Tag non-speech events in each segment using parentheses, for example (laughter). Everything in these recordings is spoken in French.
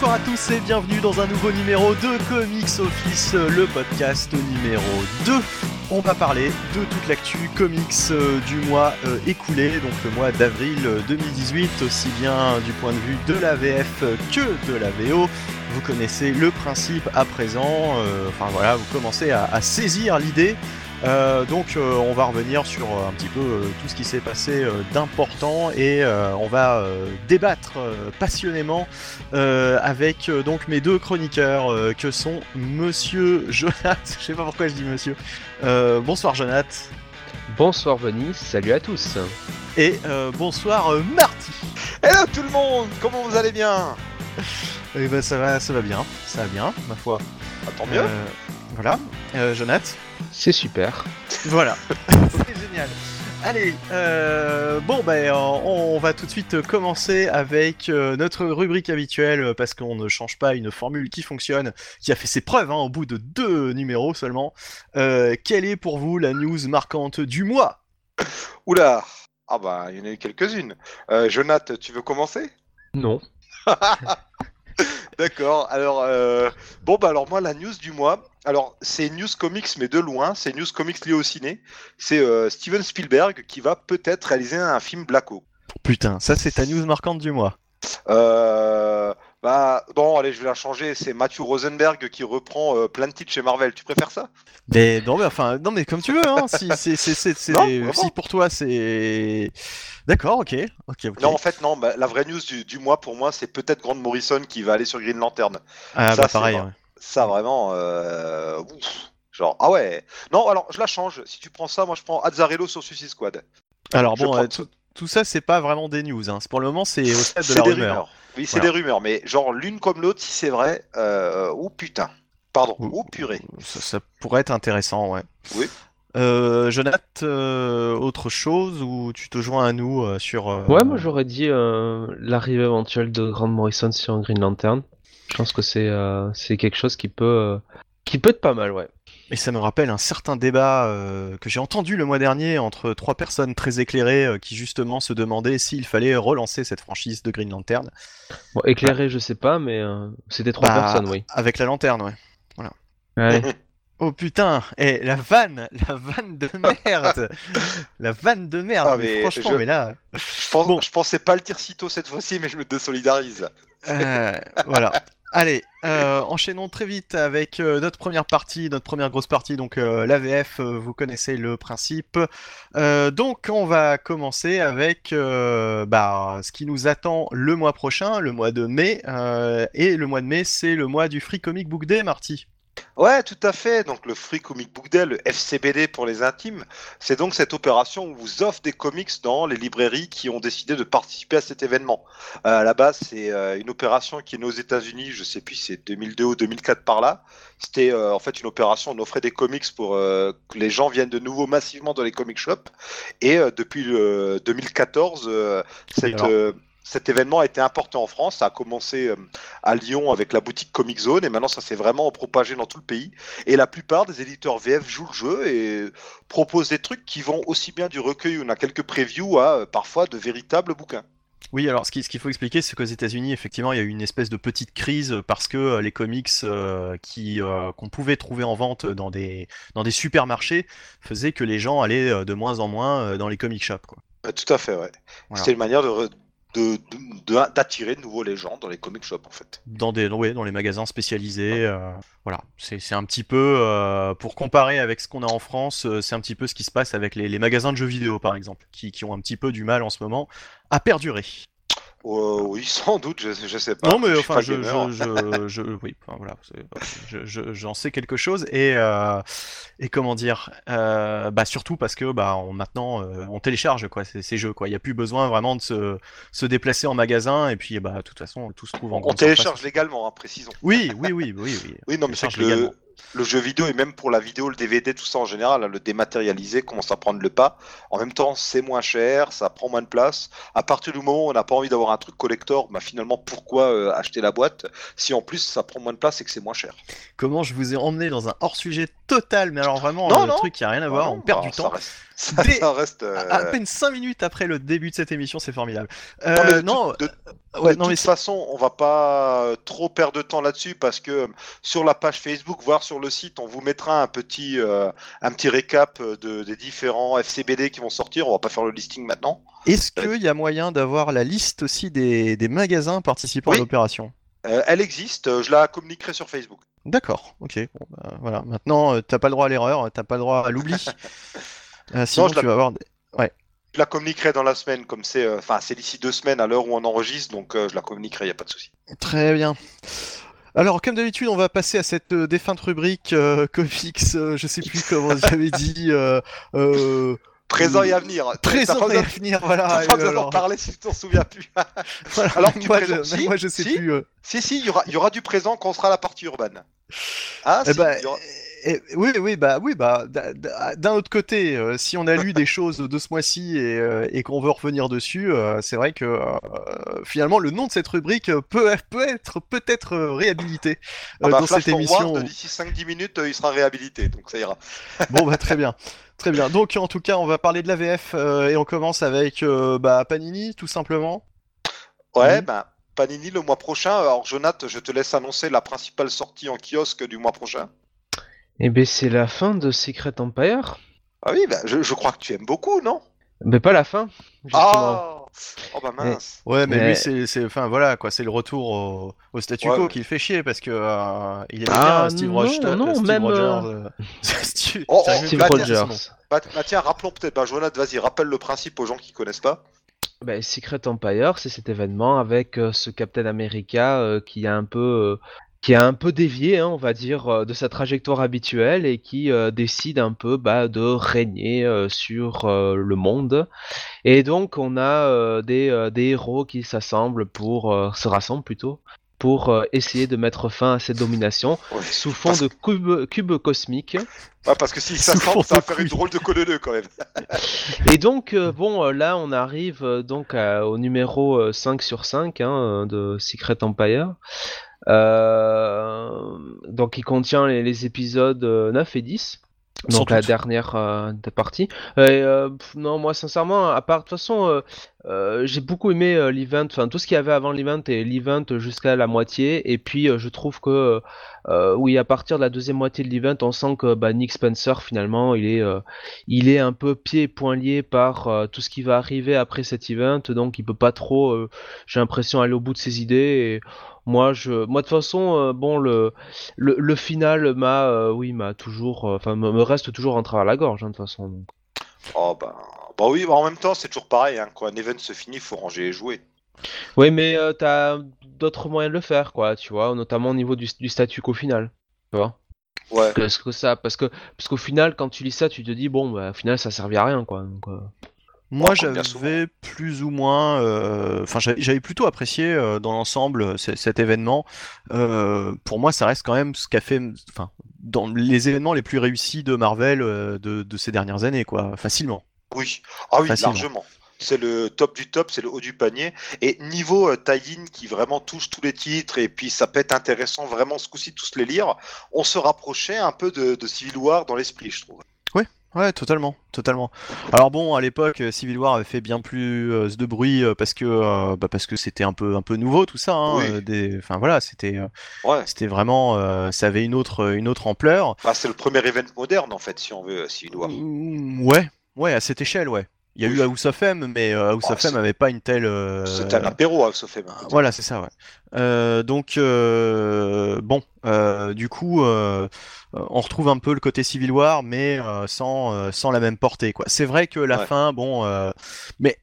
Bonsoir à tous et bienvenue dans un nouveau numéro de Comics Office, le podcast numéro 2. On va parler de toute l'actu comics euh, du mois euh, écoulé, donc le mois d'avril 2018, aussi bien du point de vue de la VF que de la VO. Vous connaissez le principe à présent, euh, enfin voilà, vous commencez à saisir l'idée. Euh, donc euh, on va revenir sur euh, un petit peu euh, tout ce qui s'est passé euh, d'important et euh, on va euh, débattre euh, passionnément euh, avec euh, donc mes deux chroniqueurs euh, que sont Monsieur Jonath, (laughs) je sais pas pourquoi je dis Monsieur. Euh, bonsoir Jonath Bonsoir Bonnie, salut à tous. et euh, bonsoir euh, Marty. Hello tout le monde, comment vous allez bien? Eh ben ça va, ça va bien, ça va bien ma foi. Ah, Tant mieux. Euh, voilà, euh, Jonath. C'est super. Voilà, (laughs) c'est génial. Allez, euh, bon ben on, on va tout de suite commencer avec euh, notre rubrique habituelle euh, parce qu'on ne change pas une formule qui fonctionne, qui a fait ses preuves hein, au bout de deux numéros seulement. Euh, quelle est pour vous la news marquante du mois? Oula Ah bah, il y en a eu quelques-unes. Euh, Jonath, tu veux commencer? Non. (laughs) D'accord, alors... euh, Bon bah alors moi, la news du mois... Alors, c'est news comics, mais de loin, c'est news comics liée au ciné. C'est euh, Steven Spielberg qui va peut-être réaliser un film Black Hawk. Putain, ça c'est ta news marquante du mois. Euh... Bah, bon, allez, je vais la changer. C'est Matthew Rosenberg qui reprend euh, plein de titres chez Marvel. Tu préfères ça? Mais non mais enfin non mais comme tu veux hein. Si c'est c'est c'est c'est- Non, vraiment. si pour toi c'est d'accord ok ok ok. Non, en fait, non. bah, la vraie news du, du mois, pour moi, c'est peut-être Grant Morrison qui va aller sur Green Lantern. ah ça, bah pareil. ouais. Ça, vraiment. euh, ouf. Genre, ah ouais. Non, alors, je la change. Si tu prends ça, moi, je prends Azzarello sur Suicide Squad. Alors Je bon, prends euh, tout, tout ça, c'est pas vraiment des news. Hein. C'est Pour le moment, c'est au stade de C'est la des rumeur. rumeurs. Oui, c'est Voilà. des rumeurs, mais genre, l'une comme l'autre, si c'est vrai, euh... oh putain. Pardon, Ouh. oh purée. Ça, ça pourrait être intéressant, ouais. Oui. Euh, Jonathan, euh, autre chose ou tu te joins à nous euh, sur. euh, Ouais, moi j'aurais dit euh, l'arrivée éventuelle de Grant Morrison sur Green Lantern. Je pense que c'est euh, c'est quelque chose qui peut euh, qui peut être pas mal, ouais. Et ça me rappelle un certain débat euh, que j'ai entendu le mois dernier entre trois personnes très éclairées euh, qui justement se demandaient s'il fallait relancer cette franchise de Green Lantern. Bon, éclairé, je sais pas, mais euh, c'était trois Bah, personnes, oui. Avec la lanterne, ouais. Ouais. Oh putain, et la vanne, la vanne de merde, (laughs) la vanne de merde. Ah, mais mais franchement, je- mais là, Je, pense, Bon. je pensais pas le dire si tôt cette fois-ci, mais je me désolidarise. Euh, voilà. Allez, euh, enchaînons très vite avec euh, notre première partie, notre première grosse partie, donc euh, l'AVF, vous connaissez le principe. Donc on va commencer avec bah, ce qui nous attend le mois prochain, le mois de mai. et le mois de mai, c'est le mois du Free Comic Book Day, Marty. Ouais, tout à fait. Donc le Free Comic Book Day, le FCBD pour les intimes, c'est donc cette opération où vous offre des comics dans les librairies qui ont décidé de participer à cet événement. Euh, à la base, c'est euh, une opération qui est née aux États-Unis, je sais plus, c'est 2002 ou 2004 par là. C'était euh, en fait une opération, on offrait des comics pour euh, que les gens viennent de nouveau massivement dans les comic shops. Et euh, depuis le 2014, euh, cette, cet événement a été important en France. Ça a commencé euh, à Lyon avec la boutique Comic Zone et maintenant ça s'est vraiment propagé dans tout le pays. Et la plupart des éditeurs VF jouent le jeu et proposent des trucs qui vont aussi bien du recueil où on a quelques previews à euh, parfois de véritables bouquins. Oui, alors ce qui- ce qu'il faut expliquer, c'est qu'aux États-Unis, effectivement, il y a eu une espèce de petite crise parce que euh, les comics euh, qui euh, qu'on pouvait trouver en vente dans des dans des supermarchés faisaient que les gens allaient de moins en moins dans les comic shops, quoi. Tout à fait, ouais. Voilà. C'est une manière de re- de- de- de- d'attirer de, nouveau les gens dans les comic shops en fait. Dans des ouais, dans les magasins spécialisés, euh, voilà. C'est c'est un petit peu euh, pour comparer avec ce qu'on a en France, euh, c'est un petit peu ce qui se passe avec les, les magasins de jeux vidéo, par exemple, qui qui ont un petit peu du mal en ce moment à perdurer. Euh, oui, sans doute, je, je sais pas. Non, mais enfin, je, je, je, oui, enfin, voilà, j'en sais quelque chose et euh, et comment dire, euh, bah surtout parce que bah on, maintenant euh, on télécharge quoi ces, ces jeux quoi, il y a plus besoin vraiment de se, se déplacer en magasin et puis bah de toute façon tout se trouve en On télécharge surface. légalement, hein, précisons. Oui, oui, oui, oui, oui. Oui, non, mais c'est que le, jeu vidéo et même pour la vidéo, le DVD, tout ça en général, hein, le dématérialisé commence à prendre le pas. En même temps, c'est moins cher, ça prend moins de place. À partir du moment où on n'a pas envie d'avoir un truc collector, bah finalement, pourquoi euh, acheter la boîte si en plus ça prend moins de place et que c'est moins cher? Comment je vous ai emmené dans un hors-sujet total, mais alors vraiment, Non, le non. truc qui a rien à Ah voir, non, on perd bah, du temps. reste- ça, Dès- ça reste. euh, À, à peine 5 minutes après le début de cette émission, c'est formidable. non, mais Euh, de toute- de- ouais, de non, mais toute façon, on va pas euh, trop perdre de temps là-dessus parce que sur la page Facebook, voire sur le site, on vous mettra un petit, euh, un petit récap de, des différents FCBD qui vont sortir. On va pas faire le listing maintenant. est-ce qu'il y a moyen d'avoir la liste aussi des, des magasins participant Oui. à l'opération elle existe, je la communiquerai sur Facebook. D'accord, ok. Bon, bah, voilà. Maintenant, t'as pas le droit à l'erreur, t'as pas le droit à l'oubli. (laughs) Euh, sinon, je la- tu vas avoir. des- Je la communiquerai dans la semaine, comme c'est, euh, enfin, c'est d'ici deux semaines à l'heure où on enregistre, donc euh, je la communiquerai, y a pas de souci. Très bien. Alors, comme d'habitude, on va passer à cette euh, défunte rubrique (laughs) comics. je sais plus comment j'avais dit. Présent et à venir. T'as présent et besoin- à venir, (laughs) t'as voilà. d'en alors, parler si tu t'en souviens plus. (laughs) voilà, Alors, tu moi, je, si, moi, je sais si. plus. si, si, il y aura, il y aura du présent quand on sera à la partie urbaine. Ah, Eh si, ben, il y aura- oui, oui, bah, oui, bah, d'un autre côté, euh, si on a lu des (laughs) choses de ce mois-ci et, euh, et qu'on veut revenir dessus, euh, c'est vrai que finalement le nom de cette rubrique peut, peut être peut-être réhabilité Ah bah, dans cette émission. D'ici 5-10 minutes, il sera réhabilité, donc ça ira. (laughs) Bon, bah, très bien. Très bien. Donc, en tout cas, on va parler de la VF et on commence avec bah, Panini, tout simplement. Ouais, ben, Panini le mois prochain. Alors, Jonathan, je te laisse annoncer la principale sortie en kiosque du mois prochain. Eh ben c'est la fin de Secret Empire. Ah oui, ben, je, je crois que tu aimes beaucoup, non? Mais pas la fin, justement. Ah Oh bah mince. Ouais, mais Mais- lui, c'est, c'est, enfin voilà, quoi, c'est le retour au, au statu Ouais. quo qui le fait chier parce que euh, il aime Ah, bien Steve, non, Rogers- non, Steve même, Rogers. euh, euh, (laughs) Steve, Oh, j'arrive oh, Steve pas à dire Rogers. son nom. Bah, bah, tiens, rappelons peut-être, bah, Jonathan, vas-y, rappelle le principe aux gens qui connaissent pas. Ben, Secret Empire, c'est cet événement avec euh, ce Captain America euh, qui a un peu, euh, qui a un peu dévié, hein, on va dire, euh, de sa trajectoire habituelle et qui euh, décide un peu bah, de régner euh, sur euh, le monde. Et donc, on a des, des héros qui s'assemblent pour, se rassemblent plutôt, pour essayer de mettre fin à cette domination Ouais. sous fond de cubes cube cosmiques. Ouais, parce que si ça (laughs) Sous semble, fond ça va faire une drôle de coloneux quand même. Et donc, bon, là, on arrive donc à- au numéro euh, 5 sur 5 hein, de Secret Empire. Euh, donc, il contient les, les épisodes euh, 9 et 10. Sans Donc, la doute. dernière euh, de partie. Et, euh, pff, non, moi, sincèrement, à part, de toute façon, euh, euh, j'ai beaucoup aimé euh, l'event, enfin, tout ce qu'il y avait avant l'event et l'event jusqu'à la moitié. Et puis, euh, je trouve que, euh, oui, à partir de la deuxième moitié de l'event, on sent que bah, Nick Spencer, finalement, il est, euh, il est un peu pieds et poings liés par euh, tout ce qui va arriver après cet event, donc il peut pas trop, euh, j'ai l'impression, aller au bout de ses idées. Et moi, je, moi de toute façon, euh, bon, le, le, le final m'a, euh, oui, m'a toujours, euh, enfin, me, me reste toujours en travers la gorge, hein, de toute façon. donc. Oh bah, bah oui, bah en même temps, c'est toujours pareil. Hein. Quand un event se finit, il faut ranger et jouer. Oui, mais euh, t'as d'autres moyens de le faire, quoi, tu vois, notamment au niveau du, du statu quo final, tu vois. Ouais. Parce que ça, parce que, parce qu'au final, quand tu lis ça, tu te dis, bon, bah, au final, ça servait à rien, quoi. Donc, Moi, j'avais plus ou moins, euh, enfin, j'avais plutôt apprécié euh, dans l'ensemble euh, cet événement. Euh, pour moi, ça reste quand même ce qu'a fait, enfin, dans les événements les plus réussis de Marvel de, de ces dernières années, quoi, facilement. Oui. Ah oui, Facilement. largement. C'est le top du top, c'est le haut du panier. Et niveau tie-in qui vraiment touche tous les titres, et puis ça peut être intéressant vraiment ce coup-ci tous les lire, on se rapprochait un peu de, de Civil War dans l'esprit, je trouve. Ouais, totalement, totalement. Alors bon, à l'époque, euh, Civil War avait fait bien plus euh, de bruit euh, parce que euh, bah, parce que c'était un peu un peu nouveau tout ça. Hein, Oui. des, enfin voilà, c'était Ouais. c'était vraiment, ça avait une autre une autre ampleur. Bah, c'est le premier event moderne en fait, si on veut, Civil War. Ouais, ouais, à cette échelle, ouais. Il y a Oui. eu House of M, mais euh, House Ah, of M c'est- avait pas une telle. euh, C'était un apéro, hein, Sophie. Voilà, c'est ça, ouais. Euh, donc, euh, bon, euh, du coup, euh, euh, on retrouve un peu le côté Civil War, mais euh, sans, euh, sans la même portée, quoi. C'est vrai que la Ouais. fin, bon, euh, mais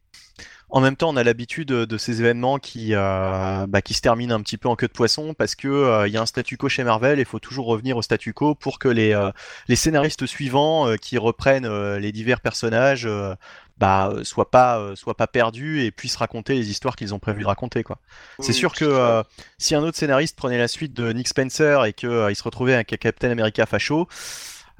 en même temps, on a l'habitude de, ces événements qui, euh, bah, qui se terminent un petit peu en queue de poisson parce que euh, il y a un statu quo chez Marvel et il faut toujours revenir au statu quo pour que les, euh, les scénaristes suivants euh, qui reprennent euh, les divers personnages euh, bah soit pas soit pas perdus et puissent raconter les histoires qu'ils ont prévu de raconter quoi. c'est sûr que si un autre scénariste prenait la suite de Nick Spencer et qu'il se retrouvait avec un Captain America facho,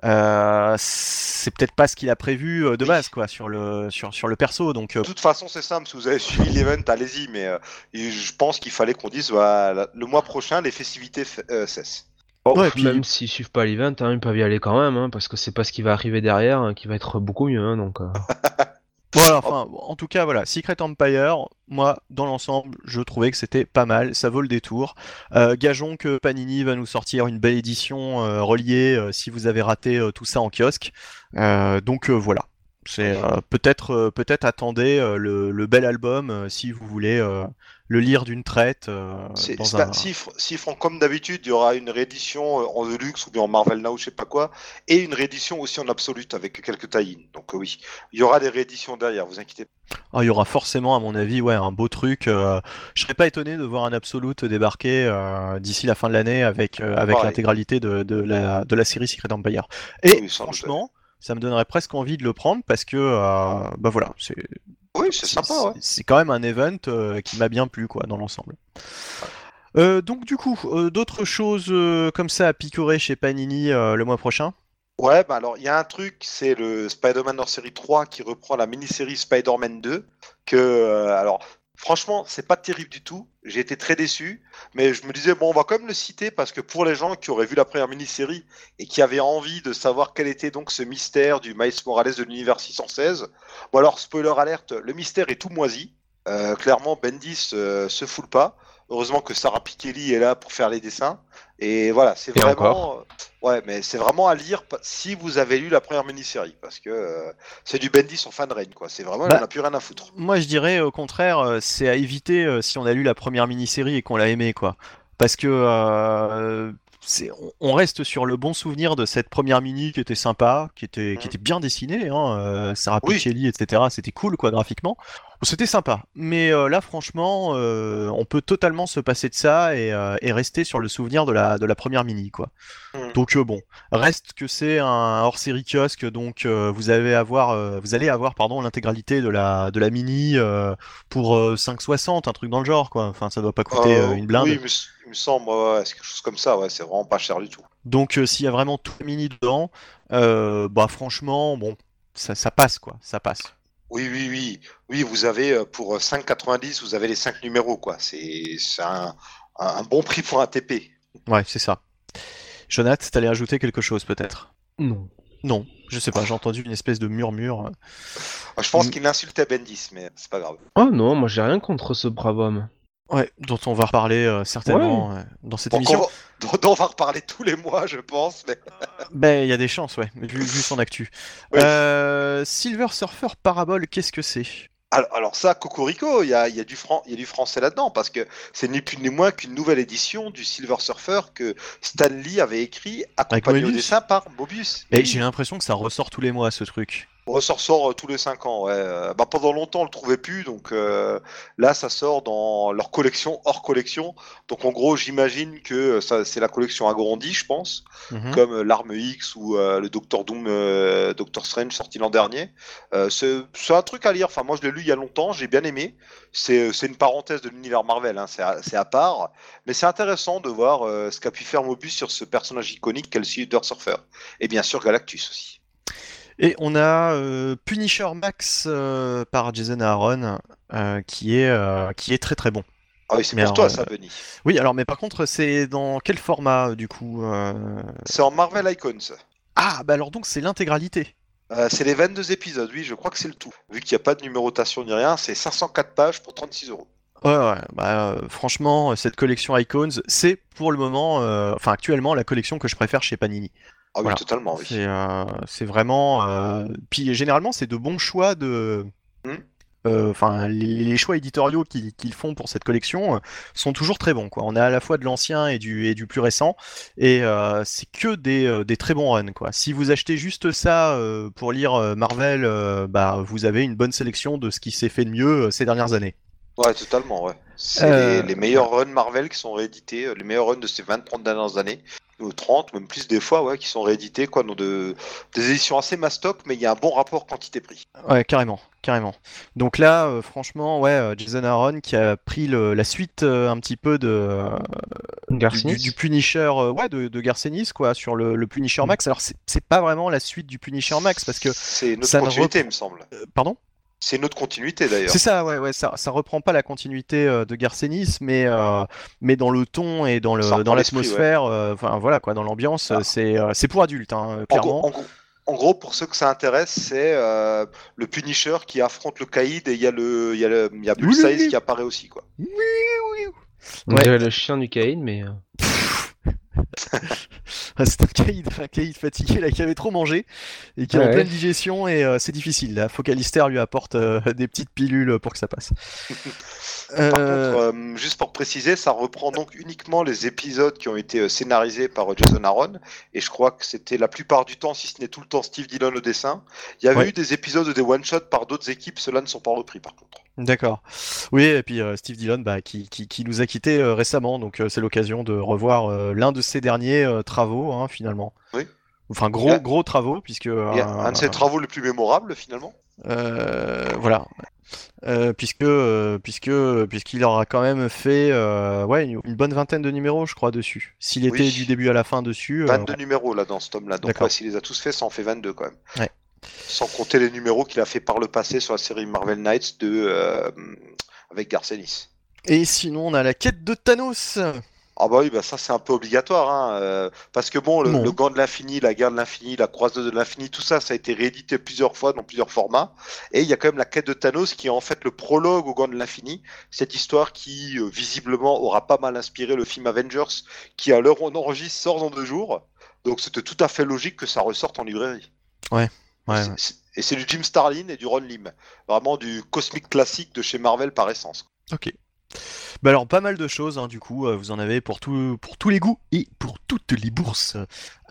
euh, c'est peut-être pas ce qu'il a prévu euh, de base quoi sur le sur, sur le perso donc euh, de toute façon c'est simple. Si vous avez suivi l'event allez-y mais je pense qu'il fallait qu'on dise voilà, le mois prochain les festivités cessent. Ouais, puis... même s'ils suivent pas l'event hein, ils peuvent y aller quand même hein, parce que c'est pas ce qui va arriver derrière hein, qui va être beaucoup mieux donc (laughs) Enfin, en tout cas, voilà, Secret Empire, moi, dans l'ensemble, je trouvais que c'était pas mal, ça vaut le détour. Euh, gageons que Panini va nous sortir une belle édition euh, reliée euh, si vous avez raté tout ça en kiosque. donc voilà, c'est peut-être peut-être attendez le, bel album si vous voulez le lire d'une traite. Euh, dans un... Font comme d'habitude, il y aura une réédition euh, en Deluxe ou bien en Marvel Now, je sais pas quoi, et une réédition aussi en Absolute avec quelques tie Donc euh, oui, il y aura des rééditions derrière, vous inquiétez pas. Ah, il y aura forcément, à mon avis, ouais, un beau truc. Je je serais pas étonné de voir un Absolute débarquer d'ici la fin de l'année avec, avec l'intégralité de, de, la, de la série Secret Empire. Et franchement, ça me donnerait presque envie de le prendre parce que, bah voilà, c'est oui, c'est sympa. C'est quand même un event euh, qui m'a bien plu, quoi, dans l'ensemble. Euh, donc, du coup, euh, d'autres choses comme ça à picorer chez Panini le mois prochain? Ouais, bah alors il y a un truc, c'est le Spider-Man hors série 3 qui reprend la mini-série Spider-Man 2. Que, alors, Franchement, c'est pas terrible du tout. J'ai été très déçu, mais je me disais bon, on va quand même le citer parce que pour les gens qui auraient vu la première mini-série et qui avaient envie de savoir quel était donc ce mystère du Miles Morales de l'univers 616, bon alors spoiler alerte, le mystère est tout moisi. Euh, clairement, Bendis euh, se foule pas. Heureusement que Sarah Pikeli est là pour faire les dessins. Et voilà, c'est vraiment, euh, ouais, mais c'est vraiment à lire si vous avez lu la première mini-série, parce que euh, c'est du Bendis en fan rain, quoi. C'est vraiment, bah, on n'a plus rien à foutre. Moi, je dirais au contraire, euh, c'est à éviter si on a lu la première mini-série et qu'on l'a aimé, quoi. Parce que on reste sur le bon souvenir de cette première mini qui était sympa, qui était, qui mm. était bien dessinée, hein, euh, Sarah Pichelli, etc. C'était cool quoi graphiquement. C'était sympa, mais euh, là franchement, euh, on peut totalement se passer de ça et, rester sur le souvenir de la, de la première mini quoi. Mm. Donc bon, reste que c'est un hors-série kiosque, donc vous avez avoir, vous allez avoir pardon l'intégralité de la, de la mini pour 5,60, un truc dans le genre quoi. Enfin ça doit pas coûter une blinde il me semble, ouais, c'est quelque chose comme ça, ouais, c'est vraiment pas cher du tout. Donc euh, s'il y a vraiment tout mini dedans, euh, bah franchement, bon, ça, ça, passe quoi, ça passe. Oui, oui, oui, oui, vous avez euh, pour 5,90, vous avez les 5 numéros quoi, c'est un, un, bon prix pour un TP. Ouais, c'est ça. Jonath, t'allais ajouter quelque chose peut-être? Non. Non, je sais pas, j'ai entendu une espèce de murmure. Je pense qu'il insultait Bendis, mais c'est pas grave. Oh non, moi j'ai rien contre ce brave homme. Ouais, dont on va reparler euh, certainement euh, dans cette émission. (laughs) dont on va reparler tous les mois, je pense. Mais... (laughs) ben, il y a des chances, ouais, vu, vu son actu. Euh, Silver Surfer Parabole, qu'est-ce que c'est? Alors, alors, ça, Cocorico, il y a, y, a du y a du français là-dedans, parce que c'est ni plus ni moins qu'une nouvelle édition du Silver Surfer que Stan Lee avait écrit, accompagné au dessin par Mobius. Et j'ai l'impression que ça ressort tous les mois, ce truc. Bon, ça ressort euh, tous les 5 ans. Ouais. Euh, bah, pendant longtemps, on le trouvait plus. Donc euh, là, ça sort dans leur collection hors collection. Donc en gros, j'imagine que ça, c'est la collection agrandie, je pense, mhm. comme l'arme X ou le Docteur Doom, Doctor Strange sorti l'an dernier. c'est, un truc à lire. Enfin, moi, je l'ai lu il y a longtemps. J'ai bien aimé. C'est, une parenthèse de l'univers Marvel. Hein. C'est, à, c'est à part, mais c'est intéressant de voir ce qu'a pu faire Mobius sur ce personnage iconique qu'est le Silver Surfer. Et bien sûr Galactus aussi. Et on a euh, Punisher Max euh, par Jason Aaron, euh, qui, est, qui est très très bon. Ah oui, c'est pour toi ça, Benny. Oui, alors, mais par contre, c'est dans quel format du coup C'est en Marvel Icons. Ah, bah alors donc c'est l'intégralité. c'est les 22 épisodes, oui, je crois que c'est le tout. Vu qu'il n'y a pas de numérotation ni rien, c'est 504 pages pour 36 euros. Ouais, ouais, bah, franchement, cette collection Icons, c'est pour le moment, enfin actuellement, la collection que je préfère chez Panini. Ah oui, totalement, oui. Euh, c'est vraiment. Euh, puis généralement, c'est de bons choix de. Hmm. Euh, enfin, les, choix éditoriaux qu'ils font pour cette collection sont toujours très bons. Quoi. On a à la fois de l'ancien et du, et du plus récent, et c'est que des, des, très bons runs. Quoi. Si vous achetez juste ça pour lire Marvel, bah, vous avez une bonne sélection de ce qui s'est fait de mieux ces dernières années. Ouais, totalement, ouais. C'est Euh, les, les meilleurs runs Marvel qui sont réédités, euh, les meilleurs runs de ces 20-30 dernières années, ou 30, même plus des fois, ouais, qui sont réédités, quoi, dans de, des éditions assez mastoc, mais il y a un bon rapport quantité-prix. Ouais, carrément, carrément. Donc là, euh, franchement, ouais, Jason Aaron qui a pris le- la suite euh, un petit peu de euh, du, Punisher, euh, ouais, de, de Garcenis, quoi, sur le, le Punisher Max. Alors c'est c'est pas vraiment la suite du Punisher Max parce que, C'est une autre ça ne continuité, il me semble. euh, pardon? C'est une autre continuité, d'ailleurs. C'est ça, ouais, ouais, ça, ça reprend pas la continuité euh, de Garcenis, mais, euh, mais dans le ton et dans le, l'atmosphère, euh, enfin voilà quoi, dans l'ambiance, Ah. c'est euh, c'est pour adultes, hein, En gros, clairement. en gros- en gros, pour ceux que ça intéresse, c'est euh, le Punisher qui affronte le Caïd et il y a le, il y a le, il y a Oui, oui, Bullseye oui. qui apparaît aussi, quoi. On Ouais. dirait le chien du Caïn, mais. (laughs) (laughs) C'est un caïd, un caïd fatigué là, qui avait trop mangé et qui est en pleine digestion et euh, c'est difficile. Là, faut qu'Alister lui apporte euh, des petites pilules pour que ça passe. (laughs) Par Euh, contre, euh, juste pour préciser, ça reprend donc uniquement les épisodes qui ont été euh, scénarisés par euh, Jason Aaron, et je crois que c'était la plupart du temps, si ce n'est tout le temps, Steve Dillon au dessin. Il y avait Ouais. eu des épisodes des one-shots par d'autres équipes, ceux-là ne sont pas repris par contre. D'accord. Oui, et puis euh, Steve Dillon bah, qui, qui, qui nous a quittés euh, récemment, donc euh, c'est l'occasion de revoir l'un de ses derniers travaux hein, finalement. Oui. Enfin gros gros travaux puisque un de ses travaux les plus mémorables finalement. Voilà. Puisque puisque puisqu'il aura quand même fait ouais une, une bonne vingtaine de numéros je crois dessus. S'il était Oui. du début à la fin dessus. euh, 22 numéros là dans ce tome-là, donc ouais, s'il les a tous fait, ça en fait 22 quand même. Ouais. Sans compter les numéros qu'il a fait par le passé sur la série Marvel Knights de, euh, avec Garcenis. Et sinon on a la quête de Thanos. Ah bah oui, bah ça c'est un peu obligatoire, hein, euh, parce que bon, le, gant de l'infini, la guerre de l'infini, la croisade de l'infini, tout ça, ça a été réédité plusieurs fois dans plusieurs formats, et il y a quand même la quête de Thanos qui est en fait le prologue au gant de l'infini, cette histoire qui euh, visiblement aura pas mal inspiré le film Avengers, qui à l'heure où on enregistre sort dans deux jours, donc c'était tout à fait logique que ça ressorte en librairie. Ouais, Et ouais. Et c'est du Jim Starlin et du Ron Lim, vraiment du cosmique classique de chez Marvel par essence. Ok. Bah alors pas mal de choses hein, du coup, euh, vous en avez pour, tout, pour tous les goûts et pour toutes les bourses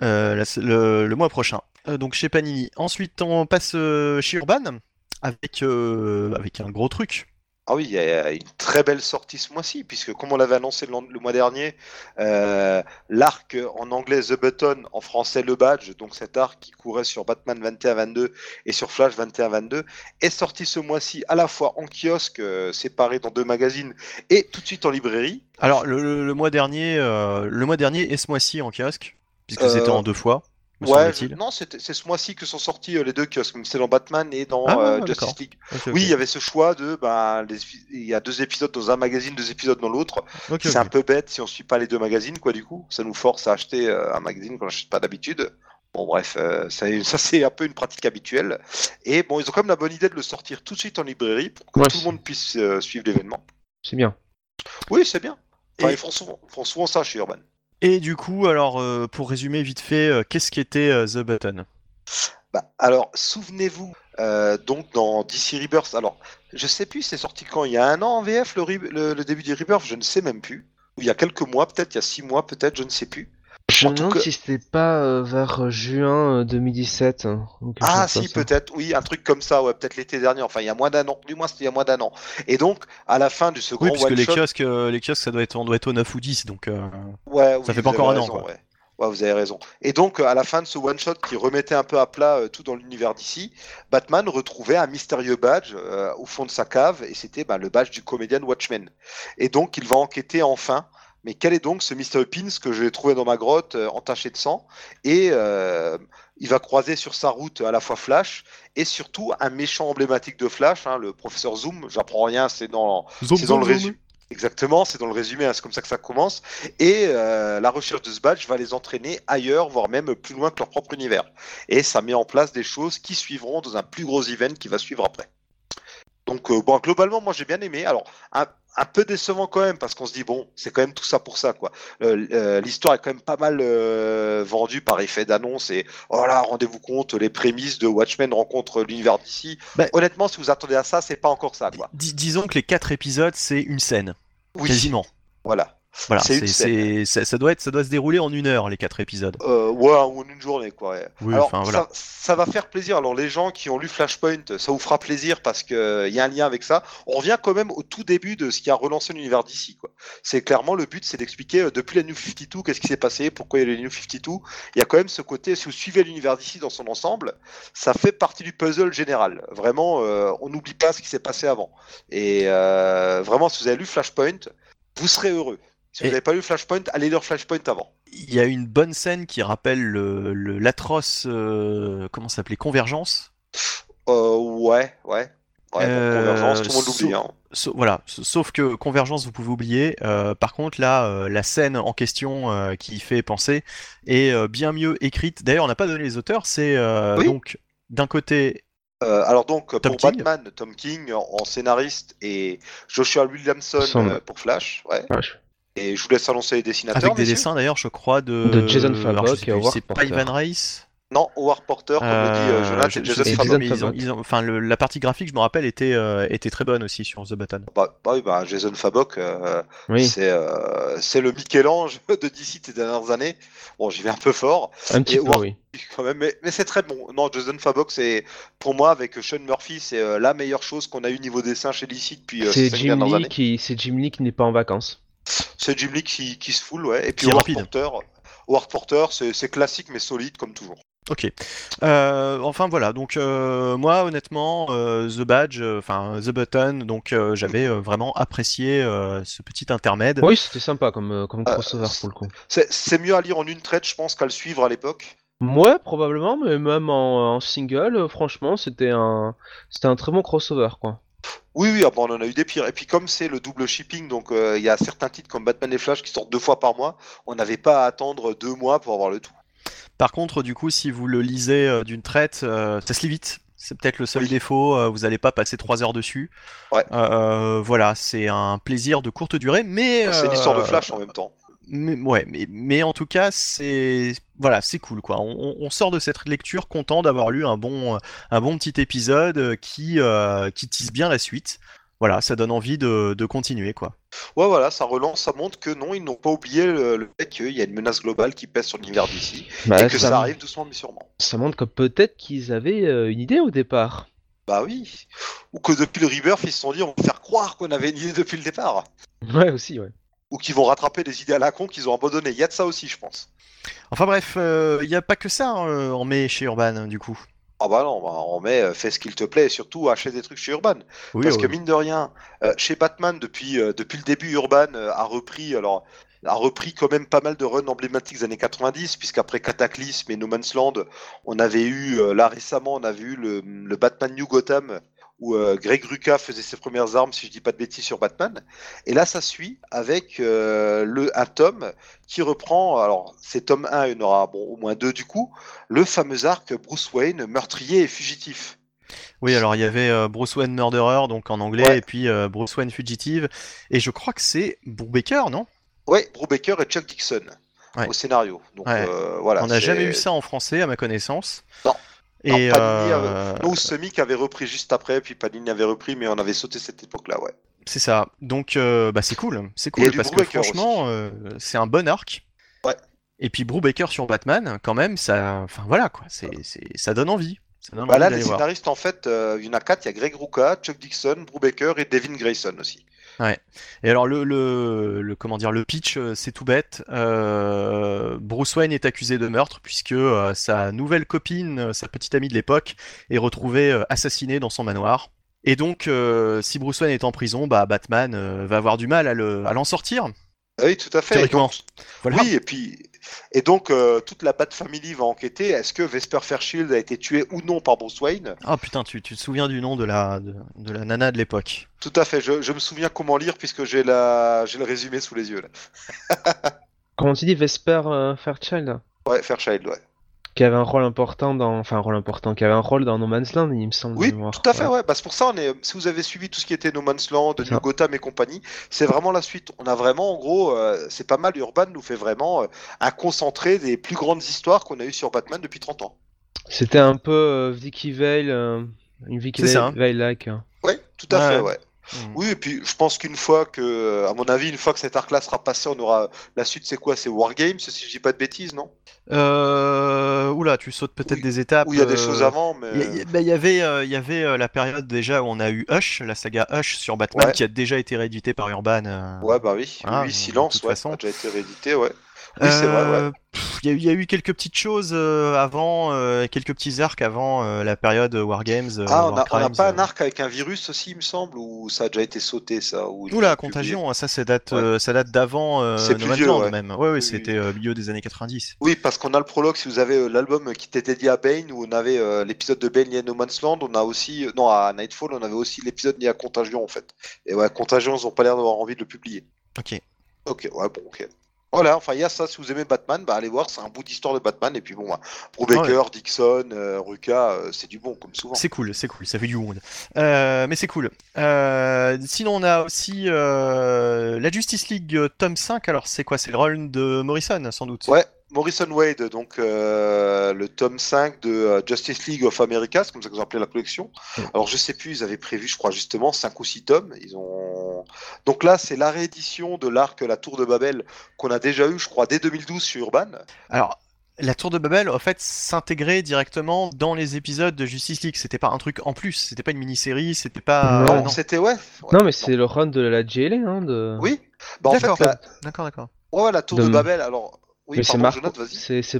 euh, la- le, le mois prochain. Euh, donc chez Panini. Ensuite on passe euh, chez Urban avec, euh, avec un gros truc. Ah oui, il y a une très belle sortie ce mois-ci, puisque comme on l'avait annoncé le, le mois dernier, euh, l'arc en anglais The Button, en français Le Badge, donc cet arc qui courait sur Batman 21-22 et sur Flash 21-22, est sorti ce mois-ci à la fois en kiosque, euh, séparé dans deux magazines, et tout de suite en librairie. Alors le, le- le mois dernier, euh, le mois dernier et ce mois-ci en kiosque, puisque Euh, c'était en deux fois, Ouais, je- non, c'est ce mois-ci que sont sortis euh, les deux kiosques, c'est dans Batman et dans Ah, euh. Justice League. Oui, il y avait ce choix de, ben, les- il y a deux épisodes dans un magazine, deux épisodes dans l'autre. C'est un peu bête si on suit pas les deux magazines, quoi, du coup. Ça nous force à acheter euh, un magazine qu'on n'achète pas d'habitude. Bon, bref, euh, ça, ça, c'est un peu une pratique habituelle. Et bon, ils ont quand même la bonne idée de le sortir tout de suite en librairie pour que Ouais, tout le monde puisse euh, suivre l'événement. C'est bien. Oui, c'est bien. Enfin, Et- ils font souvent, font souvent ça chez Urban. Et du coup, alors euh, pour résumer vite fait, euh, qu'est-ce qu'était euh, The Button? Bah, alors, souvenez-vous, euh, donc dans DC Rebirth, alors, je sais plus, c'est sorti quand? Il y a un an en VF, le, le début du Rebirth, je ne sais même plus. Ou il y a quelques mois, peut-être, il y a six mois, peut-être, je ne sais plus. Je En me demande cas- si c'était pas euh, vers juin euh, 2017. hein, ou quelque Ah si, peut-être, oui, un truc comme ça, ouais, peut-être l'été dernier, enfin, il y a moins d'un an, du moins, c'était il y a moins d'un an. Et donc, à la fin de ce Oui, grand puisque les one-shot, kiosques, euh, les kiosques, ça doit être, on doit être au 9 ou 10, donc. euh, Ouais, oui, Ça fait pas encore un an, quoi. Ouais. Ouais, vous avez raison. Et donc, euh, à la fin de ce one-shot qui remettait un peu à plat euh, tout dans l'univers d'ici, Batman retrouvait un mystérieux badge euh, au fond de sa cave, et c'était bah, le badge du comédien Watchmen. Et donc, il va enquêter enfin. Mais quel est donc ce mystérieux pins que j'ai trouvé dans ma grotte, euh, entaché de sang Et euh, il va croiser sur sa route à la fois Flash et surtout un méchant emblématique de Flash, hein, le professeur Zoom. J'apprends rien, c'est dans Zoom, dans zoom, le résumé. Exactement, c'est dans le résumé, hein, c'est comme ça que ça commence. Et euh, la recherche de ce badge va les entraîner ailleurs, voire même plus loin que leur propre univers. Et ça met en place des choses qui suivront dans un plus gros event qui va suivre après. Donc, euh, bon, globalement, moi j'ai bien aimé. Alors, un, un peu décevant quand même, parce qu'on se dit, bon, c'est quand même tout ça pour ça, quoi. Euh, euh, L'histoire est quand même pas mal euh, vendue par effet d'annonce. Et voilà, rendez-vous compte, les prémices de Watchmen rencontrent l'univers d'ici. Bah- Honnêtement, si vous attendez à ça, c'est pas encore ça, quoi. Disons que les quatre épisodes, c'est une scène, Oui, quasiment. Voilà. Voilà, ça, ça doit être, ça doit se dérouler en une heure les quatre épisodes. Euh, ouais, ou en une journée, quoi. ouais. Oui, Alors, enfin voilà. ça, ça va faire plaisir. Alors, les gens qui ont lu Flashpoint, ça vous fera plaisir parce qu'il y a un lien avec ça. On revient quand même au tout début de ce qui a relancé l'univers d'ici. quoi. C'est clairement le but, c'est d'expliquer euh, depuis la New 52 qu'est-ce qui s'est passé, pourquoi il y a les New 52. Il y a quand même ce côté, si vous suivez l'univers d'ici dans son ensemble, ça fait partie du puzzle général. Vraiment, euh, on n'oublie pas ce qui s'est passé avant. Et euh, vraiment, si vous avez lu Flashpoint, vous serez heureux. Si vous n'avez pas lu Flashpoint, allez lire Flashpoint avant. Il y a une bonne scène qui rappelle le, le- l'atroce, euh, comment ça s'appelait, Convergence? Euh, ouais, ouais. Euh, Convergence, tout le monde l'oublie. so- hein. Sa- voilà, sauf que Convergence, vous pouvez oublier. Euh, par contre, là, euh, la scène en question euh, qui fait penser est euh, bien mieux écrite. D'ailleurs, on n'a pas donné les auteurs. C'est euh, Oui. donc d'un côté Euh, alors donc Tom pour King. Batman, Tom King en, en scénariste et Joshua Williamson euh, pour Flash, ouais. Je- Et je vous laisse annoncer les dessinateurs. avec des messieurs. dessins d'ailleurs, je crois de, De Jason Fabok et Howard C'est pas. Ivan Reis. Non, Howard Porter, comme le dit euh, Euh, Jonathan, je- et je Jason et Fabok. Jason ils ont- Fabok. ils ont- enfin, le- la partie graphique, je me rappelle, était, euh, était très bonne aussi sur The Button. Bah, bah oui, bah, Jason Fabok, euh, Oui, c'est euh, le Michel-Ange (laughs) de DC ces dernières années. Bon, j'y vais un peu fort, un petit et peu, Howard- oui. quand même, mais, mais c'est très bon. Non, Jason Fabok, c'est pour moi avec Sean Murphy, c'est euh, la meilleure chose qu'on a eu niveau dessin chez DC depuis euh, ces C'est Jim dernières Lee années. qui, c'est Jim Lee qui n'est pas en vacances. C'est Jim Lee qui, qui se foule, ouais. Et puis Howard. Porter, Howard Porter, c'est classique mais solide comme toujours. Ok. Euh, enfin voilà. Donc euh, moi, honnêtement, euh, The Badge, euh, enfin The Button, donc euh, j'avais euh, vraiment apprécié euh, ce petit intermède. Oui, c'était sympa comme, comme crossover pour le coup. C'est mieux à lire en une traite, je pense, qu'à le suivre à l'époque. Ouais, probablement, mais même en, en single, franchement, c'était un, c'était un très bon crossover, quoi. Oui, oui, ah bah, on en a eu des pires. Et puis comme c'est le double shipping, donc euh, il y a certains titres comme Batman et Flash qui sortent deux fois par mois, on n'avait pas à attendre deux mois pour avoir le tout. Par contre, du coup, si vous le lisez euh, d'une traite, euh, ça se lit vite. C'est peut-être le seul Oui. défaut. vous n'allez pas passer trois heures dessus. Ouais. Voilà, c'est un plaisir de courte durée, mais C'est l'histoire de Flash en même temps. Mais, ouais, mais, mais en tout cas, c'est voilà, c'est cool quoi. On, sort de cette lecture content d'avoir lu un bon, un bon petit épisode euh, qui, euh, qui tisse bien la suite. Voilà, ça donne envie de, de continuer quoi. Ouais, voilà, ça relance, ça montre que non, ils n'ont pas oublié le, le fait qu'il y a une menace globale qui pèse sur l'univers d'ici Bah, et que ça, ça, arrive doucement mais sûrement. ça montre que peut-être qu'ils avaient euh, une idée au départ. Bah oui. Ou que depuis le Rebirth, ils se sont dit on va faire croire qu'on avait une idée depuis le départ. Ouais, aussi, ouais. Ou qu'ils vont rattraper des idées à la con qu'ils ont abandonnées. Il y a de ça aussi, je pense. Enfin bref, euh, il n'y a pas que ça hein, en mai chez Urban du coup. Ah bah non, bah, on met euh, fais ce qu'il te plaît et surtout achète des trucs chez Urban. Oui, Parce oui. que mine de rien, euh, chez Batman, depuis, euh, depuis le début, Urban euh, a repris, alors, a repris quand même pas mal de runs emblématiques des années 90, puisqu'après Cataclysme et No Man's Land, on avait eu, euh, là récemment, on a vu le, le Batman New Gotham, où euh, Greg Rucka faisait ses premières armes, si je dis pas de bêtises, sur Batman. Et là, ça suit avec euh, le, un tome qui reprend, alors c'est tome 1, il y en aura bon, au moins deux du coup, le fameux arc Bruce Wayne, meurtrier et fugitif. Oui, alors il y avait euh, Bruce Wayne Murderer donc en anglais Ouais. et puis Bruce Wayne Fugitive et je crois que c'est Brubaker, non? Ouais, Brubaker et Chuck Dixon Ouais. au scénario. Donc Ouais. voilà. On n'a jamais eu ça en français à ma connaissance. Non. Et Non, Panini euh, Semic avait repris juste après, puis Panini avait repris, mais on avait sauté cette époque-là, ouais. C'est ça. Donc euh, bah, c'est cool. C'est cool parce que franchement, euh, c'est un bon arc. Ouais. Et puis Brubaker sur Batman, quand même, ça, enfin voilà quoi, c'est, c'est, ça donne envie. Ça donne Bah envie là, les voir. scénaristes, en fait, euh, il y en a quatre. Il y a Greg Rucka, Chuck Dixon, Brubaker et Devin Grayson aussi. Et alors le, le, le- comment dire, le pitch, euh, c'est tout bête. Euh, Bruce Wayne est accusé de meurtre puisque euh, sa nouvelle copine, sa petite amie de l'époque, est retrouvée euh, assassinée dans son manoir. Et donc, si Bruce Wayne est en prison, bah Batman va avoir du mal à, le, à l'en sortir. Oui, tout à fait. Théoriquement. Voilà. Oui, et puis. Et donc, euh, toute la Bat Family va enquêter. Est-ce que Vesper Fairchild a été tué ou non par Bruce Wayne? Ah putain, tu, tu te souviens du nom de la, de, de la nana de l'époque. Tout à fait. Je, je me souviens comment lire puisque j'ai la... j'ai le résumé sous les yeux. Là. Comment tu dis Vesper euh, Fairchild? Ouais, Fairchild, ouais. Qui avait un rôle important dans. Enfin, un rôle important, qui avait un rôle dans No Man's Land, il me semble. Oui, mémoire. tout à fait, ouais. Bah, c'est pour ça, on est... si vous avez suivi tout ce qui était No Man's Land, New. Gotham et compagnie, c'est vraiment la suite. On a vraiment, en gros, euh, c'est pas mal. Urban nous fait vraiment euh, un concentré des plus grandes histoires qu'on a eues sur Batman depuis 30 ans. C'était un peu euh, Vicky Vale, euh, une Vicky ça. Vale-like. hein. Ouais, tout à Ouais. fait, ouais. Oui, et puis je pense qu'une fois que, à mon avis, une fois que cet arc-là sera passé, on aura la suite. C'est quoi? C'est Wargames, si je dis pas de bêtises, non? Euh, oula, tu sautes peut-être Oui. des étapes. Où il y a des euh, choses avant, mais Il y, a- bah, y avait, euh, y avait la période déjà où on a eu Hush, la saga Hush sur Batman, Ouais. qui a déjà été réédité par Urban. ouais, bah oui, Voilà, oui, de silence, toute ouais, façon. a déjà été réédité, ouais. Oui, c'est vrai, ouais. Euh, Il y, a eu- il y a eu quelques petites choses euh, avant, euh, quelques petits arcs avant la période Wargames. Ah, on a, War on a Crimes, pas un arc avec un virus aussi, il me semble, ou ça a déjà été sauté, ça ou Oula, publié Contagion, ça, ça date, Ouais. ça date d'avant C'est plus vieux, ouais. même. Ouais, ouais, Oui, c'était milieu des années 90. Oui, parce qu'on a le prologue, si vous avez l'album qui était dédié à Bane, où on avait euh, l'épisode de Bane lié à No Man's Land, on a aussi, non, à Nightfall, on avait aussi l'épisode lié à Contagion, en fait. Et ouais, Contagion, ils ont pas l'air d'avoir envie de le publier. Ok. Ok, ouais, bon, ok. Voilà, enfin, il y a ça, si vous aimez Batman, bah allez voir, c'est un bout d'histoire de Batman, et puis bon, bah, Brubaker, Dixon, euh, Ruka, euh, c'est du bon, comme souvent. C'est cool, c'est cool, ça fait du monde. Euh, mais c'est cool. Sinon, on a aussi la Justice League tome 5. Alors, c'est quoi? C'est le rôle de Morrison, sans doute. Ouais, Morrison Wade, donc euh, le tome 5 de euh, Justice League of America, c'est comme ça qu'ils ont appelé la collection. Alors je sais plus, ils avaient prévu, je crois justement, 5 ou 6 tomes. Ils ont... Donc là, c'est la réédition de l'arc La Tour de Babel qu'on a déjà eu, je crois, dès 2012 sur Urban. Alors, la Tour de Babel, en fait, s'intégrait directement dans les épisodes de Justice League. C'était pas un truc en plus, c'était pas une mini-série, c'était pas. Non, euh, non, c'était ouais. ouais. Non, mais c'est le run de la GLA, hein, de... Oui. Bah, en fait, D'accord. la... D'accord, d'accord. ouais, la Tour de, De- Babel, alors. Oui, c'est Mark...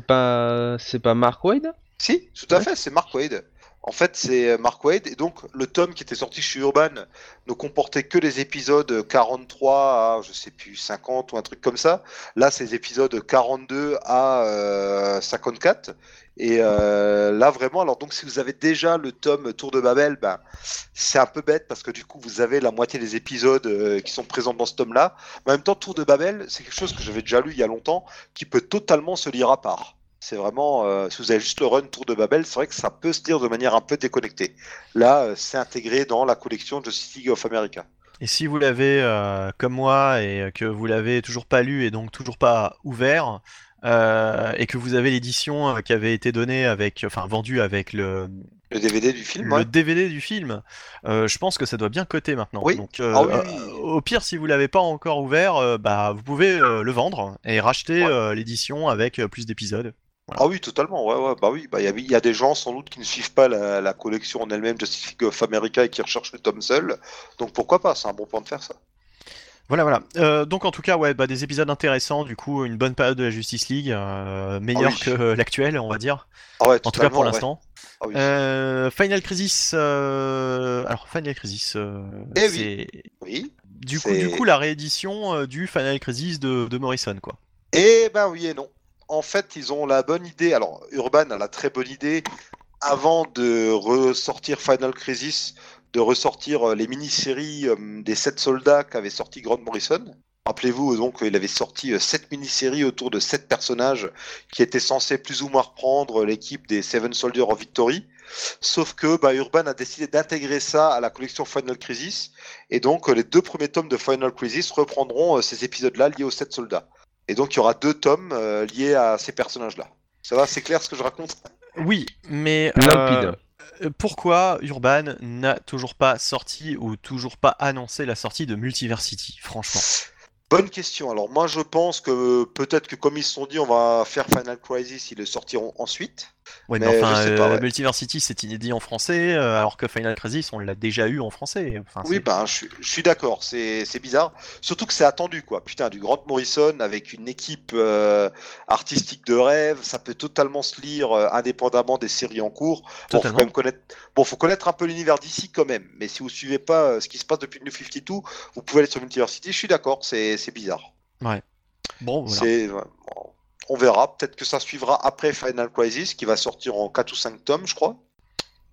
Pas c'est pas Mark Wade? Si, tout à Ouais. fait, c'est Mark Wade. En fait, c'est Mark Wade, et donc le tome qui était sorti chez Urban ne comportait que les épisodes 43 à, je sais plus, 50 ou un truc comme ça. Là, c'est les épisodes 42 à euh, 54. Et euh, là, vraiment, alors donc si vous avez déjà le tome Tour de Babel, ben, c'est un peu bête parce que du coup, vous avez la moitié des épisodes euh, qui sont présents dans ce tome-là. Mais en même temps, Tour de Babel, c'est quelque chose que j'avais déjà lu il y a longtemps, qui peut totalement se lire à part. C'est vraiment, euh, si vous avez juste le run Tour de Babel, c'est vrai que ça peut se lire de manière un peu déconnectée. Là, euh, c'est intégré dans la collection Justice League of America. Et si vous l'avez euh, comme moi et que vous l'avez toujours pas lu et donc toujours pas ouvert, et que vous avez l'édition qui avait été donnée avec, enfin vendue avec le, Le DVD du film, le ouais. DVD du film, euh, je pense que ça doit bien coter maintenant. Oui. Donc, euh, Ah oui, euh, au pire, si vous l'avez pas encore ouvert, bah vous pouvez le vendre et racheter Ouais. l'édition avec plus d'épisodes. Ah oui, totalement, ouais, ouais, bah oui, bah il y a- il y, a des gens sans doute qui ne suivent pas la, la collection en elle-même Justice League of America et qui recherchent le tome seul. Donc pourquoi pas, c'est un bon point de faire ça. Voilà, voilà. Euh, donc en tout cas, ouais, bah, des épisodes intéressants. Du coup, une bonne période de la Justice League, euh, meilleure oui. que l'actuelle, on va dire. Ah ouais, En tout cas pour l'instant. Ah oui. Euh, Final Crisis. Alors Final Crisis. Eh c'est oui. du coup, du coup, la réédition du Final Crisis de, de Morrison, quoi. Eh ben oui et non. En fait, ils ont la bonne idée. Alors, Urban a la très bonne idée, avant de ressortir Final Crisis, de ressortir euh, les mini-séries euh, des sept soldats qu'avait sorti Grant Morrison. Rappelez-vous, donc, il avait sorti euh, sept mini-séries autour de sept personnages qui étaient censés plus ou moins reprendre l'équipe des Seven Soldiers of Victory. Sauf que bah, Urban a décidé d'intégrer ça à la collection Final Crisis. Et donc, euh, les deux premiers tomes de Final Crisis reprendront euh, ces épisodes-là liés aux sept soldats. Et donc, il y aura deux tomes euh, liés à ces personnages-là. Ça va, c'est clair ce que je raconte? Oui, mais Limpide. euh, pourquoi Urban n'a toujours pas sorti ou toujours pas annoncé la sortie de Multiversity, franchement? Bonne question. Alors, moi, je pense que peut-être que comme ils se sont dit, on va faire Final Crisis, ils le sortiront ensuite. Ouais, mais, Mais enfin, je sais pas, euh, ouais. Multiversity c'est inédit en français, euh, alors que Final Crisis on l'a déjà eu en français. Enfin, Oui, ben, je suis, je suis d'accord. C'est bizarre. Surtout que c'est attendu, quoi. Putain, du Grant Morrison avec une équipe euh, artistique de rêve, ça peut totalement se lire euh, indépendamment des séries en cours. Bon, faut quand même connaître. Bon, faut connaître un peu l'univers d'ici quand même. Mais si vous suivez pas euh, ce qui se passe depuis New 52, vous pouvez aller sur Multiversity. Je suis d'accord. C'est bizarre. Bon, voilà. C'est ouais, bon, on verra. Peut-être que ça suivra après Final Crisis, qui va sortir en 4 ou 5 tomes, je crois.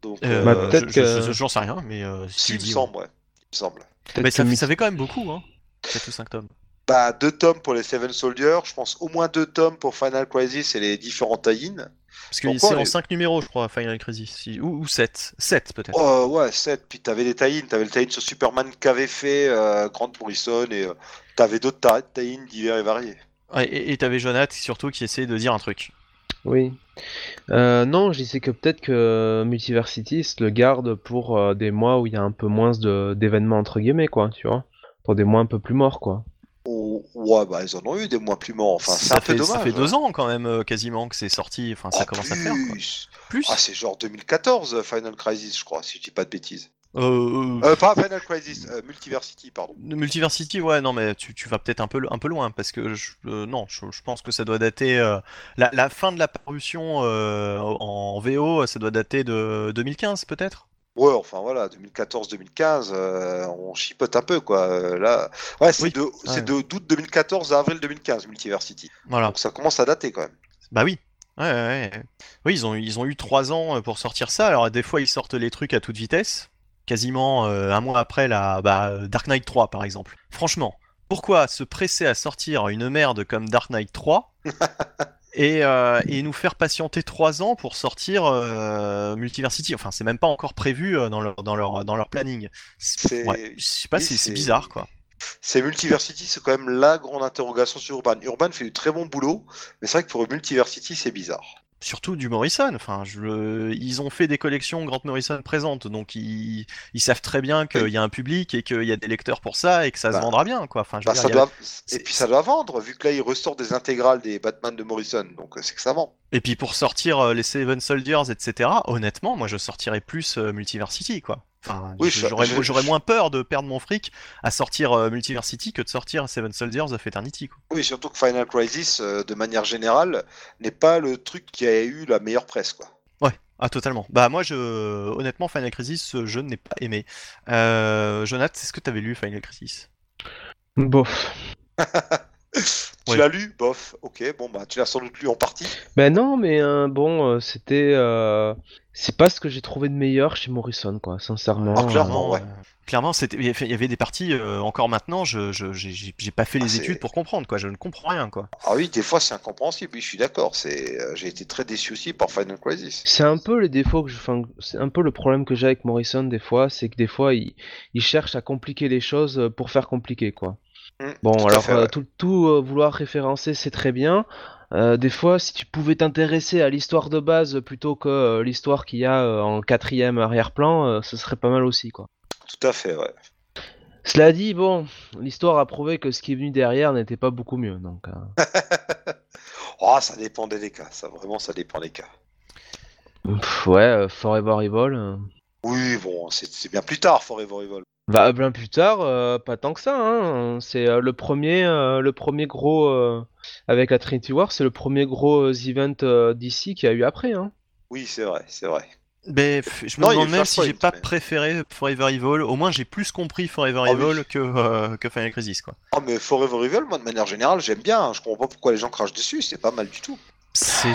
Donc, Euh, Bah, je- peut-être je- que- je- J'en sais rien, mais euh, si il me semble, ouais. Il me semble. Mais ça, que fait- ça fait quand même beaucoup, hein 4 ou 5 tomes. Bah, deux tomes pour les Seven Soldiers, je pense au moins deux tomes pour Final Crisis et les différents tie-in. Parce que c'est en les- 5 numéros, je crois, Final Crisis. si- Ou, ou 7. 7 peut-être. Oh ouais, 7, puis t'avais des tie-in, t'avais le tie-in sur Superman qu'avait fait euh, Grant Morrison et euh, t'avais d'autres tie- tie-in divers et variés. Et t'avais Jonathan surtout qui essayait de dire un truc. Oui. Euh, non, je disais que peut-être que Multiversity se le garde pour euh, des mois où il y a un peu moins de- d'événements entre guillemets, quoi, tu vois. Pour des mois un peu plus morts, quoi. Oh, ouais, bah ils en ont eu des mois plus morts. Enfin, c'est ça, un peu fait, dommage. ça fait hein. deux ans quand même euh, quasiment que c'est sorti. Enfin, ça Oh, commence à faire. quoi. plus. Ah, c'est genre 2014 euh, Final Crisis, je crois, si je dis pas de bêtises. Euh, Euh, pas Final Crisis, euh, Multiversity, pardon. Multiversity, ouais, non, mais tu, tu vas peut-être un peu, un peu loin parce que je, euh, non, je, je pense que ça doit dater. euh, la, la fin de la parution euh, en VO, ça doit dater de 2015 peut-être? Ouais, enfin voilà, 2014-2015, euh, on chipote un peu quoi. Euh, là, ouais, c'est Oui. de, Ouais. de d'août 2014 à avril 2015, Multiversity. Voilà. Donc ça commence à dater quand même. Bah oui. Ouais, ouais, ouais. Oui, ils ont, ils ont eu trois ans euh, pour sortir ça. Alors des fois, ils sortent les trucs à toute vitesse, quasiment euh, un mois après la bah, euh, Dark Knight 3 par exemple. Franchement, pourquoi se presser à sortir une merde comme Dark Knight 3 (laughs) et, euh, et nous faire patienter trois ans pour sortir euh, Multiversity? Enfin, c'est même pas encore prévu dans leur, dans leur, dans leur planning. Ouais, je sais pas, oui, c'est- bizarre quoi. C'est Multiversity, c'est quand même la grande interrogation sur Urban. Urban fait du très bon boulot, mais c'est vrai que pour Multiversity, c'est bizarre. Surtout du Morrison. Enfin, je, ils ont fait des collections Grant Morrison présentes, donc ils, ils savent très bien qu'il y a un public et qu'il y a des lecteurs pour ça et que ça Bah, se vendra bien, quoi. Enfin, je Bah, dire, ça a- doit... Et puis ça doit vendre, vu que là, il ressort des intégrales des Batman de Morrison, donc c'est que ça vend. Et puis pour sortir euh, les Seven Soldiers, etc. Honnêtement, moi je sortirais plus euh, Multiversity, quoi. Enfin, Oui, j'aurais moins peur de perdre mon fric à sortir euh, Multiversity que de sortir Seven Soldiers of Eternity, quoi. Oui, surtout que Final Crisis, euh, de manière générale, n'est pas le truc qui a eu la meilleure presse, quoi. Ouais, ah totalement. Bah moi je honnêtement Final Crisis je n'ai pas aimé. Euh, Jonathan, est-ce que tu avais lu Final Crisis? Bof. (laughs) (laughs) Tu Ouais. l'as lu Bof, ok, bon, bah tu l'as sans doute lu en partie. Ben non, mais euh, bon, euh, c'était. euh, C'est pas ce que j'ai trouvé de meilleur chez Morrison, quoi, sincèrement. Ah, clairement. euh, ouais. clairement, c'était il y avait- des parties euh, encore maintenant, je je- j'ai pas fait Ah, les c'est- études pour comprendre quoi, je ne comprends rien quoi. Ah oui, des fois c'est incompréhensible, oui, je suis d'accord. C'est, euh, j'ai été très déçu aussi par Final Crisis. C'est un peu les défauts que je, enfin, c'est un peu le problème que j'ai avec Morrison des fois, c'est que des fois il, il cherche à compliquer les choses pour faire compliquer quoi. Mm, Bon tout alors fait, euh, ouais. tout, tout, euh, vouloir référencer c'est très bien. Euh, des fois si tu pouvais t'intéresser à l'histoire de base plutôt que euh, l'histoire qu'il y a euh, en quatrième arrière-plan, ce serait pas mal aussi quoi. Tout à fait, ouais. Cela dit bon, l'histoire a prouvé que ce qui est venu derrière n'était pas beaucoup mieux donc. (laughs) Oh, ça dépendait des cas, ça vraiment, ça dépend des cas. pff, ouais, Forever Evil. Oui, bon, c'est, c'est bien plus tard, Forever Evil. Bah bien plus tard, euh, pas tant que ça. Hein. C'est euh, le premier, euh, le premier gros euh, avec la Trinity War, c'est le premier gros euh, event euh, d'ici qu'il y a eu après. Hein. Oui, c'est vrai, c'est vrai. Mais je me Non, demande même si j'ai pas mais- préféré Forever Evil. Au moins j'ai plus compris Forever Ah oui. Evil que euh, que Final Crisis quoi. Oh, mais Forever Evil, moi, de manière générale, j'aime bien. hein. Je comprends pas pourquoi les gens crachent dessus, c'est pas mal du tout. C'est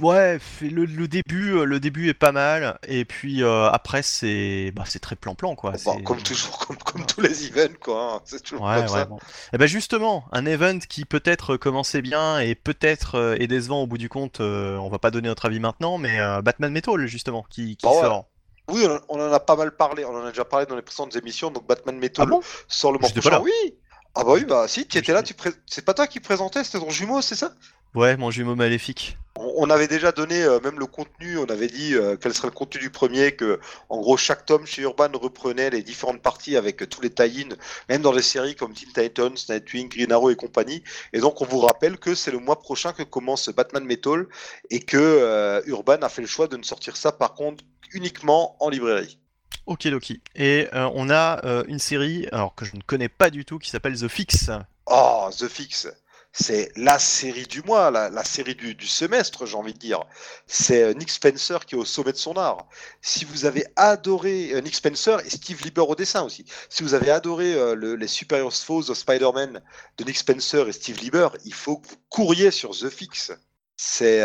ouais, le, le début euh, le début est pas mal et puis euh, après c'est bah c'est très plan-plan quoi. Bon, c'est- comme toujours, comme, comme tous les events, quoi. hein. C'est toujours Ouais, comme ouais, ça. bon. Et ben justement, un event qui peut-être commençait bien et peut-être euh, est décevant au bout du compte, euh, on va pas donner notre avis maintenant, mais euh, Batman Metal justement, qui, qui Bah sort. Oui, on, en a pas mal parlé, on en a déjà parlé dans les précédentes émissions, donc Batman Metal Ah bon? sort le mois prochain. là. Oui? Ah bah oui, bah si, tu étais là, tu pré- c'est pas toi qui présentais, c'était ton jumeau, c'est ça? Ouais, mon jumeau maléfique. on, avait déjà donné euh, même le contenu, on avait dit euh, quel serait le contenu du premier, que en gros chaque tome chez Urban reprenait les différentes parties avec euh, tous les tie-in, même dans des séries comme Teen Titans, Nightwing, Green Arrow et compagnie. Et donc on vous rappelle que c'est le mois prochain que commence Batman Metal et que euh, Urban a fait le choix de ne sortir ça par contre uniquement en librairie. Ok, Loki. Et on a une série, alors que je ne connais pas du tout, qui s'appelle The Fix. Oh, The Fix, c'est la série du mois, la, série du, semestre, j'ai envie de dire. C'est euh, Nick Spencer qui est au sommet de son art. Si vous avez adoré euh, Nick Spencer et Steve Lieber au dessin aussi, si vous avez adoré euh, le- les Superior Foes of Spider-Man de Nick Spencer et Steve Lieber, il faut que vous couriez sur The Fix. C'est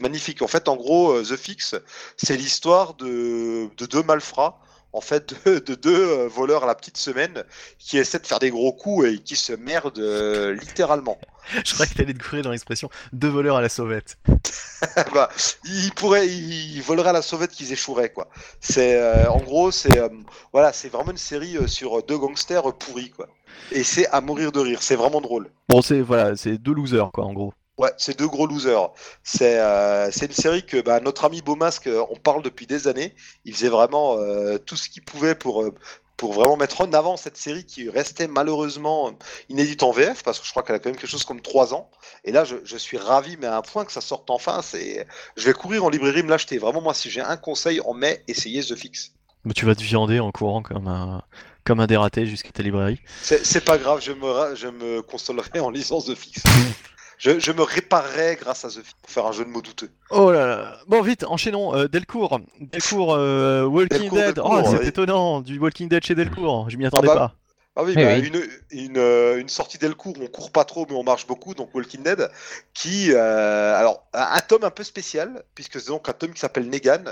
magnifique. En fait, en gros, The Fix, c'est l'histoire de deux malfrats, en fait, de, de deux euh, voleurs à la petite semaine qui essaient de faire des gros coups et qui se merdent euh, littéralement. (laughs) Je crois que t'allais découvrir dans l'expression deux voleurs à la sauvette. (laughs) (laughs) bah, ils pourraient, ils voleraient à la sauvette qu'ils échoueraient quoi. C'est euh, en gros, c'est euh, voilà, c'est vraiment une série sur deux gangsters pourris quoi. Et c'est à mourir de rire. C'est vraiment drôle. Bon, c'est voilà, c'est deux losers quoi, en gros. Ouais, c'est deux gros losers. C'est euh, une série que bah, notre ami Beaumasque, euh, on parle depuis des années. Il faisait vraiment euh, tout ce qu'il pouvait pour, euh, pour vraiment mettre en avant cette série qui restait malheureusement inédite en VF, parce que je crois qu'elle a quand même quelque chose comme trois ans. Et là, je, je suis ravi, mais à un point que ça sorte enfin. c'est Je vais courir en librairie me l'acheter. Vraiment, moi, si j'ai un conseil en mai, essayez The Fix. Mais tu vas te viander en courant comme un, comme un dératé jusqu'à ta librairie. C'est pas grave, je me, je me consolerai en lisant The Fix. (laughs) je, je me réparerai grâce à The Fix pour faire un jeu de mots douteux. Oh là là. Bon, vite, enchaînons. Euh, Delcourt. Delcourt, euh, Walking Delcourt, Dead. Delcourt, oh, c'est étonnant. Du Walking Dead chez Delcourt. Je m'y attendais bah, pas. Ah oui, Eh bah, oui. Une, une, euh, une sortie Delcourt où on court pas trop mais on marche beaucoup, donc Walking Dead, qui, euh, alors, un, un tome un peu spécial, puisque c'est donc un tome qui s'appelle Negan,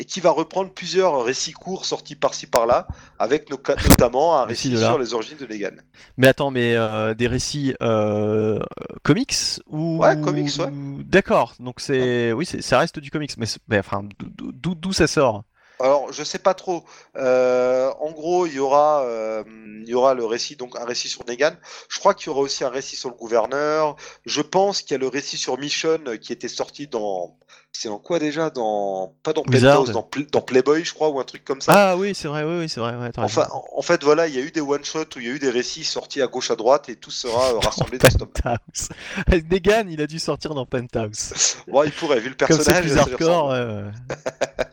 et qui va reprendre plusieurs récits courts sortis par-ci par-là, avec no- notamment un récit de sur les origines de Negan. Mais attends, mais euh, des récits euh, comics ou Ouais, comics, ouais. D'accord. Donc c'est, oui, ça reste du comics. Mais, mais enfin, d'où ça sort? Alors, je sais pas trop. Euh, en gros, il y aura, euh, il y aura le récit, donc un récit sur Negan. Je crois qu'il y aura aussi un récit sur le gouverneur. Je pense qu'il y a le récit sur Mission euh, qui était sorti dans, c'est dans quoi déjà? Dans, pas dans. Penthouse, dans, Pl- dans Playboy, je crois, ou un truc comme ça. Ah oui, c'est vrai. Oui, oui, c'est vrai. Ouais, t'as raison. Enfin, en en fait, voilà, il y a eu des one-shots où il y a eu des récits sortis à gauche à droite et tout sera euh, rassemblé dans. Penthouse. (laughs) Negan, il a dû sortir dans Penthouse. Bon, il pourrait, vu le Comme c'est personnage. plus hardcore. (laughs)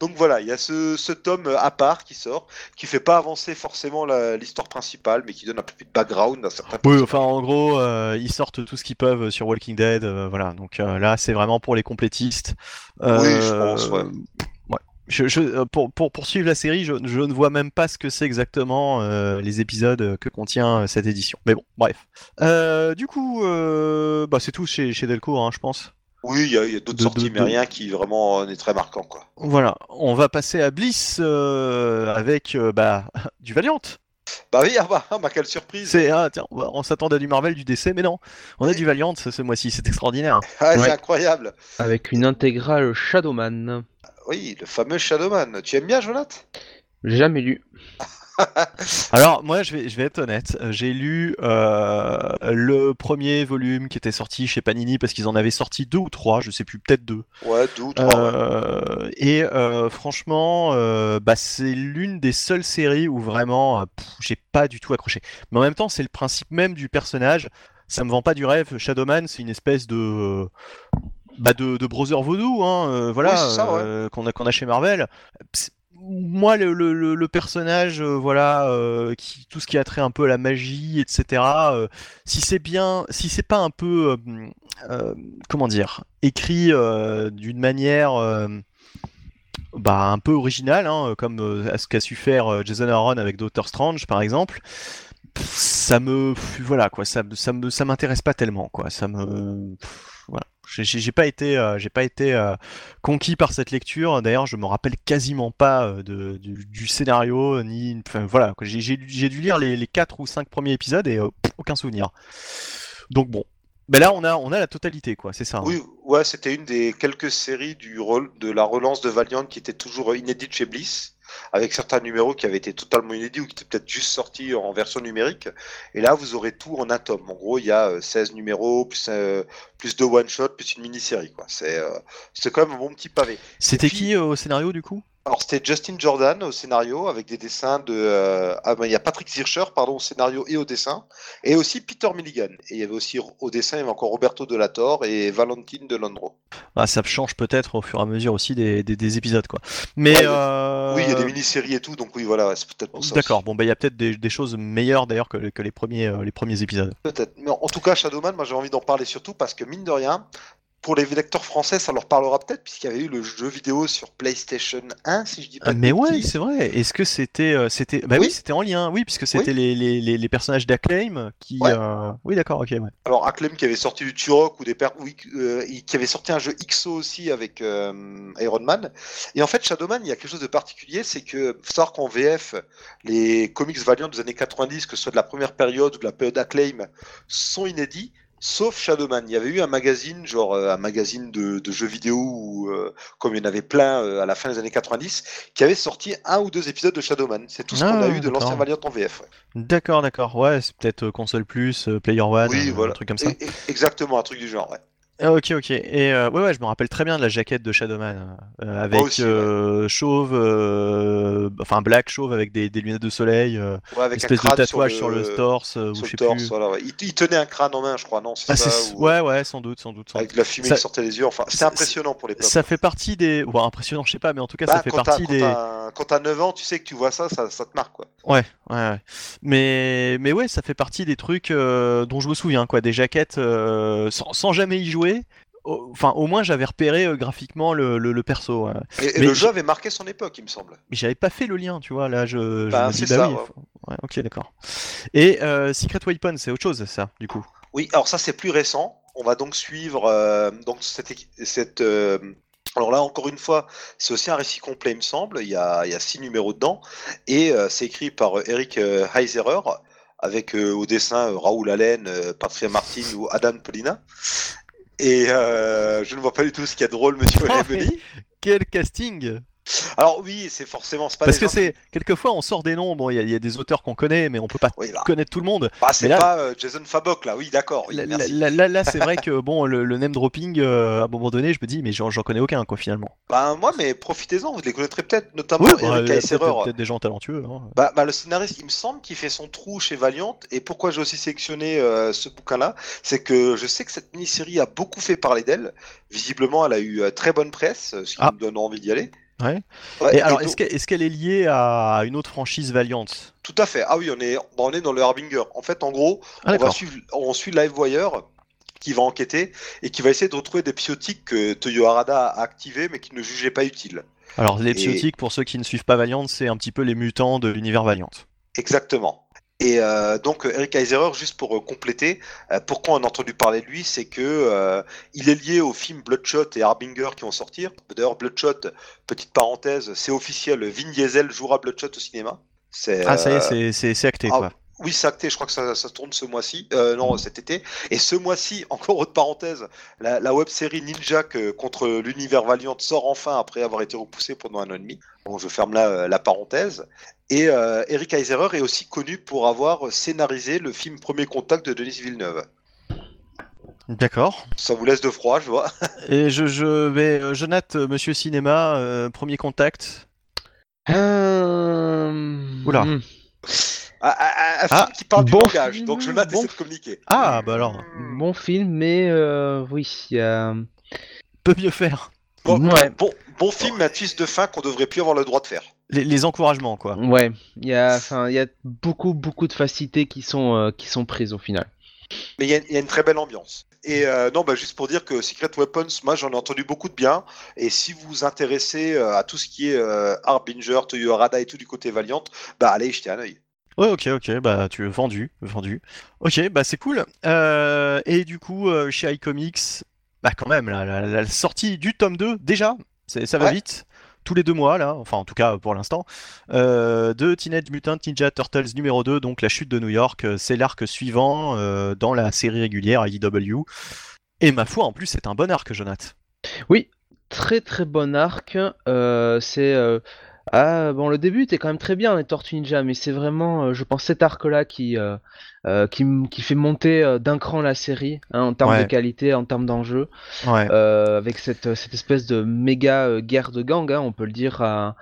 Donc voilà, il y a ce, ce tome euh, à part qui sort, qui fait pas avancer forcément l'histoire principale, mais qui donne un peu plus de background à certains Oui, enfin en gros, euh, ils sortent tout ce qu'ils peuvent sur Walking Dead, euh, voilà. Donc euh, là, c'est vraiment pour les complétistes. Oui, je pense, ouais. ouais. Je, je- euh, pour, pour poursuivre la série, je, je ne vois même pas ce que c'est exactement euh, les épisodes que contient euh, cette édition. Mais bon, bref. Euh, du coup, euh, bah, c'est tout chez, chez Delcourt, hein, je pense. Oui, il y a, d'autres sorties, de- mais de- rien qui vraiment euh, n'est très marquant, quoi. Voilà, on va passer à Bliss euh, avec euh, bah, (laughs) du Valiant. Bah oui, ah bah, ah bah, quelle surprise C'est ah, tiens, on s'attendait à du Marvel, du DC, mais non, on a Oui. du Valiant ce, ce mois-ci, c'est extraordinaire. (laughs) Ah, C'est Ouais. incroyable Avec une intégrale Shadowman. Oui, le fameux Shadowman. Tu aimes bien, Jonathan? Jamais lu. (laughs) (laughs) Alors moi je vais, je vais être honnête, euh, j'ai lu euh, le premier volume qui était sorti chez Panini parce qu'ils en avaient sorti deux ou trois, je sais plus, peut-être deux. Ouais, deux ou trois. ouais. Euh, et euh, franchement, bah, c'est l'une des seules séries où vraiment j'ai pas du tout accroché. Mais en même temps, c'est le principe même du personnage. Ça me vend pas du rêve. Shadowman, c'est une espèce de bah, de, de brother vaudou, hein, euh, voilà, ouais. euh, qu'on a qu'on a chez Marvel. Moi, le, personnage, euh, voilà, euh, tout ce qui a trait un peu à la magie, etc. euh, si c'est bien, si c'est pas un peu, comment dire, écrit d'une manière bah, un peu originale, hein, comme à ce qu'a su faire Jason Aaron avec Doctor Strange, par exemple. Ça me, voilà quoi, ça, ça ça m'intéresse pas tellement quoi. Ça me, voilà. J'ai- pas été, euh, j'ai pas été euh, conquis par cette lecture. D'ailleurs, je me rappelle quasiment pas euh, de, du, scénario ni, enfin voilà. J'ai dû lire les, les quatre ou cinq premiers épisodes et aucun souvenir. Donc bon, ben là on a, on a la totalité quoi. C'est ça. hein. Oui, ouais, c'était une des quelques séries du rôle de la relance de Valiant qui était toujours inédite chez Bliss, avec certains numéros qui avaient été totalement inédits ou qui étaient peut-être juste sortis en version numérique. Et là, vous aurez tout en un tome. En gros, il y a euh, 16 numéros, plus, euh, plus de one-shot, plus une mini-série. C'est euh, c'est quand même un bon petit pavé. C'était qui euh, au scénario du coup? Alors, c'était Justin Jordan au scénario, avec des dessins de... euh, Ah, ben, il y a Patrick Zircher, pardon, au scénario et au dessin, et aussi Peter Milligan. Et il y avait aussi au dessin, il y avait encore Roberto de la Torre et Valentine de Londro. Ah, Ça change peut-être au fur et à mesure aussi des, des, des épisodes quoi. Mais Ouais, il y a- euh, Oui, il y a des mini-séries et tout, donc oui, voilà, c'est peut-être pour ça. D'accord, bon bah il y a peut-être des, des choses meilleures d'ailleurs que, que les premiers euh, les premiers épisodes. Peut-être. Mais en tout cas, Shadowman, moi j'ai envie d'en parler surtout parce que mine de rien, pour les lecteurs français, ça leur parlera peut-être, puisqu'il y avait eu le jeu vidéo sur PlayStation 1, si je dis pas Ah, de mais ouais, c'est vrai. Est-ce que c'était euh, c'était bah oui, Oui. c'était en lien, oui, puisque c'était les, les, les, les personnages d'Acclaim qui Ouais. euh, oui d'accord, ok, ouais. Alors, Acclaim qui avait sorti du Turok ou des per... oui, euh, qui avait sorti un jeu XO aussi avec euh, Iron Man. Et en fait, Shadowman, il y a quelque chose de particulier, c'est que faut savoir qu'en VF, les comics Valiant des années 90, que ce soit de la première période ou de la période Acclaim, sont inédits. Sauf Shadowman. Il y avait eu un magazine, genre euh, un magazine de, de jeux vidéo, où, euh, comme il y en avait plein euh, à la fin des années 90, qui avait sorti un ou deux épisodes de Shadowman. C'est tout ce qu'on Ah, a eu de l'ancien Valiant en VF. ouais. D'accord, d'accord. Ouais, c'est peut-être console plus, Player One, Oui, voilà. un truc comme ça. Et- exactement, un truc du genre. Ouais. Ah, ok, ok. Et euh, ouais, ouais, je me rappelle très bien de la jaquette de Shadowman, euh, avec aussi, ouais. euh, chauve, euh, enfin black chauve avec des, des lunettes de soleil, Ouais, avec espèce un de tatouage sur le, torse, euh, ou sur je le sais torse, plus. voilà, ouais. il, il tenait un crâne en main, je crois, non C'est Ah, ça c'est- ou- ouais, ouais, sans doute, sans doute. sans Avec de la fumée Ça- qui sortait des yeux. Enfin, ça- impressionnant pour l'époque. Ça fait partie des. Bon, impressionnant, je sais pas, mais en tout cas, Bah, ça fait quand partie des. Quand t'as- quand t'as 9 ans, tu sais que tu vois ça, ça, ça te marque, quoi. Ouais, ouais. Mais, mais ouais, ça fait partie des trucs dont je me souviens, quoi. Des jaquettes sans, sans jamais y jouer. Au- Enfin, au moins, j'avais repéré euh, graphiquement le, le, le perso. ouais. Et, et Mais le jeu avait marqué son époque, il me semble. Mais j'avais pas fait le lien, tu vois. Là, je, je Bah, me dis, c'est bah ça, oui. ouais. faut- ouais, ok, d'accord. Et euh, Secret Weapon, c'est autre chose, ça, du coup? Oui, alors ça c'est plus récent. On va donc suivre euh, donc cette, euh, alors là encore une fois, c'est aussi un récit complet, il me semble. Il y a, il y a six numéros dedans et euh, c'est écrit par euh, Eric euh, Heiserer avec euh, au dessin euh, Raoul Allen, euh, Patricia Martin ou Adam Polina. Et euh, je ne vois pas du tout ce qu'il y a de drôle, Monsieur (laughs) Oh, Lebeli. Quel casting Alors oui, c'est forcément c'est pas Parce que gens- c'est quelquefois on sort des noms. Bon, il y, a- il y a des auteurs qu'on connaît, mais on peut pas Oui, là. connaître tout le monde. Bah, c'est là- pas euh, Jason Fabok là. Oui, d'accord. Oui, Là, là, c'est vrai que bon, le, le name dropping, euh, à un moment donné, je me dis, mais j'en connais aucun, quoi, finalement. Bah moi, mais profitez-en, vous les connaîtrez peut-être, notamment bah, Eric a Heiserer. peut-être des gens talentueux. hein. Bah, bah, le scénariste, il me semble qu'il fait son trou chez Valiant. Et pourquoi j'ai aussi sélectionné euh, ce bouquin-là, c'est que je sais que cette mini-série a beaucoup fait parler d'elle. Visiblement, elle a eu très bonne presse, ce qui Ah. me donne envie d'y aller. Ouais. Ouais, Et alors, est-ce qu'elle est-ce qu'elle est liée à une autre franchise Valiant? Tout à fait. Ah oui, on est, bah, on est dans le Harbinger. En fait, en gros, Ah, on, va suivre, on suit Livewire qui va enquêter et qui va essayer de retrouver des psiotiques que Toyo Harada a activés mais qui ne jugeait pas utiles. Alors, les Et- psiotiques, pour ceux qui ne suivent pas Valiant, c'est un petit peu les mutants de l'univers Valiant. Exactement. Et euh, donc Eric Heiserer, juste pour euh, compléter, euh, pourquoi on a entendu parler de lui, c'est que euh, il est lié aux films Bloodshot et Harbinger qui vont sortir. D'ailleurs, Bloodshot, petite parenthèse, c'est officiel, Vin Diesel jouera Bloodshot au cinéma. Ah, ça y est, c'est- acté, ah, quoi. Oui, c'est acté, je crois que ça, ça tourne ce mois-ci, euh, non, cet été. Et ce mois-ci, (laughs) encore autre parenthèse, la, la web-série Ninja que- contre l'univers Valiant sort enfin après avoir été repoussée pendant un an et demi. Bon, je ferme là euh, la parenthèse. Et euh, Eric Heiserer est aussi connu pour avoir scénarisé le film Premier Contact de Denis Villeneuve. D'accord. Ça vous laisse de froid, je vois. (laughs) Et je, je vais. euh, Je note, euh, Monsieur Cinéma, euh, premier contact. Euh... Oula. hmm. Un, un- un Ah, film qui parle du bon langage, film, donc je note bon essaie de communiquer. Ah, bah alors, Bon film, mais euh, oui, il y a... peut mieux faire. Bon, Ouais. bon, bon film, mais un twist de fin qu'on devrait plus avoir le droit de faire. Les, les encouragements, quoi. Ouais, il y a, enfin, il y a beaucoup, beaucoup de facilités qui sont, euh, qui sont prises au final. Mais il y, a- il y a une très belle ambiance. Et euh, non, bah, juste pour dire que Secret Weapons, moi j'en ai entendu beaucoup de bien. Et si vous vous intéressez euh, à tout ce qui est euh, Harbinger, et tout du côté Valiant, bah allez jeter un œil. Ouais, ok, ok, bah tu vendu, vendu. Ok, bah c'est cool. Euh, et du coup, euh, chez iComics, bah quand même, la, la- la sortie du tome 2, déjà, ça va Ouais. vite. Tous les deux mois, là, enfin en tout cas pour l'instant, euh, de Teenage Mutant Ninja Turtles numéro 2, donc la chute de New York, euh, c'est l'arc suivant euh, dans la série régulière IDW. Et ma foi, en plus, c'est un bon arc, Jonathan. Oui, très très bon arc. euh, c'est ah bon, le début était quand même très bien les Tortues Ninja, mais c'est vraiment, euh, je pense, cet arc-là qui euh, euh, qui, fait monter d'un cran la série hein, en termes Ouais. de qualité, en termes d'enjeu, Ouais. avec cette cette espèce de méga guerre de gang, hein, on peut le dire, à,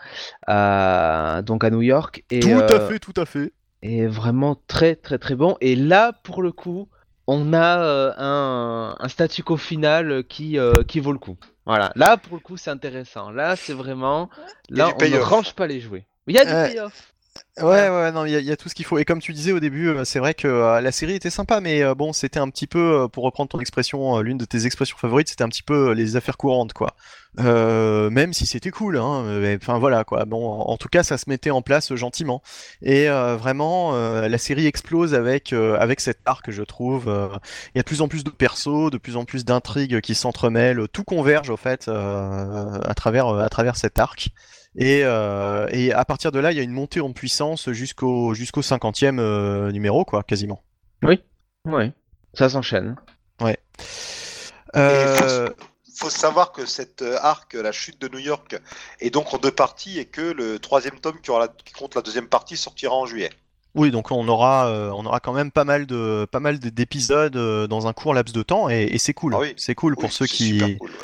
à- donc à New York. Et, tout à fait, tout à fait. est vraiment très très très bon. Et là, pour le coup, on a euh, un, un statu quo final qui, euh, qui vaut le coup. Voilà, là pour le coup c'est intéressant. Là c'est vraiment, là on ne range pas les jouets. Il y a du payoff. Ouais, ouais, non, il y, a- il y a tout ce qu'il faut. Et comme tu disais au début, euh, c'est vrai que euh, la série était sympa, mais euh, bon, c'était un petit peu, euh, pour reprendre ton expression, l'une de tes expressions favorites, c'était un petit peu les affaires courantes, quoi. Même si c'était cool, hein. Enfin voilà, quoi. Bon, en, en tout cas, ça se mettait en place gentiment. Et vraiment, la série explose avec avec cet arc, je trouve. Il y a de plus en plus de persos, de plus en plus d'intrigues qui s'entremêlent. Tout converge, au fait, à travers à travers cet arc. Et, euh, et à partir de là, il y a une montée en puissance jusqu'au jusqu'au 50e euh, numéro, quoi, quasiment. Oui, ouais, ça s'enchaîne. Euh, faut savoir que cette euh, arc, la chute de New York, est donc en deux parties et que le troisième tome qui, aura la- qui compte la deuxième partie sortira en juillet. Oui, donc on aura, euh, on aura quand même pas mal de, pas mal de- d'épisodes dans un court laps de temps et, et c'est cool. Ah oui. C'est cool pour Oui, ceux qui, super cool, ouais.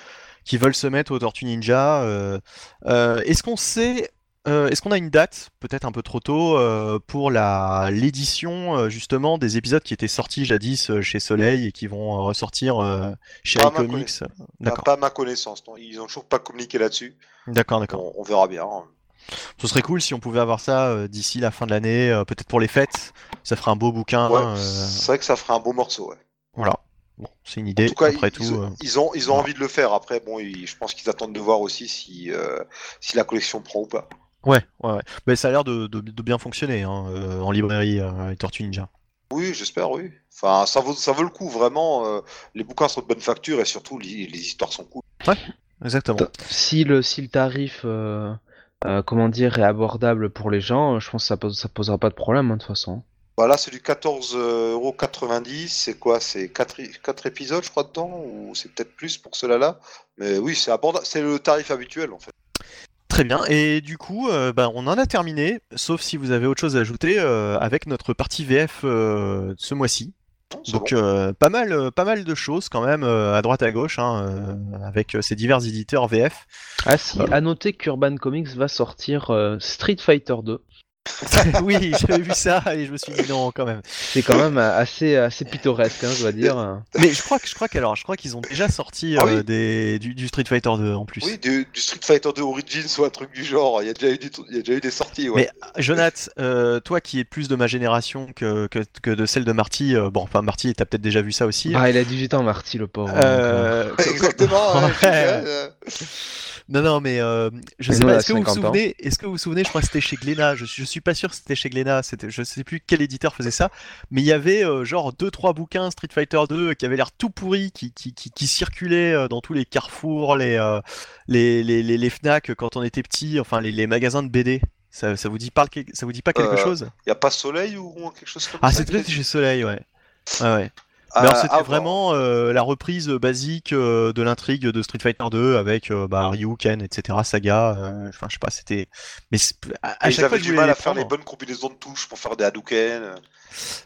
Qui veulent se mettre aux Tortues Ninja. euh, euh, est-ce qu'on sait, euh, est-ce qu'on a une date, peut-être un peu trop tôt, euh, pour la l'édition euh, justement des épisodes qui étaient sortis jadis chez Soleil et qui vont ressortir chez Pas ma iComics? Pas, à ma connaissance, non. ils ont toujours pas communiqué là-dessus. d'accord, d'accord. On, on verra bien. hein. Ce serait cool si on pouvait avoir ça d'ici la fin de l'année, peut-être pour les fêtes. Ça ferait un beau bouquin. Ouais, C'est vrai que ça ferait un beau morceau. Ouais. Voilà. Bon, c'est une En idée. tout cas, Après ils, tout. ils- euh, ils ont, ils ont envie de le faire. Après, bon, ils- je pense qu'ils attendent de voir aussi si, euh, si la collection prend ou pas. Ouais, ouais, ouais. Mais ça a l'air de, de- de bien fonctionner hein, euh, en librairie, euh, les Tortues Ninja. Oui, j'espère, oui. Enfin, ça vaut, ça vaut le coup, vraiment. euh, les bouquins sont de bonne facture et surtout, les, les histoires sont cool. Exactement. Si le, si le tarif, euh, euh, comment dire, est abordable pour les gens, je pense que ça, pose, ça posera pas de problème, hein, de toute façon. Voilà, c'est du 14,90€. C'est quoi? C'est 4, épisodes, je crois, dedans Ou c'est peut-être plus pour cela-là? Mais oui, c'est abordable. C'est le tarif habituel, en fait. Très bien. Et du coup, euh, bah, on en a terminé, sauf si vous avez autre chose à ajouter euh, avec notre partie VF euh, ce mois-ci. Donc bon. euh, pas mal, pas mal de choses quand même euh, à droite à gauche, hein, euh, avec euh, ces divers éditeurs VF. Ah si, à noter qu'Urban Comics va sortir euh, Street Fighter 2. (laughs) oui, j'avais vu ça et je me suis dit non quand même. C'est quand même euh, assez, assez pittoresque, hein, je dois dire. Mais je crois que je crois qu'alors je crois qu'ils ont déjà sorti Ah euh, oui. des, du, du Street Fighter 2 en plus. Oui, du, du Street Fighter 2 Origins ou un truc du genre. Il y a déjà eu, du- il y a déjà eu des sorties, ouais. Mais Jonath, euh, toi qui es plus de ma génération que, que, que de celle de Marty, euh, bon, enfin Marty, t'as peut-être déjà vu ça aussi. Ah, il a 18 ans, Marty, le pauvre. donc, euh, Euh, (laughs) Exactement. (laughs) ouais, Non, non, mais euh, je Et sais nous, pas. Est-ce que vous vous 50 ans. souvenez Est-ce que vous vous souvenez Je crois que c'était chez Glénat. Je, suis- je suis pas sûr que c'était chez Glénat. C'était, je sais plus quel éditeur faisait ça, mais il y avait euh, genre deux trois bouquins Street Fighter 2 qui avaient l'air tout pourris, qui, qui, qui, qui circulaient euh, dans tous les carrefours, les, euh, les, les, les, les Fnac quand on était petit, enfin les, les magasins de BD. Ça, ça vous dit pas, ça vous dit pas quelque Euh, chose? Il n'y a pas Soleil ou quelque chose comme Ah, ça c'était qui- chez Soleil, ouais. Ouais, ouais. Ah, alors, c'était avant. vraiment euh, la reprise basique euh, de l'intrigue de Street Fighter 2 avec euh, bah, Ryu, Ken, etc. Saga. euh, Enfin, je sais pas, c'était. Mais à, à chaque fois, du mal à faire les bonnes combinaisons de touches pour faire des Hadouken.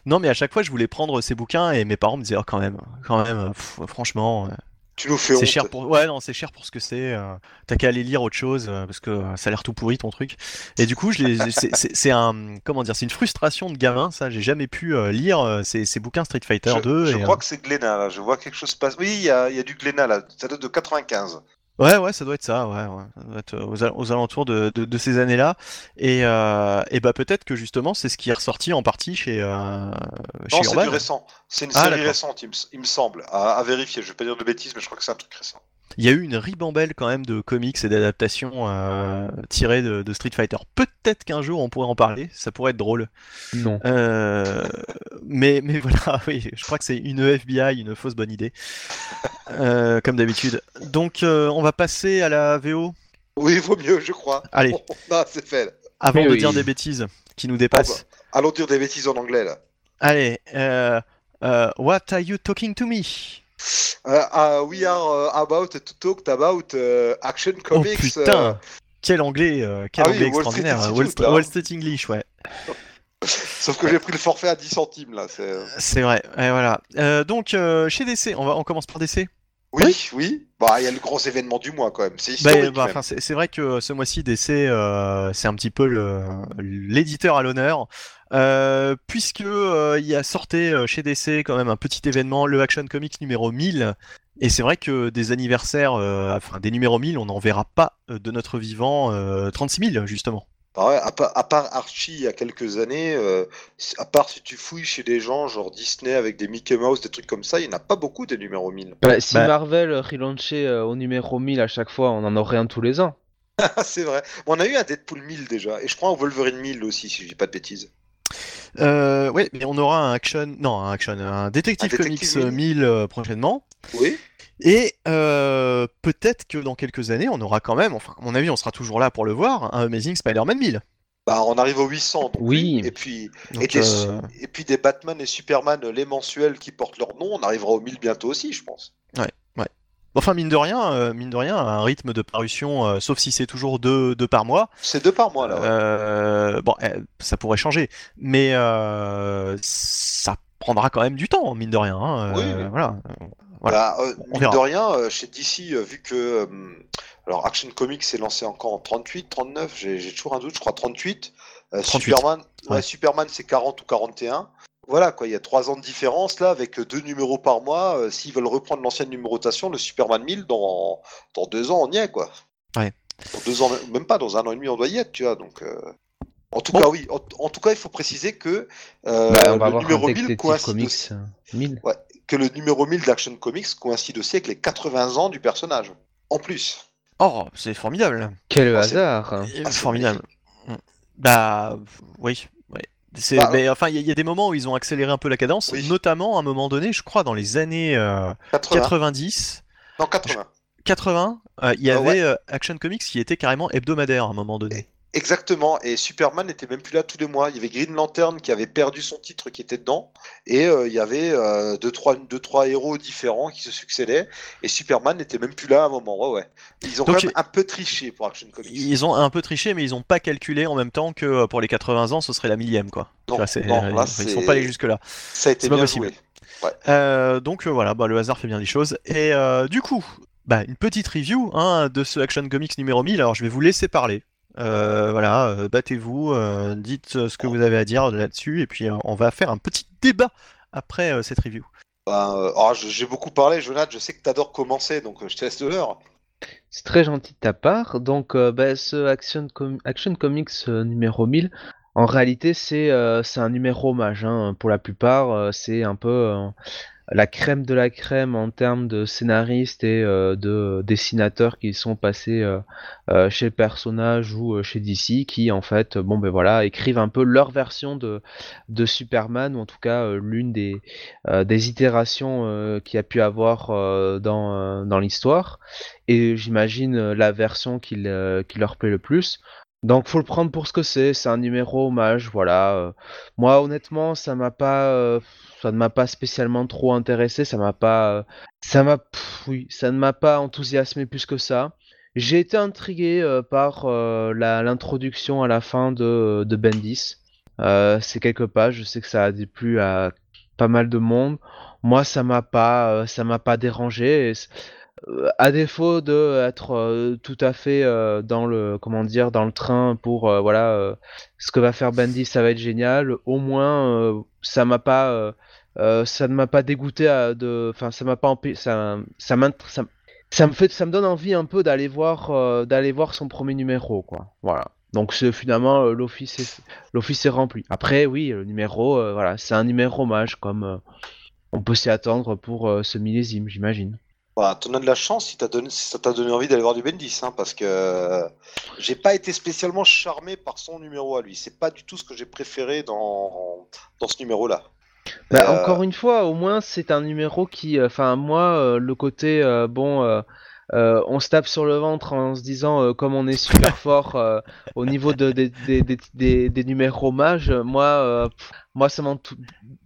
Non, mais à chaque fois, je voulais prendre ces bouquins et mes parents me disaient, oh, quand même, quand même, euh, pff, franchement, euh, Tu nous fais honte. cher pour. Ouais, non, c'est cher pour ce que c'est. euh, T'as qu'à aller lire autre chose euh, parce que euh, ça a l'air tout pourri ton truc. Et du coup, (laughs) c'est- un. Comment dire C'est une frustration de gamin, ça. J'ai jamais pu lire ces, ces bouquins Street Fighter Je, 2. je et, crois euh, que c'est Glénat, là. Je vois quelque chose passe. Oui, il y y a du Glénat, là. Ça date de 95. Ouais, ouais, ça doit être ça, ouais, ouais. Ça doit être euh, aux, al- aux alentours de, de, de ces années-là. Et, euh, et bah peut-être que justement, c'est ce qui est ressorti en partie chez, euh, Non, chez c'est Urban. du récent. C'est une Ah, série récente, il me, il me semble. À, à vérifier. Je vais pas dire de bêtises, mais je crois que c'est un truc récent. Il y a eu une ribambelle quand même de comics et d'adaptations euh, tirées de, de Street Fighter. Peut-être qu'un jour on pourrait en parler, ça pourrait être drôle. Non. Euh, mais, mais voilà, (laughs) oui, je crois que c'est une FBI, une fausse bonne idée. Euh, comme d'habitude. Donc euh, on va passer à la VO. Oui, il vaut mieux, je crois. Allez. (laughs) non, c'est fait. Avant Oui, de oui. dire des bêtises qui nous Oh, dépassent. bah, allons dire des bêtises en anglais, là. Allez, euh, euh, what are you talking to me? Euh, uh, we are uh, about to talk about uh, Action Comics. oh putain, euh, quel anglais, euh, quel Ah oui, anglais Wall Street extraordinaire. Institute, Wall, Street English, ouais. (laughs) Sauf que j'ai pris le forfait à 10 centimes, là. c'est- C'est vrai. Et voilà. Euh, donc euh, chez DC, on va, on commence par DC. Oui, oui. Bah, il y a le gros événement du mois, quand même. C'est Bah, historique, bah, c'est vrai que ce mois-ci, DC, euh, c'est un petit peu l'éditeur à l'honneur, euh, puisque euh, il y a sorti euh, chez DC quand même un petit événement, le Action Comics numéro 1000. Et c'est vrai que des anniversaires, euh, enfin des numéros 1000, on n'en verra pas euh, de notre vivant euh, 36 000 justement. Bah ouais, à, part, à part Archie il y a quelques années, euh, à part si tu fouilles chez des gens genre Disney avec des Mickey Mouse, des trucs comme ça, il n'y en a pas beaucoup des numéros 1000. Bah, si Bah- Marvel relaunchait euh, au numéro 1000 à chaque fois, on en aurait un tous les ans. Ah, (laughs) c'est vrai. Bon, on a eu un Deadpool 1000 déjà, et je crois un Wolverine 1000 aussi, si je dis pas de bêtises. Euh, ouais, mais on aura un action, non, un action, un Detective, Un Comics 1000 euh, prochainement. Oui Et euh, peut-être que dans quelques années, on aura quand même, enfin, à mon avis, on sera toujours là pour le voir, un Amazing Spider-Man 1000. Bah, on arrive au 800. donc Oui. Et puis, Donc, et, des, euh, et puis des Batman et Superman, les mensuels qui portent leur nom, on arrivera au 1000 bientôt aussi, je pense. Enfin, mine de rien, euh, mine de rien, un rythme de parution, euh, sauf si c'est toujours deux, deux par mois, C'est deux par mois là. ouais. euh, bon, euh, ça pourrait changer, mais ça prendra quand même du temps, mine de rien. hein, Oui, euh, oui. Voilà. voilà. Bah, mine verra. de rien, chez DC, vu que alors Action Comics s'est lancé encore en 38, 39, j'ai toujours un doute, je crois 38. Euh, 38. Superman, ouais, Ouais. Superman c'est 40 ou 41. Voilà quoi, il y a trois ans de différence là avec deux numéros par mois. euh, S'ils veulent reprendre l'ancienne numérotation, le Superman 1000 dans dans deux ans on y est quoi. Ouais. Dans deux ans, même pas dans un an et demi on doit y être, tu vois. Donc euh, en tout Bon. cas oui, en, en tout cas il faut préciser que euh, Bah, on va le avoir numéro un 1000 Detective coïncide Comics aussi- 1000. que le numéro 1000 d'Action Comics coïncide aussi avec les 80 ans du personnage. En plus. Oh, c'est formidable. Quel Ah, c'est- hasard Ah, c'est formidable. Bah, oui. Bah, mais enfin, il y, a- il y a des moments où ils ont accéléré un peu la cadence, Oui. notamment à un moment donné, je crois, dans les années euh, 80. 90, Non, 80. 80, euh, il y Ah avait ouais. euh, Action Comics qui était carrément hebdomadaire à un moment donné. Exactement. Et Superman n'était même plus là tous les mois. Il y avait Green Lantern qui avait perdu son titre qui était dedans. Et euh, il y avait euh, deux, trois, deux, trois héros différents qui se succédaient. Et Superman n'était même plus là à un moment. Ouais, ouais. Ils ont Donc, quand même un peu triché pour Action Comics. Ils ont un peu triché, mais ils ont pas calculé en même temps que pour les 80 ans, ce serait la millième, quoi. Tu Non, là, ils c'est- sont pas allés jusque là. Ça a été bien possible. joué. Euh, donc euh, voilà, bah, le hasard fait bien les choses. Et euh, du coup, bah, une petite review hein, de ce Action Comics numéro 1000. Alors je vais vous laisser parler. Euh, voilà, euh, battez-vous, euh, dites ce que vous avez à dire là-dessus, et puis euh, on va faire un petit débat après euh, cette review. Ben, euh, oh, je- J'ai beaucoup parlé, Jonathan. Je sais que tu adores commencer, donc euh, je te laisse de l'heure. C'est très gentil de ta part. Donc, euh, bah, ce Action, Com- Action Comics euh, numéro 1000, en réalité, c'est euh, c'est un numéro hommage. hein. Pour la plupart, euh, c'est un peu euh, la crème de la crème en termes de scénaristes et euh, de dessinateurs qui sont passés euh, euh, chez le personnage ou chez DC, qui en fait, bon ben voilà, écrivent un peu leur version de, de Superman, ou en tout cas l'une des, des itérations qu'il a pu avoir dans, dans l'histoire et j'imagine la version qui, le- qui leur plaît le plus. Donc faut le prendre pour ce que c'est, c'est un numéro hommage, voilà. Moi honnêtement, ça m'a pas ça ne m'a pas spécialement trop intéressé, ça m'a pas ça m'a oui, ça ne m'a pas enthousiasmé plus que ça. J'ai été intrigué euh, par euh, l'introduction à la fin de, de Bendis. Euh, c'est quelques pages, je sais que ça a déplu à pas mal de monde. Moi, ça m'a pas, euh, ça m'a pas dérangé. euh, à défaut de être tout à fait dans le comment dire dans le train pour voilà ce que va faire Bandy ça va être génial au moins ça m'a pas euh, euh, ça ne m'a pas dégoûté à de enfin ça m'a pas empê- ça ça ça, ça me fait ça me donne envie un peu d'aller voir euh, d'aller voir son premier numéro quoi voilà donc finalement euh, l'office est l'office est rempli après oui le numéro euh, voilà c'est un numéro hommage comme euh, on peut s'y attendre pour euh, ce millésime j'imagine Bah, t'en as de la chance si, t'as donné, si ça t'a donné envie d'aller voir du Bendis, hein, parce que euh, j'ai pas été spécialement charmé par son numéro à lui. C'est pas du tout ce que j'ai préféré dans, dans ce numéro-là. Bah, Euh, Encore une fois, au moins c'est un numéro qui, euh, enfin moi, euh, le côté bon, euh, on se tape sur le ventre en se disant euh, comme on est super (laughs) fort euh, au niveau de, des- numéros mages, moi, pff, moi ça m'en tou-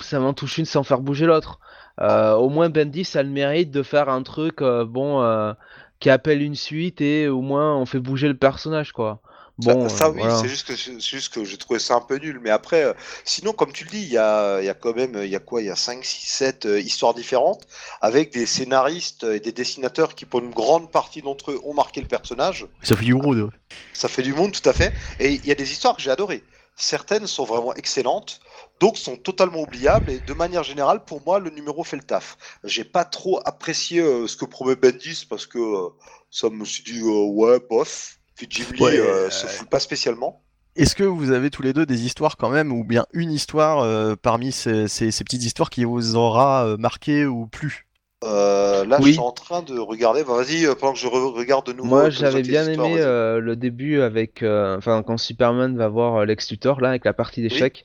ça m'en touche une sans faire bouger l'autre. Au moins Bendy, ça a le mérite de faire un truc bon qui appelle une suite et au moins on fait bouger le personnage quoi. Ça- Bon, ça, euh, oui, voilà. c'est juste que c'est juste que j'ai trouvé ça un peu nul. Mais après, euh, sinon, comme tu le dis, il y a, il y a quand même, il y a quoi? Il y a 5, 6, 7 euh, histoires différentes avec des scénaristes et des dessinateurs qui, pour une grande partie d'entre eux, ont marqué le personnage. Ça fait du gros, de... Ça fait du monde, tout à fait. Et il y a des histoires que j'ai adorées. Certaines sont vraiment excellentes, d'autres sont totalement oubliables. Et de manière générale, pour moi, le numéro fait le taf. J'ai pas trop apprécié euh, ce que promet Bendis parce que euh, ça me suis dit, euh, ouais, bof. Puis Jim Lee Ouais, euh, euh, se fout pas spécialement. Est-ce que vous avez tous les deux des histoires quand même, ou bien une histoire euh, parmi ces, ces- ces petites histoires qui vous aura euh, marqué ou plu? Euh, là, Oui. je suis en train de regarder. Bah, Vas-y, pendant que je re- regarde de nouveau. Moi, j'avais bien aimé euh, le début avec, euh, enfin, quand Superman va voir Lex Luthor là avec la partie d'échecs,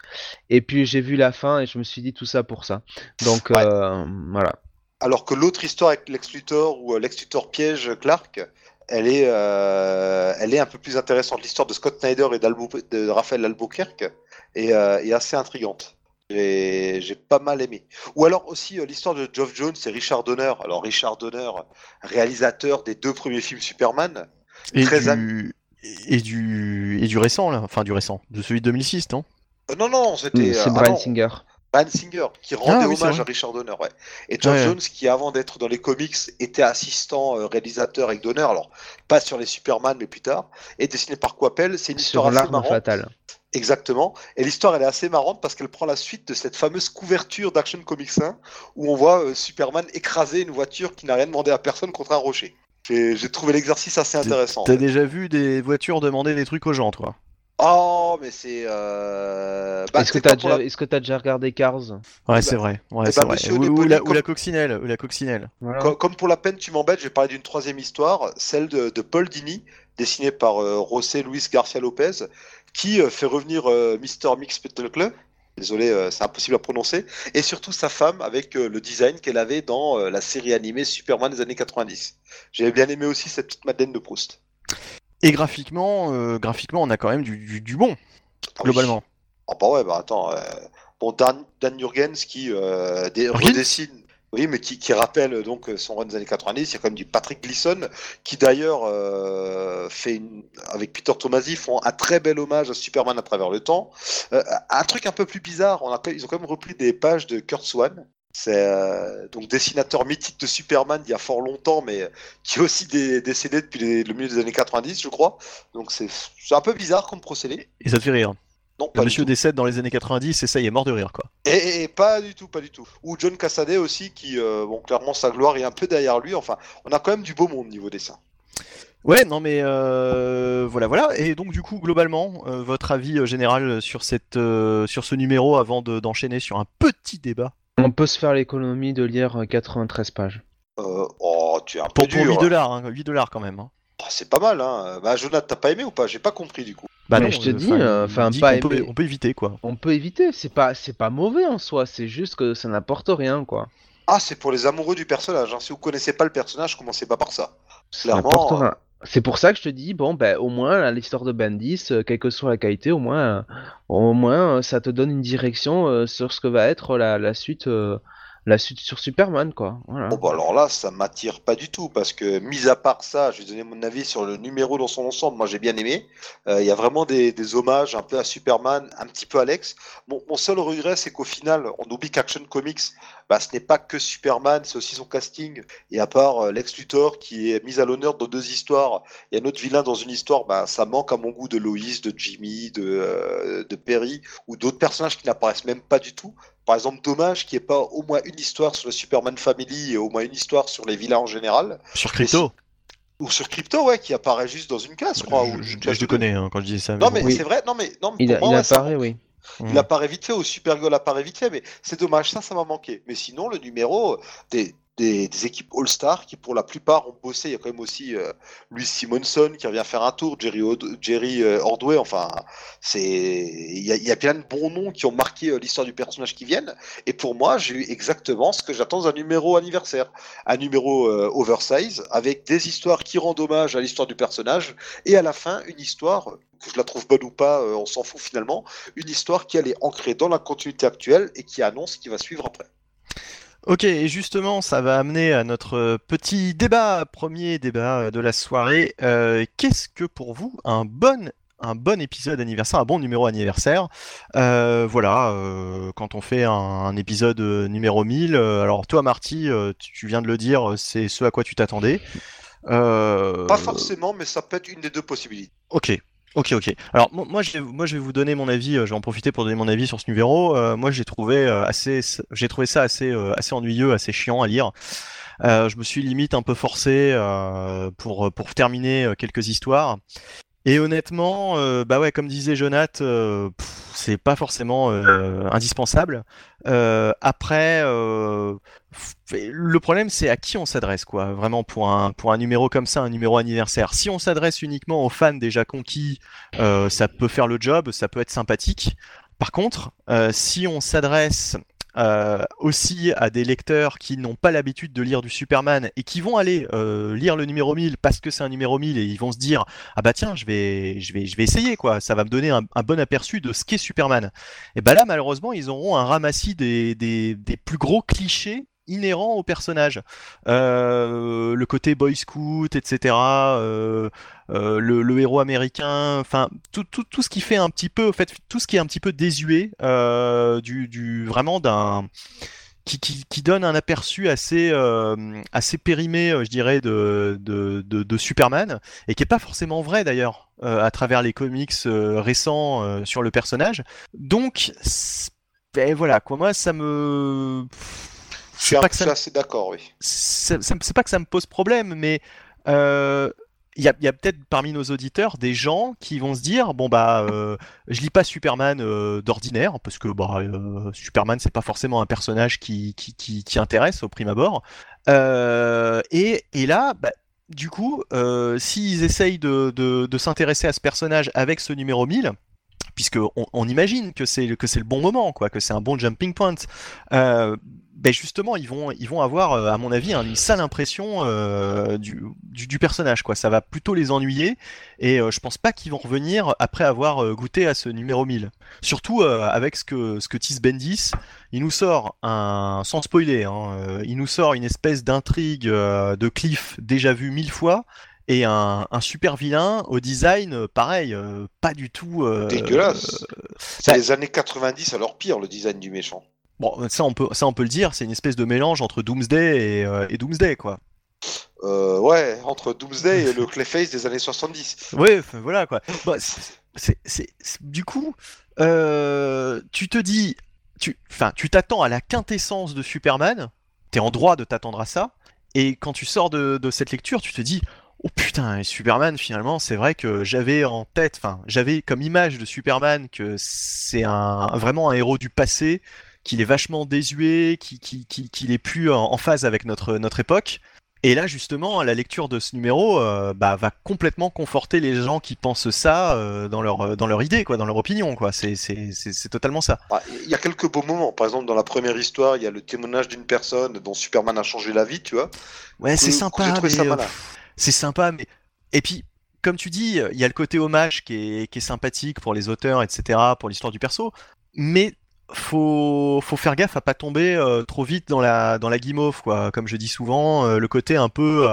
et puis j'ai vu la fin et je me suis dit tout ça pour ça. Donc Ouais. euh, voilà. Alors que l'autre histoire avec Lex Luthor ou Lex Luthor piège Clark, elle est, euh, elle est un peu plus intéressante. L'histoire de Scott Snyder et d'Albo- de Raphaël Albuquerque est, euh, est assez intrigante. J'ai j'ai pas mal aimé. Ou alors aussi euh, l'histoire de Geoff Jones et Richard Donner. Alors Richard Donner, réalisateur des deux premiers films Superman. Et Très du... et du et du récent là, enfin du récent, de celui de 2006, non? Euh, non, non, c'était C'est euh, ah Brian non, Singer. Brian Singer qui rendait Ah oui, c'est hommage à Richard Donner. Ouais. Et Ouais. Jones qui, avant d'être dans les comics, était assistant euh, réalisateur avec Donner. Alors, pas sur les Superman, mais plus tard. Et dessiné par Coppel. C'est une histoire Sur assez l'arme marrante. fatale. Exactement. Et l'histoire, elle est assez marrante parce qu'elle prend la suite de cette fameuse couverture d'Action Comics 1 où on voit euh, Superman écraser une voiture qui n'a rien demandé à personne contre un rocher. J'ai j'ai trouvé l'exercice assez intéressant. en T'as fait. déjà vu des voitures demander des trucs aux gens, toi? Oh, mais c'est. Euh... bah, Est-ce que c'est t'as déjà, la- déjà regardé Cars? Ouais, bah- c'est vrai. Ouais, eh c'est bah, vrai. Ou, la, ou comme- la coccinelle, ou la coccinelle. Voilà. Comme pour la peine, tu m'embêtes, je vais parler d'une troisième histoire, celle de, de Paul Dini, dessinée par euh, José Luis Garcia Lopez, qui euh, fait revenir euh, Mr. Mix Petal Club. Désolé, euh, c'est impossible à prononcer. Et surtout sa femme avec euh, le design qu'elle avait dans euh, la série animée Superman des années 90. J'avais bien aimé aussi cette petite Madeleine de Proust. Et graphiquement, euh, graphiquement, on a quand même du, du, du bon, Ah oui. globalement. Ah bah ouais, bah attends. euh, Bon, Dan, Dan Jurgens qui euh, dé- redessine. Oui, mais qui, qui rappelle donc son run des années 90. Il y a quand même du Patrick Gleason qui d'ailleurs euh, fait une, avec Peter Tomasi font un très bel hommage à Superman à travers le temps. Euh, un truc un peu plus bizarre, on a, ils ont quand même repris des pages de Kurt Swan. C'est euh, donc dessinateur mythique de Superman il y a fort longtemps, mais qui est aussi dé- décédé depuis les- le milieu des années 90, je crois. Donc c'est un peu bizarre comme procédé. Et ça te fait rire. Non, Le pas du monsieur décède dans les années 90 et ça y est mort de rire, quoi. Et, et- et pas du tout, pas du tout. Ou John Cassaday aussi, qui, euh, bon, clairement, sa gloire est un peu derrière lui. Enfin, on a quand même du beau monde niveau dessin. Ouais, non mais euh, voilà, voilà. Et donc du coup, globalement, euh, votre avis euh, général sur cette, euh, sur ce numéro avant de- d'enchaîner sur un petit débat On peut se faire l'économie de lire euh, 93 pages. Euh, oh, tu es un peu pour, pour dur. 8 dollars, hein, 8 dollars quand même. hein. Oh, c'est pas mal, hein. Bah, Jonathan, t'as pas aimé ou pas? J'ai pas compris du coup. Bah Mais je te euh, dis, euh, enfin, peut, on peut éviter quoi. On peut éviter, c'est pas, c'est pas mauvais en soi, c'est juste que ça n'apporte rien, quoi. Ah, c'est pour les amoureux du personnage. hein. Si vous connaissez pas le personnage, commencez pas par ça. Ça Clairement, n'apporte euh, rien. C'est pour ça que je te dis, bon, ben, au moins, l'histoire de Bandis, euh, quelle que soit la qualité, au moins, euh, au moins, euh, ça te donne une direction sur ce que va être la, la suite, la suite sur Superman, quoi. Voilà. Bon, bah alors là, ça m'attire pas du tout parce que, mis à part ça, je vais donner mon avis sur le numéro dans son ensemble. Moi, j'ai bien aimé. Euh, Il y a vraiment des, hommages un peu à Superman, un petit peu à Lex. Mon, seul regret, c'est qu'au final, on oublie qu'Action Comics, bah, ce n'est pas que Superman, c'est aussi son casting. Et à part euh, Lex Luthor qui est mis à l'honneur dans deux histoires, et un autre vilain dans une histoire, bah, ça manque à mon goût de Loïs, de Jimmy, euh, de Perry ou d'autres personnages qui n'apparaissent même pas du tout. Par exemple, dommage qu'il n'y ait pas au moins une histoire sur le Superman Family et au moins une histoire sur les vilains en général. Sur Crypto, Ou sur Crypto, ouais, qui apparaît juste dans une case, je crois. je, connais hein, quand je dis ça. Non, mais. Oui. c'est vrai, non, mais, non, mais Il, a- moi, il ouais, ça apparaît, oui. Il apparaît vite fait, ou Supergirl apparaît vite fait, mais c'est dommage, ça, ça m'a manqué. Mais sinon, le numéro des, des, équipes All-Star qui, pour la plupart, ont bossé. Il y a quand même aussi euh, Louis Simonson qui revient faire un tour, Jerry, euh, Ordway. Enfin, il y, a, plein de bons noms qui ont marqué euh, l'histoire du personnage qui viennent. Et pour moi, j'ai eu exactement ce que j'attends d'un numéro anniversaire. Un numéro oversize avec des histoires qui rendent hommage à l'histoire du personnage et à la fin, une histoire que je la trouve bonne ou pas, on s'en fout finalement, une histoire qui elle est ancrée dans la continuité actuelle et qui annonce ce qui va suivre après. Ok, et justement, ça va amener à notre euh, petit débat, premier débat euh, de la soirée. Euh, Qu'est-ce que pour vous un bon, un bon épisode anniversaire, un bon numéro anniversaire? Euh, Voilà, euh, quand on fait un, un épisode numéro 1000, euh, alors toi Marty, tu viens de le dire, c'est ce à quoi tu t'attendais. Pas forcément, mais ça peut être une des deux possibilités. Ok, ok, ok. Alors mo- moi, je moi, je vais vous donner mon avis. euh, Je vais en profiter pour donner mon avis sur ce numéro. Euh, moi, j'ai trouvé euh, assez, j'ai trouvé ça assez, assez ennuyeux, assez chiant à lire. Je me suis limite un peu forcé pour pour terminer quelques histoires. Et honnêtement, euh, bah ouais, comme disait Jonath, euh, c'est pas forcément euh, indispensable. Euh, après, le problème, c'est à qui on s'adresse, quoi. Vraiment pour un pour un numéro comme ça, un numéro anniversaire. Si on s'adresse uniquement aux fans déjà conquis, ça peut faire le job, ça peut être sympathique. Par contre, si on s'adresse euh, aussi à des lecteurs qui n'ont pas l'habitude de lire du Superman et qui vont aller euh, lire le numéro 1000 parce que c'est un numéro 1000 et ils vont se dire ah bah tiens je vais je vais je vais essayer quoi. Ça va me donner un, bon aperçu de ce qu'est Superman. Et bah là malheureusement ils auront un ramassis des, des, des plus gros clichés inhérents au personnage. Euh, le côté boy scout, etc. Euh, euh, le, héros américain, enfin tout, tout, tout ce qui fait un petit peu, en fait, tout ce qui est un petit peu désuet du, du vraiment d'un qui, qui, qui donne un aperçu assez assez périmé, je dirais, de, de, de, Superman et qui est pas forcément vrai d'ailleurs à travers les comics récents sur le personnage. Donc ben voilà quoi, moi ça me c'est pas que ça d'accord, oui. c'est pas que ça me pose problème, mais euh, il y a, y a peut-être parmi nos auditeurs des gens qui vont se dire bon bah euh, je lis pas Superman euh, d'ordinaire parce que bah euh, Superman c'est pas forcément un personnage qui qui, qui, qui intéresse au prime abord et, et là bah, du coup s'ils essayent de, de, de s'intéresser à ce personnage avec ce numéro 1000 puisque on, on imagine que c'est que c'est le bon moment quoi que c'est un bon jumping point euh, ben justement, ils vont, ils vont avoir, euh, à mon avis, hein, une sale impression euh, du, du, du personnage. Quoi. Ça va plutôt les ennuyer, et euh, je pense pas qu'ils vont revenir après avoir euh, goûté à ce numéro 1000. Surtout euh, avec ce que, ce que tease Bendis, il nous sort un, sans spoiler, hein, il nous sort une espèce d'intrigue de Cliff déjà vu mille fois, et un, un super vilain au design, pareil, euh, pas du tout. euh, Dégueulasse. C'est bah- les années 90 à leur pire, le design du méchant. Bon, ça on peut, ça on peut le dire, c'est une espèce de mélange entre Doomsday et, euh, et Doomsday, quoi. Euh, ouais, entre Doomsday et le (laughs) Clayface des années 70. Ouais, enfin, voilà quoi. C'est- c'est- c'est- c'est- du coup, euh, tu te dis, tu, enfin, tu t'attends à la quintessence de Superman. T'es en droit de t'attendre à ça. Et quand tu sors de, de cette lecture, tu te dis, oh putain, et Superman finalement, c'est vrai que j'avais en tête, enfin, j'avais comme image de Superman que c'est un vraiment un héros du passé, qu'il est vachement désuet, qu'il qui, qui, qu'il est plus en, phase avec notre notre époque. Et là, justement, la lecture de ce numéro euh, bah, va complètement conforter les gens qui pensent ça euh, dans leur dans leur idée, quoi, dans leur opinion, quoi. C'est c'est c'est c'est totalement ça. Ah, Il y a quelques beaux moments. Par exemple, dans la première histoire, il y a le témoignage d'une personne dont Superman a changé la vie, tu vois. Ouais, c'est sympa, euh, c'est sympa, mais et puis comme tu dis, il y a le côté hommage qui est qui est sympathique pour les auteurs, etc., pour l'histoire du perso, mais faut faut faire gaffe à pas tomber euh, trop vite dans la dans la guimauve quoi. Comme je dis souvent euh, le côté un peu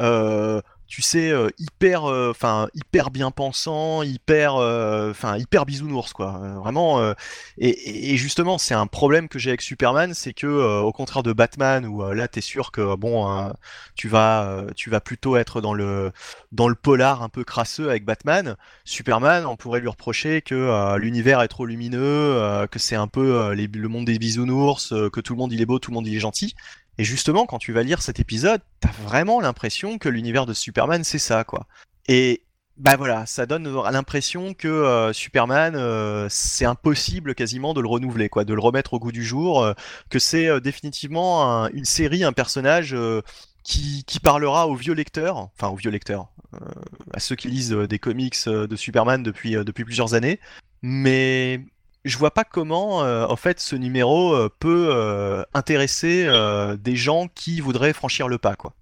euh, tu sais euh, hyper enfin hyper bien pensant hyper enfin hyper bisounours quoi Euh, euh, et, justement c'est un problème que j'ai avec Superman c'est que euh, au contraire de Batman où euh, là t'es sûr que bon euh, tu vas euh, tu vas plutôt être dans le dans le polar un peu crasseux avec Batman Superman, on pourrait lui reprocher que euh, l'univers est trop lumineux, euh, que c'est un peu euh, le monde des bisounours, euh, que tout le monde il est beau, tout le monde il est gentil. Et justement, quand tu vas lire cet épisode, t'as vraiment l'impression que l'univers de Superman c'est ça, quoi. Et bah voilà, ça donne l'impression que euh, Superman, euh, c'est impossible quasiment de le renouveler, quoi, de le remettre au goût du jour, euh, que c'est définitivement un- une série, un personnage qui, parlera aux vieux lecteurs, enfin aux vieux lecteurs, à ceux qui lisent des comics de Superman depuis, depuis plusieurs années, mais je vois pas comment euh, en fait ce numéro euh, peut euh, intéresser euh, des gens qui voudraient franchir le pas quoi.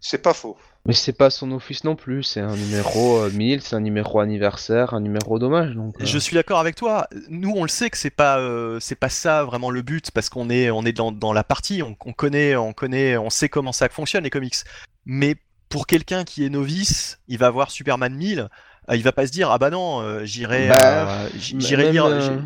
C'est pas faux. Mais c'est pas son office non plus, c'est un numéro euh, 1000, c'est un numéro anniversaire, un numéro. Donc, euh, Je suis d'accord avec toi. Nous, on le sait que c'est pas euh, c'est pas ça vraiment le but parce qu'on est on est dans, dans la partie, on, on connaît on connaît on sait comment ça fonctionne les comics. Mais pour quelqu'un qui est novice, il va voir Superman 1000, euh, il va pas se dire ah bah non, euh, j'irai Bah, euh, j'irai même, lire. euh,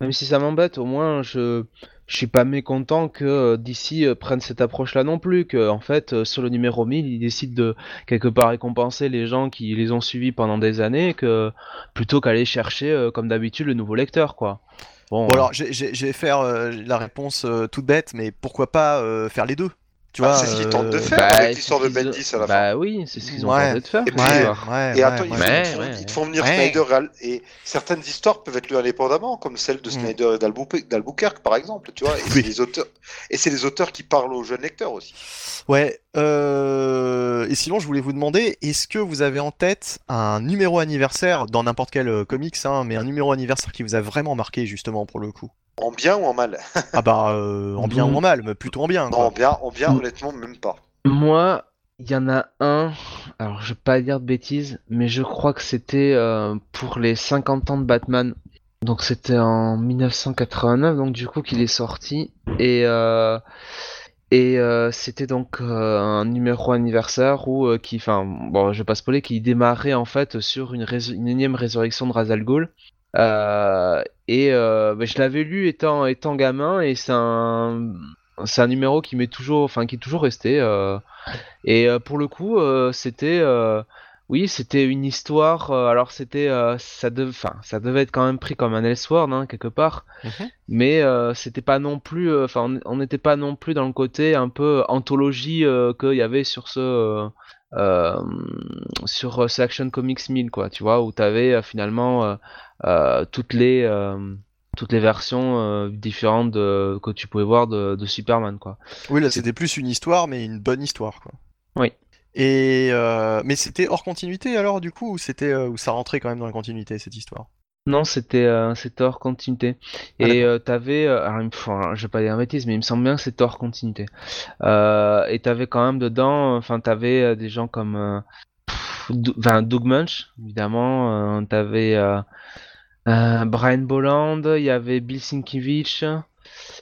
Même si ça m'embête, au moins je je suis pas mécontent que DC euh, prenne cette approche-là non plus, que en fait sur le numéro 1000, ils décident de quelque part récompenser les gens qui les ont suivis pendant des années, que plutôt qu'aller chercher comme d'habitude le nouveau lecteur, quoi. Bon, Bon alors, je vais faire euh, la réponse euh, toute bête, mais pourquoi pas euh, faire les deux? Tu Bah, vois c'est ce qu'ils euh, tentent de faire. bah, avec c'est l'histoire ce de qu'ils- Bendis à la Bah oui, c'est ce qu'ils ont Ouais. tenté de faire. Et puis, Ouais, Et attends, ouais, ils, ouais. font- Ouais, ils te font venir ouais. Snyder et, certaines histoires peuvent être lues indépendamment, comme celle de Mm. Snyder et d'Albuquerque, d'Albuquerque, par exemple, tu vois. Et Oui. c'est les auteurs, et c'est les auteurs qui parlent aux jeunes lecteurs aussi. Ouais. euh, Et sinon, je voulais vous demander, est-ce que vous avez en tête un numéro anniversaire dans n'importe quel euh, comics, hein, mais un numéro anniversaire qui vous a vraiment marqué justement pour le coup? En bien ou en mal Ah bah, euh, en bien ou en mal, mais plutôt en bien. Non, Quoi. en bien, en bien, Mm. honnêtement, même pas. Moi, il y en a un, alors je vais pas dire de bêtises, mais je crois que c'était euh, pour les 50 ans de Batman. Donc c'était en 1989, donc du coup qu'il est sorti. Et, euh, et euh, c'était donc euh, un numéro anniversaire où, euh, qui, enfin, bon, je vais pas spoiler, qui démarrait en fait sur une, rés- une énième résurrection de Ra's al Ghul. Euh, et euh, bah, je l'avais lu étant, étant gamin et c'est un, c'est un numéro qui m'est toujours, enfin qui est toujours resté. euh, et pour le coup, c'était, oui, c'était une histoire. alors c'était, ça devait, enfin, ça devait être quand même pris comme un Elseworld hein, quelque part, Mhm. mais c'était pas non plus, enfin, on- n'était pas non plus dans le côté un peu anthologie qu'il y avait sur ce. Euh, sur euh, Selection Comics 1000 quoi tu vois où t'avais euh, finalement euh, euh, toutes les toutes les versions euh, différentes de- que tu pouvais voir de, de Superman quoi Oui, là c'était plus une histoire, mais une bonne histoire. Quoi. Oui. Et euh, mais c'était hors continuité alors du coup ou c'était euh, ou ça rentrait quand même dans la continuité cette histoire? Non, c'était euh, hors continuité. Ah, Et euh, t'avais, euh, alors, alors, je vais pas dire une bêtise, mais il me semble bien que c'était hors continuité. Euh, et t'avais quand même dedans, enfin t'avais euh, des gens comme, pff, Dou- enfin Doug Munch, évidemment. t'avais Brian Bolland, il y avait Bill Sienkiewicz,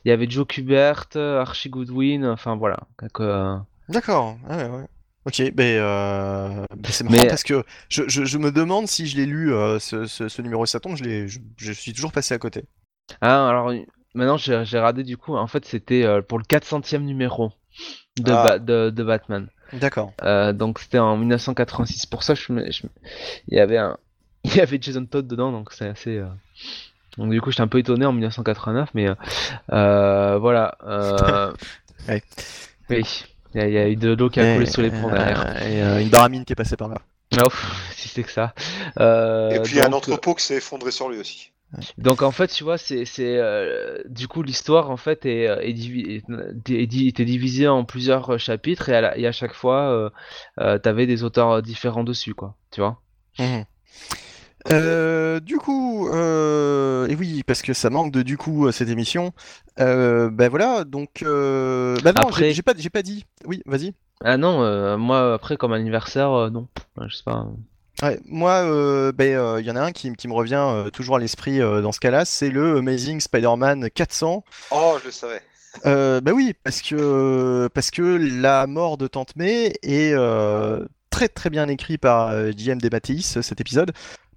il y avait Joe Kubert, Archie Goodwin, enfin voilà. D'accord. Ah ouais, ouais. Ok, ben euh, ben, c'est marrant Mais- parce que je, je, je me demande si je l'ai lu euh, ce, ce, ce numéro ça tombe, je l'ai je, je suis toujours passé à côté. Ah, alors maintenant j'ai j'ai radé du coup, en fait c'était euh, pour le 400e numéro de, Ah. Ba- de, de Batman. D'accord. Euh, donc c'était en 1986. Pour ça, je il y avait un, (laughs) il y avait Jason Todd dedans, donc c'est assez. Donc du coup, j'étais un peu étonné en 1989, mais voilà. (laughs) Ouais. Oui, il y, a- il y a eu de l'eau qui a coulé sous les ponts derrière. Euh, et euh, une baramine qui est passée par là. Ouf, si c'est que ça. Euh, Et puis il y a un donc, entrepôt qui s'est effondré sur lui aussi. Donc en fait, tu vois, c'est c'est euh, du coup l'histoire en fait est, euh, est, divi- est- est divisée en plusieurs euh, chapitres et à, la- et à chaque fois, euh, euh, t'avais des auteurs euh, différents dessus, quoi. Tu vois. Mhm. Euh, du coup, euh, et oui, parce que ça manque de du coup cette émission. Euh, ben voilà, donc, euh, bah non, Après- j'ai pas, j'ai pas dit. Oui, vas-y. Ah non, euh, moi après comme anniversaire, euh, non. Je sais pas. Ouais, moi, euh, ben, euh, il y en a un qui, qui me revient euh, toujours à l'esprit euh, dans ce cas-là, c'est le Amazing Spider-Man 400. Oh, je le savais. Euh, bah oui, parce que parce que la mort de Tante May est euh, très très bien écrit par euh, J.M. Dematteis, cet épisode.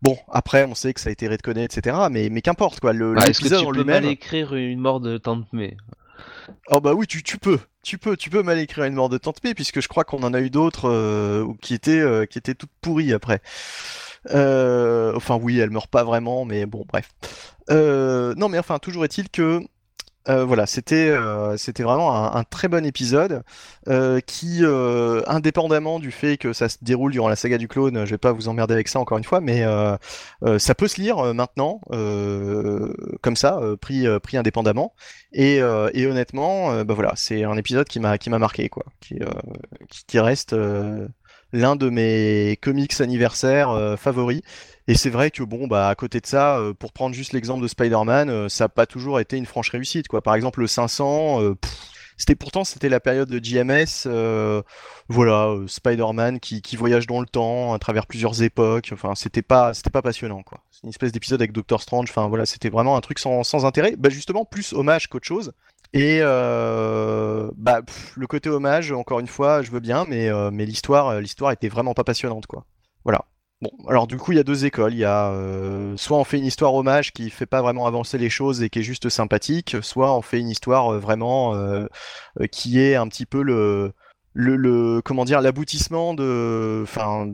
Bon, après, on sait que ça a été redconné, etc. Mais, mais qu'importe, quoi. Le, Ah, l'épisode en peux mal lui-même. écrire une mort de Tante May Oh bah oui, tu, tu peux. Tu peux, tu peux mal écrire une mort de Tante May, puisque je crois qu'on en a eu d'autres euh, qui étaient euh, qui étaient toutes pourries après. Euh, enfin oui, elle meurt pas vraiment, mais bon, bref. Non, mais enfin, toujours est-il que euh, voilà, c'était euh, vraiment un, très bon épisode euh, qui, euh, indépendamment du fait que ça se déroule durant la saga du clone, je vais pas vous emmerder avec ça encore une fois, mais ça peut se lire maintenant comme ça, pris pris indépendamment. Et, honnêtement, bah voilà, c'est un épisode qui m'a qui m'a marqué quoi, qui qui, qui reste l'un de mes comics anniversaires euh, favoris. Et c'est vrai que bon, bah à côté de ça, euh, pour prendre juste l'exemple de Spider-Man, euh, ça n'a pas toujours été une franche réussite quoi. Par exemple, le 500, euh, pff, c'était pourtant c'était la période de JMS, voilà, Spider-Man qui, voyage dans le temps à travers plusieurs époques. Enfin, c'était pas pas passionnant quoi. C'est une espèce d'épisode avec Doctor Strange. Enfin voilà, c'était vraiment un truc sans, sans intérêt. Bah justement plus hommage qu'autre chose. Et euh, bah le côté hommage, encore une fois, je veux bien, mais euh, l'histoire euh, l'histoire était vraiment pas passionnante quoi. Voilà. Bon, alors du coup, il y a deux écoles. Il y a soit on fait une histoire hommage qui fait pas vraiment avancer les choses et qui est juste sympathique, soit on fait une histoire vraiment qui est un petit peu le le, le comment dire l'aboutissement de enfin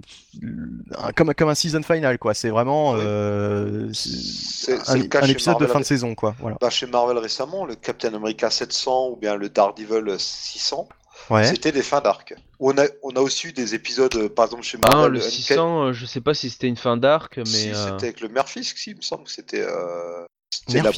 comme comme un season final quoi. C'est vraiment Oui. euh, C'est un, le épisode de Marvel fin de saison quoi. Voilà. Bah, chez Marvel récemment, le Captain America 700 ou bien le Daredevil 600, Ouais. c'était des fins d'arc. On a, on a aussi eu des épisodes, euh, par exemple chez Ah, Marvel. le Uncanny- 600, euh, je sais pas si c'était une fin d'arc, mais Si, euh, c'était avec le Murphy, si, il me semble que c'était. Euh... c'était la-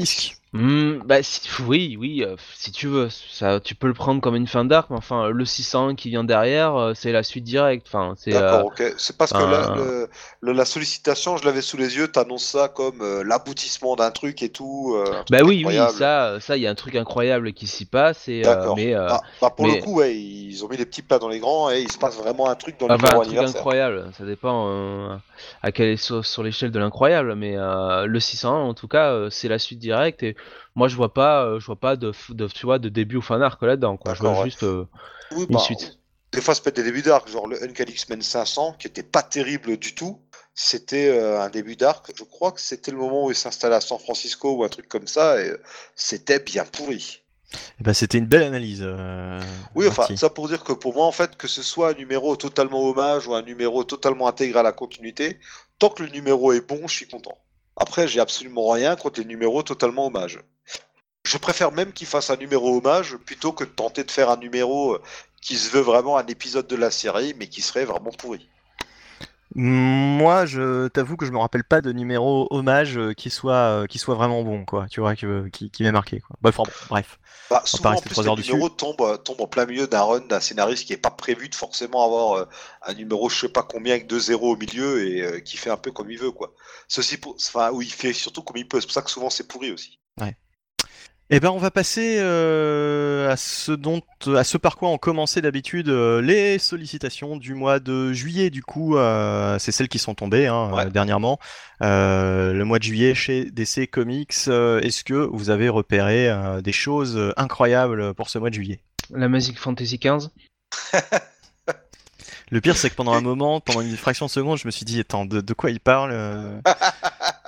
Hmm, bah si- oui, oui, euh, si tu veux, ça, tu peux le prendre comme une fin d'arc, mais enfin, le 601 qui vient derrière, euh, c'est la suite directe. Enfin, c'est. euh, D'accord, ok. C'est parce que la, un- le- le- la sollicitation, je l'avais sous les yeux, t'annonces ça comme l'aboutissement d'un truc et tout. Bah oui, oui, ça, ça, il y a un truc incroyable qui s'y passe, et, D'accord. mais Ah, bah, pour mais- le coup, ouais, ils ont mis les petits plats dans les grands et il se passe vraiment un truc dans le Enfin, un truc incroyable, ça dépend à quelle est sur, sur l'échelle de l'incroyable, mais le 601 en tout cas c'est la suite directe et moi je vois pas, euh, je vois pas de, tu vois de début ou fin d'arc là-dedans quoi. Je vois ouais. juste euh, Oui, une bah, suite. Des fois, ça peut être des débuts d'arc, genre le Uncanny X-Men 500, qui était pas terrible du tout. C'était euh, un début d'arc. Je crois que c'était le moment où il s'installait à San Francisco ou un truc comme ça, et euh, c'était bien pourri. Eh ben, c'était une belle analyse. euh, Oui, enfin, Marty. ça pour dire que pour moi, en fait, que ce soit un numéro totalement hommage ou un numéro totalement intégré à la continuité, tant que le numéro est bon, je suis content. Après, j'ai absolument rien contre les numéros totalement hommage. Je préfère même qu'il fasse un numéro hommage plutôt que de tenter de faire un numéro euh, qui se veut vraiment un épisode de la série, mais qui serait vraiment pourri. Moi, je t'avoue que je me rappelle pas de numéro hommage euh, qui soit euh, qui soit vraiment bon, quoi. Tu vois, qui, qui m'ait marqué, quoi. Bah, enfin, bref. Bah, souvent, en plus, les dessus. numéros tombent, euh, tombent en plein milieu d'un run d'un scénariste qui est pas prévu de forcément avoir euh, un numéro, je sais pas combien, avec deux zéros au milieu et euh, qui fait un peu comme il veut, quoi. Ceci pour, enfin, où il fait surtout comme il peut. C'est pour ça que souvent c'est pourri aussi. Eh ben, on va passer euh, à ce dont, à ce par quoi ont commencé d'habitude euh, les sollicitations du mois de juillet. Du coup, euh, c'est celles qui sont tombées hein, Ouais. euh, dernièrement. Euh, le mois de juillet chez DC Comics. euh, Est-ce que vous avez repéré euh, des choses euh, incroyables pour ce mois de juillet? La Magic Fantasy 15. Le pire, c'est que pendant un moment, pendant une fraction de seconde, je me suis dit, attends, de, de quoi il parle (laughs)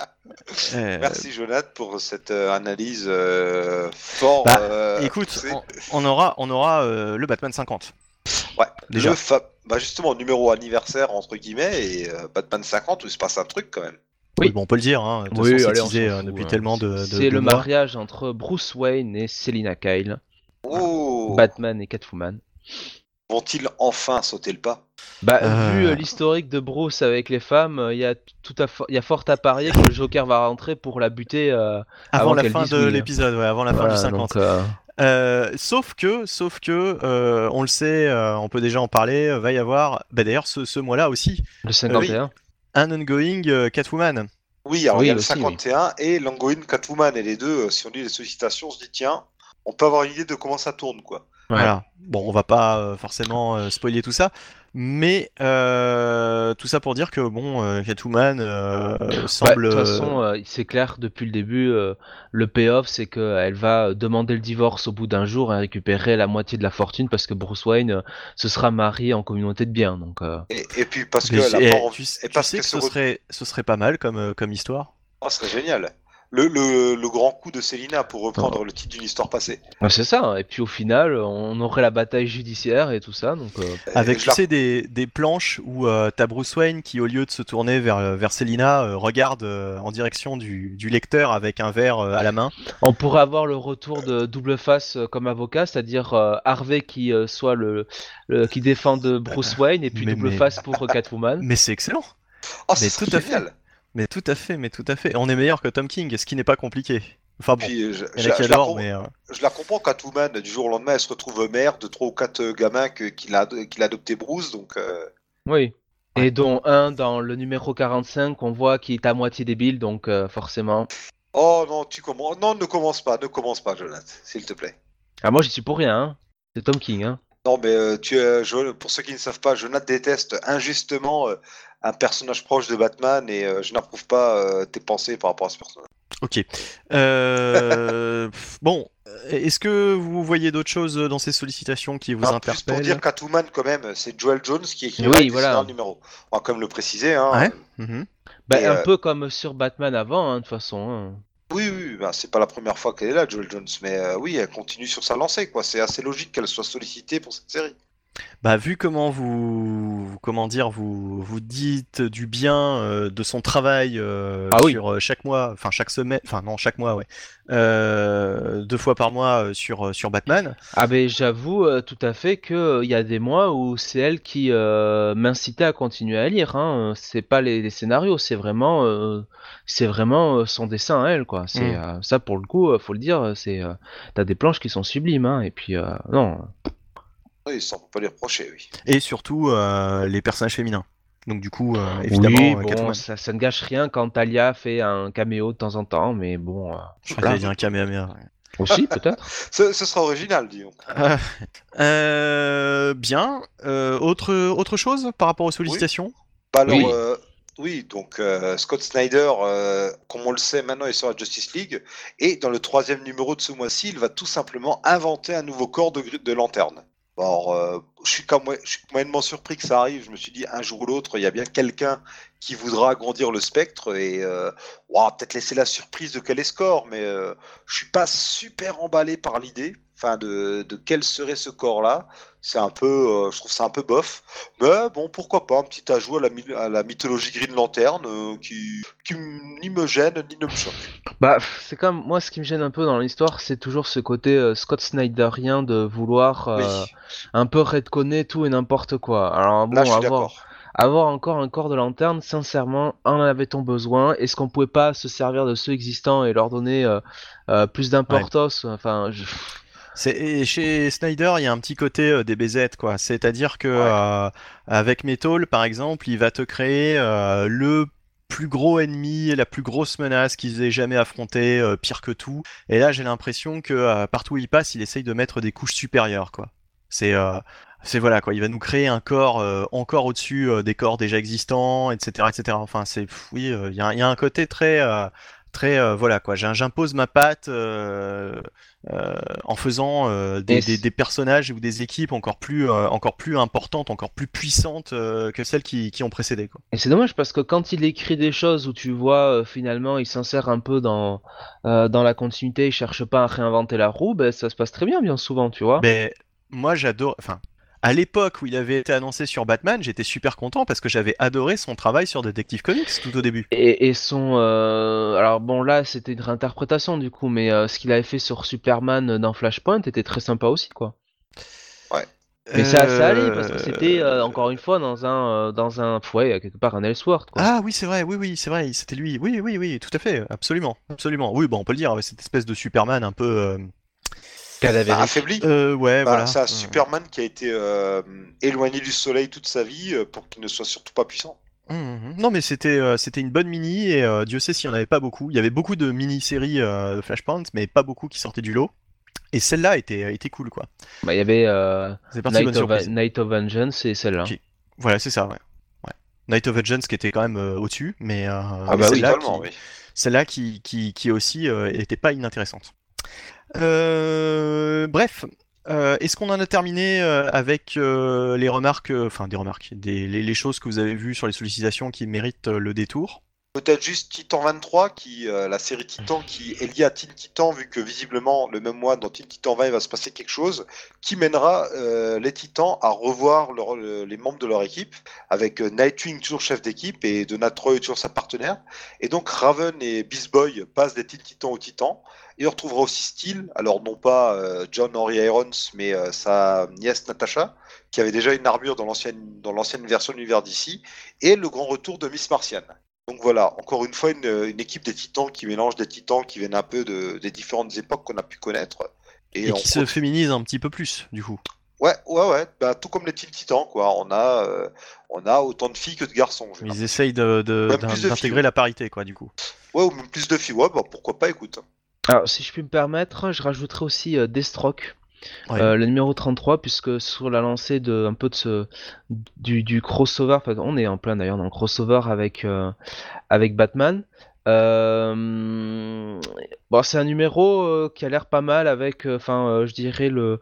euh Merci Jonathan pour cette euh, analyse euh, fort. Bah, euh, Écoute, on, on aura, on aura euh, le Batman 50. ouais, déjà. le fa- bah justement numéro anniversaire entre guillemets et euh, Batman 50 où il se passe un truc quand même. Oui. Oui, bon, on peut le dire. Hein, de Oui, façon, allez, teasé, fout, depuis hein. tellement de, de- C'est le mois. mariage entre Bruce Wayne et Selina Kyle, Oh, Batman et Catwoman. Vont-ils enfin sauter le pas? Bah, Euh. vu euh, l'historique de Bruce avec les femmes, euh, il y a tout à y a fort à parier que le Joker va rentrer pour la buter. euh, Avant, avant la fin de oui. l'épisode, ouais, avant la fin voilà, du 50. donc, euh, Euh, sauf que, sauf que, euh, on le sait, euh, on peut déjà en parler, euh, va y avoir, bah, d'ailleurs, ce, ce mois-là aussi, le 51. un ongoing euh, Catwoman. Oui, alors Oui, il y a le aussi, oui. 51 et l'ongoing Catwoman et les deux, euh, si on lit les sollicitations, on se dit tiens, on peut avoir une idée de comment ça tourne quoi. Ouais. Voilà. Bon, on va pas euh, forcément euh, spoiler tout ça, mais euh, tout ça pour dire que bon, euh, Catwoman euh, Ouais, semble. de toute façon, euh, c'est clair depuis le début, euh, le payoff, c'est qu'elle va demander le divorce au bout d'un jour et récupérer la moitié de la fortune parce que Bruce Wayne euh, se sera marié en communauté de biens. Donc, euh, Et, et puis parce mais que et la tu, et tu parce sais que que ce serait, ce serait pas mal comme, comme histoire. Oh, ce serait génial. Le, le, le grand coup de Selina pour reprendre le titre d'une histoire passée. c'est ça. hein. Et puis au final, on aurait la bataille judiciaire et tout ça. Donc, euh, Avec Et je tu sais des, des planches où euh, t'as Bruce Wayne qui au lieu de se tourner vers vers Selina euh, regarde euh, en direction du, du lecteur avec un verre euh, à la main. on pourrait avoir le retour de double face euh, comme avocat, c'est-à-dire euh, Harvey qui euh, soit le, le- qui défend de Bruce Wayne et puis Mais- double mais- face pour euh, Catwoman. (laughs) Mais c'est excellent. Oh, ce mais serait tout à fait. Mais tout à fait, mais tout à fait. On est meilleur que Tom King, ce qui n'est pas compliqué. Enfin bon, Puis, je, il je- je la mais euh, je la comprends, Catwoman, du jour au lendemain, elle se retrouve mère de trois ou quatre euh, gamins qu'il a, qu'il a adopté Bruce, donc euh, Oui. Et dont un dans le numéro 45 on voit qui est à moitié débile, donc euh, forcément. Oh non, tu commences. Non, ne commence pas, ne commence pas, Jonathan, s'il te plaît. Ah moi j'y suis pour rien, hein. c'est Tom King. Hein. Non, mais euh, tu, euh, Jo- pour ceux qui ne savent pas, Jonathan déteste injustement euh, un personnage proche de Batman et euh, je n'approuve pas euh, tes pensées par rapport à ce personnage. ok. Euh, (laughs) bon, est-ce que vous voyez d'autres choses dans ces sollicitations qui vous Ah, juste pour dire Catwoman, quand même, c'est Joel Jones qui écrit Oui, le voilà. numéro. On va quand même le préciser. Hein. Ouais. Mhm. Bah, un euh, peu comme sur Batman avant, hein, de toute façon. hein. Oui, oui, bah, c'est pas la première fois qu'elle est là, Joel Jones, mais euh, oui, elle continue sur sa lancée, quoi. C'est assez logique qu'elle soit sollicitée pour cette série. Bah, vu comment vous, comment dire, vous, vous dites du bien euh, de son travail euh, Ah sur euh, chaque mois, enfin chaque semaine, enfin non, chaque mois, ouais, euh, deux fois par mois sur, sur Batman. Ah ben j'avoue tout à fait que il y a des mois où c'est elle qui m'incitait à continuer à lire. Hein. C'est pas les, les scénarios, c'est vraiment, c'est vraiment son dessin à elle quoi. C'est Mm. ça pour le coup, faut le dire, c'est t'as des planches qui sont sublimes. Hein. Et puis non, Oui, ça on peut pas les reprocher, oui. Et surtout euh, les personnages féminins. Donc du coup, euh, évidemment, oui, euh, bon, Catwoman. ça, ça ne gâche rien quand Talia fait un caméo de temps en temps, mais bon, euh, Je crois qu'il y a un ouais. (laughs) aussi peut-être. (laughs) Ce, ce sera original, disons. Euh, (laughs) euh, bien. Euh, autre, autre chose par rapport aux sollicitations? Bah, alors, Oui. euh, oui, donc euh, Scott Snyder, euh, comme on le sait maintenant, est sur la Justice League. Et dans le troisième numéro de ce mois-ci, il va tout simplement inventer un nouveau corps de, de lanterne. Alors, euh, je, suis quand même, je suis moyennement surpris que ça arrive. Je me suis dit, un jour ou l'autre, il y a bien quelqu'un qui voudra agrandir le spectre et euh, peut-être laisser la surprise de quel est corps. Mais euh, je suis pas super emballé par l'idée. Enfin, de, de quel serait ce corps-là? C'est un peu, euh, je trouve ça un peu bof. Mais bon, pourquoi pas, un petit ajout à la, my- à la mythologie Green Lantern euh, qui, qui ni me gêne ni ne me choque. Bah, c'est comme moi, ce qui me gêne un peu dans l'histoire, c'est toujours ce côté euh, Scott Snyderien de vouloir euh, Oui, un peu redconner tout et n'importe quoi. Alors bon, là je suis avoir, avoir encore un corps de lanterne, sincèrement, en avait-on besoin? Est-ce qu'on pouvait pas se servir de ceux existants et leur donner plus d'importance? Enfin, je... Et chez Snyder, il y a un petit côté euh, des BZ quoi. C'est-à-dire que Ouais. euh, avec Metal, par exemple, il va te créer euh, le plus gros ennemi, la plus grosse menace qu'ils aient jamais affronté, euh, pire que tout. Et là, j'ai l'impression que euh, partout où il passe, il essaye de mettre des couches supérieures quoi. C'est euh, c'est voilà quoi. Il va nous créer un corps euh, encore au-dessus des corps déjà existants, etc., etc. Enfin, c'est oui, euh, il y, y a un côté très euh, très euh, voilà quoi. J'im- J'impose ma patte. euh, euh, en faisant des, personnages ou des équipes encore plus, encore plus importantes, encore plus puissantes que celles qui, qui ont précédé. Quoi. Et c'est dommage parce que quand il écrit des choses où tu vois finalement il s'insère un peu dans, dans la continuité, il cherche pas à réinventer la roue, ben, ça se passe très bien bien souvent, tu vois. Mais moi, j'adore. Enfin, à l'époque où il avait été annoncé sur Batman, j'étais super content parce que j'avais adoré son travail sur Detective Comics tout au début. Et, et son. euh, Alors bon, là c'était une réinterprétation du coup, mais euh, ce qu'il avait fait sur Superman dans Flashpoint était très sympa aussi, quoi. Mais ça, ça allait parce que c'était euh, encore une fois dans un, euh, dans un. Ouais, quelque part un Elseworld, quoi. Ah oui, c'est vrai, oui, oui, c'est vrai, c'était lui. Oui, oui, oui, tout à fait, absolument, absolument. Oui, bon, on peut le dire, avec cette espèce de Superman un peu. Euh, Bah, Cadavérique. affaibli. euh, ouais, Bah, voilà. C'est un Euh, Superman qui a été euh, éloigné du soleil toute sa vie euh, pour qu'il ne soit surtout pas puissant. Mhm. Non, mais c'était euh, c'était une bonne mini et euh, Dieu sait s'il n'y en avait pas beaucoup. Il y avait beaucoup de mini-séries euh, de Flashpoint, mais pas beaucoup qui sortaient du lot. Et celle-là était, était cool, quoi. Bah, il y avait euh, C'est parti bonne Night, of, surprise. Night of Vengeance et celle-là. Ok. Voilà, c'est ça, ouais. ouais. Night of Vengeance qui était quand même euh, au-dessus, mais, euh, Ah mais bah celle-là qui, oui. celle-là qui, qui, qui aussi euh, était pas inintéressante. Euh, bref, euh, est-ce qu'on en a terminé euh, avec les remarques, enfin des remarques, des, les, choses que vous avez vues sur les sollicitations qui méritent le détour? Peut-être juste Titan 23, qui, la série Titan qui est liée à Teen Titan, vu que visiblement le même mois dans Teen Titan 20 il va se passer quelque chose, qui mènera les Titans à revoir les membres de leur équipe, avec Nightwing toujours chef d'équipe et Donatroy toujours sa partenaire. Et donc Raven et Beast Boy passent des Teen Titans aux Titans. Et on retrouvera aussi Steel, alors non pas euh, John Henry Irons, mais euh, sa nièce Natasha, qui avait déjà une armure dans l'ancienne dans l'ancienne version de l'univers d'ici, et le grand retour de Miss Martian. Donc voilà, encore une fois, une, une équipe des titans qui mélange des titans qui viennent un peu de, des différentes époques qu'on a pu connaître. et, on qui se féminise un petit peu plus, du coup. Ouais, ouais, ouais, bah, tout comme les Teen Titans, quoi. On a, euh, on a autant de filles que de garçons. Ils essayent de- d'intégrer la parité, quoi, du coup. Ouais, ou même plus de filles. Ouais, bah pourquoi pas, écoute. Alors, si je puis me permettre, je rajouterai aussi euh, Ouais. euh, le numéro 33, puisque sur la lancée de un peu de ce du, du crossover, enfin, on est en plein d'ailleurs dans le crossover avec euh, avec Batman. Euh, bon, c'est un numéro qui a l'air pas mal avec, enfin, je dirais le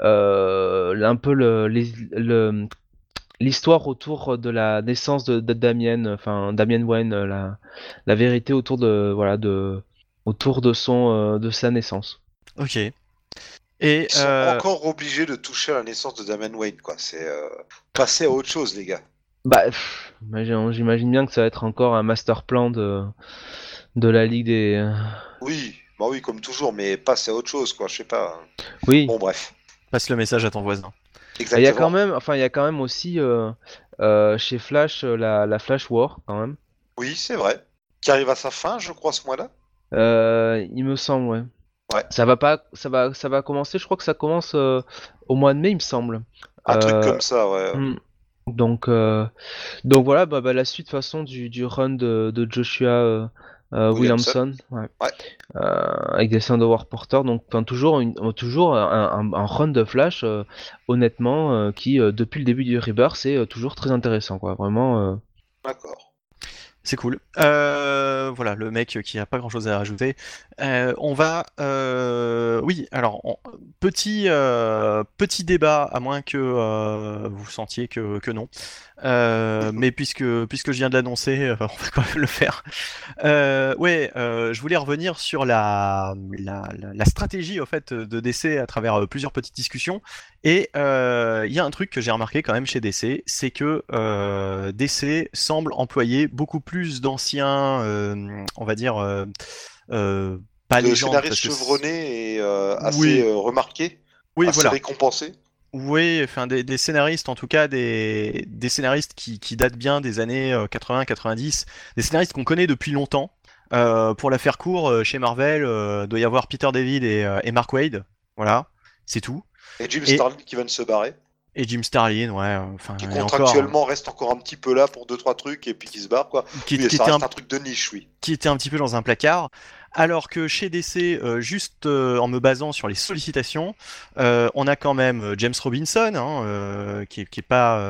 un peu le les- le- l'histoire autour de la naissance de, de Damien, enfin Damien Wayne, la la vérité autour de voilà de autour de son euh, de sa naissance. Ok. Et Ils sont euh, encore obligés de toucher à la naissance de Damian Wayne, quoi. C'est euh, passer à autre chose, les gars. Bah, j'imagine bien que ça va être encore un master plan de, de la Ligue des. Oui, bah oui, comme toujours, mais passer à autre chose, quoi. Je sais pas. Oui. Bon, bref. passe le message à ton voisin. Il Exactement. y a quand même, enfin, il y a quand même aussi euh, euh, chez Flash la, la Flash War quand même. Oui, c'est vrai. Qui arrive à sa fin, je crois, ce mois-là. Euh, il me semble, ouais. Ouais. Ça va pas, ça va, ça va commencer. Je crois que ça commence euh, au mois de mai, il me semble. Un truc Euh, comme ça, ouais. Hmm. Donc, donc voilà, bah, bah, la suite de façon du, du run de, de Joshua Williamson. Ouais. Ouais. Avec des Sound of War Porter, donc enfin, toujours, une, toujours un, un- un run de Flash, honnêtement, qui depuis le début du Rebirth, c'est toujours très intéressant, quoi. Vraiment. D'accord. C'est cool. Euh, voilà, le mec qui a pas grand chose à rajouter. Euh, on va. euh, oui, alors, petit, petit débat, à moins que vous sentiez que non. Euh, mais puisque, puisque je viens de l'annoncer, euh, on va quand même le faire. Euh, ouais, euh, je voulais revenir sur la, la, la- stratégie au fait, de DC à travers plusieurs petites discussions. Et il y a un truc que j'ai remarqué quand même chez DC, c'est que DC semble employer beaucoup plus d'anciens, on va dire, pas Le légendes, scénariste parce que c'est- chevronné et assez Oui. euh, remarqué, Oui, assez voilà. récompensé. Oui, enfin des, des scénaristes, en tout cas des, des scénaristes qui, qui datent bien des années 80-90, des scénaristes qu'on connaît depuis longtemps. Euh, pour la faire court, euh, chez Marvel, euh, doit y avoir Peter David et, euh, et Mark Wade. Voilà, c'est tout. Et Jim Et- Starlin qui vient de se barrer, Et Jim Starlin, ouais, euh, enfin, qui encore, contractuellement reste encore un petit peu là pour deux trois trucs et puis qui se barre quoi. qui, Oui, qui ça était un... truc de niche, oui. qui était un petit peu dans un placard. Alors que chez DC, euh, juste euh, en me basant sur les sollicitations, euh, on a quand même James Robinson, hein, qui, est, qui est pas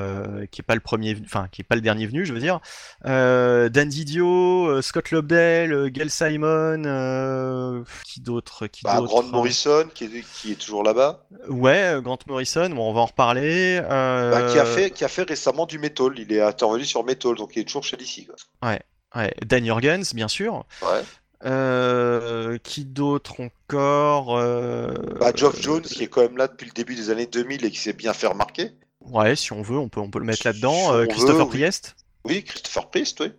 qui est pas le premier, enfin qui est pas le dernier venu, je veux dire. Dan Didio, Scott Lobdell, Gail Simon, qui d'autre, qui Bah, Grant Morrison qui est, qui est toujours là-bas, Ouais, Grant Morrison. Bon, on va en reparler. Bah, qui a fait qui a fait récemment du Metal. Il est intervenu sur Metal, donc il est toujours chez DC. Quoi. ouais, Dan Jurgens, bien sûr. Ouais. Euh, qui d'autre encore euh, Bah, Geoff Jones qui est quand même là depuis le début des années 2000 et qui s'est bien fait remarquer. Ouais, si on veut, on peut, on peut le mettre Si là-dedans. Euh, veut, Christopher oui. Priest. Oui, Christopher Priest, oui.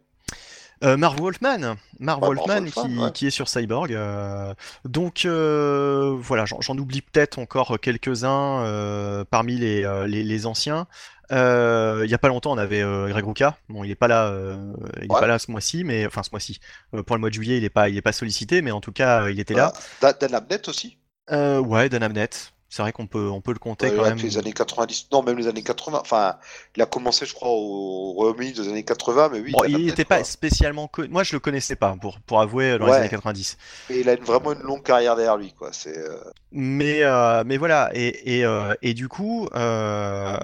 Euh, Marv Wolfman, Marv Ouais, Wolfman Marv qui, ouais. qui est sur Cyborg. euh, donc euh, voilà, j'en oublie peut-être encore quelques-uns parmi les, les, les anciens. Euh, il y a pas longtemps, on avait euh, Greg Rucka. Bon, il est pas là, euh, il est Ouais. pas là ce mois-ci, mais enfin ce mois-ci. Pour le mois de juillet, il est pas, il est pas sollicité, mais en tout cas, il était là. Dan Abnett aussi? Ouais, Dan Abnett. C'est vrai qu'on peut, on peut le compter Ouais, quand même. les années 90, non, même les années 80. Enfin, il a commencé, je crois, au Royaume-Uni des années 80, mais oui. Bon, il n'était quoi. pas spécialement connu. Moi, je le connaissais pas, pour, pour avouer, dans les années 90. Et il a une- vraiment une longue carrière derrière lui, quoi. C'est. Mais, euh, mais voilà, et, et, euh, et du coup, euh,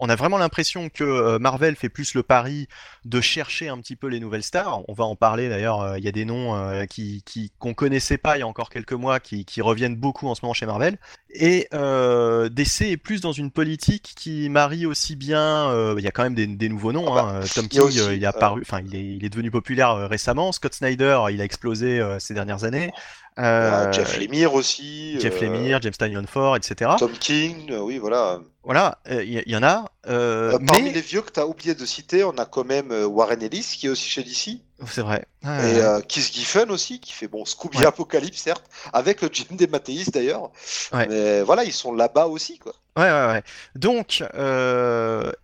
on a vraiment l'impression que euh, Marvel fait plus le pari de chercher un petit peu les nouvelles stars. On va en parler d'ailleurs, euh, il y a des noms euh, qui, qu'on connaissait pas il y a encore quelques mois qui, qui reviennent beaucoup en ce moment chez Marvel. Et euh, DC est plus dans une politique qui marie aussi bien, euh, il y a quand même des, des nouveaux noms, Ah bah, hein. Tom a King, aussi, il est apparu, enfin il est, il est devenu populaire récemment, Scott Snyder, il a explosé ces dernières années. Euh, Jeff Lemire aussi. Jeff euh, Lemire, James Tynion Ford, etc. Tom King, euh, oui, voilà. Voilà, il y, y en a. euh, parmi mais les vieux que tu as oublié de citer, on a quand même Warren Ellis qui est aussi chez DC. c'est vrai. Et Ouais, euh, Keith Giffen aussi, qui fait bon Scooby Ouais. Apocalypse, certes, avec Jim DeMatteis d'ailleurs. Ouais. Mais voilà, ils sont là-bas aussi, quoi. ouais, ouais, ouais. Donc,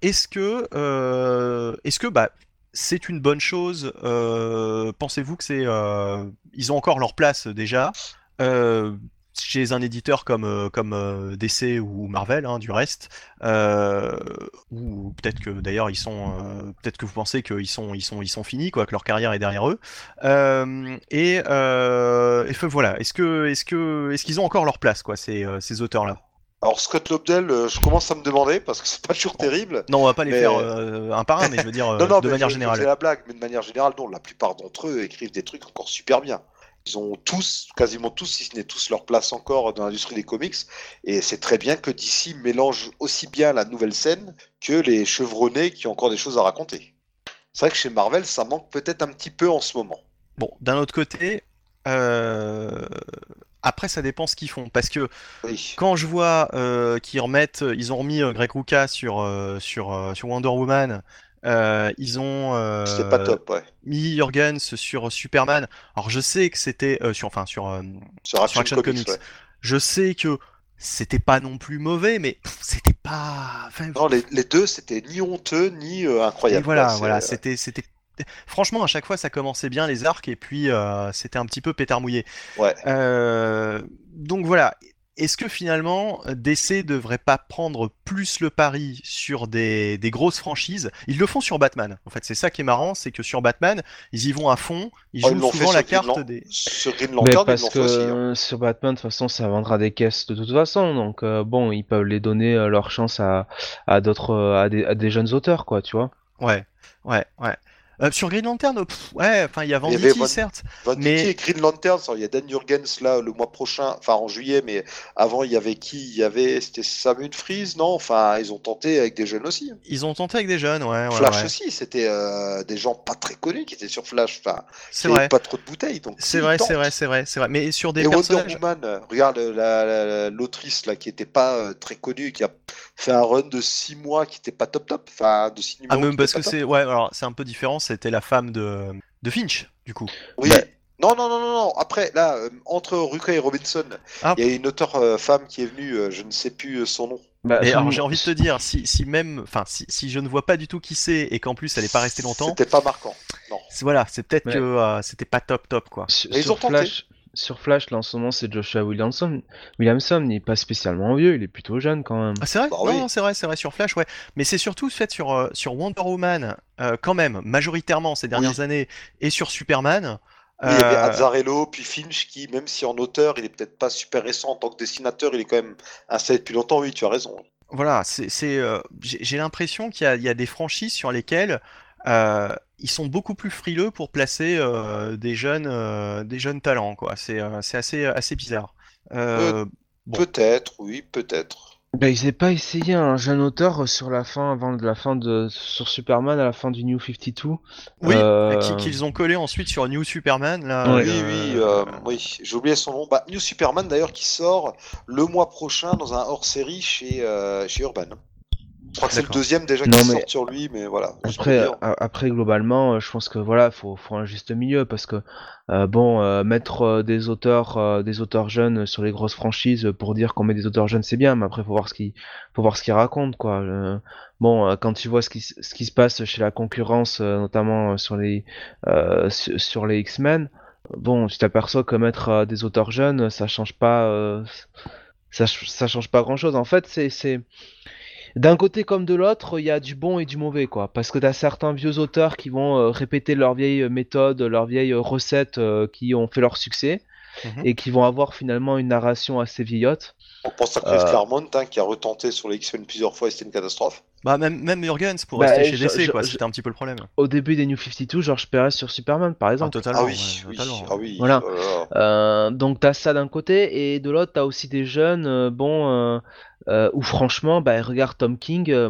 est-ce que, est-ce que, bah, c'est une bonne chose. Euh, Pensez-vous que c'est, euh, ils ont encore leur place déjà euh, chez un éditeur comme comme DC ou Marvel, hein, du reste, ou peut-être que d'ailleurs ils sont, peut-être que vous pensez qu'ils sont ils sont ils sont finis quoi, que leur carrière est derrière eux. Et, et voilà, est-ce est-ce qu'ils ont encore leur place quoi ces euh, ces auteurs là Alors Scott Lobdell, euh, je commence à me demander parce que c'est pas toujours terrible. Non, on va pas les Mais- faire euh, un par un, mais je veux dire (laughs) euh, non, non, de manière je générale. C'est la blague, mais de manière générale, non. La plupart d'entre eux écrivent des trucs encore super bien. Ils ont tous, quasiment tous, si ce n'est tous, leur place encore dans l'industrie des comics. Et c'est très bien que DC mélange aussi bien la nouvelle scène que les chevronnés qui ont encore des choses à raconter. C'est vrai que chez Marvel, ça manque peut-être un petit peu en ce moment. Bon, d'un autre côté, euh, Après, ça dépend ce qu'ils font. Parce que Oui. quand je vois euh, qu'ils remettent, ils ont remis euh, Greg Rucka sur, euh, sur, euh, sur Wonder Woman, euh, ils ont euh, C'était pas top, ouais. mis Jorgens sur Superman. Alors je sais que c'était euh, sur, enfin sur, euh, Sur sur Action, Comics, Comics. ouais. Je sais que c'était pas non plus mauvais, mais c'était pas. enfin, Non, les, les deux, c'était ni honteux, ni euh, et incroyable. voilà, voilà, c'était, c'était. Franchement, à chaque fois, ça commençait bien les arcs et puis euh, c'était un petit peu pétard mouillé. Ouais. Euh, donc voilà. Est-ce que finalement DC devrait pas prendre plus le pari sur des, des grosses franchises? Ils le font sur Batman. En fait, c'est ça qui est marrant, c'est que sur Batman, ils y vont à fond. Ils Oh, jouent ils l'ont fait souvent la Green carte Lan- des. Sur Green Lantern, parce l'ont que fait aussi. hein. euh, sur Batman, de toute façon, ça vendra des caisses de toute façon. Donc euh, bon, ils peuvent les donner euh, leur chance à, à d'autres, à des, à des jeunes auteurs, quoi, tu vois. Ouais, ouais, ouais. Euh, sur Green Lantern, pff, ouais, enfin il y a y Venditti, Van- certes. Venditti mais- et Green Lantern, il y a Dan Jurgens là le mois prochain, enfin en juillet, mais avant il y avait qui? Il y avait c'était Sam Freeze, non? Enfin ils ont tenté avec des jeunes aussi. Ils ont tenté avec des jeunes, ouais, ouais, Flash ouais. aussi, c'était euh, des gens pas très connus qui étaient sur Flash, enfin C'est vrai. pas trop de bouteilles. Donc C'est vrai, c'est vrai, c'est vrai, c'est vrai. Mais sur des Et Wonder personnages. Woman, euh, regarde la- la- la- l'autrice là qui était pas euh, très connue, qui a fait un run de 6 mois qui était pas top top, enfin de 6 Ah, numéros. même qui parce que c'est. Ouais, alors c'est un peu différent, c'était la femme de, de Finch, du coup. Oui. Bah- Non, non, non, non, non. Après, là, euh, entre Ruka et Robinson, Ah. il y a une auteure euh, femme qui est venue, euh, je ne sais plus son nom. Bah, Mais son- alors j'ai envie de te dire, si, si même. Enfin, si, si je ne vois pas du tout qui c'est et qu'en plus elle n'est pas restée longtemps, C'était pas marquant. Non. voilà, c'est peut-être Mais- que euh, c'était pas top top, quoi. Sur, ils sur ont tenté. Flash, sur Flash, là en ce moment, c'est Joshua Williamson. Williamson, il n'est pas spécialement vieux, il est plutôt jeune quand même. Ah, c'est vrai? Bah Non, oui. c'est vrai, c'est vrai, sur Flash, ouais. Mais c'est surtout fait sur, euh, sur Wonder Woman, euh, quand même, majoritairement ces dernières années, et sur Superman. Oui, il y avait euh, Azzarello, puis Finch, qui, même si en auteur, il est peut-être pas super récent en tant que dessinateur, il est quand même installé depuis longtemps. Oui, tu as raison. Voilà, c'est, c'est, euh, j'ai j'ai l'impression qu'il y a, il y a des franchises sur lesquelles euh, ils sont beaucoup plus frileux pour placer euh, des jeunes, euh, des jeunes talents, quoi. C'est, euh, c'est assez, assez bizarre. Euh, Bon. Peut-être, oui, peut-être. Bah, ils n'avaient pas essayé un jeune auteur sur la fin, avant de la fin de sur Superman à la fin du New 52. oui, Euh, qui- qu'ils ont collé ensuite sur New Superman, là. Oui, euh, oui, euh, oui. J'ai oublié son nom. Bah, New Superman, d'ailleurs, qui sort le mois prochain dans un hors-série chez, euh, chez Urban. Je crois que c'est le deuxième déjà Non, qui mais sort sur lui, mais voilà. Après, après globalement, euh, je pense que voilà, faut, faut un juste milieu parce que euh, bon, euh, mettre des auteurs, euh, des auteurs jeunes sur les grosses franchises pour dire qu'on met des auteurs jeunes, c'est bien, mais après faut voir ce qu'ils, faut voir ce qu'ils racontent quoi. Bon, quand tu vois ce qui, ce qui se passe chez la concurrence, notamment sur les, sur, les X-Men, bon, tu t'aperçois que mettre des auteurs jeunes, ça change pas, ça change pas grand chose. En fait, c'est, c'est d'un côté comme de l'autre, il y a du bon et du mauvais, quoi. Parce que t'as certains vieux auteurs qui vont euh, répéter leurs vieilles méthodes, leurs vieilles recettes euh, qui ont fait leur succès Mhm. et qui vont avoir finalement une narration assez vieillotte. On pense à Chris euh, Claremont, hein, qui a retenté sur les X-Men plusieurs fois et c'était une catastrophe. Bah, même, même Jurgens pour Bah, rester chez DC, quoi. C'était un petit peu le problème. Au début des New 52, George Perez sur Superman, par Ah, exemple. totalement. ah oui, ouais, oui, totalement. ah oui. Voilà. oh. Euh, donc t'as ça d'un côté et de l'autre t'as aussi des jeunes euh, bon euh, euh, où franchement bah regarde Tom King euh,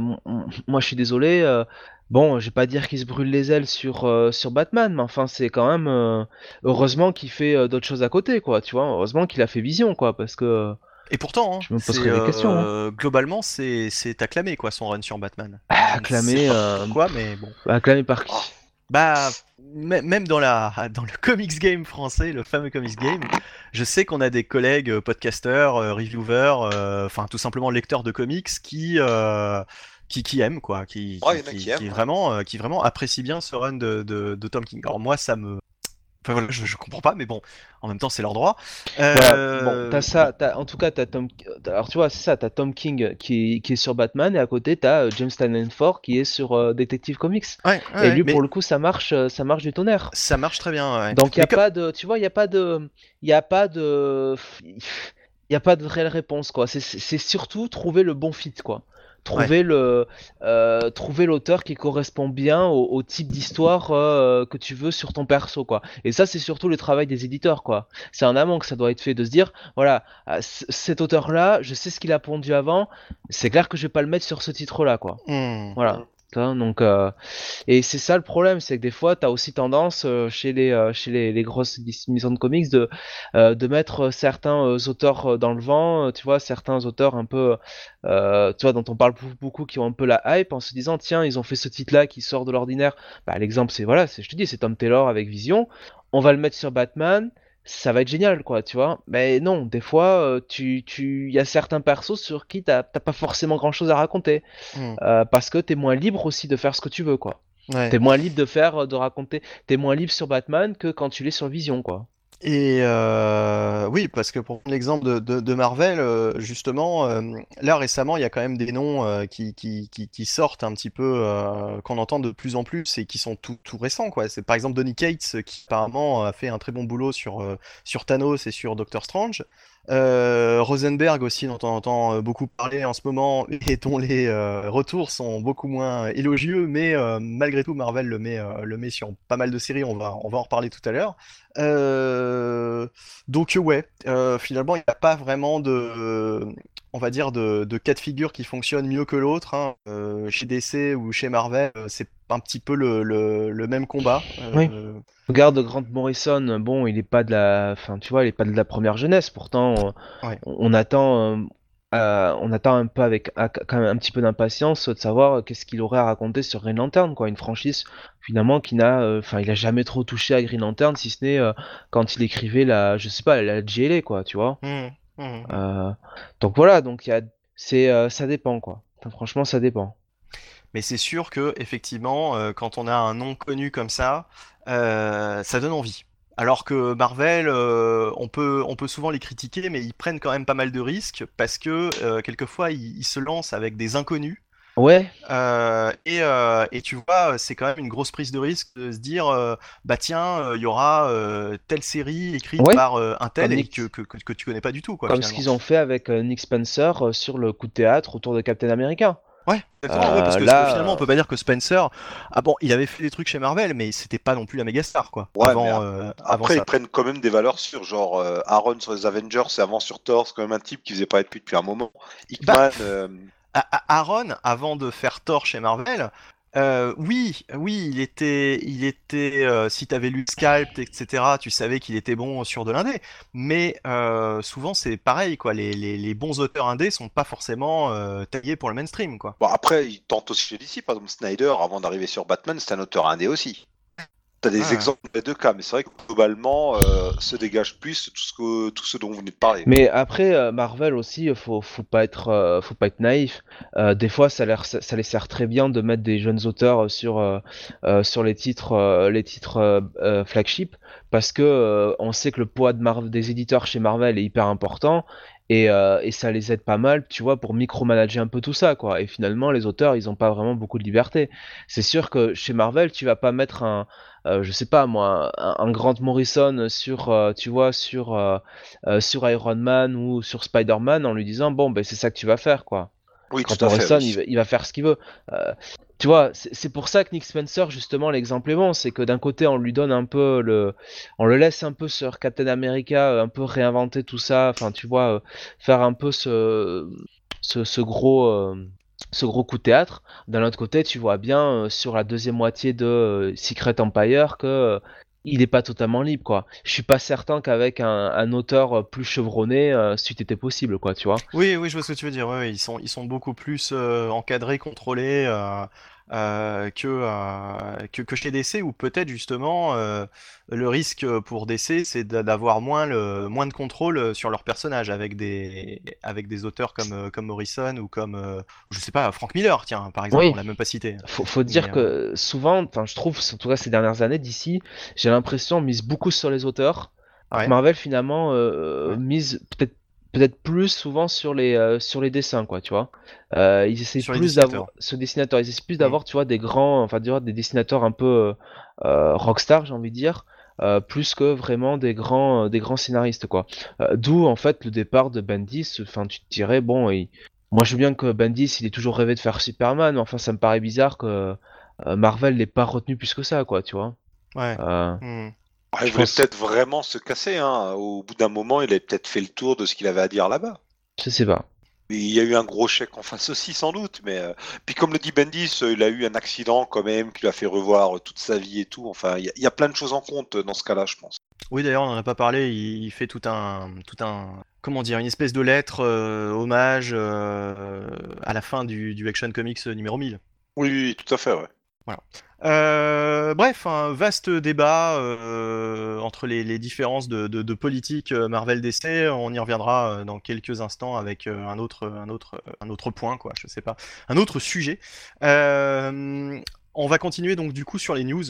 moi je suis désolé euh, bon je vais pas dire qu'il se brûle les ailes sur euh, sur Batman mais enfin c'est quand même euh, heureusement qu'il fait euh, d'autres choses à côté quoi tu vois heureusement qu'il a fait Vision quoi parce que Et pourtant, hein, Je me c'est, poserai des questions, hein. euh, globalement, c'est, c'est acclamé, quoi, son run sur Batman. ah, sais acclamé euh, pourquoi, mais bon. acclamé par qui? Ah. Bah, mê- même dans, la, dans le comics game français, le fameux comics game, je sais qu'on a des collègues euh, podcasteurs, euh, reviewers, euh, enfin tout simplement lecteurs de comics qui, euh, qui, qui aiment, quoi, qui, qui ouais. vraiment, euh, qui vraiment apprécient bien ce run de, de, de Tom King. Alors moi, ça me... Enfin voilà, je, je comprends pas, mais bon, en même temps, c'est leur droit. Voilà, Euh, bon, t'as ça, t'as- en tout cas, t'as Tom, alors tu vois, c'est ça, t'as Tom King qui, qui est sur Batman et à côté t'as euh, James Tynion Ford qui est sur euh, Detective Comics. Ouais, et lui, mais pour le coup, ça marche, euh, ça marche du tonnerre. ça marche très bien. ouais. Donc il y a Mais comme- pas de, tu vois, il y a pas de, il y a pas de, il y a pas de réelle réponse quoi. C'est- C'est c'est surtout trouver le bon fit quoi. Trouver le, euh, trouver l'auteur qui correspond bien au, au type d'histoire euh, que tu veux sur ton perso quoi. Et ça c'est surtout le travail des éditeurs quoi. C'est en amont que ça doit être fait de se dire voilà ah, cet auteur là, je sais ce qu'il a pondu avant. C'est clair que je vais pas le mettre sur ce titre là quoi. Hmm. Voilà. Vois, donc, euh, et c'est ça le problème, c'est que des fois, tu as aussi tendance euh, chez les euh, chez les, grosses maisons de comics de mettre certains auteurs dans le vent, tu vois, certains auteurs un peu, tu vois, dont on parle beaucoup, qui ont un peu la hype, en se disant, tiens, ils ont fait ce titre-là qui sort de l'ordinaire. Bah, l'exemple, c'est voilà, je te dis, c'est Tom Taylor avec Vision. On va le mettre sur Batman ça va être génial, quoi, tu vois. Mais non, des fois, euh, tu, tu, il y a certains persos sur qui t'as pas forcément grand chose à raconter. Hmm. Euh, parce que t'es moins libre aussi de faire ce que tu veux, quoi. Ouais. T'es moins libre de faire, de raconter. T'es moins libre sur Batman que quand tu l'es sur Vision, quoi. Et euh, oui, parce que pour l'exemple de, Marvel, euh, justement, euh, là récemment, il y a quand même des noms qui, sortent un petit peu, qu'on entend de plus en plus et qui sont tout, tout récents, quoi. C'est par exemple Donny Cates qui apparemment a fait un très bon boulot sur, sur Thanos et sur Doctor Strange. Euh, Rosenberg aussi, dont on entend euh, beaucoup parler en ce moment et dont les euh, retours sont beaucoup moins élogieux, mais malgré tout, Marvel le met, le met sur pas mal de séries, on va, on va en reparler tout à l'heure. Donc ouais, finalement, il n'y a pas vraiment de, on va dire, de, de cas de figure qui fonctionne mieux que l'autre. hein. Euh, chez DC ou chez Marvel, euh, c'est un petit peu le, le, le même combat. Oui. Euh, Regarde Grant Morrison, bon, il est pas de la, enfin, tu vois, il est pas de la première jeunesse. Pourtant, on, Ouais. on attend, euh, euh, on attend un peu avec quand même un petit peu d'impatience de savoir qu'est-ce qu'il aurait à raconter sur Green Lantern, quoi. Une franchise finalement qui n'a, euh, enfin, il a jamais trop touché à Green Lantern, si ce n'est euh, quand il écrivait la, je sais pas, la GLA, quoi, tu vois. hum, hum. Euh, donc voilà, donc il y a, c'est, euh, ça dépend, quoi. Enfin, franchement, ça dépend. Mais c'est sûr que effectivement, euh, quand on a un nom connu comme ça, euh, ça donne envie. Alors que Marvel, euh, on peut, on peut souvent les critiquer, mais ils prennent quand même pas mal de risques parce que euh, quelquefois ils, ils se lancent avec des inconnus. Ouais, Euh, et, euh, et tu vois, c'est quand même une grosse prise de risque de se dire, euh, bah tiens, euh, il y aura euh, telle série écrite Ouais. par euh, un tel Comme et Nick. que, que, que, que tu connais pas du tout, quoi. comme ce qu'ils ont fait avec euh, Nick Spencer euh, sur le coup de théâtre autour de Captain America. Ouais, exactement, ouais, parce que là, finalement, on peut pas dire que Spencer, ah bon, il avait fait des trucs chez Marvel, mais c'était pas non plus la méga star, quoi. Ouais, avant, mais euh, avant Après, ça. ils prennent quand même des valeurs sûres, genre euh, Aaron sur les Avengers et avant sur Thor, c'est quand même un type qui faisait pas être depuis depuis un moment. Hickman, Bah, euh, A- A- Aaron, avant de faire Thor chez Marvel, euh, oui, oui, il était, il était. euh, si t'avais lu Scalp, etc., tu savais qu'il était bon sur de l'indé. Mais euh, souvent, c'est pareil, quoi. Les, les, les bons auteurs indés sont pas forcément euh, taillés pour le mainstream, quoi. Bon, après, il tente aussi DC, par exemple Snyder, avant d'arriver sur Batman, c'est un auteur indé aussi. T'as des Ah. exemples des deux cas, mais c'est vrai que globalement, euh, se dégage plus tout ce, que, tout ce dont vous venez de parler. Mais après, euh, Marvel aussi, faut, faut pas être, euh, faut pas être naïf. Euh, des fois, ça, leur, ça, ça les sert très bien de mettre des jeunes auteurs sur, euh, euh, sur les titres, euh, les titres euh, euh, flagship, parce que euh, on sait que le poids de Marvel, des éditeurs chez Marvel est hyper important. Et, euh, et ça les aide pas mal, tu vois, pour micromanager un peu tout ça, quoi. Et finalement, les auteurs, ils ont pas vraiment beaucoup de liberté. C'est sûr que chez Marvel, tu vas pas mettre un, euh, je sais pas moi, un, un Grant Morrison sur, euh, tu vois, sur, euh, sur Iron Man ou sur Spider-Man en lui disant bon ben c'est ça que tu vas faire quoi. Oui, Quand tout à fait. Morrison oui. il, va, il va faire ce qu'il veut. Tu vois, c'est pour ça que Nick Spencer justement l'exemple est bon, c'est que d'un côté on lui donne un peu le, on le laisse un peu sur Captain America, un peu réinventer tout ça, enfin tu vois, faire un peu ce, ce, ce gros. Ce gros coup de théâtre. D'un autre côté, tu vois bien euh, sur la deuxième moitié de euh, Secret Empire que euh, il est pas totalement libre, quoi. Je suis pas certain qu'avec un, auteur plus chevronné, euh, c'eût été possible, quoi, tu vois. Oui, oui, je vois ce que tu veux dire. Ils sont, beaucoup plus encadrés, contrôlés que, euh, que que chez DC, ou peut-être justement euh, le risque pour DC, c'est d'a- d'avoir moins le moins de contrôle sur leur personnage avec des avec des auteurs comme euh, comme Morrison ou comme euh, je sais pas Frank Miller, tiens, par exemple, Oui. on l'a même pas cité. Faut, faut dire Mais, que souvent, enfin, je trouve, en tout cas ces dernières années d'ici, j'ai l'impression mise beaucoup sur les auteurs. Ouais. Marvel finalement euh, Ouais. mise peut-être peut-être plus souvent sur les euh, sur les dessins, quoi, tu vois. Euh, ils essaient Sur plus d'avoir sur les dessinateurs, ils essaient plus Mm. d'avoir, tu vois, des grands, enfin, tu vois, des dessinateurs un peu euh, rockstar, j'ai envie de dire. plus que vraiment des grands, des grands scénaristes, quoi. D'où en fait le départ de Bendis. Enfin, tu te dirais, bon, il- moi je veux bien que Bendis il ait toujours rêvé de faire Superman, mais enfin ça me paraît bizarre que Marvel l'ait pas retenu plus que ça, quoi, tu vois. Ouais. Euh, Ah, je il voulait pense- peut-être vraiment se casser. Hein. Au bout d'un moment, il avait peut-être fait le tour de ce qu'il avait à dire là-bas. je sais pas. Mais il y a eu un gros chèque en face aussi, sans doute. Mais euh, puis comme le dit Bendis, euh, il a eu un accident quand même qui lui a fait revoir euh, toute sa vie et tout. Enfin, il y, a- il y a plein de choses en compte dans ce cas-là, je pense. Oui, d'ailleurs, on n'en a pas parlé. Il, fait tout un, tout un, comment dire, une espèce de lettre euh, hommage euh, à la fin du, du Action Comics numéro 1000. Oui, oui, tout à fait, ouais. Euh, bref, un vaste débat euh, entre les, les différences de, de- de politique euh, Marvel DC. On y reviendra euh, dans quelques instants avec euh, un autre, un autre, un autre point, quoi. Je sais pas, un autre sujet. On va continuer donc du coup sur les news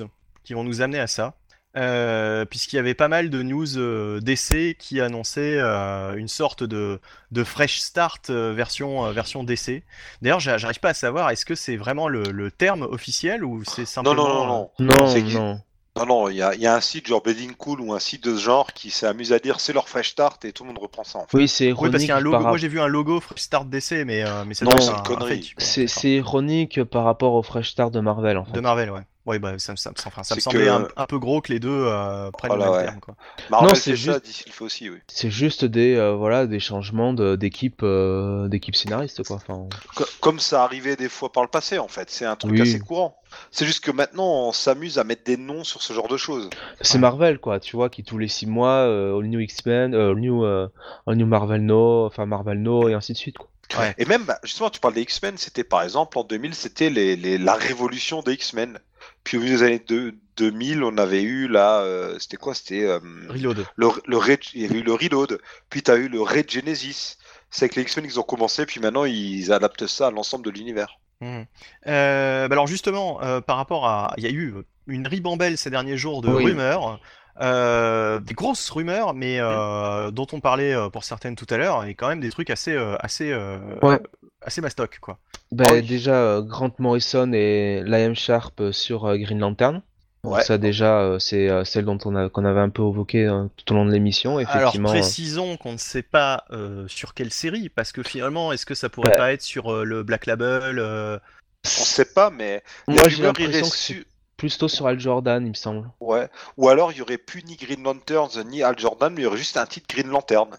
qui vont nous amener à ça. Euh, puisqu'il y avait pas mal de news euh, DC qui annonçaient euh, une sorte de, de fresh start euh, version, euh, version DC. D'ailleurs, j'a- j'arrive pas à savoir, est-ce que c'est vraiment le, le terme officiel ou c'est Non, simplement... non, non, non. Non, non. Non, non, il y a, y a un site genre Bedding Cool ou un site de ce genre qui s'amuse à dire c'est leur fresh start et tout le monde reprend ça en fait. Oui, c'est Oui, parce ironique. qu'il y a un logo. par Moi, j'ai vu un logo Fresh Start DC, mais, euh, mais c'est une un connerie. c'est ironique par rapport au Fresh Start de Marvel en fait. de Marvel, ouais. Ouais, bah, ça, me- ça, enfin, ça me C'est semblait que- un, un peu gros que les deux euh, prennent Voilà, le même ouais. terme, quoi. Marvel Non, fait c'est ça, juste- DC le fait aussi, oui. C'est juste des euh, voilà des changements de- d'équipe euh, d'équipe scénariste quoi. Enfin, Co- Comme ça arrivait des fois par le passé en fait, c'est un truc Oui. assez courant. C'est juste que maintenant on s'amuse à mettre des noms sur ce genre de choses. c'est Ouais. Marvel quoi, tu vois, qui tous les six mois euh, All New X-Men, euh, All New euh, All New Marvel No, enfin Marvel No et ainsi de suite quoi. Et même, bah, justement, tu parles des X-Men, c'était par exemple en 2000, c'était les, les- la révolution des X-Men. Puis au milieu des années deux- 2000, on avait eu là, euh, c'était quoi C'était euh, Reload. le, le Red- il y avait eu le Reload, puis tu as eu le Red Genesis. C'est avec les X-Men qu'ils ont commencé, puis maintenant ils adaptent ça à l'ensemble de l'univers. Mhm. Euh, bah alors justement, euh, par rapport à, il y a eu une ribambelle ces derniers jours de Oui. rumeurs, euh, des grosses rumeurs, mais euh, dont on parlait euh, pour certaines tout à l'heure, et quand même des trucs assez, assez, euh, Ouais. Assez mastoc, quoi. Ben, Ah oui. déjà euh, Grant Morrison et Liam Sharp euh, sur euh, Green Lantern. Ouais. Ça déjà euh, c'est euh, celle dont on a qu'on avait un peu évoqué euh, tout au long de l'émission Alors effectivement. euh, précisons qu'on ne sait pas euh, sur quelle série, parce que finalement, est-ce que ça pourrait Ouais. pas être sur euh, le Black Label euh, On sait pas, mais Moi j'ai l'impression que c'est su- plutôt sur Al Jordan il me semble. Ouais. Ou alors il y aurait plus ni Green Lanterns ni Al Jordan, mais il y aurait juste un titre Green Lantern.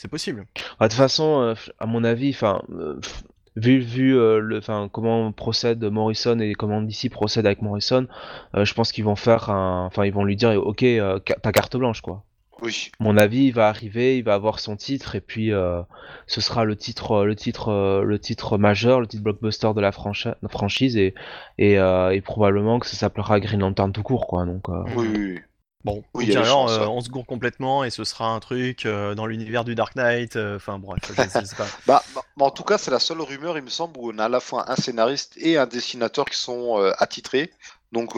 C'est possible. Ah, de toute façon, euh, à mon avis, enfin, euh, vu, vu euh, le, enfin, comment procède Morrison et comment DC procède avec Morrison, euh, je pense qu'ils vont faire un, enfin, ils vont lui dire, ok, euh, t'as carte blanche, quoi. Oui. Mon avis, il va arriver, il va avoir son titre et puis euh, ce sera le titre, le titre, le titre majeur, le titre blockbuster de la franchi- franchise et et, euh, et probablement que ça s'appellera Green Lantern tout court, quoi. Donc. Oui, oui, oui. Bon, Oui, a alors chances, euh, ouais. on se gourre complètement et ce sera un truc euh, dans l'univers du Dark Knight, euh, enfin bref, je, je sais pas. (laughs) Bah, bah, bah, en tout cas, c'est la seule rumeur, il me semble, où on a à la fois un scénariste et un dessinateur qui sont euh, attitrés. Donc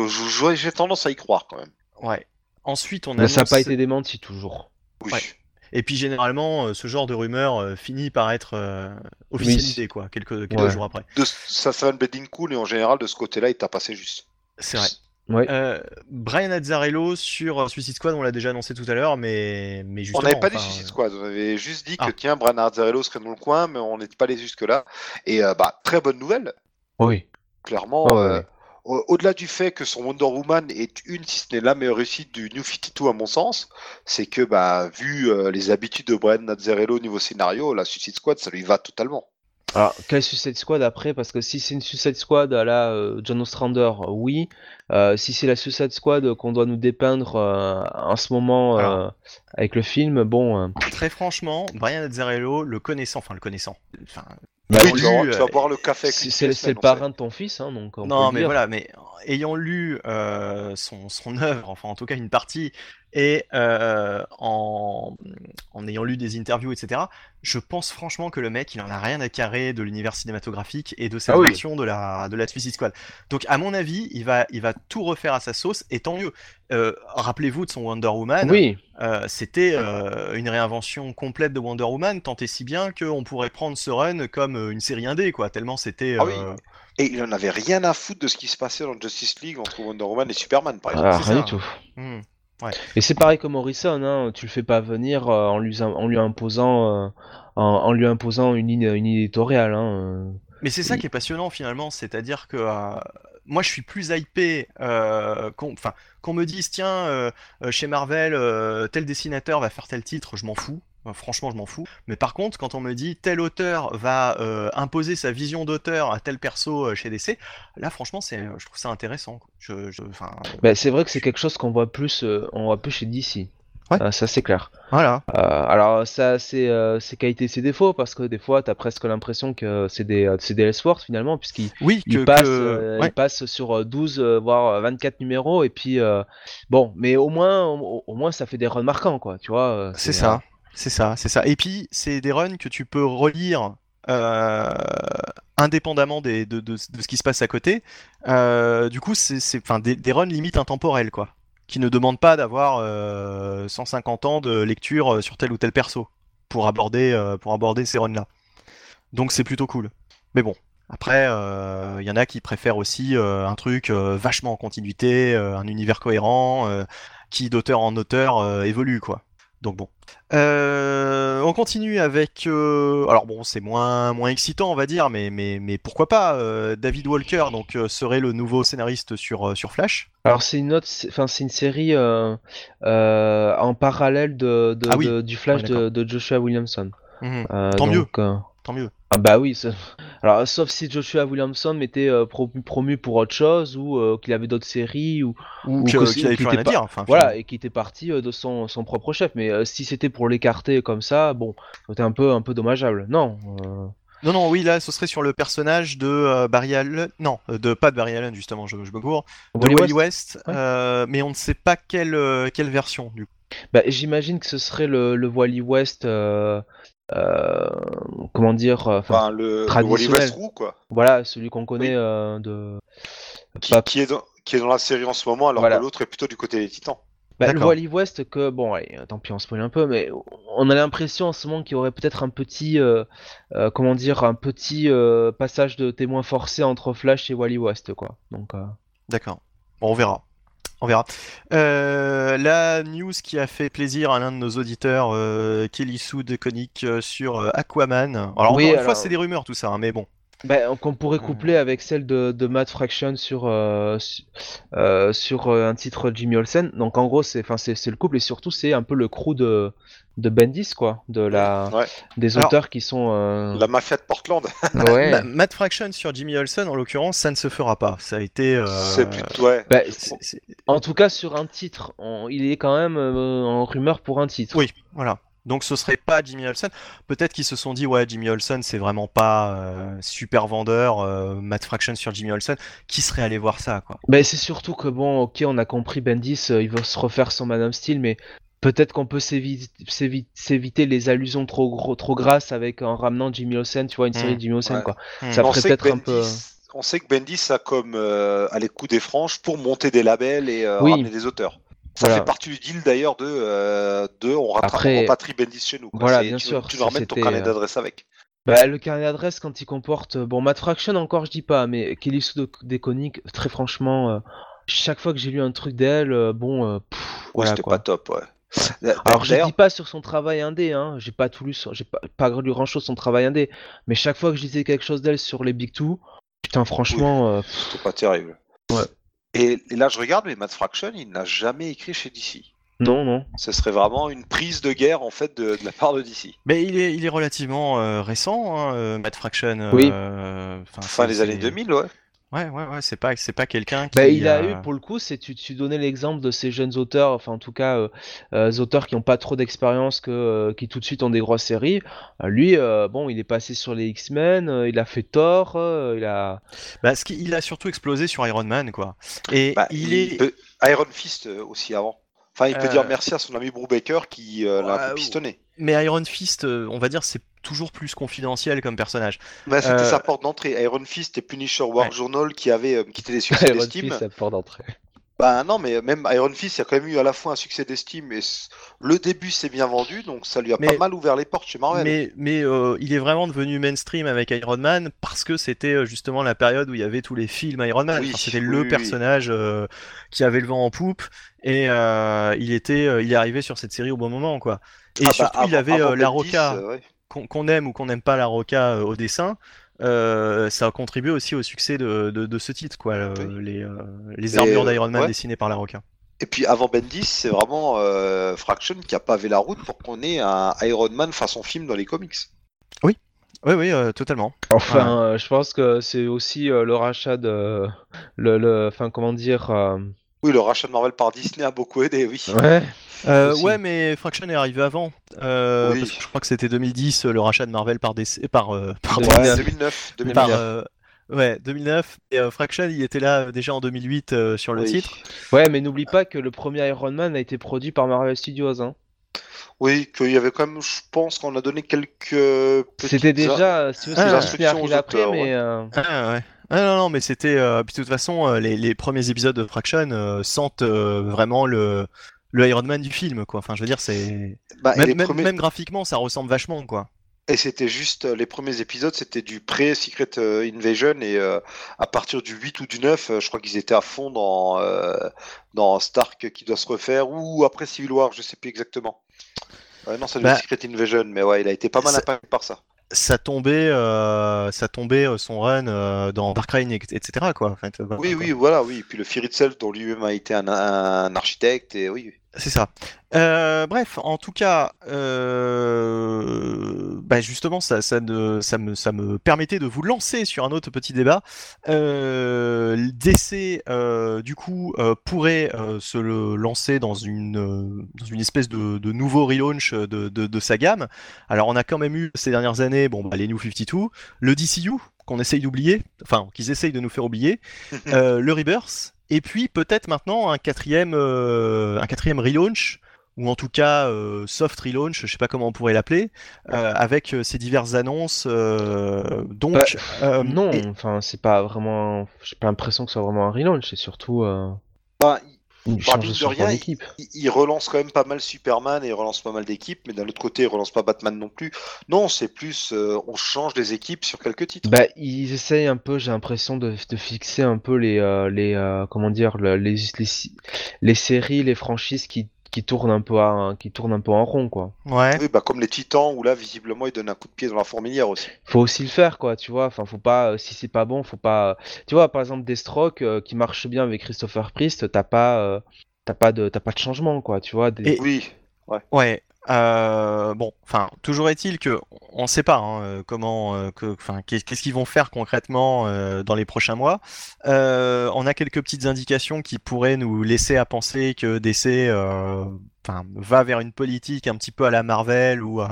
j'ai tendance à y croire quand même. Ouais. Ensuite, on mais ça n'a pas été démenti toujours. Oui. Ouais. Et puis généralement, euh, ce genre de rumeur euh, finit par être euh, officialisé, quoi, quelques, quelques Ouais. jours après. De, ça un bedding cool et en général, de ce côté-là, il t'a passé juste. C'est vrai. Ouais. Euh, Brian Azzarello sur Suicide Squad, on l'a déjà annoncé tout à l'heure, mais, mais On justement. n'avait pas dit Suicide Squad, on avait juste dit Ah. que tiens, Brian Azzarello serait dans le coin, mais on n'était pas allé jusque-là. Et euh, bah, très bonne nouvelle, Oui. clairement. Ah euh, Au-delà du fait que son Wonder Woman est une, si ce n'est la meilleure réussite du New 52 à mon sens, c'est que bah, vu euh, les habitudes de Brian Azzarello au niveau scénario, la Suicide Squad, ça lui va totalement. Alors, quelle Suicide Squad après? Parce que si c'est une Suicide Squad à la euh, John Ostrander, oui. Euh, si c'est la Suicide Squad qu'on doit nous dépeindre euh, en ce moment euh, avec le film, bon. euh, Très franchement, Brian Azzarello, le connaissant, enfin le connaissant, enfin, bah, oui, tu, vas, lu, tu vas boire le café avec c'est lui c'est toutes le parrain de ton fils, hein, donc on Non, mais dire. voilà, mais ayant lu euh, son, son œuvre, enfin en tout cas une partie, et euh, en, en ayant lu des interviews, etc., je pense franchement que le mec, il en a rien à carrer de l'univers cinématographique et de cette Ah oui. version de la, de la Suicide Squad. Donc à mon avis, il va, il va tout refaire à sa sauce, et tant mieux. Euh, Rappelez-vous de son Wonder Woman, Oui, euh, c'était euh, une réinvention complète de Wonder Woman, tant et si bien qu'on pourrait prendre ce run comme une série indé, quoi, tellement c'était... Ah oui. Et il en avait rien à foutre de ce qui se passait dans Justice League entre Wonder Woman et Superman, par exemple. Ah, rien du tout. Et c'est pareil comme Morrison, hein, tu le fais pas venir euh, en, lui, en lui imposant, euh, en, en lui imposant une ligne, une éditoriale. Hein, euh. Mais c'est ça qui est passionnant finalement, c'est-à-dire que moi je suis plus hypé euh, qu'on me dise tiens euh, chez Marvel euh, tel dessinateur va faire tel titre, je m'en fous. Euh, Franchement, je m'en fous. Mais par contre, quand on me dit tel auteur va euh, imposer sa vision d'auteur à tel perso euh, chez DC, là, franchement, c'est, je trouve ça intéressant. quoi. Je, je- enfin, Bah, c'est vrai que c'est quelque chose qu'on voit plus, euh, on voit plus chez DC. Ouais. Euh, ça c'est clair. voilà. Euh, alors ça c'est euh, ses qualités, ses défauts parce que des fois t'as presque l'impression que c'est des euh, c'est des Elseworlds finalement puisqu'ils Oui, que, que- euh, ouais. ils passent sur euh, 12 euh, voire 24 numéros et puis euh, bon mais au moins au, au moins ça fait des runs marquants quoi tu vois. euh, C'est euh, ça, c'est ça, c'est ça. Et puis, c'est des runs que tu peux relire euh, indépendamment de, ce qui se passe à côté. Euh, du coup, c'est des, des runs limite intemporels, quoi. Qui ne demandent pas d'avoir euh, 150 ans de lecture euh, sur tel ou tel perso pour aborder, euh, pour aborder ces runs-là. Donc, c'est plutôt cool. Mais bon. Après, euh, il y en a qui préfèrent aussi euh, un truc euh, vachement en continuité, euh, un univers cohérent, euh, qui d'auteur en auteur euh, évolue, quoi. Donc bon. Euh, on continue avec. euh, alors bon, c'est moins moins excitant, on va dire, mais mais mais pourquoi pas. euh, David Walker donc serait le nouveau scénariste sur sur Flash. Alors c'est une autre, enfin c'est une série en parallèle de, de- Ah oui. de- du Flash Ouais, de, Joshua Williamson. Euh, Tant mieux. donc, Tant mieux. Ah bah oui, ça- alors sauf si Joshua Williamson était euh, pro- promu pour autre chose ou euh, qu'il avait d'autres séries ou qu'il avait qu'il plus rien à était pas- dire. Enfin, voilà finalement. et qui était parti euh, de son, son propre chef. Mais si c'était pour l'écarter comme ça, bon, c'était un peu un peu dommageable. Non. Non non, oui là, ce serait sur le personnage de euh, Barry Allen. Non, de pas de Barry Allen justement. Je, je me gourre. De Wally Wally West West. Ouais. euh, mais on ne sait pas quelle quelle version du coup. Bah, j'imagine que ce serait le, le Wally West. euh, comment dire euh, enfin, le, le Wally traditionnel. West Roux, quoi. Voilà, celui qu'on connaît Oui. euh, de. Qui, Pas- qui est dans, qui est dans la série en ce moment, alors Voilà. que l'autre est plutôt du côté des Titans. Bah, le D'accord. Wally West que bon allez, tant pis on spoil un peu mais on a l'impression en ce moment qu'il y aurait peut-être un petit euh, euh, comment dire un petit euh, passage de témoin forcé entre Flash et Wally West quoi donc euh, D'accord. Bon, on verra. On verra. Euh, la news qui a fait plaisir à l'un de nos auditeurs, euh, Kelly de Conic euh, sur Aquaman. Alors Oui, encore une alors- fois, c'est des rumeurs tout ça, hein, mais bon. Bah, qu'on pourrait coupler avec celle de, de Matt Fraction sur euh, euh, sur euh, un titre Jimmy Olsen donc en gros c'est enfin c'est c'est le couple et surtout c'est un peu le crew de de Bendis quoi de la Ouais. des Alors- auteurs qui sont euh, La mafia de Portland, (laughs) ouais Ma- Matt Fraction sur Jimmy Olsen, en l'occurrence, ça ne se fera pas. Ça a été. euh, c'est plutôt. Ouais. Bah, c'est- c'est- En tout cas, sur un titre, on- il est quand même euh, en rumeur pour un titre. Oui, voilà. Donc ce serait pas Jimmy Olsen. Peut-être qu'ils se sont dit ouais Jimmy Olsen c'est vraiment pas euh, super vendeur. euh, Matt Fraction sur Jimmy Olsen, qui serait allé voir ça quoi? Ben, c'est surtout que bon, ok, on a compris Bendis, euh, il veut se refaire son Man of Steel, mais peut-être qu'on peut s'évi- s'évi- s'éviter les allusions trop gros, trop grasses avec en ramenant Jimmy Olsen, tu vois, une série Mm, de Jimmy Olsen, ouais. quoi. Hmm. Ça on, ferait sait que peut-être un peu. Bendis, on sait que Bendis a comme euh, à les coups des franges pour monter des labels et euh, Oui. ramener des auteurs. Ça Voilà. fait partie du deal d'ailleurs de, euh, de on, rattrape, repatrie Bendis chez nous. quoi. Voilà, bien tu, sûr, Tu nous ramènes ton carnet euh, d'adresse avec. Bah, le carnet d'adresse, quand il comporte. Bon, Matt Fraction, encore, je dis pas, mais Kelly Sue de- des Coniques, très franchement, euh, chaque fois que j'ai lu un truc d'elle, euh, bon, euh, pff, Ouais, voilà C'était quoi. pas top, ouais. Alors je dis pas sur son travail indé, hein. j'ai pas tout lu, sur- j'ai pas, pas lu grand chose sur son travail indé, mais chaque fois que je lisais quelque chose d'elle sur les Big Two, putain franchement, euh, c'était pas terrible. Et, et là, je regarde, mais Matt Fraction, il n'a jamais écrit chez DC. non non. Ce serait vraiment une prise de guerre en fait de, de la part de DC. Mais il est, il est relativement euh, récent, hein, euh, Matt Fraction. euh, Oui. enfin, Fin des années 2000, ouais. Ouais, ouais, ouais. C'est pas, c'est pas quelqu'un qui. Bah, il a euh, eu pour le coup, c'est tu, tu donnais l'exemple de ces jeunes auteurs, enfin en tout cas euh, euh, auteurs qui ont pas trop d'expérience que euh, qui tout de suite ont des grosses séries. Euh, lui, euh, bon, il est passé sur les X-Men, euh, il a fait Thor, euh, il a. Bah, ce qui, il a surtout explosé sur Iron Man, quoi. Et Bah, il est. peut- Iron Fist euh, aussi avant. Enfin, il peut Euh, dire merci à son ami Brubaker qui euh, l'a un peu pistonné. Mais Iron Fist, euh, on va dire, c'est toujours plus confidentiel comme personnage. Bah, c'était Euh, sa porte d'entrée. Iron Fist et Punisher War Ouais. Journal qui avaient euh, qui étaient des (laughs) succès Iron d'estime. Fist, la porte d'entrée. Bah non, mais même Iron Fist, il y a quand même eu à la fois un succès d'estime et le début s'est bien vendu, donc ça lui a Mais- pas mal ouvert les portes chez Marvel. Mais, mais euh, il est vraiment devenu mainstream avec Iron Man parce que c'était euh, justement la période où il y avait tous les films Iron Man. Oui, Enfin, c'était oui, le oui, personnage euh, qui avait le vent en poupe et euh, il était, il est arrivé sur cette série au bon moment, quoi. Et Ah bah, surtout, il avait la Roca, ouais. qu'on aime ou qu'on n'aime pas la Roca au dessin. Euh, ça a contribué aussi au succès de, de, de ce titre, quoi. le- Oui. les, euh, les Et, armures euh, d'Iron Man ouais. dessinées par la Roca. Et puis avant Bendis, c'est vraiment euh, Fraction qui a pavé la route pour qu'on ait un Iron Man façon film dans les comics. Oui, oui, euh, totalement. Enfin, euh, je pense que c'est aussi euh, le rachat de. Le, le, enfin, comment dire. Oui, le rachat de Marvel par Disney a beaucoup aidé, oui. Ouais. Euh, ouais, mais Fraction est arrivé avant. Euh, Oui. parce que je crois que c'était 2010 euh, le rachat de Marvel par DC, par, euh, pardon, 2009. 2009, 2009. par, euh, ouais, 2009. Et euh, Fraction, il était là déjà en 2008 euh, sur le Oui. titre. Ouais, mais n'oublie pas que le premier Iron Man a été produit par Marvel Studios. Hein. Oui, qu'il y avait quand même, je pense qu'on a donné quelques. C'était déjà, si Ah, instructions aux après, auteurs, mais. ouais. euh, Ah ouais. Ah non, non, mais c'était. euh, puis de toute façon, euh, les, les premiers épisodes de Fraction euh, sentent euh, vraiment le, le Iron Man du film, quoi. Enfin, je veux dire, c'est. Bah, Même, les même- premiers- même graphiquement, ça ressemble vachement, quoi. et c'était juste les premiers épisodes, c'était du pré-Secret Invasion et à partir du 8 ou du 9, euh, je crois qu'ils étaient à fond dans, dans Stark qui doit se refaire ou après Civil War, je sais plus exactement. Non, ça devait Bah, Secret Invasion, mais ouais, il a été pas mal impacté par ça. Ça tombait, euh, ça tombait euh, son run euh, dans Dark Reign, et- etc., quoi. En fait, voilà, Oui, oui, voilà, oui. Et puis le Fear Itself, dont lui-même a été un, un architecte, et oui. C'est ça. Euh, bref, en tout cas, euh, bah justement, ça, ça, ne- ça, me, ça me permettait de vous lancer sur un autre petit débat. Euh, DC, du coup, pourrait se le lancer dans une, dans une espèce de, de nouveau relaunch de, de, de sa gamme. Alors, on a quand même eu ces dernières années, bon, bah, les New 52, le DCU qu'on essaye d'oublier, enfin, qu'ils essayent de nous faire oublier, (laughs) le Rebirth, et puis peut-être maintenant un quatrième, euh, un quatrième relaunch, ou en tout cas euh, soft relaunch, je sais pas comment on pourrait l'appeler, euh, avec euh, ces diverses annonces. euh, donc, Bah, euh, non, et- enfin, c'est pas vraiment. J'ai pas l'impression que ce soit vraiment un relaunch, c'est surtout. Euh... Bah, Bah, change de rien, il, il relance quand même pas mal Superman et il relance pas mal d'équipes, mais d'un autre côté, il relance pas Batman non plus. Non, c'est plus euh, on change des équipes sur quelques titres. Bah, ils essayent un peu, j'ai l'impression, de, de fixer un peu les, euh, les euh, comment dire, le- les, les, les séries, les franchises qui, qui tournent un peu à, qui tournent un peu en rond, quoi. ouais. Oui, bah comme les Titans où là, visiblement, il donne un coup de pied dans la fourmilière aussi. Faut aussi le faire, quoi, tu vois. Enfin, faut pas, euh, si c'est pas bon, faut pas. Tu vois, par exemple, Deathstroke euh, qui marche bien avec Christopher Priest, t'as pas, euh, t'as pas de, t'as pas de changement, quoi, tu vois. des- Et- Oui, Ouais. Euh, bon, enfin, toujours est-il que on ne sait pas hein, euh, comment, euh, enfin, qu'est- qu'est-ce qu'ils vont faire concrètement euh, dans les prochains mois. Euh, on a quelques petites indications qui pourraient nous laisser à penser que DC, enfin, va vers une politique un petit peu à la Marvel où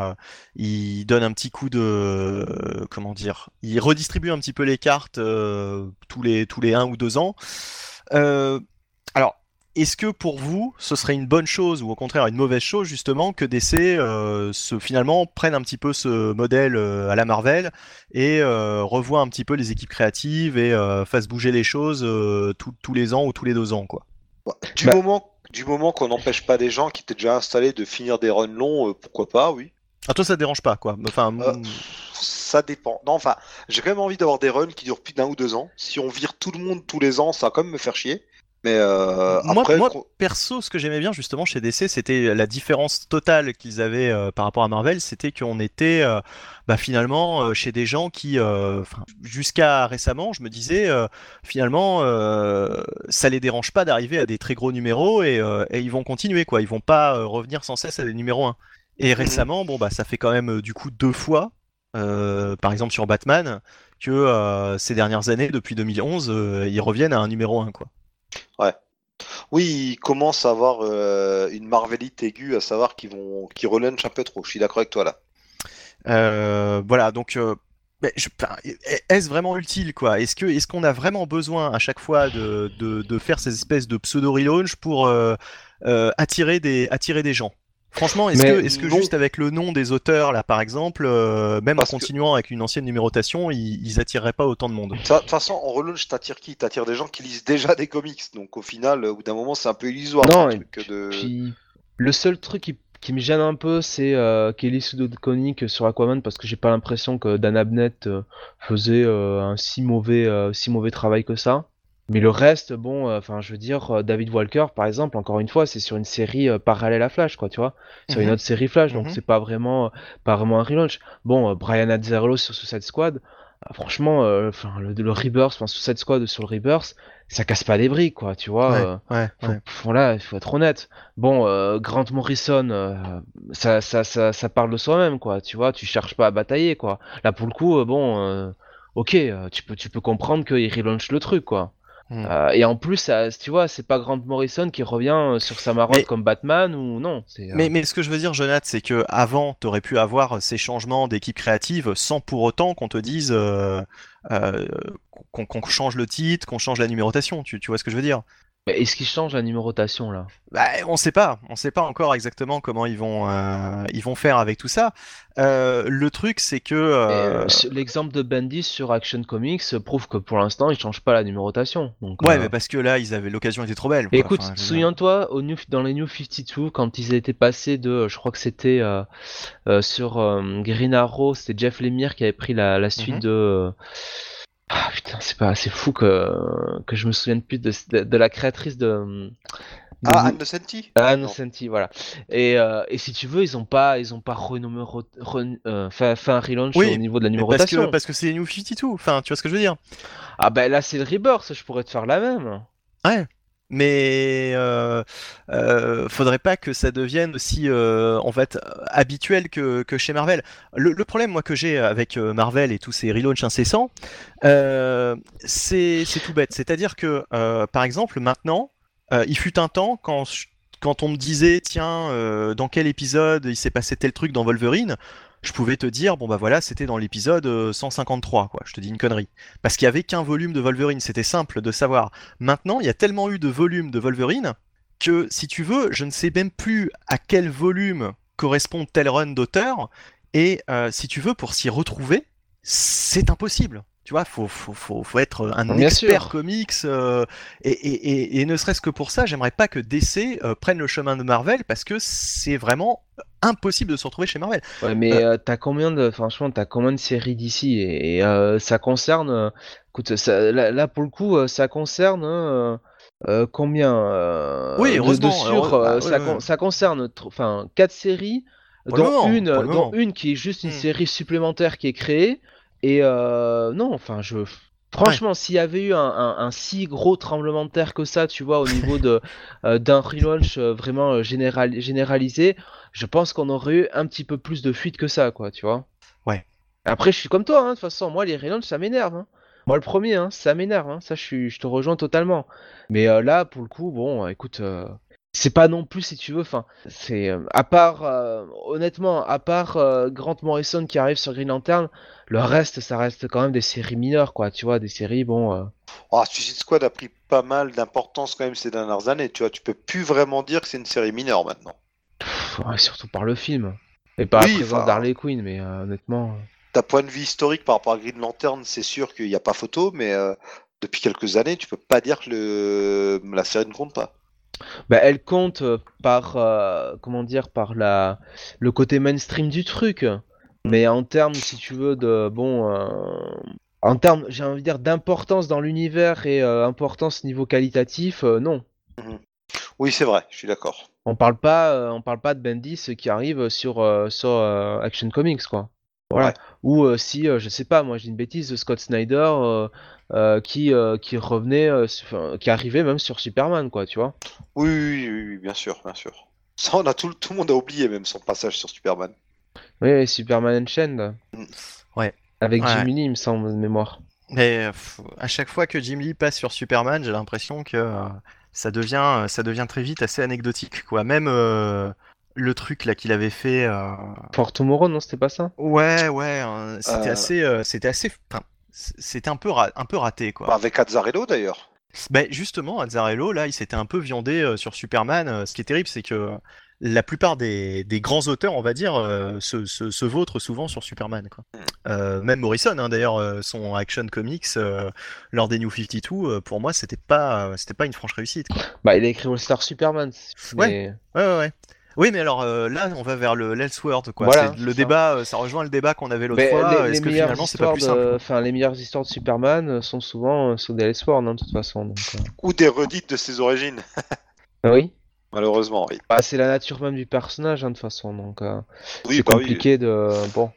il donne un petit coup de, comment dire, il redistribue un petit peu les cartes tous les tous les un ou deux ans. Est-ce que pour vous, ce serait une bonne chose ou au contraire une mauvaise chose justement que DC euh, se, finalement prenne un petit peu ce modèle euh, à la Marvel et euh, revoie un petit peu les équipes créatives et euh, fasse bouger les choses euh, tous- tous les ans ou tous les deux ans quoi? Bah, du Bah- moment, du moment qu'on n'empêche pas des gens qui étaient déjà installés de finir des runs longs, euh, pourquoi pas, oui. Ah toi ça te dérange pas quoi? Enfin Euh, mm, Ça dépend. Non, enfin, j'ai quand même envie d'avoir des runs qui durent plus d'un ou deux ans. Si on vire tout le monde tous les ans, ça va quand même me faire chier. Mais euh, moi, après, moi, perso, ce que j'aimais bien justement chez DC, c'était la différence totale qu'ils avaient euh, par rapport à Marvel, c'était qu'on était euh, bah, finalement chez des gens qui, jusqu'à récemment, je me disais finalement, ça les dérange pas d'arriver à des très gros numéros et, et ils vont continuer quoi, ils vont pas revenir sans cesse à des numéros 1. Et récemment, bon bah ça fait quand même du coup deux fois, par exemple sur Batman, que ces dernières années, depuis 2011, euh, ils reviennent à un numéro 1 quoi. Oui, ils commencent à avoir euh, une marvelite aiguë, à savoir qu'ils vont, qu'ils relunchent un peu trop. Je suis d'accord avec toi là. Euh, voilà, donc euh, est-ce vraiment utile quoi? Est-ce qu'on a vraiment besoin à chaque fois de, faire ces espèces de pseudo relaunch pour attirer des gens? Franchement, est-ce que juste avec le nom des auteurs là par exemple, euh, même Parce en que- continuant avec une ancienne numérotation, ils, ils attireraient pas autant de monde De toute façon, en relaunch, t'attires qui? T'attires des gens qui lisent déjà des comics. Donc au final, au bout d'un moment, c'est un peu illusoire. Non, ce et truc de... Puis, le seul truc qui, qui me gêne un peu, c'est euh, Kelly Sudoconic sur Aquaman, parce que j'ai pas l'impression que Dan Abnett euh, faisait euh, un si mauvais, euh, si mauvais travail que ça. Mais le reste, bon, euh, enfin, je veux dire, euh, David Walker, par exemple, encore une fois, c'est sur une série euh, parallèle à Flash, quoi, tu vois, sur une Mhm. autre série Flash, donc Mhm. c'est pas vraiment, pas vraiment un relaunch. Bon, euh, Brian Azzarello sur Suicide Squad, franchement, euh, le, le Rebirth, enfin, Suicide Squad sur le Rebirth, ça casse pas des briques, quoi, tu vois. Ouais, euh, ouais, faut, ouais. faut- voilà, il faut être honnête. Bon, euh, Grant Morrison, euh, ça, ça, ça, ça parle de soi-même, quoi, tu vois, tu cherches pas à batailler, quoi. Là, pour le coup, bon, euh, ok, euh, tu peux, tu peux comprendre qu'il relaunch le truc, quoi. Hmm. Euh, et en plus, ça, tu vois, c'est pas Grant Morrison qui revient euh, sur sa marotte Mais- comme Batman ou non. euh, Mais, mais ce que je veux dire, Jonathan, c'est que avant, t'aurais pu avoir ces changements d'équipe créative sans pour autant qu'on te dise euh, qu'on change le titre, qu'on change la numérotation. Tu, tu vois ce que je veux dire? Mais est-ce qu'il change la numérotation là? Bah, on sait pas, on sait pas encore exactement comment ils vont, euh, ils vont faire avec tout ça. Euh, le truc, c'est que euh, L'exemple de Bendis sur Action Comics prouve que pour l'instant, il change pas la numérotation. Donc, ouais, mais parce que là, ils avaient l'occasion était trop belle. quoi. Écoute, Enfin, souviens-toi, au New, dans les New 52, quand ils étaient passés de, je crois que c'était sur Green Arrow, c'était Jeff Lemire qui avait pris la, la suite Mhm. de. Ah putain, c'est pas assez fou que, que je me souvienne plus de, de, de la créatrice de. de Ah, Senti Ah. Innocenti, voilà. Et, euh, et si tu veux, ils ont pas, ils ont pas renuméro- re- euh, fait, fait un relaunch Oui, au niveau de la Mais parce numérotation. que parce que c'est les New 52. Enfin, tu vois ce que je veux dire? Ah bah là, c'est le Rebirth, je pourrais te faire la même. Ouais. Mais euh, euh, faudrait pas que ça devienne aussi euh, en fait habituel que, que chez Marvel. Le, problème moi que j'ai avec euh, Marvel et tous ces relaunchs incessants, euh, c'est tout bête. C'est-à-dire que par exemple maintenant, il fut un temps quand quand on me disait tiens dans quel épisode il s'est passé tel truc dans Wolverine, je pouvais te dire bon bah voilà c'était dans l'épisode euh, 153 quoi. Je te dis une connerie parce qu'il y avait qu'un volume de Wolverine. C'était simple de savoir. Maintenant, il y a tellement eu de volumes de Wolverine que, si tu veux, je ne sais même plus à quel volume correspond tel run d'auteur. Et euh, si tu veux, pour s'y retrouver, c'est impossible. Tu vois, faut, faut, faut, faut être un Bien expert sûr. comics. euh, et, et, et, et ne serait-ce que pour ça, j'aimerais pas que DC euh, prenne le chemin de Marvel parce que c'est vraiment impossible de se retrouver chez Marvel. Ouais, mais Euh. euh, t'as combien de, franchement, t'as combien de séries d'ici et, et, euh, ça concerne, écoute, ça, là, là, pour le coup, ça concerne euh, combien Oui, de- de, heureusement, sur, heureux- bah, ouais, ça, ouais. con- ça concerne, enfin, quatre séries, Pour dont moment, une, dont une qui est juste une Hmm. série supplémentaire qui est créée et non, enfin, je. Franchement, s'il y avait eu un, un- un si gros tremblement de terre que ça, tu vois, au (laughs) niveau de euh, d'un relaunch euh, vraiment euh, général, généralisé, je pense qu'on aurait eu un petit peu plus de fuite que ça, quoi, tu vois. Ouais. Après, je suis comme toi, hein, de toute façon, moi, les relaunchs, ça m'énerve. hein. Moi, le premier, hein, ça m'énerve, hein, ça, je, suis, je te rejoins totalement. Mais euh, là, pour le coup, bon, écoute, euh, c'est pas non plus, si tu veux, enfin, c'est, euh, à part, euh, honnêtement, à part euh, Grant Morrison qui arrive sur Green Lantern, le reste, ça reste quand même des séries mineures, quoi, tu vois, des séries, bon... euh, Ah, Suicide Squad a pris pas mal d'importance quand même ces dernières années. Tu vois, tu peux plus vraiment dire que c'est une série mineure maintenant. pff, ouais, surtout par le film. Et par Oui, la présence d'Harley Quinn, mais honnêtement... D'un point de vue historique par rapport à Green Lantern, c'est sûr qu'il n'y a pas photo, mais depuis quelques années, tu peux pas dire que le... la série ne compte pas. Bah, elle compte euh, par euh, comment dire par la le côté mainstream du truc. Mais en termes, si tu veux, de bon, euh, en termes, j'ai envie de dire d'importance dans l'univers et euh, importance niveau qualitatif, non. Oui, c'est vrai, je suis d'accord. On parle pas, on parle pas de Bendis qui arrive sur sur Action Comics quoi. Voilà. Ouais. Ou euh, si, euh, je sais pas, moi j'ai une bêtise de Scott Snyder euh, euh, qui euh, qui revenait, euh, enfin, qui arrivait même sur Superman quoi, tu vois. Oui, oui, oui, oui, bien sûr, bien sûr. (laughs) Ça, on a tout, tout le monde a oublié même son passage sur Superman. Oui, Superman Unchained. Mm. Ouais. Avec Ouais. Jimmy Lee, il me semble, de mémoire. Mais à chaque fois que Jim Lee passe sur Superman, j'ai l'impression que ça devient, ça devient très vite assez anecdotique, quoi. Même euh, le truc là qu'il avait fait. euh, For Tomorrow, non, c'était pas ça? Ouais, ouais, euh, c'était Euh. assez, euh, c'était assez, enfin, c- c'était un peu, ra- un peu raté, quoi. Bah, avec Azzarello d'ailleurs. Ben justement, Azzarello, là, il s'était un peu viandé euh, sur Superman. Ce qui est terrible, c'est que la plupart des, des grands auteurs, on va dire, euh, se, se, se vautrent souvent sur Superman. Quoi. Euh, même Morrison, hein, d'ailleurs, euh, son Action Comics euh, lors des New 52, euh, pour moi, c'était pas, c'était pas une franche réussite. Quoi. Bah, il a écrit All Star Superman. Ouais, ouais, ouais. Oui, mais alors euh, là, on va vers le l'Elseworld, quoi. Voilà, le c'est débat, euh, ça rejoint le débat qu'on avait l'autre fois. les, Est-ce les que meilleures finalement, c'est pas histoires plus simple de... quoi enfin, les meilleures histoires de Superman sont souvent euh, sur des Elseworlds, hein, de toute façon. donc, euh. Ou des redites de ses origines. (laughs) Ah Oui? Malheureusement, oui. Bah, c'est la nature même du personnage, hein, de toute façon. Donc, euh, Oui, c'est bah oui. compliqué de. Bon.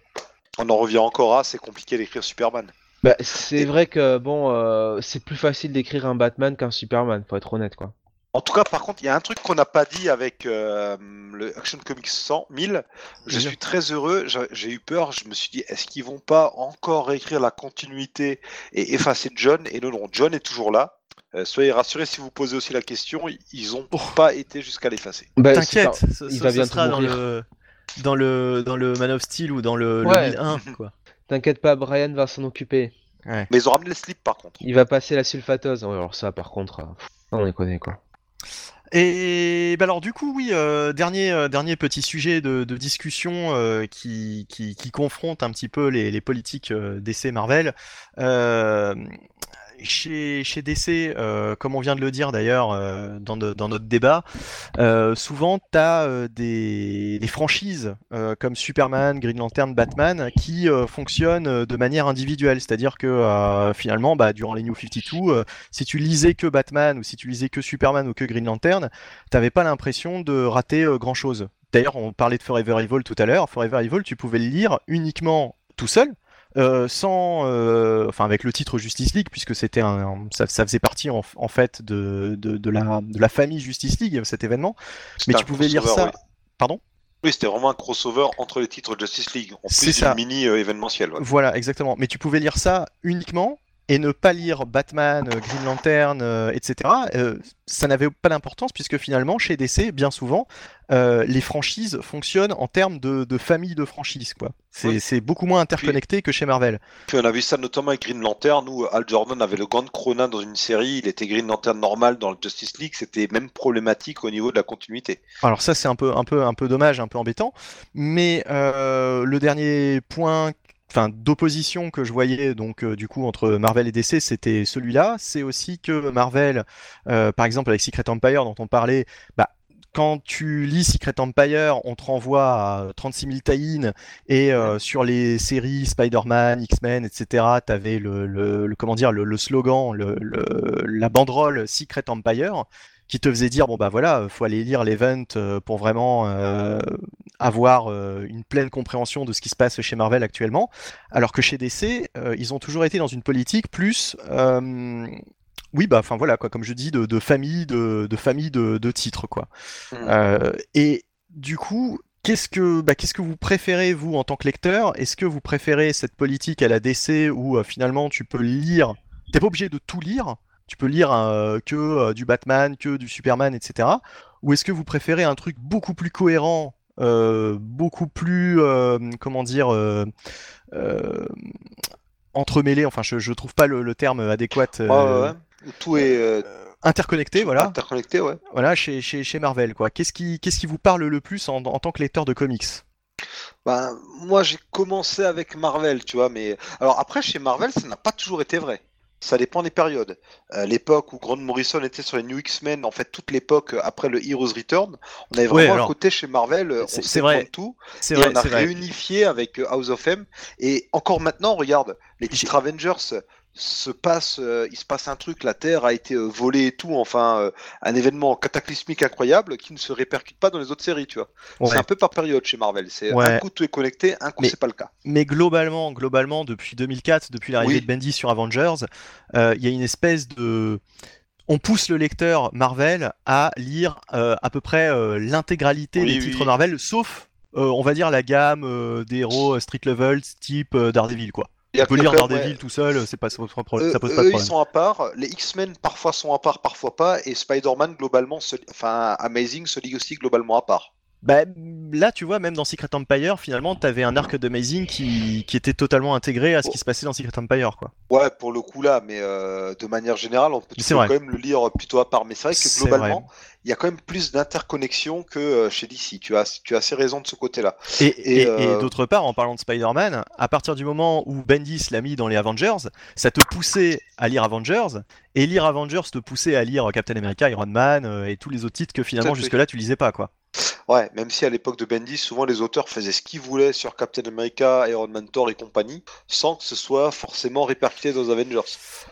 On en revient encore à, c'est compliqué d'écrire Superman. Bah, c'est Et- vrai que bon, euh, c'est plus facile d'écrire un Batman qu'un Superman, faut être honnête quoi. En tout cas, par contre, il y a un truc qu'on n'a pas dit avec euh, le Action Comics 100 1000. Je Oui. suis très heureux. J'ai- eu peur. Je me suis dit, est-ce qu'ils vont pas encore réécrire la continuité et effacer John? Et non, non, John est toujours là. Euh, soyez rassurés si vous posez aussi la question, ils ont Oh. pas été jusqu'à l'effacer. Bah, T'inquiète, ça. ce, il va sera dans mourir. le, dans, le, dans le Man of Steel ou dans le, le Ouais. 1001, quoi. (laughs) T'inquiète pas, Brian va s'en occuper. Mais ils ont ramené le slip par contre. Il va passer la sulfatose. Ouais, alors ça, par contre, euh, on les connaît quoi. Et bah alors du coup oui, euh, dernier euh, dernier petit sujet de, discussion euh, qui, qui confronte un petit peu les, les politiques DC Marvel. Chez DC, euh, comme on vient de le dire d'ailleurs euh, dans, notre débat, euh, souvent tu as des, franchises comme Superman, Green Lantern, Batman qui fonctionnent de manière individuelle, c'est-à-dire que finalement bah, durant les New 52 euh, si tu lisais que Batman ou si tu lisais que Superman ou que Green Lantern, t'avais pas l'impression de rater euh, grand chose. D'ailleurs, on parlait de Forever Evil tout à l'heure. Forever Evil, tu pouvais le lire uniquement tout seul, euh, sans, euh, enfin avec le titre Justice League, puisque c'était un, un- ça, ça faisait partie en, en fait de, de, de la, de la famille Justice League cet événement. Mais tu pouvais lire ça. oui. Pardon? Oui, c'était vraiment un crossover entre les titres Justice League, en C'est plus ça. mini euh, événementielle. ouais. Voilà, exactement. Mais tu pouvais lire ça uniquement et ne pas lire Batman, euh, Green Lantern, euh, etc. Euh, ça n'avait pas d'importance puisque finalement, chez DC, bien souvent, euh, les franchises fonctionnent en termes de, de famille de franchises. quoi. C'est Oui. c'est beaucoup moins interconnecté que chez Marvel. Puis on a vu ça notamment avec Green Lantern où Al Jordan avait le Grand Cronin dans une série, il était Green Lantern normal dans le Justice League, c'était même problématique au niveau de la continuité. Alors ça, c'est un peu, un peu, un peu dommage, un peu embêtant. Mais le dernier point enfin d'opposition que je voyais donc euh, du coup entre Marvel et DC, c'était celui-là. C'est aussi que Marvel, euh, par exemple avec Secret Empire dont on parlait, bah quand tu lis Secret Empire, on te renvoie à 36 000 tie et euh, sur les séries Spider-Man, X-Men, etc. T'avais le, le, le comment dire le, le slogan, la banderole Secret Empire qui te faisait dire bon bah voilà, faut aller lire l'event euh, pour vraiment euh, avoir euh, une pleine compréhension de ce qui se passe chez Marvel actuellement, alors que chez DC, euh, ils ont toujours été dans une politique plus euh, oui bah enfin voilà quoi, comme je dis de, de famille de, de famille de, de titres quoi. Mm. Euh, et du coup Qu'est-ce que, bah, qu'est-ce que vous préférez, vous, en tant que lecteur? Est-ce que vous préférez cette politique à la DC où euh, finalement tu peux lire, t'es pas obligé de tout lire, tu peux lire euh, que euh, du Batman, que du Superman, etc. Ou est-ce que vous préférez un truc beaucoup plus cohérent, euh, beaucoup plus, comment dire, entremêlé, enfin je, je trouve pas le, le terme adéquat, Ouais, ouais, ouais. Tout est interconnecté, voilà, interconnecté, ouais. voilà chez, chez, chez Marvel, quoi. Qu'est-ce qui, qu'est-ce qui vous parle le plus en, en tant que lecteur de comics? Ben, moi, j'ai commencé avec Marvel, tu vois, mais alors après, chez Marvel, ça n'a pas toujours été vrai. Ça dépend des périodes. Euh, l'époque où Grant Morrison était sur les New X-Men, en fait, toute l'époque après le Heroes Return, on avait Ouais, vraiment alors, un côté chez Marvel, euh, on c'est- vrai. tout, C'est et vrai, on a vrai. réunifié avec euh, House of M. Et encore maintenant, regarde, les titres Avengers se passent, euh, il se passe un truc, la Terre a été euh, volée et tout, enfin, euh, un événement cataclysmique incroyable qui ne se répercute pas dans les autres séries, tu vois. C'est un peu par période chez Marvel. C'est Ouais. un coup tout est connecté, un coup c'est pas le cas. Mais globalement, globalement, depuis 2004, depuis l'arrivée Oui. de Bendy sur Avengers, il y a une espèce de on pousse le lecteur Marvel à lire à peu près l'intégralité Oui, des oui, titres. Marvel, sauf, on va dire, la gamme des héros street level type Daredevil, quoi. Il On peut lire Daredevil ouais, tout seul, c'est pas, ça pose pas de problème. eux- ils sont à part. Les X-Men parfois sont à part, parfois pas. Et Spider-Man globalement, se... enfin Amazing se lie aussi globalement à part. Bah, là, tu vois, même dans Secret Empire, finalement, t'avais un arc d'Amazing qui, qui était totalement intégré à ce qui se passait dans Secret Empire, quoi. Ouais, pour le coup là, mais euh, de manière générale, on peut, tu peux quand même le lire plutôt à part. Mais c'est vrai que globalement, il y a quand même plus d'interconnexion que euh, chez DC. Tu as, tu as assez raison de ce côté-là. Et, Et, et- euh, et d'autre part, en parlant de Spider-Man, à partir du moment où Bendis l'a mis dans les Avengers, ça te poussait à lire Avengers, et lire Avengers te poussait à lire Captain America, Iron Man et tous les autres titres que finalement jusque-là tu lisais pas, quoi. Ouais, même si à l'époque de Bendis, souvent les auteurs faisaient ce qu'ils voulaient sur Captain America, Iron Man, Thor et compagnie, sans que ce soit forcément répercuté dans Avengers.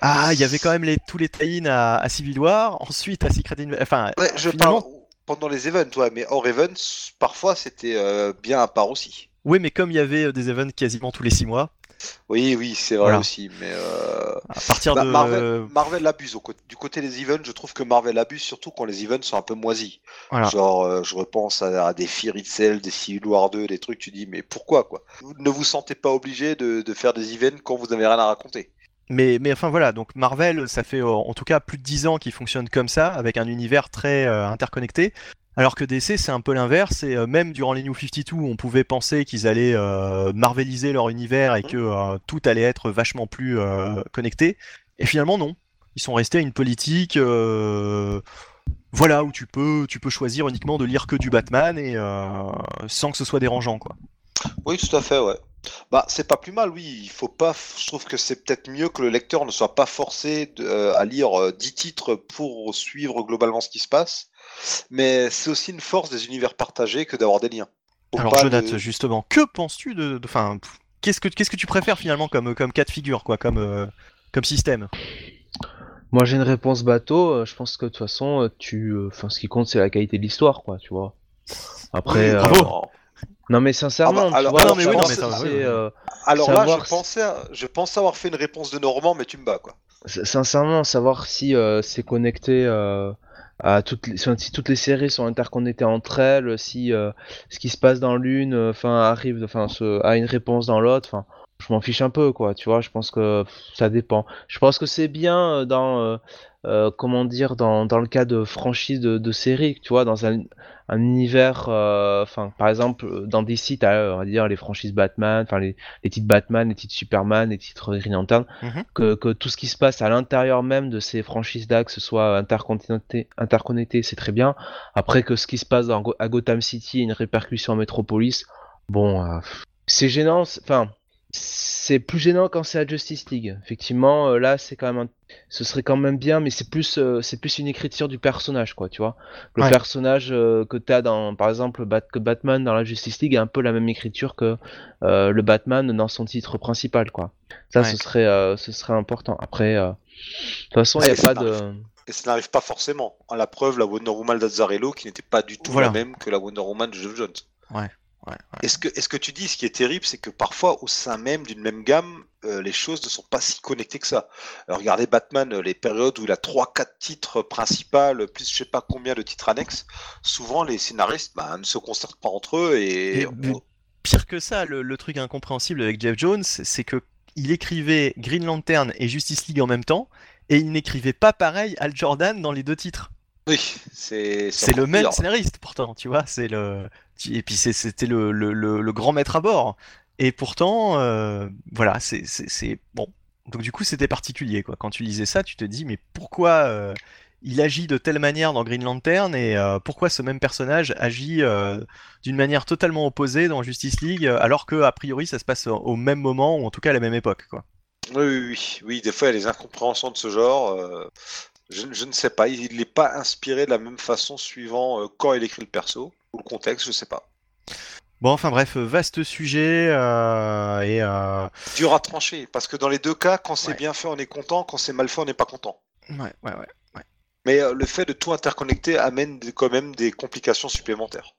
Ah, il y avait quand même les, tous les tie à, à Civil War, ensuite à Secret Invasion. Enfin, Ouais, je finalement- parle pendant les events, ouais, mais hors events, parfois c'était euh, bien à part aussi. oui, mais comme il y avait euh, des events quasiment tous les six mois, Oui, oui, c'est vrai Voilà. aussi, mais euh, À partir bah, de. Marvel, Marvel abuse. Au du côté des events, je trouve que Marvel abuse, surtout quand les events sont un peu moisis. Voilà. Genre, euh, je repense à, à des Fear Itself, des Civil War 2, des trucs, tu dis, mais pourquoi, quoi? Vous ne vous sentez pas obligé de, de faire des events quand vous n'avez rien à raconter. Mais, mais enfin voilà, donc Marvel, ça fait euh, en tout cas plus de 10 ans qu'ils fonctionnent comme ça, avec un univers très euh, interconnecté. Alors que DC, c'est un peu l'inverse, et euh, même durant les New 52, on pouvait penser qu'ils allaient euh, marveliser leur univers et que euh, tout allait être vachement plus connecté. Et finalement, non. Ils sont restés à une politique, voilà, où tu peux, tu peux choisir uniquement de lire que du Batman et euh, sans que ce soit dérangeant, quoi. Oui, tout à fait, ouais. Bah, c'est pas plus mal, oui. Il faut pas. Je trouve que c'est peut-être mieux que le lecteur ne soit pas forcé de- à lire euh, 10 titres pour suivre globalement ce qui se passe. Mais c'est aussi une force des univers partagés que d'avoir des liens. Alors Jonathan, de- justement, que penses-tu de, enfin, qu'est-ce que qu'est-ce que tu préfères finalement comme comme cas de figure, quoi, comme euh, comme système? Moi j'ai une réponse bateau, euh, je pense que de toute façon, euh, tu, enfin ce qui compte c'est la qualité de l'histoire, quoi, tu vois. Après, Oui, euh, non mais sincèrement, alors- là, je pensais, à- je pense avoir fait une réponse de Normand, mais tu me bats, quoi. Sincèrement, savoir si euh, c'est connecté euh, si toutes les séries sont interconnectées entre elles, si euh, ce qui se passe dans l'une, euh, enfin arrive, enfin a une réponse dans l'autre, enfin je m'en fiche un peu quoi, tu vois. Je pense que ça dépend. Je pense que c'est bien euh, dans comment dire dans, dans le cas de franchise de, de séries, tu vois, dans un, un univers, euh, enfin par exemple dans DC, t'as euh, on va dire les franchises Batman, enfin les, les titres Batman, les titres Superman, les titres Green Lantern que, que tout ce qui se passe à l'intérieur même de ces franchises-là, que ce soit interconnecté, interconnecté, c'est très bien. Après que ce qui se passe dans à Gotham City ait une répercussion en Metropolis, bon, euh, c'est gênant. Enfin, c'est plus gênant quand c'est à Justice League. Effectivement, euh, là, c'est quand même, un- ce serait quand même bien, mais c'est plus, euh, c'est plus une écriture du personnage, quoi, tu vois. Le Ouais. personnage euh, que t'as dans, par exemple, Bat- que Batman dans la Justice League a un peu la même écriture que euh, le Batman dans son titre principal, quoi. Ça, Ouais. ce serait, euh, ce serait important. Après, euh, de toute façon, il n'y a pas de. Et ça n'arrive pas forcément. La preuve, la Wonder Woman d'Azzarello, qui n'était pas du tout Voilà. la même que la Wonder Woman de Geoff Jones. Ouais, ouais. Et ce que, et ce que tu dis, ce qui est terrible, c'est que parfois, au sein même d'une même gamme, euh, les choses ne sont pas si connectées que ça. Alors, regardez Batman, euh, les périodes où il a 3-4 titres principaux, plus je sais pas combien de titres annexes, souvent les scénaristes bah, ne se concertent pas entre eux et... Pire que ça, le, le truc incompréhensible avec Jeff Jones, c'est que il écrivait Green Lantern et Justice League en même temps, et il n'écrivait pas pareil Al Jordan dans les deux titres. Oui, c'est... C'est le même scénariste pourtant, tu vois. C'est le et puis c'était le, grand maître à bord. Et pourtant, euh, voilà, c'est bon. Donc du coup, c'était particulier quoi. Quand tu lisais ça, tu te dis mais pourquoi euh, il agit de telle manière dans Green Lantern et euh, pourquoi ce même personnage agit d'une manière totalement opposée dans Justice League alors que a priori ça se passe au, même moment ou en tout cas à la même époque quoi. Oui, oui, oui, des fois il y a des incompréhensions de ce genre. je, je ne sais pas, il n'est pas inspiré de la même façon suivant quand il écrit le perso ou le contexte, je sais pas. Bon, enfin bref, vaste sujet euh, et euh, Dur à trancher, parce que dans les deux cas, quand c'est Ouais. bien fait, on est content, quand c'est mal fait, on n'est pas content. ouais, ouais, ouais. Mais euh, le fait de tout interconnecter amène quand même des complications supplémentaires.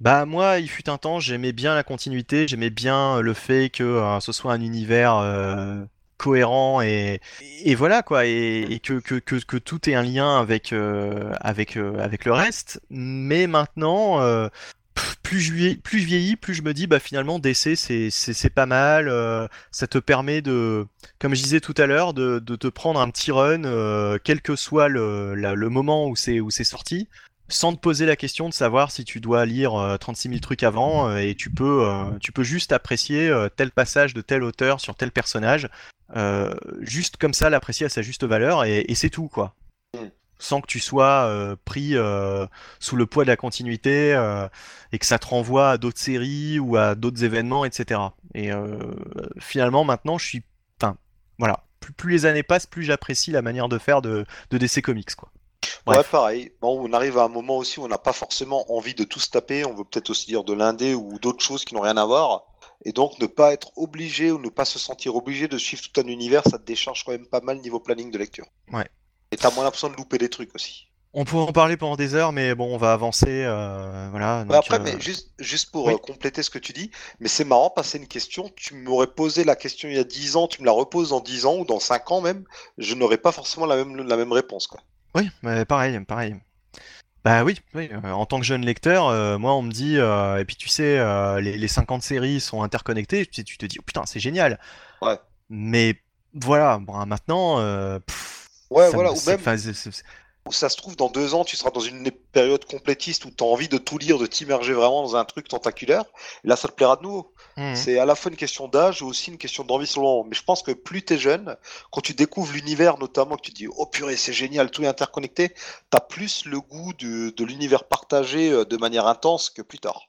Bah moi, il fut un temps, j'aimais bien la continuité, j'aimais bien le fait que ce soit un univers cohérent et, et voilà quoi, et, que, que, que, tout ait un lien avec, euh, avec, euh, avec le reste. Mais maintenant, euh, plus je vieillis, plus je vieillis, plus je me dis bah finalement DC c'est pas mal, ça te permet de, comme je disais tout à l'heure, de, de te prendre un petit run, quel que soit le, le moment où c'est sorti sans te poser la question de savoir si tu dois lire euh, 36 000 trucs avant et tu peux, tu peux juste apprécier tel passage de tel auteur sur tel personnage, juste comme ça l'apprécier à sa juste valeur et, et c'est tout quoi. Mm. Sans que tu sois euh, pris euh, sous le poids de la continuité euh, et que ça te renvoie à d'autres séries ou à d'autres événements, etc. Et euh, finalement maintenant je suis, enfin voilà, plus, plus les années passent, plus j'apprécie la manière de faire de, de DC Comics quoi. Ouais, pareil. Bon, on arrive à un moment aussi où on n'a pas forcément envie de tout se taper. On veut peut-être aussi lire de l'indé ou d'autres choses qui n'ont rien à voir. Et donc, ne pas être obligé ou ne pas se sentir obligé de suivre tout un univers, ça te décharge quand même pas mal niveau planning de lecture. Ouais. Et t'as moins l'impression de louper des trucs aussi. On pourrait en parler pendant des heures, mais bon, on va avancer. euh, voilà. Bah après, euh, mais juste, juste pour oui. euh, compléter ce que tu dis, mais c'est marrant, passer une question, tu m'aurais posé la question il y a 10 ans, tu me la reposes dans 10 ans ou dans 5 ans même, je n'aurais pas forcément la même, la même réponse. Quoi. Oui, mais pareil, pareil. Bah oui, oui, euh, en tant que jeune lecteur, euh, moi on me dit, euh, et puis tu sais, euh, les, les 50 séries sont interconnectées, tu, tu te dis, oh putain, c'est génial. Ouais. Mais voilà, bon, maintenant, pff, Ouais, voilà, me- ou même, où ça se trouve, dans deux ans, tu seras dans une période complétiste où tu as envie de tout lire, de t'immerger vraiment dans un truc tentaculaire. Et là, ça te plaira de nouveau. Mhm. C'est à la fois une question d'âge et aussi une question d'envie sur le moment. Mais je pense que plus tu es jeune, quand tu découvres l'univers, notamment, que tu te dis Oh purée, c'est génial, tout est interconnecté, tu as plus le goût de, de l'univers partagé euh, de manière intense que plus tard.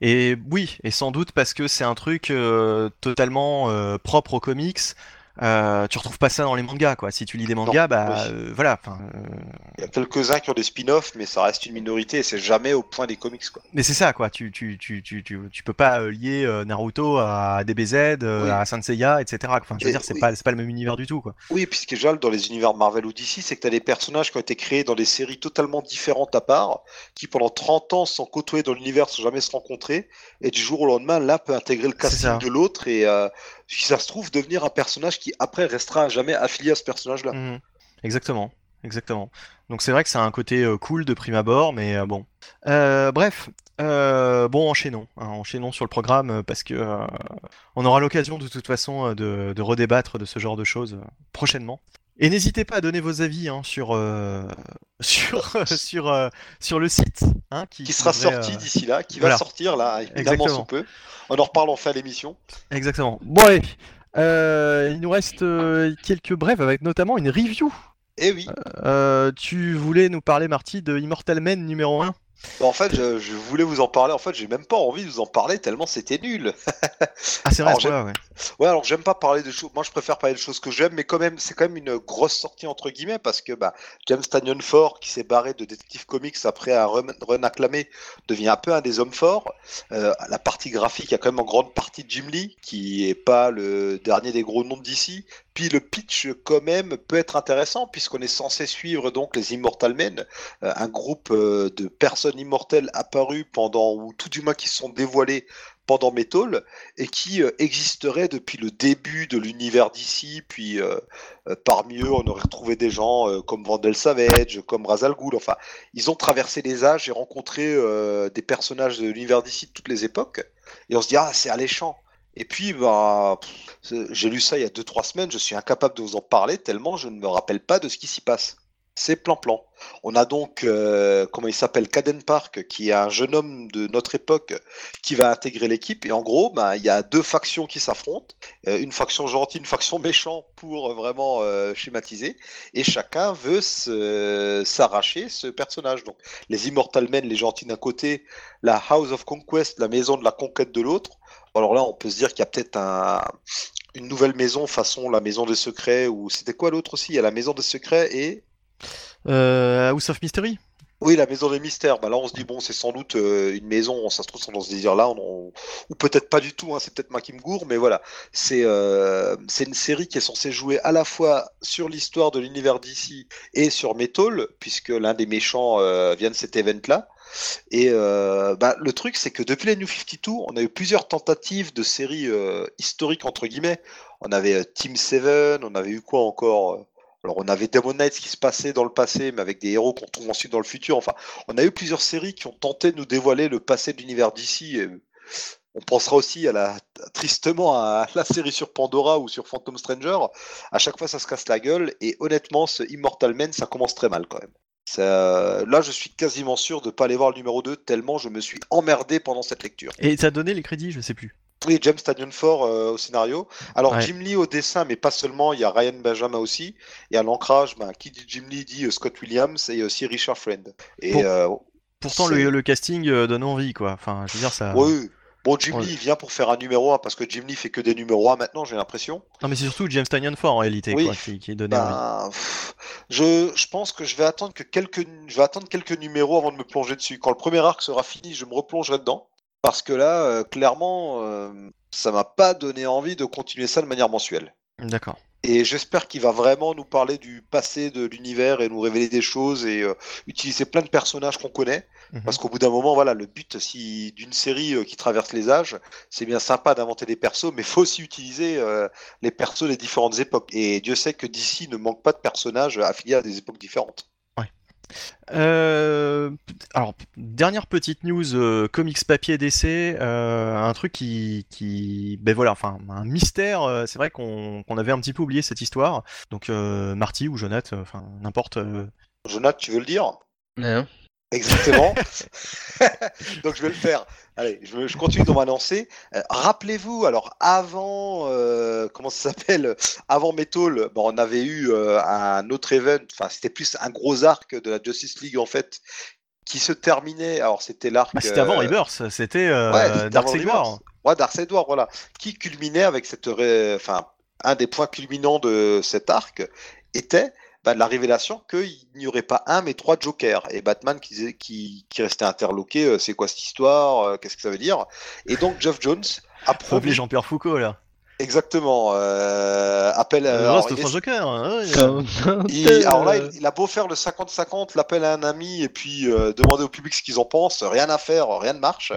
Et oui, et sans doute parce que c'est un truc euh, totalement euh, propre aux comics. Euh, tu retrouves pas ça dans les mangas, quoi. Si tu lis des mangas, bah oui. euh, voilà. euh, Il y a quelques-uns qui ont des spin-offs, mais ça reste une minorité et c'est jamais au point des comics. Quoi. Mais c'est ça, quoi. Tu, tu, tu, tu, tu, tu peux pas euh, lier Naruto à DBZ, Oui. à Saint Seiya, etc. Enfin, je veux Et- dire, c'est oui. pas, c'est pas le même univers du tout, quoi. Oui, et puis ce qui est génial dans les univers Marvel ou DC, c'est que tu as des personnages qui ont été créés dans des séries totalement différentes à part, qui pendant 30 ans sont côtoyés dans l'univers sans jamais se rencontrer, et du jour au lendemain, l'un peut intégrer le casting de l'autre, et euh, si ça se trouve, devenir un personnage qui après restera jamais affilié à ce personnage-là. Mhm. Exactement, exactement. Donc c'est vrai que ça a un côté euh, cool de prime abord, mais euh, bon. Euh, bref, bon, enchaînons, hein, enchaînons sur le programme parce que on aura l'occasion de toute façon de, de redébattre de ce genre de choses prochainement. Et n'hésitez pas à donner vos avis hein, sur euh, (laughs) sur sur euh, sur le site, hein, qui, Qui sera devrait, sorti euh, d'ici là, qui voilà. va sortir là, évidemment sous peu. On en reparle en fin d'émission. Exactement. Bon allez, euh, il nous reste euh, quelques brèves avec notamment une review. Et oui, Euh, tu voulais nous parler, Marty, de Immortal Man numéro 1 Bah, en fait, je, je voulais vous en parler. En fait, j'ai même pas envie de vous en parler tellement c'était nul. Ah, c'est vrai, Alors, point-là, ouais. Ouais, alors j'aime pas parler de choses. Moi, je préfère parler de choses que j'aime, mais quand même, c'est quand même une grosse sortie entre guillemets parce que bah, James Tanyon Ford, qui s'est barré de Detective Comics après un run, run acclamé, devient un peu un des hommes forts. Euh, la partie graphique, il y a quand même en grande partie Jim Lee, qui est pas le dernier des gros noms d'ici. Puis le pitch, quand même, peut être intéressant puisqu'on est censé suivre donc les Immortal Men, euh, un groupe euh, de personnes immortelles apparues pendant, ou tout du moins qui sont dévoilées pendant Metal et qui euh, existerait depuis le début de l'univers d'ici. Puis parmi eux, on aurait retrouvé des gens comme Vandel Savage, comme Razal Ghul. Enfin, ils ont traversé les âges et rencontré des personnages de l'univers d'ici de toutes les époques. Et on se dit, ah, c'est alléchant. Et puis, bah, j'ai lu ça il y a 2-3 semaines, je suis incapable de vous en parler tellement je ne me rappelle pas de ce qui s'y passe. C'est plan-plan. On a donc, euh, comment il s'appelle, Caden Park, qui est un jeune homme de notre époque qui va intégrer l'équipe. Et en gros, bah, il y a deux factions qui s'affrontent. Euh, une faction gentille, une faction méchante pour euh, vraiment schématiser. Et chacun veut s'arracher ce personnage. Donc, les Immortal Men, les gentils d'un côté, la House of Conquest, la maison de la conquête de l'autre. Alors là, on peut se dire qu'il y a peut-être un, une nouvelle maison façon la maison des secrets ou c'était quoi l'autre aussi? Il y a la maison des secrets et Euh, House of Mystery? Oui la maison des mystères. Bah là, on se dit bon, c'est sans doute euh, une maison. Ça se trouve sont dans ce désir-là, on- on- ou peut-être pas du tout. hein, c'est peut-être moi qui me gourre, mais voilà. C'est euh, c'est une série qui est censée jouer à la fois sur l'histoire de l'univers d'ici et sur Metal, puisque l'un des méchants euh, vient de cet event-là. Et euh, bah, le truc, c'est que depuis les New 52, on a eu plusieurs tentatives de séries euh, historiques, entre guillemets. On avait euh, Team 7, on avait eu quoi encore Alors, on avait Demon Knights qui se passait dans le passé, mais avec des héros qu'on trouve ensuite dans le futur. Enfin, on a eu plusieurs séries qui ont tenté de nous dévoiler le passé de l'univers d'ici. On pensera aussi à la, tristement à (laughs) la série sur Pandora ou sur Phantom Stranger. À chaque fois, ça se casse la gueule. Et honnêtement, ce Immortal Man, ça commence très mal quand même. Ça- Là, je suis quasiment sûr de ne pas aller voir le numéro 2, tellement je me suis emmerdé pendant cette lecture. Et t'as donné les crédits, je sais plus. Oui, James Tanyon Ford euh, au scénario. Alors, Ouais. Jim Lee au dessin, mais pas seulement, il y a Ryan Benjamin aussi. Et à l'ancrage, ben, qui dit Jim Lee dit euh, Scott Williams et aussi Richard Friend. Et euh, Pourtant, le, le casting donne envie, quoi. Enfin, je veux dire, ça. oui. Bon, Jim. Lee il vient pour faire un numéro 1 parce que Jim Lee fait que des numéros 1 maintenant, j'ai l'impression. Non, mais c'est surtout James Tanyan Ford en réalité, Oui. quoi, qui, envie. Ben, pff, je, je pense que je vais attendre que quelques, je vais attendre quelques numéros avant de me plonger dessus. Quand le premier arc sera fini, je me replongerai dedans. Parce que là, euh, clairement, euh, ça m'a pas donné envie de continuer ça de manière mensuelle. D'accord. Et j'espère qu'il va vraiment nous parler du passé de l'univers et nous révéler des choses et euh, utiliser plein de personnages qu'on connaît. Mhm. Parce qu'au bout d'un moment, voilà, le but si, d'une série euh, qui traverse les âges, c'est bien sympa d'inventer des persos, mais faut aussi utiliser euh, les persos des différentes époques. Et Dieu sait que d'ici ne manque pas de personnages affiliés à des époques différentes. Euh, alors, dernière petite news, euh, comics papier d'essai, euh, un truc qui, qui, ben voilà, enfin, un mystère. euh, c'est vrai qu'on avait un petit peu oublié cette histoire. Donc, euh, Marty ou Jonath, euh, enfin, n'importe. euh, Jonathan, tu veux le dire? Hein Exactement. (laughs) (laughs) Donc je vais le faire. Allez, je, continue dans ma lancée. Euh, Rappelez-vous, alors avant, euh, comment ça s'appelle Avant Metal, bon, on avait eu euh, un autre event, enfin c'était plus un gros arc de la Justice League en fait, qui se terminait. Alors c'était l'arc. bah, c'était avant euh, Rebirth, c'était euh, ouais, Rebirth. War. Ouais, Darkseid War, voilà. Qui culminait avec cette. ré- Enfin, un des points culminants de cet arc était bah, la révélation qu'il n'y aurait pas un mais trois Jokers. Et Batman qui, qui, qui restait interloqué euh, c'est quoi cette histoire euh, Qu'est-ce que ça veut dire? Et donc, Geoff Jones a promis. Jean-Pierre Foucault là. Exactement. Euh, appel. Le alors, il c'est est- un Joker. hein, ouais. il- alors là, il, il a beau faire le 50-50, l'appel à un ami et puis euh, demander au public ce qu'ils en pensent, rien à faire, rien ne marche.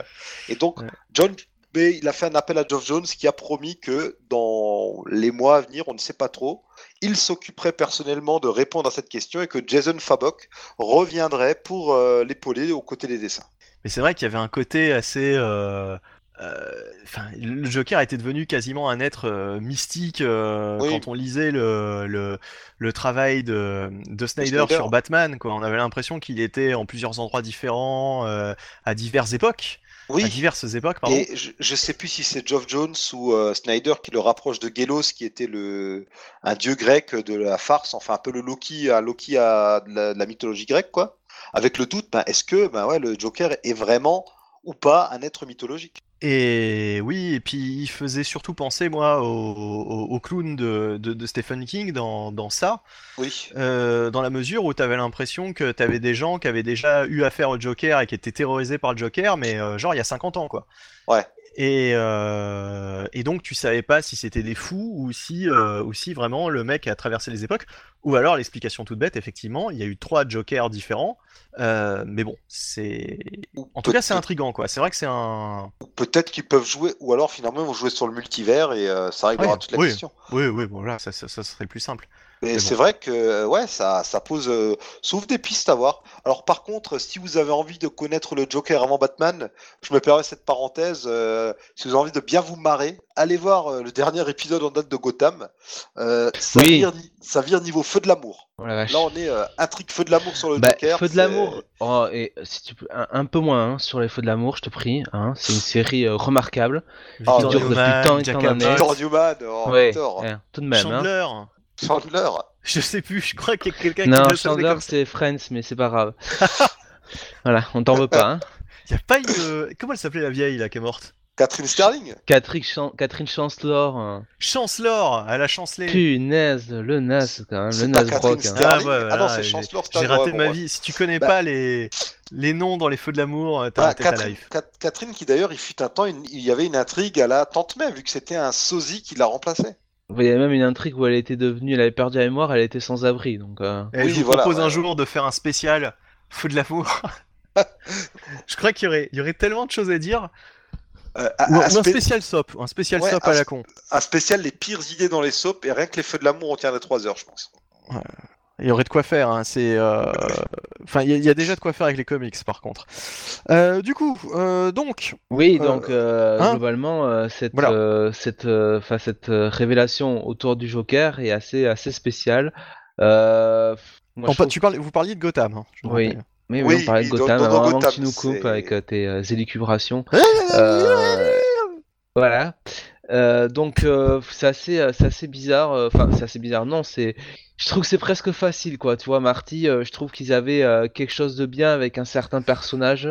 Et donc, Ouais. John B, il a fait un appel à Geoff Jones qui a promis que dans les mois à venir, on ne sait pas trop, il s'occuperait personnellement de répondre à cette question et que Jason Fabok reviendrait pour euh, l'épauler aux côtés des dessins. Mais c'est vrai qu'il y avait un côté assez. Euh, Enfin, le Joker était devenu quasiment un être euh, mystique euh, Oui. quand on lisait le, le, le travail de, de Snyder, Snyder. sur Batman. Quoi. On avait l'impression qu'il était en plusieurs endroits différents, à diverses époques. À diverses époques, pardon. Et je, je sais plus si c'est Geoff Jones ou euh, Snyder qui le rapproche de Gelos, qui était le un dieu grec de la farce, enfin un peu le Loki, un Loki à de la, de la mythologie grecque, quoi. Avec le doute, ben, est-ce que ben ouais, le Joker est vraiment ou pas un être mythologique? Et oui, et puis il faisait surtout penser, moi, au, au- au clown de, de, de Stephen King dans, dans ça. Oui. Euh, dans la mesure où tu avais l'impression que tu avais des gens qui avaient déjà eu affaire au Joker et qui étaient terrorisés par le Joker, mais euh, genre il y a 50 ans, quoi. Ouais. Et, euh, et donc tu savais pas si c'était des fous ou si, euh, ou si vraiment le mec a traversé les époques. Ou alors l'explication toute bête, effectivement, il y a eu trois Jokers différents. Euh, mais bon, c'est. En tout cas, c'est intriguant, quoi. C'est vrai que c'est un. Peut-être qu'ils peuvent jouer, ou alors finalement ils vont jouer sur le multivers et ça réglera Ouais, toute la oui. question. Oui, oui, bon, là, ça, ça, ça serait plus simple. Mais c'est bon. vrai que ouais, ça, ça pose, euh, ouvre des pistes à voir. Alors par contre, si vous avez envie de connaître le Joker avant Batman, je me permets cette parenthèse. euh, si vous avez envie de bien vous marrer, allez voir euh, le dernier épisode en date de Gotham. Euh, ça, Oui. vire, ni- ça vire niveau feu de l'amour. Oh la. Là, on est euh, intrigue feu de l'amour sur le Bah, Joker. Feu de l'amour. Oh, et si tu peux, un, un peu moins hein, sur les Feux de l'amour, je te prie. Hein, c'est une série euh, remarquable. Ah, qui dure depuis Newman, tant et Jack tant d'années. Abbott, Victor Newman, oh, ouais, Victor. ouais, tout de même. Hein. Chandler. Je sais plus, je crois qu'il y a quelqu'un qui Non, Chandler, comme ça. c'est Friends, mais c'est pas grave. (laughs) voilà, on t'en veut pas. Hein. (laughs) Il y a pas une. euh, Comment elle s'appelait la vieille là qui est morte? Catherine Sterling. Catherine, Chan- Catherine Chancellor. hein. Chancellor, elle a chancelé. Punaise, le naze quand même, le C'est pas naze Catherine broc. hein. Sterling. Ah, ouais, Ah non, voilà, c'est j'ai- Chancellor J'ai Sterling. raté ouais, ma bon, vie. Si tu connais Bah- pas les... les noms dans les feux de l'amour, euh, t'as Ah, raté ta Catherine, life. Cat- Catherine, qui d'ailleurs, il fut un temps, une- il y avait une intrigue à la Tante May, vu que c'était un sosie qui la remplaçait. Il y a même une intrigue où elle était devenue, elle avait perdu la mémoire, elle était sans abri. Donc, euh, Et Oui, je vous voilà, propose un jour de faire un spécial (laughs) feu de l'amour. (laughs) je crois qu'il y aurait, il y aurait tellement de choses à dire. Euh, Ou, un, ou un spé- spécial sop, un spécial Ouais, sop à la con. un spécial les pires idées dans les soaps, et rien que les feux de l'amour, on tiendrait 3 heures, je pense. Il y aurait de quoi faire. Hein. C'est, euh, enfin, il y, a- il y a déjà de quoi faire avec les comics, par contre. Euh, du coup, euh, donc, Oui, donc euh, hein globalement, cette, Voilà. euh, cette, euh, 'fin, cette révélation autour du Joker est assez, assez spéciale. Euh, moi, tu parles, vous parliez de Gotham. hein, Oui. rappelle. Oui, oui, Oui, on parlait de Gotham, dans- dans avant que Gotham, tu nous coupes avec euh, tes euh, élucubrations. Euh, voilà. Euh, donc euh, c'est assez, euh, c'est assez bizarre. Enfin, c'est assez bizarre. Non, c'est. Je trouve que c'est presque facile, quoi. Tu vois, Marty. euh, je trouve qu'ils avaient euh, quelque chose de bien avec un certain personnage.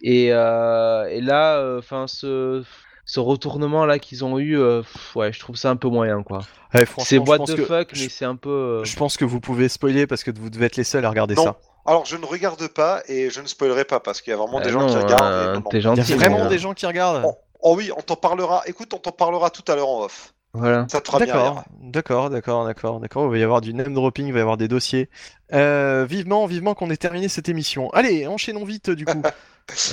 Et, euh, et là, enfin, ce, ce retournement là qu'ils ont eu, euh, pff, ouais, je trouve ça un peu moyen, quoi. Ouais, franchement, C'est what the que- fuck, je- mais c'est un peu. euh, Je pense que vous pouvez spoiler parce que vous devez être les seuls à regarder Non. ça. Alors, je ne regarde pas, et je ne spoilerai pas, parce qu'il y a vraiment des gens non, qui regardent. euh, et non, non. T'es Il y gentil. a vraiment des gens qui regardent. Oh oui, on t'en parlera. Écoute, on t'en parlera tout à l'heure en off. Voilà. Ça te fera bien D'accord, rire. d'accord, d'accord, d'accord, d'accord. Il va y avoir du name dropping, il va y avoir des dossiers. Euh, vivement, vivement qu'on ait terminé cette émission. Allez, enchaînons vite du coup. (laughs)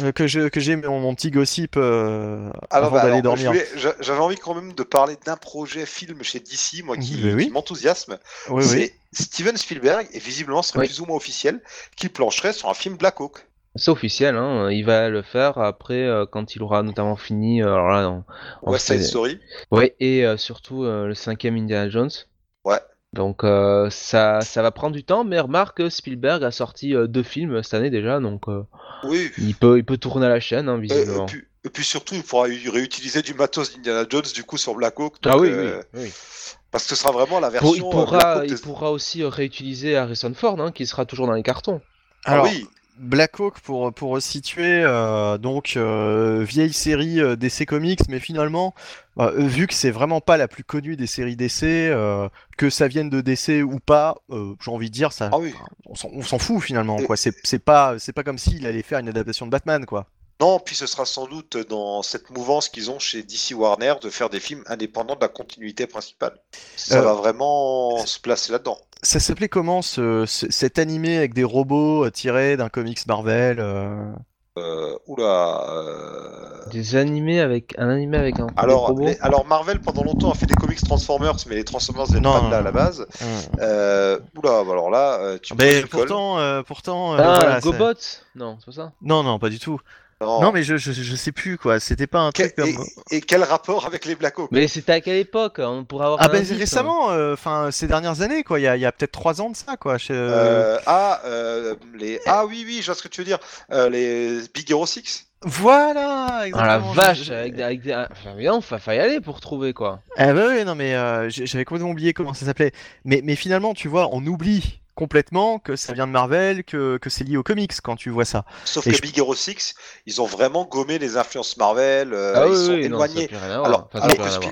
Euh, que je que j'ai mon, mon petit gossip euh, Alors, avant bah, d'aller alors, je dormir. voulais- J'avais envie quand même de parler d'un projet film chez DC, moi, qui, Oui, qui m'enthousiasme. Oui, oui. c'est Steven Spielberg, et visiblement, ce serait Oui. plus ou moins officiel, qu'il plancherait sur un film Black Hawk. C'est officiel, hein. il va le faire après euh, quand il aura notamment fini. euh, Alors là, non. On West Side fait- Story. Ouais, et euh, surtout euh, le cinquième Indiana Jones. Ouais. Donc euh, ça, ça va prendre du temps, mais remarque, Spielberg a sorti euh, deux films cette année déjà, donc euh, Oui. il peut, il peut tourner à la chaîne, hein, Euh, visiblement. et, puis, et puis surtout, il pourra réutiliser du matos d'Indiana Jones du coup sur Black Hawk. ah oui, euh, oui, oui. Parce que ce sera vraiment la version. il, euh, Black pourra, Hawk il des- pourra aussi euh, réutiliser Harrison Ford, hein, qui sera toujours dans les cartons. Ah Alors, oui, Black Hawk, pour, pour resituer, euh, donc euh, vieille série euh, DC Comics, mais finalement, euh, vu que c'est vraiment pas la plus connue des séries DC, que ça vienne de DC ou pas, j'ai envie de dire, ça, ah oui. on s'en fout finalement, Et- quoi. C'est c'est pas, c'est pas comme s'il allait faire une adaptation de Batman, quoi. Non, puis ce sera sans doute dans cette mouvance qu'ils ont chez DC Warner de faire des films indépendants de la continuité principale. Ça va vraiment se placer là-dedans. Ça s'appelait comment ce, ce- cet animé avec des robots euh, tirés d'un comics Marvel euh, Euh, oula. euh, Des animés avec un animé avec un Alors, les- alors Marvel pendant longtemps a fait des comics Transformers, mais les Transformers Non, pas de là à la base. hum. Euh, oula, bah alors là, tu Mais le col. pourtant, euh, pourtant, Ah, voilà, GoBots Non, c'est pas ça. Non, non, pas du tout. Non. Non, mais je, je, je sais plus quoi. C'était pas un truc et, comme. et quel rapport avec les Black Hawk Mais c'était à quelle époque On pourrait avoir Ah ben indice, hein. récemment, euh, enfin ces dernières années quoi, il y a, il y a peut-être trois ans de ça quoi. chez- Euh, ah, euh, les... ah oui, oui, je vois ce que tu veux dire. Euh, les Big Hero 6 Voilà, Ah la exactement. vache, je- je- avec des, avec des... Enfin, mais non, fa- fallait y aller pour trouver quoi. Ah bah oui, non mais euh, j'avais complètement oublié comment ça s'appelait. Mais, mais finalement, tu vois, on oublie complètement que ça vient de Marvel, que, que c'est lié aux comics quand tu vois ça. Sauf Et que je- Big Hero 6, ils ont vraiment gommé les influences Marvel, euh, ah ils oui, sont oui, éloignés. Alors, Enfin, alors que.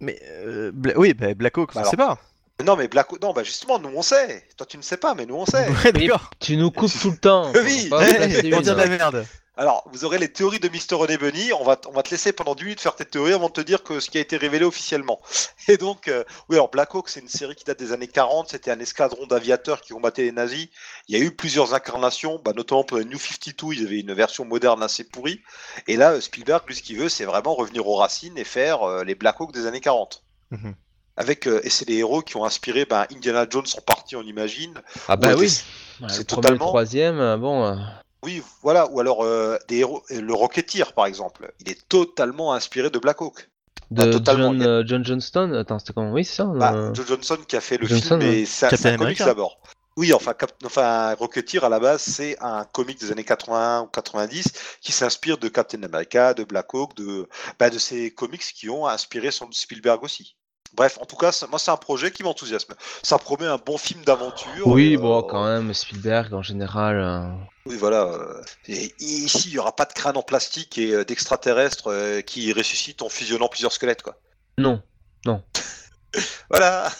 Mais euh, Bla- oui, bah, Black Hawk, Bah on sait pas. Non, mais Black Hawk, non, bah justement, nous on sait. Toi, tu ne sais pas, mais nous on sait. (laughs) Ouais, Mais d'accord. tu nous coupes tout le temps. Oui, passer (laughs) pour une. dire de la merde. Alors, vous aurez les théories de Mr. René Bunny. On va, on va te laisser pendant 10 minutes faire tes théories avant de te dire que ce qui a été révélé officiellement. (laughs) Et donc, euh, oui, alors Black Hawk, c'est une série qui date des années 40. C'était un escadron d'aviateurs qui combattaient les nazis. Il y a eu plusieurs incarnations, bah, notamment pour les New 52, ils avaient une version moderne assez pourrie. Et là, euh, Spielberg, lui, ce qu'il veut, c'est vraiment revenir aux racines et faire euh, les Black Hawk des années 40. Mhm. Avec, euh, et c'est des héros qui ont inspiré ben, Indiana Jones en partie, on imagine. Ah bah oui. c'est- Ouais, c'est totalement- le troisième, euh, bon. Oui, voilà. Ou alors euh, des héros, euh, le Rocketeer, par exemple. Il est totalement inspiré de Black Hawk. de Ah, totalement, John, euh, John Johnston. Attends, c'était comment? Oui, c'est ça. Bah, euh, Joe Johnson qui a fait le Johnson, film, ouais. et c'est un comics d'abord. Oui, enfin, Cap- enfin, Rocketeer à la base, c'est un comic des années 80 ou 90 qui s'inspire de Captain America, de Black Hawk, de, bah, de ces comics qui ont inspiré son Spielberg aussi. Bref, en tout cas, moi, c'est un projet qui m'enthousiasme. Ça promet un bon film d'aventure. Oui, bon, quand même, Spielberg en général. Oui, voilà. Et ici, il n'y aura pas de crâne en plastique et euh, d'extraterrestres euh, qui ressuscitent en fusionnant plusieurs squelettes, quoi. Non. (laughs) Voilà.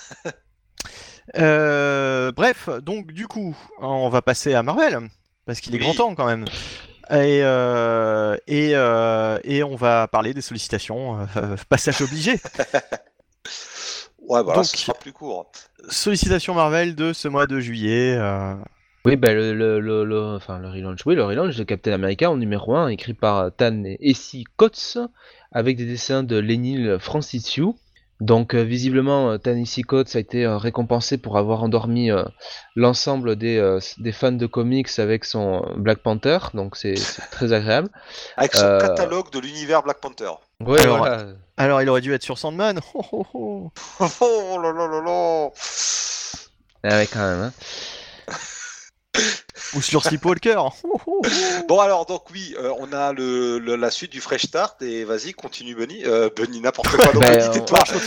Euh, bref, donc du coup, on va passer à Marvel parce qu'il est Oui. grand temps quand même. Et, euh, et, euh, et on va parler des sollicitations, euh, (laughs) passage obligé. Ouais, voilà, Donc- ce sera plus court. Sollicitations Marvel de ce mois de juillet. Oui, bah, le, le, le, le- enfin, le relaunch, oui, le relaunch de Captain America en numéro 1, écrit par euh, Tan et Essie Coates, avec des dessins de Lenil Francisu. Donc, euh, visiblement, euh, Tan Essie Coates a été euh, récompensé pour avoir endormi euh, l'ensemble des, euh, des fans de comics avec son Black Panther, donc c'est c'est très agréable. (laughs) Avec son Euh, catalogue de l'univers Black Panther. Ouais, Alors, voilà. Alors, il aurait dû être sur Sandman. (laughs) (laughs) Oh, oh, oh. Oh là là là là Ah ouais, quand même. hein. Ou sur Sleepwalker. Oh, oh. Bon alors donc oui, euh, on a le, le- la suite du Fresh Start et vas-y continue Bunny, euh, Bunny n'importe quoi, non, (laughs) Ben, Bunny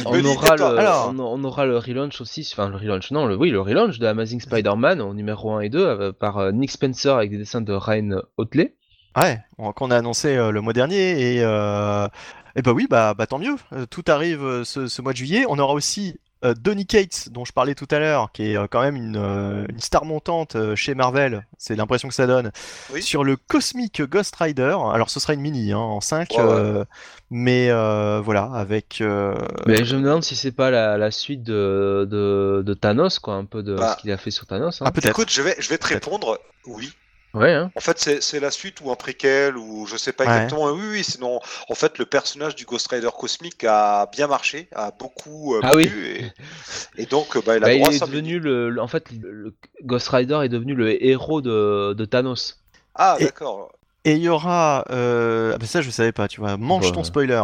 on- Bunny aura, le, Alors. on, on aura le relaunch aussi, enfin le relaunch, non, le, oui, le relaunch de Amazing Spider-Man au numéro 1 et 2 euh, par euh, Nick Spencer avec des dessins de Ryan Otley. Ouais, on- qu'on a annoncé euh, le mois dernier et, euh, et bah oui, bah, bah tant mieux. Tout arrive ce, ce mois de juillet. On aura aussi euh, Donny Cates, dont je parlais tout à l'heure, qui est euh, quand même une, euh, une star montante euh, chez Marvel, c'est l'impression que ça donne, Oui. sur le Cosmic Ghost Rider. Alors ce sera une mini hein, en 5, Ouais, ouais. euh, mais euh, voilà, avec... euh, Mais je me demande si c'est pas la, la suite de, de, de Thanos, quoi, un peu de Bah. ce qu'il a fait sur Thanos. Hein. Ah peut-être. Écoute, je vais, je vais te répondre. Oui. Ouais, hein. En fait, c'est c'est la suite ou un préquel ou je sais pas Ouais. exactement. Oui, oui. Sinon, en fait, le personnage du Ghost Rider cosmique a bien marché, a beaucoup euh, Ah oui. plu, et, et donc, bah, il a Bah, droit est devenu le, le- en fait, le, Ghost Rider est devenu le héros de, de Thanos. Ah, Et- d'accord. Et il y aura... Euh... ah, bah, ça je savais pas, tu vois, mange Bah. ton spoiler.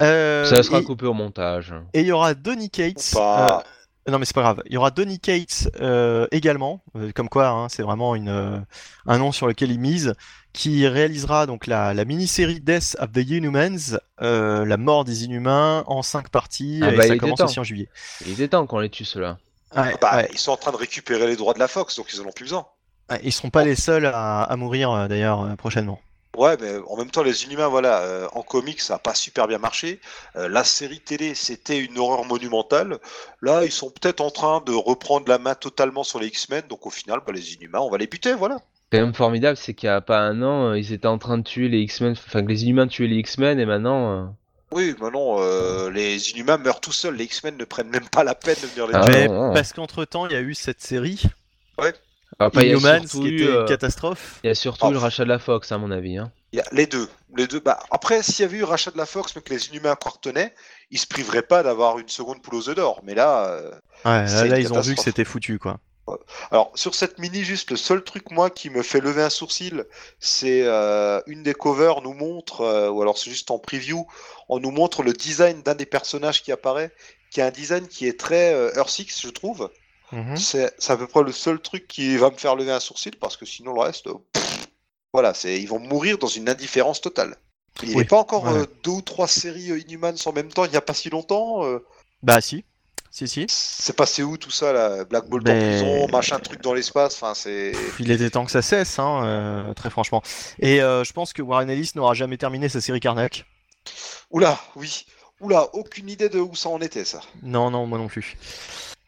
Euh, Ça sera et- coupé au montage. Et il y aura Donny Cates. Ou pas. Euh, Non mais c'est pas grave. Il y aura Donny Cates euh, également, euh, comme quoi hein, c'est vraiment une, euh, un nom sur lequel il mise, qui réalisera donc la, la mini-série Death of the Inhumans, euh, la mort des Inhumains en cinq parties, Ah et bah, ça commence aussi en juillet. Il était temps qu'on les tue ceux-là. Ouais, Bah, ouais. Ils sont en train de récupérer les droits de la Fox, donc ils en ont plus besoin. Ouais, Ils seront pas les seuls à, à mourir d'ailleurs prochainement. Ouais, mais en même temps, les Inhumains, voilà, euh, en comics, ça n'a pas super bien marché. Euh, la série télé, c'était une horreur monumentale. Là, ils sont peut-être en train de reprendre la main totalement sur les X-Men, donc au final, bah, les Inhumains, on va les buter, voilà. quand même formidable, c'est qu'il y a pas un an, euh, ils étaient en train de tuer les X-Men, enfin que les humains tuaient les X-Men et maintenant. euh, Oui, maintenant, euh, les Inhumains meurent tout seuls. Les X-Men ne prennent même pas la peine de venir les Ah, tuer. mais non, non. parce qu'entre temps il y a eu cette série Après, il y a Inhumans surtout qui était euh, une catastrophe. il y a surtout Oh. le rachat de la Fox, à mon avis. Hein. Il y a les deux. Les deux. Bah, après, s'il y avait eu rachat de la Fox, mais que les Inhumains encore tenaient, ils se priveraient pas d'avoir une seconde poule aux œufs d'or. Mais là, euh, Ouais, là, une ils ont vu que c'était foutu quoi. Alors, sur cette mini, juste le seul truc, moi, qui me fait lever un sourcil, c'est euh, une des covers nous montre, euh, ou alors c'est juste en preview, on nous montre le design d'un des personnages qui apparaît, qui a un design qui est très euh, Earth Six, je trouve. Mhm. C'est à peu près le seul truc qui va me faire lever un sourcil, parce que sinon, le reste, pff, voilà, c'est ils vont mourir dans une indifférence totale. Il n'y Oui, a pas encore ouais. euh, deux ou trois séries euh, Inhumans en même temps, il n'y a pas si longtemps. euh, Bah si, si si. c'est passé où tout ça, là Black Bolt Ben- en prison, machin truc dans l'espace, enfin, c'est. Il était temps que ça cesse, hein, euh, très franchement. Et je pense que Warren Ellis n'aura jamais terminé sa série Karnak. Oula, oui. Oula, aucune idée de où ça en était, ça. Non, non, moi non plus.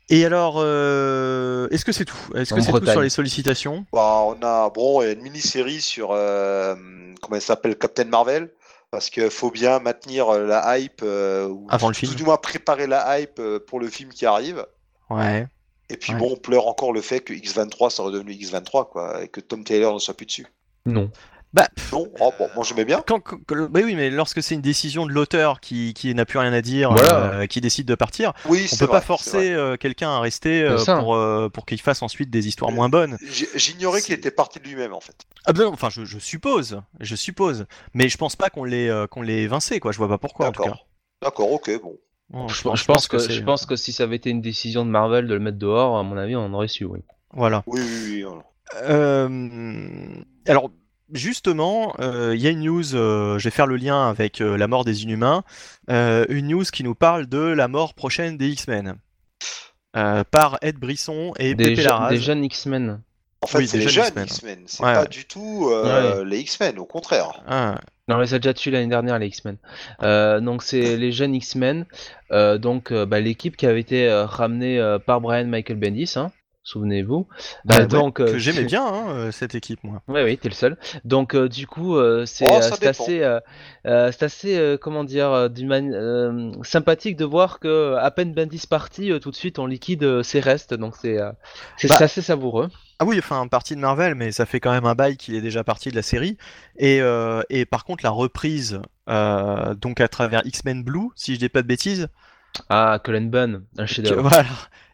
Et alors, euh, est-ce que c'est tout? Est-ce que c'est tout sur les sollicitations? Bah, on a, bon, il y a une mini-série sur, euh, comment elle s'appelle, Captain Marvel, parce qu'il faut bien maintenir euh, la hype, euh, ou Avant le tout, film. tout du moins préparer la hype euh, pour le film qui arrive. Ouais. Et puis Ouais. bon, on pleure encore le fait que X23 soit redevenu X23, quoi, et que Tom Taylor ne soit plus dessus. Non. Bah, Non, oh, bon, moi j'aimais bien. quand, quand- quand- bah oui, mais lorsque c'est une décision de l'auteur qui, qui n'a plus rien à dire, Voilà. euh, qui décide de partir, Oui, on peut vrai, pas forcer euh, quelqu'un à rester euh, pour, euh, pour qu'il fasse ensuite des histoires moins bonnes. J'ignorais qu'il était parti de lui-même, en fait. Ah ben, enfin, je, je suppose, je suppose, mais je pense pas qu'on l'ait euh, qu'on l'ait évincé, quoi. Je vois pas pourquoi en tout cas. D'accord. D'accord, ok, bon. Je, je pense que, je pense que si ça avait été une décision de Marvel de le mettre dehors, à mon avis, on aurait su, oui. Voilà. Oui, oui, oui. voilà. Euh, alors, justement, euh, il y a une news, euh, je vais faire le lien avec euh, la mort des Inhumains, euh, une news qui nous parle de la mort prochaine des X-Men. Euh, par Ed Brisson et Des, je- Larraz. des jeunes X-Men. En fait, Oui, c'est des les jeunes X-Men. C'est Ouais, pas du tout euh, les X-Men, au contraire. Ah, Non, mais ça a déjà tué l'année dernière, les X-Men. Euh, donc, c'est (laughs) les jeunes X-Men. Euh, donc, euh, bah, l'équipe qui avait été euh, ramenée euh, par Brian Michael Bendis, hein, souvenez-vous. bah, Euh, ouais, donc, euh, que j'aimais bien hein, euh, cette équipe, moi. Oui, oui, t'es le seul. Donc, euh, du coup, euh, c'est Oh, c'est assez, euh, euh, c'est assez, euh, comment dire, euh, euh, sympathique de voir que à peine Bendis parti, euh, tout de suite on liquide euh, ses restes. Donc, c'est euh, c'est Bah, c'est assez savoureux. Ah oui, enfin, partie de Marvel, mais ça fait quand même un bail qu'il est déjà parti de la série. Et, euh, et par contre, la reprise, euh, donc à travers X-Men Blue, si je dis pas de bêtises, Ah, Cullen Bunn, un chef-d'œuvre. (laughs) voilà,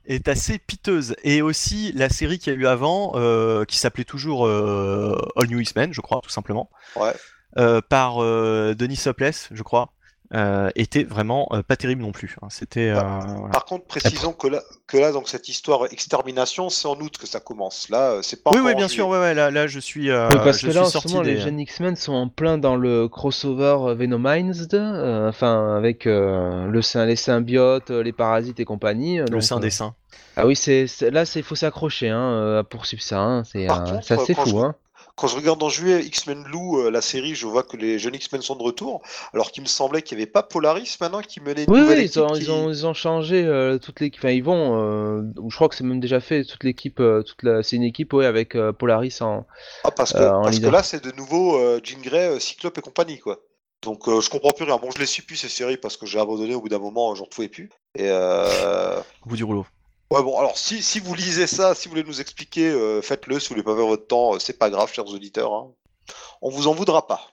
est assez piteuse. Et aussi la série qu'il y a eu avant, euh, qui s'appelait toujours euh, All New X-Men, je crois, tout simplement, Ouais. euh, par Denis Sopless, je crois, euh, était vraiment euh, pas terrible non plus. hein. C'était. euh, voilà. Par contre, précisons que là, que là, donc cette histoire extermination, c'est en août que ça commence. Là, euh, c'est pas Oui, oui, en bien juillet. sûr, ouais, ouais, là, là, je suis, euh, Oui, parce je que suis là, en ce moment, des... les jeunes X-Men sont en plein dans le crossover Venomized, euh, enfin, avec euh, le les symbiotes, euh, les parasites et compagnie. euh, le sein euh, des seins. Ah oui, c'est là, c'est faut s'accrocher hein, euh, à poursuivre ça. hein, C'est euh, contre, assez fou. je- Hein. Quand je regarde en juillet X-Men Blue, euh, la série, je vois que les jeunes X-Men sont de retour, alors qu'il me semblait qu'il n'y avait pas Polaris maintenant qui menait une Oui, nouvelle oui, ils ont, qui- ils ont, ils ont changé euh, toute l'équipe. Enfin, ils vont. euh, je crois que c'est même déjà fait. Toute l'équipe, euh, toute la, c'est une équipe, ouais, avec euh, Polaris en. Ah, parce que, euh, en parce que là, c'est de nouveau euh, Jean Grey, euh, Cyclope et compagnie, quoi. Donc, euh, je comprends plus rien. Bon, je les suis plus ces séries parce que j'ai abandonné au bout d'un moment, j'en pouvais plus. Et euh... Au bout du rouleau. Ouais, bon, alors si, si vous lisez ça, si vous voulez nous expliquer, euh, faites-le. Si vous voulez pas perdre votre temps, euh, c'est pas grave, chers auditeurs. hein. On vous en voudra pas.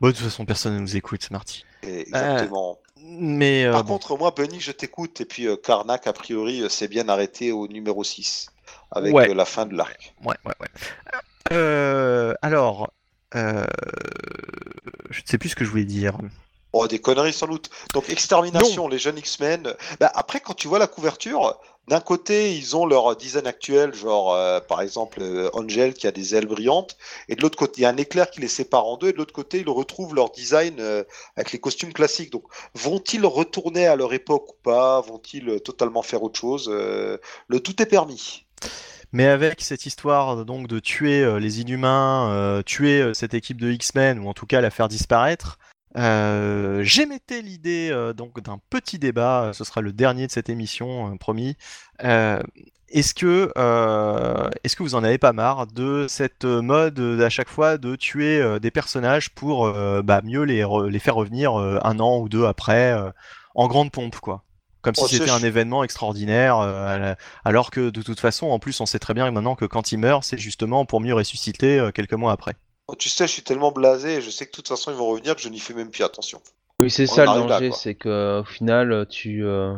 Bon, de toute façon, personne ne nous écoute, Marty. Et exactement. Mais euh, Par bon. contre, moi, Bunny, je t'écoute. Et puis, Karnak, a priori, s'est bien arrêté au numéro 6 avec Ouais. la fin de l'arc. Ouais, ouais, ouais. Alors, je ne sais plus ce que je voulais dire. Oh, des conneries sans doute. Donc, extermination, les jeunes X-Men. Bah, après, quand tu vois la couverture, d'un côté, ils ont leur design actuel, genre, euh, par exemple, euh, Angel qui a des ailes brillantes, et de l'autre côté, il y a un éclair qui les sépare en deux, et de l'autre côté, ils retrouvent leur design euh, avec les costumes classiques. Donc, vont-ils retourner à leur époque ou pas? Vont-ils totalement faire autre chose? Le tout est permis. Mais avec cette histoire donc de tuer les Inhumains, tuer cette équipe de X-Men, ou en tout cas la faire disparaître, euh, j'émettais l'idée euh, donc d'un petit débat, euh, ce sera le dernier de cette émission, euh, promis. Est-ce que, est-ce que vous en avez pas marre de cette mode à chaque fois de tuer des personnages pour bah, mieux les, les faire revenir un an ou deux après en grande pompe quoi? Comme si Oh, c'était un événement extraordinaire, euh, alors que de toute façon, en plus, on sait très bien maintenant que quand il meurt, c'est justement pour mieux ressusciter euh, quelques mois après. Oh, tu sais, je suis tellement blasé, et je sais que de toute façon, ils vont revenir que je n'y fais même plus attention. Oui, c'est ça le danger, c'est que au final, tu. euh,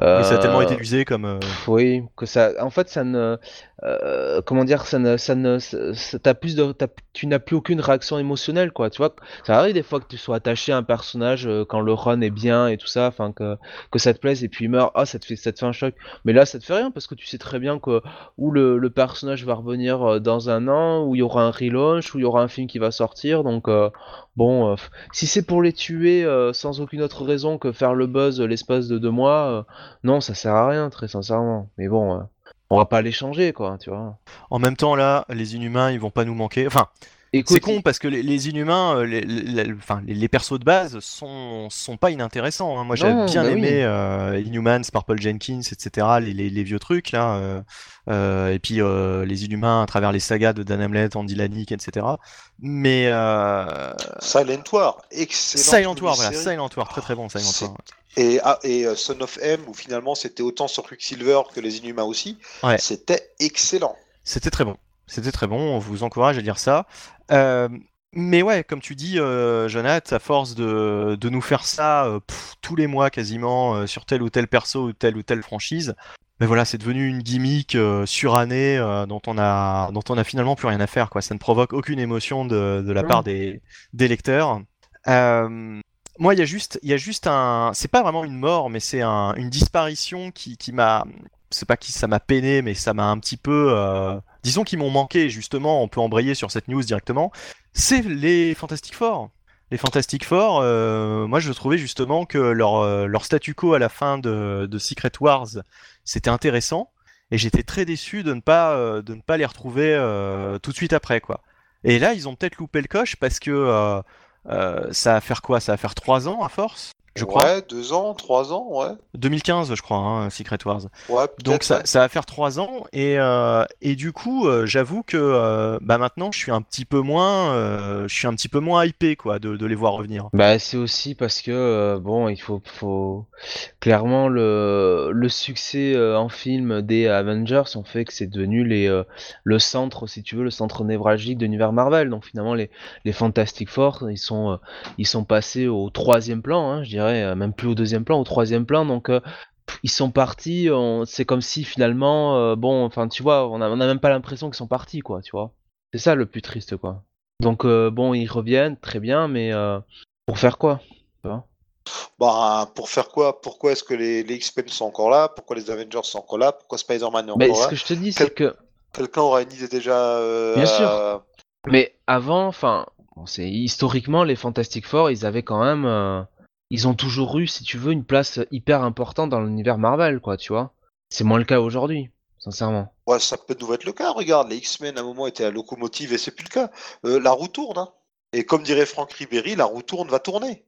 Mais ça a tellement euh, été usé comme. euh, Pff, Oui, que ça, en fait, ça ne, euh, comment dire, ça ne, ça ne, ça- plus de, tu n'as plus aucune réaction émotionnelle, quoi. Tu vois, ça arrive des fois que tu sois attaché à un personnage euh, quand le run est bien et tout ça, enfin que, que ça te plaise et puis il meurt, ah, ça te fait, ça te fait un choc. Mais là, ça te fait rien parce que tu sais très bien que où le, le personnage va revenir euh, dans un an, où il y aura un relaunch, où il y aura un film qui va sortir, donc euh, bon, euh, si c'est pour les tuer euh, sans aucune autre raison que faire le buzz euh, l'espace de deux mois. Euh, non, ça sert à rien, très sincèrement. Mais bon, euh, on va pas les changer, quoi, tu vois. En même temps, là, les Inhumains, ils vont pas nous manquer. Enfin, c'est con parce que les, les Inhumains, euh, les, les- les- enfin, les, les persos de base sont, sont pas inintéressants. hein. Moi, j'avais Non, bien bah oui. aimé euh, Inhumans, Purple Jenkins, etc. Les, les- les vieux trucs là. euh, euh, et puis euh, les Inhumains à travers les sagas de Dan Hamlet, Andy Lanik, etc. Mais euh, Silent War, excellent. Silent War, voilà. Silent War, très très bon Silent War. Et, ah, et euh, Son of M, où finalement c'était autant sur Quicksilver que les Inhumains aussi, Ouais. c'était excellent. C'était très bon. C'était très bon, on vous encourage à dire ça. Euh, mais ouais, comme tu dis, euh, Jonathan, à force de, de nous faire ça euh, pff, tous les mois quasiment euh, sur tel ou tel perso ou telle ou telle franchise, mais voilà, c'est devenu une gimmick euh, surannée euh, dont on a dont on a finalement plus rien à faire quoi. Ça ne provoque aucune émotion de, de la part des, des lecteurs. Euh, moi, il y a juste il y a juste un, c'est pas vraiment une mort, mais c'est un, une disparition qui, qui m'a c'est pas qui ça m'a peiné, mais ça m'a un petit peu, euh, disons qu'ils m'ont manqué justement. On peut embrayer sur cette news directement. C'est les Fantastic Four. Les Fantastic Four, euh, moi je trouvais justement que leur, euh, leur statu quo à la fin de, de Secret Wars, c'était intéressant, et j'étais très déçu de ne pas, de ne pas les retrouver tout de suite après quoi. Et là ils ont peut-être loupé le coche parce que ça va faire quoi? Ça va faire trois ans à force, je crois. Ouais, deux ans, trois ans, ouais. 2015 je crois, hein, Secret Wars. Ouais, peut-être, Donc ça, ouais. ça va faire trois ans et, euh, et du coup euh, j'avoue que euh, bah maintenant je suis un petit peu moins euh, je suis un petit peu moins hypé quoi de, de les voir revenir. Bah, c'est aussi parce que, euh, bon, il faut, faut... Clairement, le, le succès euh, en film des Avengers ont fait que c'est devenu les, euh, le centre, si tu veux, le centre névralgique de l'univers Marvel. Donc finalement, les, les Fantastic Four, ils sont, euh, ils sont passés au troisième plan, hein, je dirais, euh, même plus au deuxième plan, au troisième plan. Donc euh, ils sont partis, on- c'est comme si finalement, euh, bon, enfin, tu vois, on a, on a même pas l'impression qu'ils sont partis, quoi, tu vois. C'est ça le plus triste, quoi. Donc bon, ils reviennent, très bien, mais pour faire quoi tu vois? Bah, pour faire quoi? Pourquoi est-ce que les, les X-Men sont encore là? Pourquoi les Avengers sont encore là? Pourquoi Spider-Man est encore Mais là? ce que je te dis, c'est que, Quelqu'un aura une idée déjà euh, Bien sûr. mais avant, enfin, bon, c'est historiquement les Fantastic Four, ils avaient quand même, euh, ils ont toujours eu, si tu veux, une place hyper importante dans l'univers Marvel, quoi, tu vois. C'est moins le cas aujourd'hui. sincèrement. Ouais, ça peut nous être le cas. Regarde, les X-Men à un moment étaient la locomotive et c'est plus le cas. Euh, la roue tourne. hein. Et comme dirait Franck Ribéry, la roue tourne va tourner.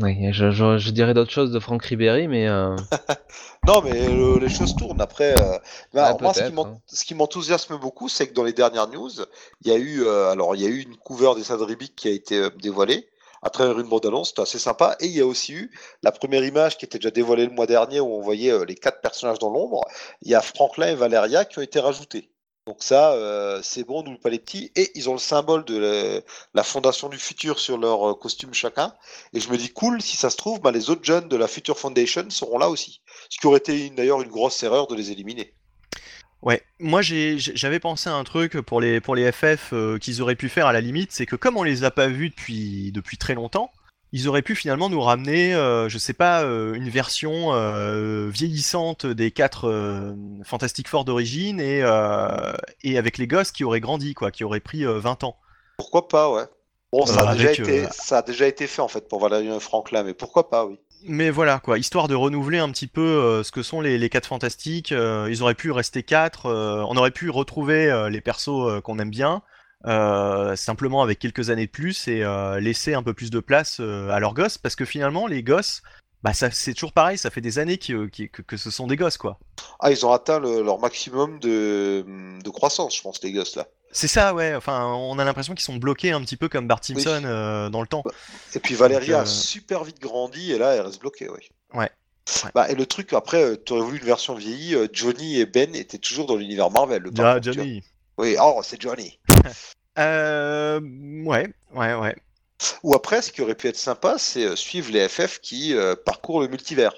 Oui, je, je- je dirais d'autres choses de Franck Ribéry, mais euh, (laughs) Non, mais euh, les choses tournent. Après, euh, bah, Ouais, moi, ce qui hein. ce qui m'enthousiasme beaucoup, c'est que dans les dernières news, il y a eu, alors, il y a eu une cover des Sadribic qui a été dévoilée à travers une bande-annonce. C'était assez sympa. Et il y a aussi eu la première image qui était déjà dévoilée le mois dernier où on voyait euh, les quatre personnages dans l'ombre. Il y a Franklin et Valeria qui ont été rajoutés. Donc ça, euh, c'est bon, n'oublie pas les petits. Et ils ont le symbole de la, Fondation du Futur sur leur euh, costume chacun. Et je me dis, cool, si ça se trouve, bah, les autres jeunes de la Future Foundation seront là aussi. Ce qui aurait été d'ailleurs une grosse erreur de les éliminer. Ouais, moi j'avais pensé à un truc pour les, pour les FF euh, qu'ils auraient pu faire à la limite, c'est que comme on les a pas vus depuis, depuis très longtemps, ils auraient pu finalement nous ramener, euh, je sais pas, euh, une version euh, vieillissante des quatre euh, Fantastic Four d'origine et, euh, et avec les gosses qui auraient grandi, quoi, qui auraient pris euh, 20 ans. Pourquoi pas, ouais. Bon, ça, a déjà été, ça a déjà été fait en fait pour Valérian et Franklin, mais pourquoi pas, oui. Mais voilà, quoi, histoire de renouveler un petit peu euh, ce que sont les, les quatre fantastiques, euh, ils auraient pu rester quatre, euh, on aurait pu retrouver euh, les persos qu'on aime bien, simplement avec quelques années de plus et laisser un peu plus de place à leurs gosses, parce que finalement, les gosses, bah c'est toujours pareil, ça fait des années que, ce sont des gosses, quoi. Ah, ils ont atteint le- leur maximum de croissance, je pense, les gosses là. C'est ça, ouais, enfin, on a l'impression qu'ils sont bloqués un petit peu comme Bart Simpson euh, dans le temps. Et puis Valéria Donc, a euh, super vite grandi et là, elle reste bloquée, oui. Ouais. Ouais. Bah, et le truc, après, tu aurais voulu une version vieillie, euh, Johnny et Ben étaient toujours dans l'univers Marvel. le Ah, Johnny. Oui, oh, c'est Johnny. (laughs) Euh, ouais, ouais, ouais. Ou après, ce qui aurait pu être sympa, c'est euh, suivre les FF qui euh, parcourent le multivers.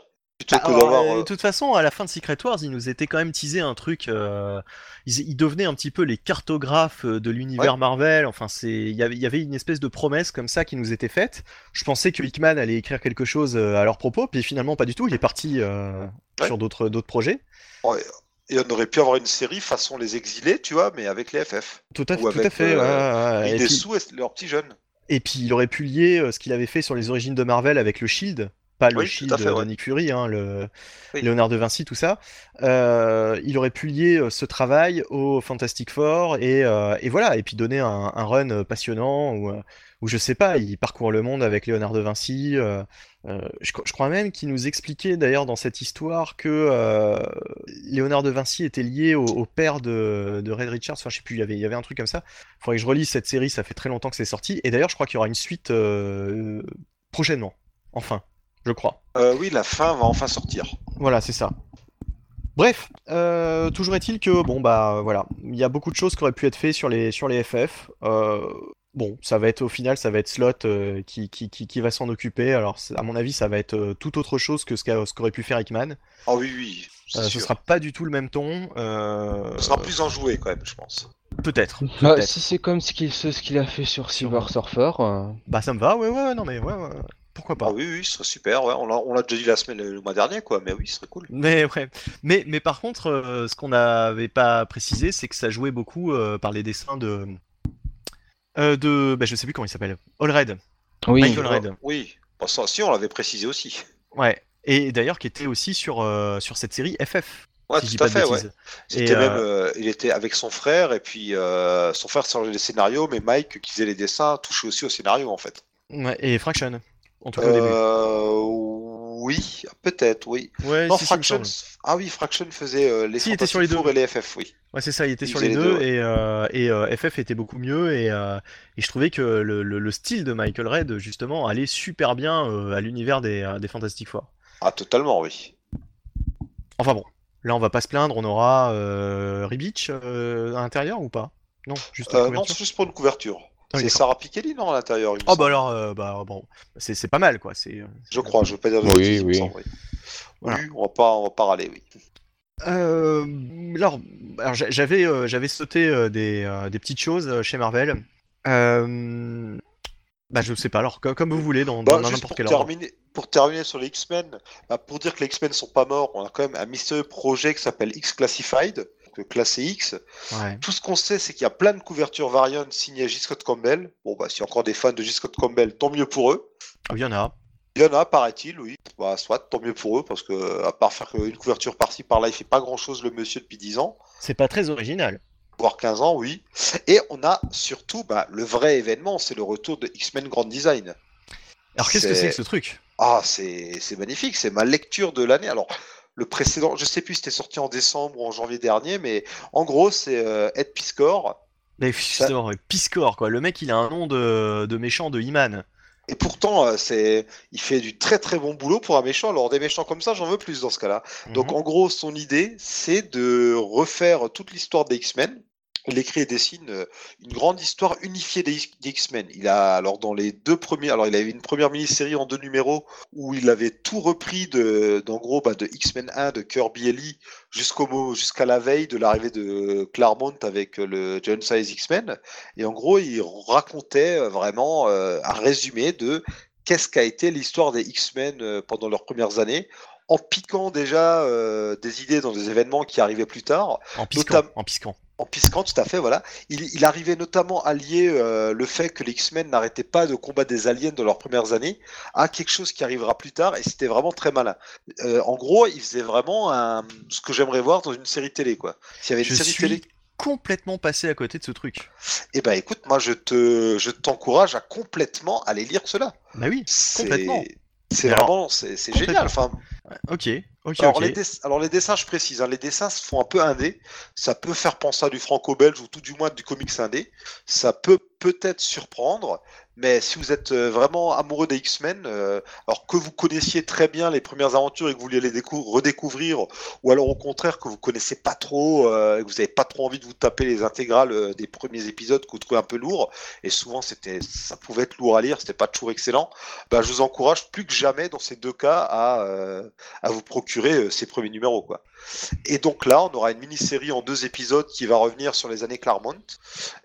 Alors, d'avoir. euh, euh, de toute façon, à la fin de Secret Wars, ils nous étaient quand même teasé un truc. euh, ils, ils devenaient un petit peu les cartographes de l'univers Ouais. Marvel. Enfin, c'est, il y avait- une espèce de promesse comme ça qui nous était faite. Je pensais que Hickman allait écrire quelque chose à leur propos, puis finalement pas du tout. Il est parti euh, Ouais. sur d'autres d'autres projets. Et on aurait pu avoir une série façon les exilés, tu vois, mais avec les FF. Tout à, Ou tout à avec, fait. euh, Et, des puis, sous et leurs petits jeunes. et puis, il aurait pu lier ce qu'il avait fait sur les origines de Marvel avec le Shield. Pas le Oui, Shield fait, de ouais. Nick Fury, hein, le Oui. Léonard de Vinci, tout ça. Euh, il aurait pu lier euh, ce travail au Fantastic Four et, euh, et voilà, et puis donner un, un run passionnant où, où je sais pas, il parcourt le monde avec Léonard de Vinci. euh, je, cro- je crois même qu'il nous expliquait d'ailleurs dans cette histoire que Léonard de Vinci était lié au, au père de, de Red Richards. Enfin, je sais plus, il y avait, il y avait un truc comme ça. Faudrait que je relise cette série, ça fait très longtemps que c'est sorti. Et d'ailleurs, je crois qu'il y aura une suite prochainement. Enfin, je crois. Euh, oui, la fin va enfin sortir. Voilà, c'est ça. Bref, euh, toujours est-il que bon bah voilà, il y a beaucoup de choses qui auraient pu être faites sur les sur les FF. Euh, bon, ça va être au final, ça va être Slot euh, qui, qui, qui, qui va s'en occuper. Alors à mon avis, ça va être euh, tout autre chose que ce qu'a- ce qu'aurait pu faire Hickman. Ah oui, oui, Euh, ce sera pas du tout le même ton. euh, Ce sera plus enjoué quand même, je pense. Peut-être. Bah, peut-être. si c'est comme ce qu'il ce qu'il a fait sur Silver Surfer, euh, Bah ça me va, ouais ouais, ouais, non mais ouais, ouais. Pourquoi pas. Ah oui, oui, ce serait super. Ouais. On l'a déjà dit la semaine, le mois dernier, quoi. Mais oui, ce serait cool. Mais ouais, mais, mais par contre, euh, ce qu'on n'avait pas précisé, c'est que ça jouait beaucoup euh, par les dessins de. Euh, de. Bah, je sais plus comment il s'appelle. Allred. oui. Michael Red. Euh, oui. Bon, ça, si, on l'avait précisé aussi. Ouais. Et d'ailleurs, qui était aussi sur, euh, sur cette série FF. Ouais, si tout à fait, ouais. même, euh, euh, il était avec son frère, et puis euh, son frère changeait les scénarios, mais Mike, qui faisait les dessins, touchait aussi au scénario, en fait. Ouais, et Fraction. En tout cas au début. Euh, oui, peut-être, oui. Ouais, Non, si, Fraction, ah oui, Fraction faisait euh, les Si, il était sur les deux. Et les FF, oui. Ouais, c'est ça, il était il sur les deux, et, euh, et euh, FF était beaucoup mieux, et, euh, et je trouvais que le, le- le style de Michael Red, justement, allait super bien euh, à l'univers des, des Fantastic Four. Ah, totalement, oui. Enfin bon, là on va pas se plaindre, on aura euh, Ribich euh, à l'intérieur ou pas? Non, juste Euh, non, juste pour une couverture. C'est. Sarah Pikeli, non, à l'intérieur, Oh bah alors, euh, bah bon, c'est c'est pas mal quoi. C'est. euh, Je crois, je veux pas dire de Oui, oui. semble, oui. Voilà. Oui, on va pas, on va pas râler, oui. Euh, alors, alors j'a- j'avais euh, j'avais sauté euh, des, euh, des petites choses chez Marvel. Euh, bah je sais pas. Alors co- comme vous voulez dans, Bah, n'importe quel ordre. terminer, pour terminer sur les X-Men, bah, pour dire que les X-Men sont pas morts, on a quand même un mystérieux projet qui s'appelle X-Classified, donc classé X. Ouais. Tout ce qu'on sait, c'est qu'il y a plein de couvertures variantes signées J. Scott Campbell. Bon, bah, s'il y a encore des fans de J. Scott Campbell, tant mieux pour eux. Ah, il y en a. Il y en a, paraît-il, oui. Bah, soit, tant mieux pour eux, parce que, à part faire une couverture par-ci, par-là, il fait pas grand-chose, le monsieur, depuis 10 ans, C'est pas très original. voire 15 ans, oui. Et on a surtout, bah, le vrai événement, c'est le retour de X-Men Grand Design. Alors qu'est-ce que c'est que ce truc? Ah, c'est magnifique, c'est ma lecture de l'année. Alors, le précédent, je sais plus si c'était sorti en décembre ou en janvier dernier, mais en gros, c'est euh, Ed Piscor. Mais justement, Piscor, quoi. Le mec, il a un nom de, de méchant de He-Man. Et pourtant, euh, c'est, il fait du très très bon boulot pour un méchant. Alors, des méchants comme ça, j'en veux plus dans ce cas-là. Donc, Mhm. en gros, son idée, c'est de refaire toute l'histoire des X-Men. Il écrit et dessine euh, une grande histoire unifiée des X-Men. Il a, alors, dans les deux premiers, alors, il avait une première mini-série en deux numéros où il avait tout repris de, d'en gros, bah, de X-Men 1, de Kirby et Lee, jusqu'au, jusqu'à la veille de l'arrivée de Claremont avec euh, le Giant Size X-Men. Et en gros, il racontait euh, vraiment euh, un résumé de qu'est-ce qu'a été l'histoire des X-Men pendant leurs premières années, en piquant déjà euh, des idées dans des événements qui arrivaient plus tard, En pisquant. Notam- En pisquant. En pisquant tout à fait, voilà. Il, il arrivait notamment à lier euh, le fait que les X-Men n'arrêtaient pas de combattre des aliens dans leurs premières années à quelque chose qui arrivera plus tard, et c'était vraiment très malin. Euh, en gros, il faisait vraiment un, ce que j'aimerais voir dans une série télé, quoi. S'il y avait une Je série suis télé, complètement passé à côté de ce truc. eh ben écoute, moi je te, je t'encourage à complètement aller lire cela. Bah oui, Complètement. C'est vraiment, c'est génial. Enfin, ok, ok, alors, ok. les dess- alors les dessins, je précise, hein, les dessins se font un peu indé. Ça peut faire penser à du franco-belge ou tout du moins du comics indé. Ça peut peut-être surprendre, mais si vous êtes euh, vraiment amoureux des X-Men, euh, alors que vous connaissiez très bien les premières aventures et que vous vouliez les décou- redécouvrir, ou alors au contraire que vous connaissez pas trop euh, et que vous n'avez pas trop envie de vous taper les intégrales des premiers épisodes que vous trouvez un peu lourds, et souvent c'était, ça pouvait être lourd à lire, c'était pas toujours excellent. Bah, je vous encourage plus que jamais dans ces deux cas à, à vous procurer ces premiers numéros, quoi. Et donc là, on aura une mini-série en deux épisodes qui va revenir sur les années Claremont.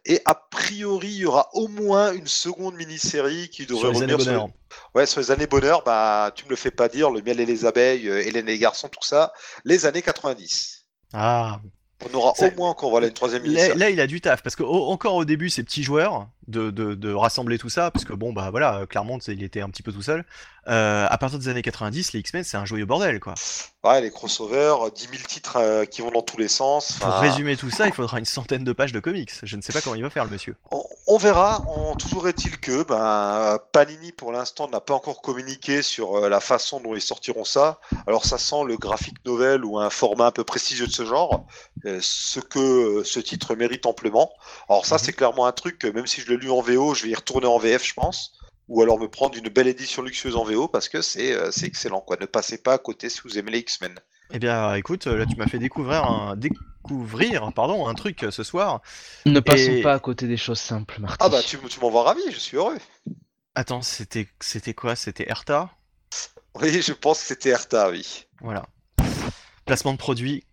Et a priori, il y aura au moins une seconde mini-série qui devrait Sur les années revenir sur bonheur. les... Ouais, sur les années bonheur. Bah, tu me le fais pas dire, le miel et les abeilles, euh, Hélène et les garçons, tout ça, les années 90. Ah, On aura au moins encore voilà une troisième là, mini-série. là, il a du taf parce que au- encore au début, ces petits joueurs de, de, de rassembler tout ça, parce que bon bah voilà, Claremont, c'est- il était un petit peu tout seul. Euh, à partir des années 90, les X-Men, c'est un joyeux bordel quoi. Ouais, les crossovers, 10 000 titres euh, qui vont dans tous les sens. Pour résumer tout ça, il faudra une centaine de pages de comics. Je ne sais pas comment il va faire le monsieur. On, on verra. En, toujours est-il que ben, Panini, pour l'instant, n'a pas encore communiqué sur euh, la façon dont ils sortiront ça. Alors, ça sent le graphic novel ou un format un peu prestigieux de ce genre, euh, ce que euh, ce titre mérite amplement. Alors, ça, Mhm. c'est clairement un truc, même si je l'ai lu en VO, je vais y retourner en VF, je pense. Ou alors me prendre une belle édition luxueuse en VO parce que c'est euh, c'est excellent. Quoi. Ne passez pas à côté si vous aimez les X-Men. Eh bien, écoute, là tu m'as fait découvrir un découvrir pardon un truc euh, ce soir. Ne passons Et- pas à côté des choses simples, Marty. Ah bah, tu, tu m'en vois ravi, je suis heureux. Attends, c'était c'était quoi? C'était Erta? Oui, je pense que c'était Erta, oui. Voilà. Placement de produit.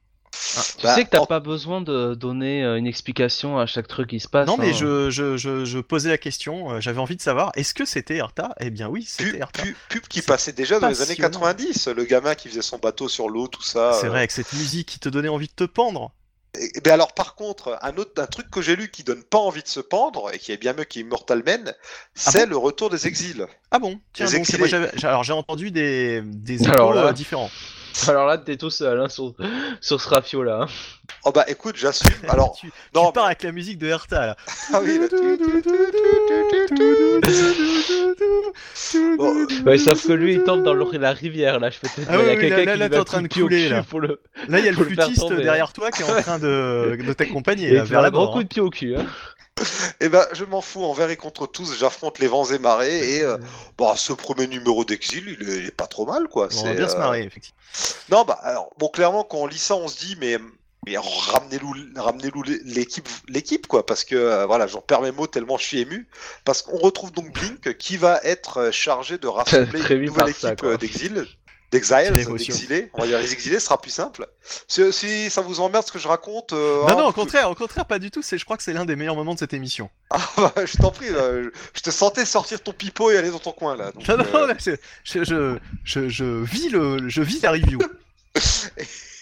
Tu Bah, sais que t'as en- pas besoin de donner euh, une explication à chaque truc qui se passe. Non, mais hein. je, je, je, je posais la question, euh, j'avais envie de savoir, est-ce que c'était Erta Eh bien oui, c'était Pub, Erta. pub- pub qui passait déjà dans les années passionnant. 90, le gamin qui faisait son bateau sur l'eau, tout ça. C'est euh. vrai, avec cette musique qui te donnait envie de te pendre. Et, ben alors par contre, un autre un truc que j'ai lu qui donne pas envie de se pendre et qui est bien mieux qu'Immortal Men, c'est le retour des exils. Ah bon? Tiens, Les donc, moi, alors j'ai entendu des, des (laughs) échos Alors là- différents. Alors là, t'es tout seul hein, sur, sur ce rafio là. hein. Oh bah écoute, j'assume. Alors tu, pars avec la musique de Erta là. ah oui, Bon, Ouais, sauf que lui, il tombe dans le- la rivière là. Je peux te Ah oui, il y a oui, quelqu'un là, là, qui là, t'es en train de couler, là. Pour le... Là, il y a le flûtiste derrière toi qui est en train de, de t'accompagner là, vers la un coup hein. de pied au cul. Hein. Eh ben, je m'en fous, envers et contre tous, j'affronte les vents et marées, et euh, bon, ce premier numéro d'exil, il, est- il est pas trop mal, quoi. On va C'est, bien se euh, marrer, effectivement. Non, bah, alors, bon, clairement, quand on lit ça, on se dit, mais, mais ramenez-nous, ramenez-nous l'équipe, l'équipe, quoi, parce que, euh, voilà, j'en perds mes mots tellement je suis ému, parce qu'on retrouve donc Blink, qui va être euh, chargé de (laughs) rassembler une nouvelle équipe quoi. D'exil. D'exilés, on va dire les exilés, ce sera plus simple. Si, si ça vous emmerde ce que je raconte, euh, Non, hein, non, au contraire, au contraire, pas du tout. C'est, je crois que c'est l'un des meilleurs moments de cette émission. Ah, bah, je t'en prie, je te sentais sortir ton pipeau et aller dans ton coin là. donc, Non, non, euh, là, je, je, je, vis le, je vis la review. (laughs)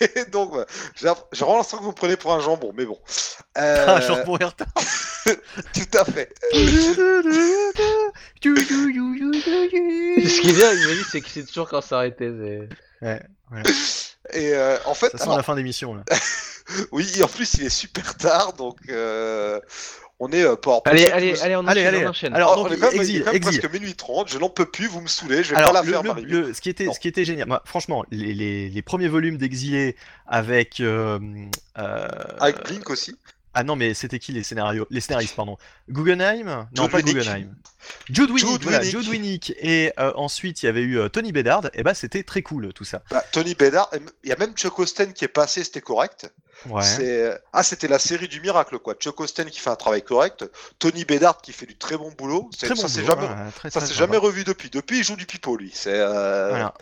Et donc, bah, j'ai j'ai vraiment l'impression que vous me prenez pour un jambon, mais bon. Euh, Ah, pour Erta. (laughs) tout à fait. (laughs) (laughs) Ce qui est bien, il m'a dit, c'est que c'est toujours quand ça arrêtait. c'est- Et euh, en fait, Ça sent alors, la fin d'émission là. (laughs) oui, et en plus il est super tard, donc euh, on est euh, pas. Allez, allez, allez, on Allez, enchaîne, allez. on enchaîne. Alors, donc, on est même, exil, même exil. presque minuit 30, je n'en peux plus, vous me saoulez, je vais Alors, pas la le- faire, le- le- ce, qui était, Non. ce qui était génial, moi, franchement, les, les- les premiers volumes d'Exilé avec. euh, euh, Avec Blink aussi. Ah non, mais c'était qui les scénarios Les scénaristes, pardon. Guggenheim Non, Jude pas Winnick. Guggenheim. Jude Winnick, Jude voilà, Winnick. Jude Winnick. Et euh, ensuite, il y avait eu euh, Tony Bedard. Et bah, c'était très cool tout ça. Bah, Tony Bedard, il y a même Chuck Austen qui est passé, c'était correct. Ouais. C'est- Ah, c'était la série du miracle, quoi. Chuck Austen qui fait un travail correct, Tony Bedard qui fait du très bon boulot. C'est- Très bon ça s'est jamais, ouais, très, ça très s'est jamais revu depuis. Depuis, il joue du pipeau, lui. C'est. euh, Voilà.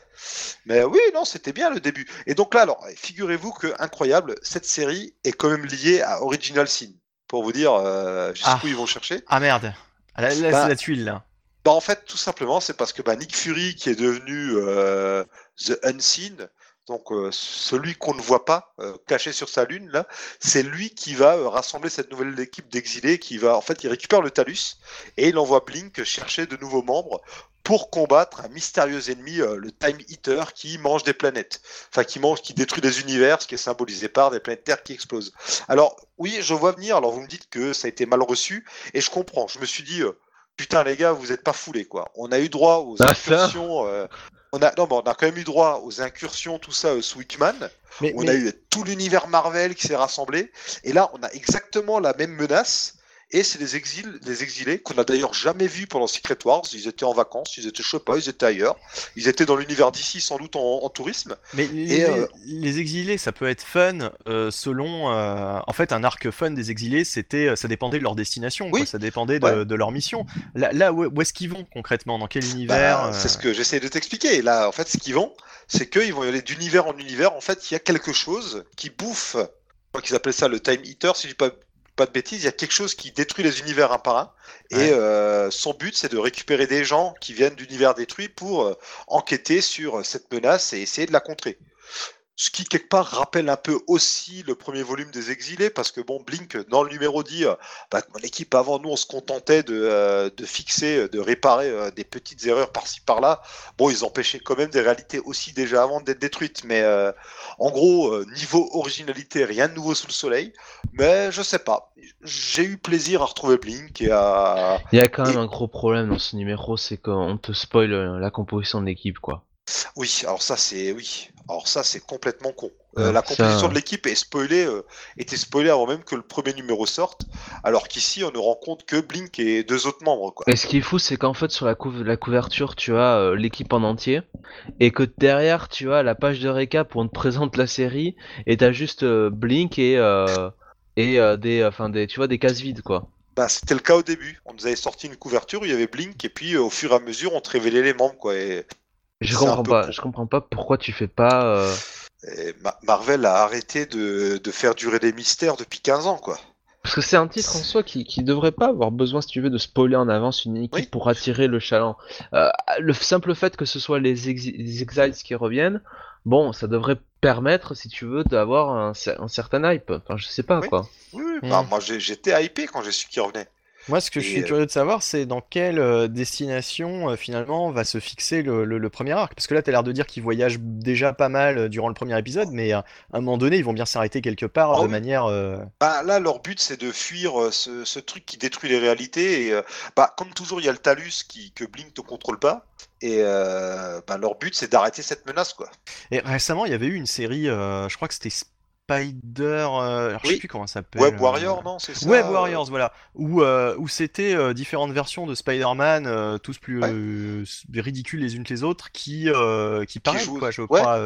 Mais oui, non, c'était bien le début. Et donc là, alors, figurez-vous que incroyable, cette série est quand même liée à Original Sin. Pour vous dire euh, jusqu'où Ah. ils vont chercher. Ah merde. Ah, Là, là, Bah, c'est la tuile là. Bah, en fait, tout simplement, c'est parce que bah, Nick Fury, qui est devenu euh, The Unseen, donc euh, celui qu'on ne voit pas, euh, caché sur sa lune, là, c'est lui qui va euh, rassembler cette nouvelle équipe d'exilés, qui va, en fait, il récupère le Talus et il envoie Blink chercher de nouveaux membres pour combattre un mystérieux ennemi, le Time Eater, qui mange des planètes, enfin qui mange, qui détruit des univers, ce qui est symbolisé par des planètes Terre qui explosent. Alors oui, je vois venir. Alors vous me dites que ça a été mal reçu et je comprends. Je me suis dit. putain les gars, vous êtes pas foulés quoi. On a eu droit aux Ah, incursions. euh, on a non, mais on a quand même eu droit aux incursions, tout ça, euh, sous Wickman. Mais, On mais- a eu tout l'univers Marvel qui s'est rassemblé. Et là, on a exactement la même menace. Et c'est des, exils, des exilés qu'on a d'ailleurs jamais vus pendant Secret Wars. Ils étaient en vacances, ils étaient, je sais pas, ils étaient ailleurs. Ils étaient dans l'univers d'ici, sans doute en, en tourisme. Mais les, Et, euh, les exilés, ça peut être fun euh, selon. euh, en fait, un arc fun des exilés, c'était, ça dépendait de leur destination, quoi, Oui. ça dépendait de, Ouais. de leur mission. Là, là où, est-ce qu'ils vont concrètement? Dans quel univers Bah, euh, C'est ce que j'essaie de t'expliquer. Là, en fait, ce qu'ils vont, c'est qu'ils vont y aller d'univers en univers. En fait, il y a quelque chose qui bouffe. Je crois qu'ils appelaient ça le Time Eater, si je dis pas, pas de bêtises. Il y a quelque chose qui détruit les univers un par un. Ouais. Et euh, son but, c'est de récupérer des gens qui viennent d'univers détruits pour euh, enquêter sur cette menace et essayer de la contrer. Ce qui, quelque part, rappelle un peu aussi le premier volume des Exilés, parce que, bon, Blink, dans le numéro dit, euh, bah, mon équipe, avant nous, on se contentait de, euh, de fixer, de réparer euh, des petites erreurs par-ci, par-là. Bon, ils empêchaient quand même des réalités aussi déjà avant d'être détruites, mais euh, en gros, euh, niveau originalité, rien de nouveau sous le soleil. Mais je sais pas. J'ai eu plaisir à retrouver Blink et à. Il y a quand même Et- un gros problème dans ce numéro, c'est qu'on te spoil euh, la composition de l'équipe, quoi. Oui, alors ça c'est oui. Alors ça c'est complètement con. Euh, la ça- composition de l'équipe est spoilée, euh, était spoilée avant même que le premier numéro sorte, alors qu'ici on ne rend compte que Blink et deux autres membres quoi. Et ce qui est fou, c'est qu'en fait, sur la, couv- la couverture, tu as euh, l'équipe en entier, et que derrière, tu as la page de récap où on te présente la série, et t'as juste Blink et, et des, enfin des, tu vois, des cases vides, quoi. Bah, c'était le cas au début. On nous avait sorti une couverture où il y avait Blink et puis au fur et à mesure on te révélait les membres quoi. Et, Je comprends pas, je comprends pas pourquoi tu fais pas. euh, Ma- Marvel a arrêté de, de faire durer des mystères depuis 15 ans quoi. Parce que c'est un titre en soi qui, qui devrait pas avoir besoin, si tu veux, de spoiler en avance une équipe Oui. pour attirer le chaland. Euh, le simple fait que ce soit les, exi- les Exiles qui reviennent, bon, ça devrait permettre, si tu veux, d'avoir un, un certain hype. Enfin, je sais pas, Oui. quoi. Oui, bah, moi j'ai- j'étais hypé quand j'ai su qu'il revenait. Moi, ce que je suis euh, curieux de savoir, c'est dans quelle euh, destination euh, finalement va se fixer le, le- le premier arc. Parce que là, tu as l'air de dire qu'ils voyagent déjà pas mal durant le premier épisode, mais à un moment donné, ils vont bien s'arrêter quelque part Ah de oui. manière. Bah, là, leur but, c'est de fuir ce, ce truc qui détruit les réalités. Et, bah, comme toujours, il y a le Talus qui, que Blink ne contrôle pas. Et euh, bah, leur but, c'est d'arrêter cette menace. quoi. Et récemment, il y avait eu une série, euh, je crois que c'était Spider. euh, alors, je Oui. sais plus comment ça s'appelle. Web euh, Warrior, non C'est ça Web euh, Warriors, voilà, où, où c'était différentes versions de Spider-Man, tous plus Ouais. ridicules les unes que les autres, qui, qui parlent, jouent- quoi, je ouais. crois.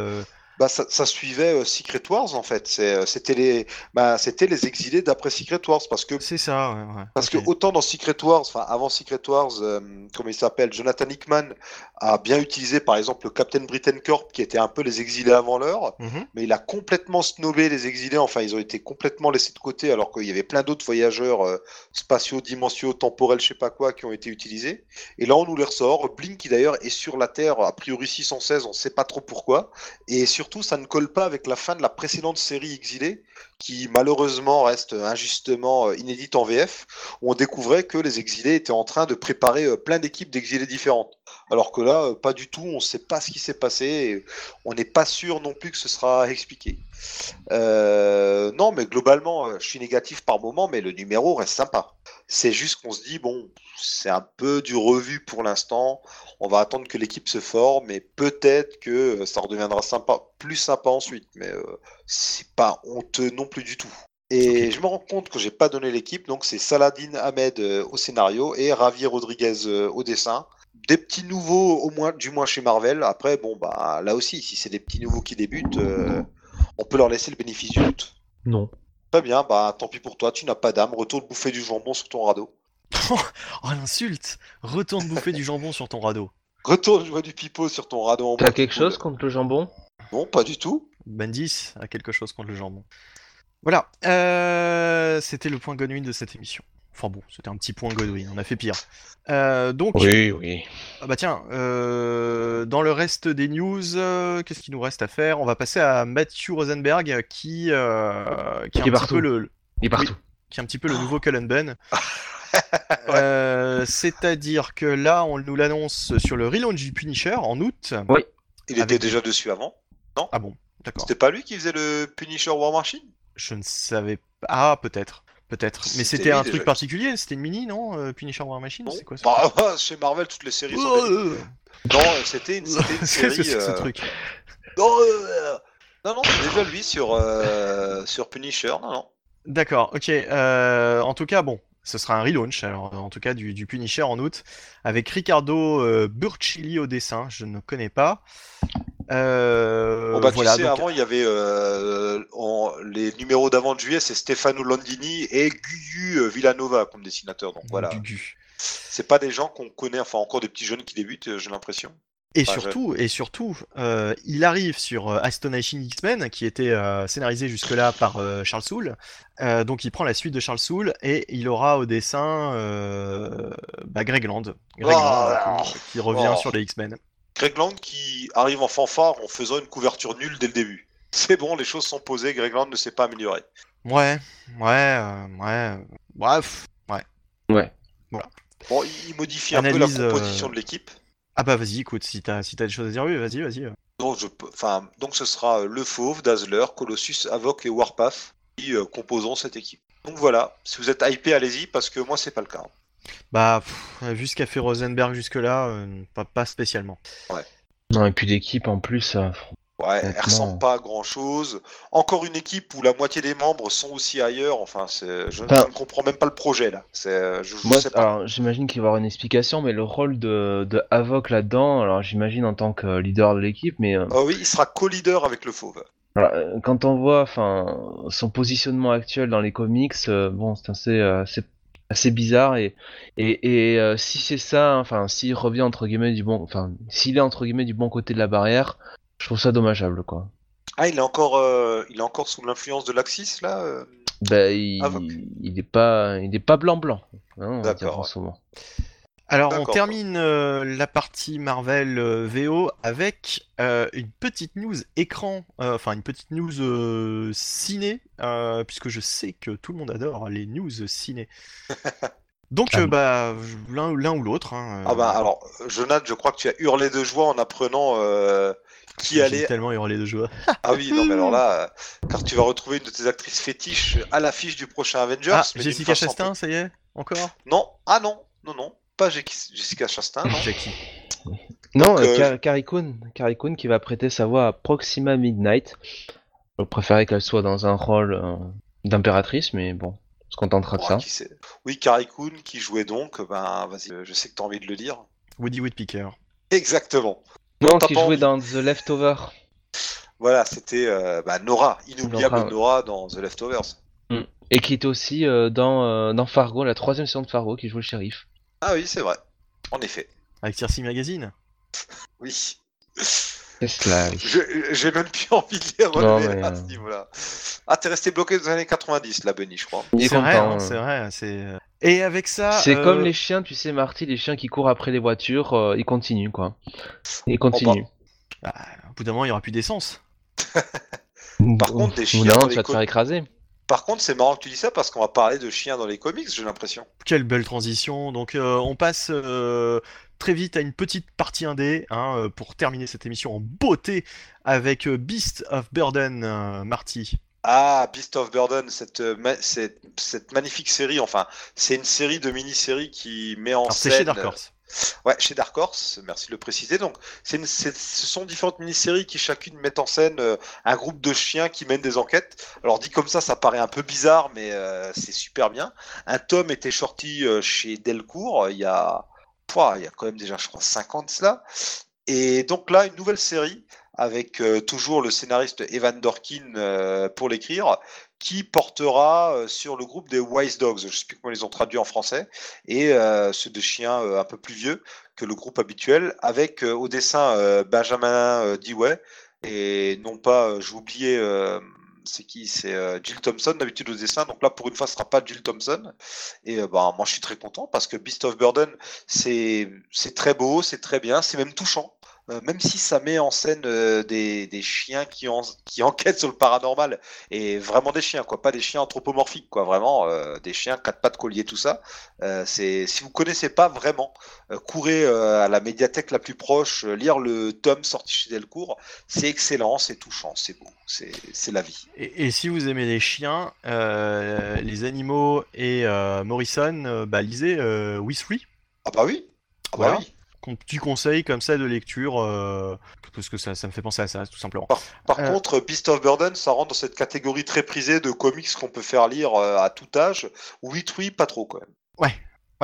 Bah, ça, ça suivait euh, Secret Wars, en fait. Euh, C'était les, bah, c'était les exilés d'après Secret Wars. Parce que C'est ça, ouais, ouais, Parce que autant dans Secret Wars, enfin avant Secret Wars, euh, comment il s'appelle, Jonathan Hickman a bien utilisé par exemple le Captain Britain Corp qui était un peu les exilés avant l'heure, Mhm. mais il a complètement snobé les exilés, enfin ils ont été complètement laissés de côté alors qu'il y avait plein d'autres voyageurs euh, spatiaux, dimensionnels, temporels, je sais pas quoi, qui ont été utilisés. Et là on nous les ressort. Blink qui d'ailleurs est sur la Terre, a priori 616, on sait pas trop pourquoi. Et surtout ça ne colle pas avec la fin de la précédente série Exilés, qui malheureusement reste injustement euh, inédite en VF, où on découvrait que les exilés étaient en train de préparer euh, plein d'équipes d'exilés différentes. Alors que là, euh, pas du tout, on ne sait pas ce qui s'est passé, et on n'est pas sûr non plus que ce sera expliqué. Non, mais globalement, je suis négatif par moment, mais le numéro reste sympa. C'est juste qu'on se dit, bon, c'est un peu du revu pour l'instant. On va attendre que l'équipe se forme, et peut-être que euh, ça redeviendra sympa, plus sympa ensuite. Mais euh, c'est pas honteux non plus du tout. Et je me rends compte que j'ai pas donné l'équipe, donc c'est Saladin Ahmed euh, au scénario et Javier Rodriguez euh, au dessin. Des petits nouveaux, au moins, du moins chez Marvel. Après, bon, bah là aussi, si c'est des petits nouveaux qui débutent, euh, on peut leur laisser le bénéfice du doute. Non. Très bien, bah tant pis pour toi, tu n'as pas d'âme, retourne bouffer du jambon sur ton radeau. (laughs) Oh l'insulte Retourne bouffer du jambon sur ton radeau. Retourne jouer du pipeau sur ton radeau en T'as quelque chose contre le jambon? Non, pas du tout. Bandis a quelque chose contre le jambon. Voilà, euh, c'était le point Godwin de cette émission. Enfin bon, c'était un petit point Godwin, on a fait pire. Euh, donc, oui. ah bah tiens, euh, dans le reste des news, euh, qu'est-ce qu'il nous reste à faire? On va passer à Matthew Rosenberg qui, euh, qui, est un petit partout. peu le, Il est partout. qui est un petit peu le nouveau Cullen Ben. (laughs) Euh, C'est-à-dire que là, on nous l'annonce sur le relaunch du Punisher en août. Il était déjà dessus avant. Ah bon, d'accord. C'était pas lui qui faisait le Punisher War Machine? Je ne savais pas. Ah, peut-être. Peut-être. Mais C'était un truc particulier C'était une mini, non euh, Punisher War Machine. C'est quoi ça Bah, bah, chez Marvel, toutes les séries sont euh, Non, euh, c'était une, une (laughs) Qu'est-ce série. que c'est que ce euh, truc Non, non, non, c'est déjà lui sur, sur Punisher. Non, non. D'accord, ok. en tout cas, bon, ce sera un relaunch, alors en tout cas du, du Punisher en août, avec Ricardo euh, Burchilli au dessin, je ne connais pas. Euh, bah, voilà, tu sais, donc- avant, il y avait euh, les numéros d'avant de juillet, c'est Stefano Landini et Guyu euh, Villanova comme dessinateur. Donc voilà, c'est pas des gens qu'on connaît, enfin encore des petits jeunes qui débutent, j'ai l'impression. Et Enfin, je- surtout, et surtout, euh, il arrive sur euh, Astonishing X-Men, qui était euh, scénarisé jusque-là par euh, Charles Soule. Euh, donc il prend la suite de Charles Soule et il aura au dessin euh, bah, Greg Land, Greg Oh, Land, qui, qui revient oh. sur les X-Men. Greg Land qui arrive en fanfare en faisant une couverture nulle dès le début. (laughs) C'est bon, les choses sont posées, Greg Land ne s'est pas amélioré. Ouais, ouais, euh, ouais. Bref, ouais. Ouais. Bon, il- il modifie un peu la euh, composition de l'équipe. Ah bah vas-y, écoute, si t'as si t'as des choses à dire, oui, vas-y, vas-y. Donc, je enfin, donc ce sera euh, Le Fauve, Dazzler, Colossus, Avoc et Warpath qui euh, composeront cette équipe. Donc voilà, si vous êtes hypé, allez-y, parce que moi, c'est pas le cas. Bah, pff, vu ce qu'a fait Rosenberg jusque-là, euh, pas, pas spécialement. Non, et puis l'équipe en plus. euh, Ouais, elle ressemble pas à grand chose. Encore une équipe où la moitié des membres sont aussi ailleurs. Enfin, je, Enfin- ne comprends même pas le projet là. C'est, je, je Moi, sais pas. alors j'imagine qu'il va y avoir une explication, mais le rôle de, de Havok là-dedans, alors j'imagine en tant que leader de l'équipe, mais euh, Ah oui, il sera co-leader avec le Fauve. euh, quand on voit enfin son positionnement actuel dans les comics, euh, bon, c'est assez, euh, assez, assez bizarre et et, et euh, si c'est ça, enfin s'il revient entre guillemets du bon, enfin s'il est entre guillemets du bon côté de la barrière, je trouve ça dommageable quoi. Ah, il est encore, euh, il est encore sous l'influence de l'Axis là. euh Ben, il, Havok. il est pas, il est pas blanc blanc. Hein, D'accord, en ce moment. Alors, on termine euh, la partie Marvel euh, VO avec euh, une petite news écran, euh, enfin une petite news euh, ciné, euh, puisque je sais que tout le monde adore les news ciné. (laughs) Donc, Ah euh, bah, l'un ou l'autre. hein, Ah bah alors, Jonathan, je crois que tu as hurlé de joie en apprenant euh, qui j'ai allait. tellement hurlé de joie. Ah oui, non mais alors là, euh, car tu vas retrouver une de tes actrices fétiches à l'affiche du prochain Avengers. Ah, mais Jessica Chastain, ça y est Encore Non, ah non, non, non, pas Jessica Chastain, non. Jackie. Non, euh, euh, Car- Carrie Coon, Carrie Coon qui va prêter sa voix à Proxima Midnight. Je préférais qu'elle soit dans un rôle euh, d'impératrice, mais bon, on se contentera de ça. qui Oui, Carrie Coon qui jouait donc, ben vas-y, euh, je sais que tu as envie de le dire. Woody Woodpecker. Exactement. Non, qui jouait dans The Leftover. Voilà, c'était euh, bah, Nora, inoubliable Nora. Nora. dans The Leftovers. Et qui était aussi euh, dans, euh, dans Fargo, la troisième saison de Fargo, qui jouait le shérif. Ah oui, c'est vrai. En effet. Avec Circe Magazine. Oui. C'est cela, oui. Je- J'ai même plus (laughs) envie de les Non, relever mais, à ce niveau-là. Ah, t'es resté bloqué dans les années 90, là, Benny, je crois. C'est vrai, hein, euh. c'est vrai. C'est- Et avec ça. C'est euh, comme les chiens, tu sais, Marty, les chiens qui courent après les voitures, euh, ils continuent, quoi. Ils continuent. bah, au bout d'un moment, il n'y aura plus d'essence. (laughs) Par contre, des chiens Non, dans tu les vas te faire écraser. Par contre, c'est marrant que tu dis ça parce qu'on va parler de chiens dans les comics, j'ai l'impression. Quelle belle transition. Donc euh, on passe euh, très vite à une petite partie indé hein, euh, pour terminer cette émission en beauté avec euh, Beast of Burden, euh, Marty. Ah, Beast of Burden, cette, euh, cette, cette magnifique série, enfin, c'est une série de mini-séries qui met en Alors c'est scène... chez Dark Horse. Ouais, chez Dark Horse, merci de le préciser. Donc, c'est une- ce sont différentes mini-séries qui chacune mettent en scène euh, un groupe de chiens qui mènent des enquêtes. Alors, dit comme ça, ça paraît un peu bizarre, mais euh, c'est super bien. Un tome était sorti euh, chez Delcourt euh, il y a, pouah, il y a quand même déjà, je crois, 50 cela. Et donc là, une nouvelle série avec euh, toujours le scénariste Evan Dorkin euh, pour l'écrire, qui portera euh, sur le groupe des Wise Dogs. Je sais plus comment ils ont traduits en français et euh, ceux de chiens euh, un peu plus vieux que le groupe habituel, avec euh, au dessin Benjamin Dewey et non pas, j'ai oublié, c'est qui? C'est euh, Jill Thompson d'habitude au dessin. Donc là, pour une fois, ce sera pas Jill Thompson. Et euh, bah, moi, je suis très content parce que Beast of Burden, c'est très beau, c'est très bien, c'est même touchant. Euh, même si ça met en scène euh, des, des chiens qui, en- qui (laughs) enquêtent sur le paranormal et vraiment des chiens quoi pas des chiens anthropomorphiques quoi vraiment euh, des chiens quatre pattes colliers tout ça c'est si vous connaissez pas vraiment courez à la médiathèque la plus proche lire le tome sorti chez Delcourt. C'est excellent c'est touchant c'est beau c'est la vie. Et, et si vous aimez les chiens, les animaux et Morrison, bah, lisez Three, ah bah oui. Ah bah Voilà. oui petit conseil comme ça de lecture, euh, parce que ça, ça me fait penser à ça tout simplement. Par Euh. contre, Beast of Burden, ça rentre dans cette catégorie très prisée de comics qu'on peut faire lire euh, à tout âge. Oui, oui, pas trop quand même. Ouais,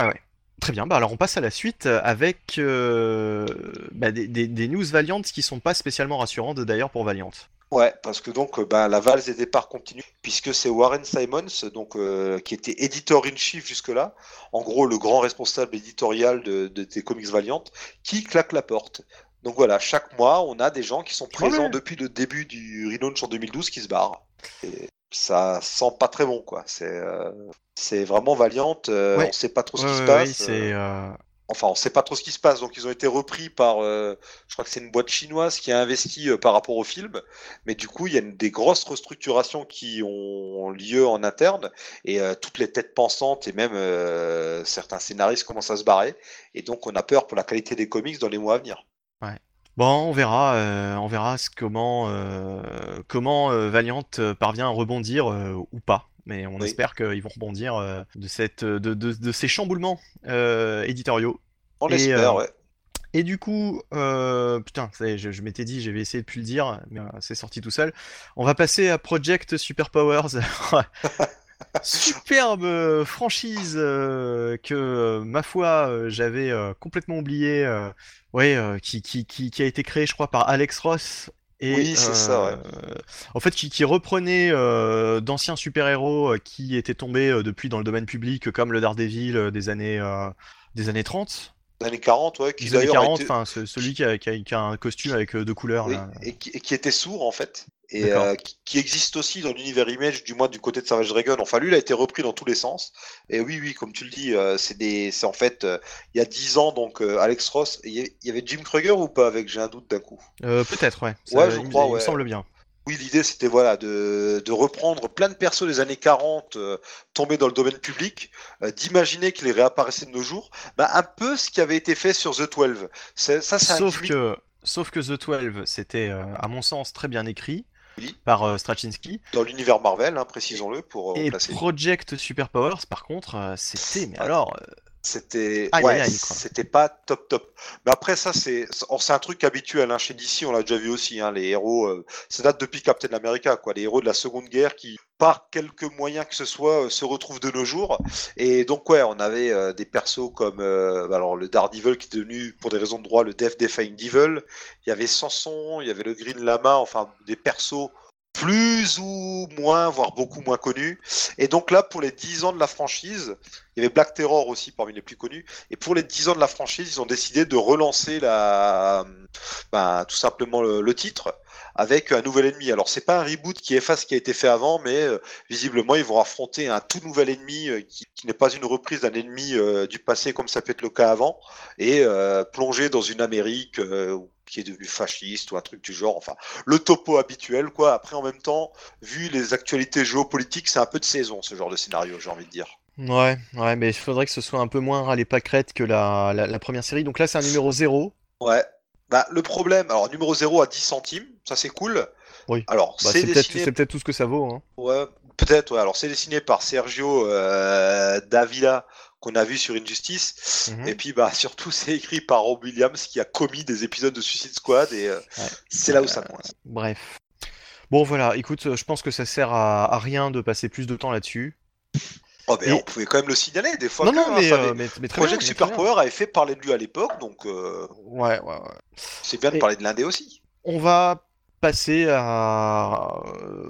ouais. Très bien, bah alors on passe à la suite avec euh, bah, des, des- des news Valiant qui sont pas spécialement rassurantes d'ailleurs pour Valiant. Ouais, parce que donc ben, la valse des départs continue, puisque c'est Warren Simons, donc euh, qui était éditeur in chief jusque-là, en gros le grand responsable éditorial de, de des comics Valiant, qui claque la porte. Donc voilà, chaque mois, on a des gens qui sont présents Ouais. depuis le début du relaunch en 2012 qui se barrent. Et ça sent pas très bon, quoi. C'est euh, c'est vraiment Valiant, euh, Ouais. on sait pas trop ce Ouais, qui se passe. Enfin, on sait pas trop ce qui se passe, donc ils ont été repris par, euh, je crois que c'est une boîte chinoise qui a investi euh, par rapport au film, mais du coup, il y a des grosses restructurations qui ont lieu en interne, et euh, toutes les têtes pensantes et même certains scénaristes commencent à se barrer, et donc on a peur pour la qualité des comics dans les mois à venir. Bon, on verra, on verra comment, Valiant parvient à rebondir ou pas. Mais on Oui. espère qu'ils vont rebondir euh, de, cette, de, de, de ces chamboulements euh, éditoriaux. On l'espère, euh, ouais. Et du coup, euh, putain, ça y est, je, je m'étais dit, j'avais essayé de plus le dire, mais euh, c'est sorti tout seul. On va passer à Project Superpowers. (laughs) Superbe euh, franchise euh, que, euh, ma foi, euh, j'avais euh, complètement oublié. euh, ouais, euh, qui, qui, qui, qui a été créé, je crois, par Alex Ross. Et, Oui, c'est ça, ouais. euh, En fait, qui, qui reprenait euh, d'anciens super-héros euh, qui étaient tombés depuis dans le domaine public, comme le Daredevil des années, des années 30. Les années 40, ouais, qui Des années d'ailleurs 40, était- enfin, ce- celui qui a, qui a- qui a un costume avec deux couleurs. oui, là. et, qui, et qui était sourd en fait, et euh, qui, existe aussi dans l'univers Image, du moins du côté de Savage Dragon. Enfin, lui, il a été repris dans tous les sens. Et oui, oui, comme tu le dis, euh, c'est des, c'est en fait, euh, il y a 10 ans, donc Alex Ross, il y avait- Jim Kruger ou pas avec, j'ai un doute d'un coup? Peut-être, ouais. Ouais, je il, crois, il me semble bien. Oui, l'idée c'était voilà de, de reprendre plein de persos des années 40 euh, tombés dans le domaine public, euh, d'imaginer qu'ils réapparaissaient de nos jours, bah, un peu ce qui avait été fait sur The 12. C'est- Ça, un Sauf que, sauf que The 12, c'était, euh, à mon sens, très bien écrit. Par euh, Straczynski. dans l'univers Marvel, hein, précisons-le pour euh, Et. Project Superpowers, par contre, euh, c'était, mais Ouais. alors, euh, C'était ouais, c'était pas top top. Mais après ça c'est c'est un truc habituel hein, chez DC, on l'a déjà vu aussi hein, les héros euh, ça date depuis Captain America quoi, les héros de la Seconde Guerre qui par quelques moyens que ce soit euh, se retrouvent de nos jours. Et donc ouais, on avait euh, des persos comme alors le Daredevil qui est devenu pour des raisons de droit le Death Defying Devil, il y avait Samson, il y avait le Green Lama, enfin des persos plus ou moins, voire beaucoup moins connus. Et donc là, pour les 10 ans de la franchise, il y avait Black Terror aussi parmi les plus connus. Et pour les 10 ans de la franchise, ils ont décidé de relancer la, ben, tout simplement le, titre avec un nouvel ennemi. Alors c'est pas un reboot qui efface ce qui a été fait avant, mais euh, visiblement ils vont affronter un tout nouvel ennemi euh, qui, n'est pas une reprise d'un ennemi euh, du passé comme ça peut être le cas avant, et plonger dans une Amérique qui est devenue fasciste ou un truc du genre. Enfin, le topo habituel quoi. Après en même temps, vu les actualités géopolitiques, c'est un peu de saison ce genre de scénario, j'ai envie de dire. Ouais, ouais, mais il faudrait que ce soit un peu moins râler pas crête que la, la, la première série. Donc là, c'est un numéro 0. Ouais. Bah, le problème, alors numéro 0 à 10 centimes, ça c'est cool. Oui. Alors, Bah, c'est c'est peut-être dessiné c'est peut-être tout ce que ça vaut. Hein. Ouais, peut-être, ouais. Alors, c'est dessiné par Sergio euh, Davila, qu'on a vu sur Injustice. Mhm. Et puis, bah, surtout, c'est écrit par Rob Williams, qui a commis des épisodes de Suicide Squad. Et euh, Ouais. c'est là où ça coince. Bref. Bon, voilà, écoute, euh, je pense que ça sert à, à rien de passer plus de temps là-dessus. Oh, mais Et- on pouvait quand même le signaler des fois. Non, que, non, hein, mais, euh, très Projet bien, que mais Super très bien. Power avait fait parler de lui à l'époque, donc euh, Ouais, ouais, ouais. c'est bien de parler de l'indé aussi. On va passer à,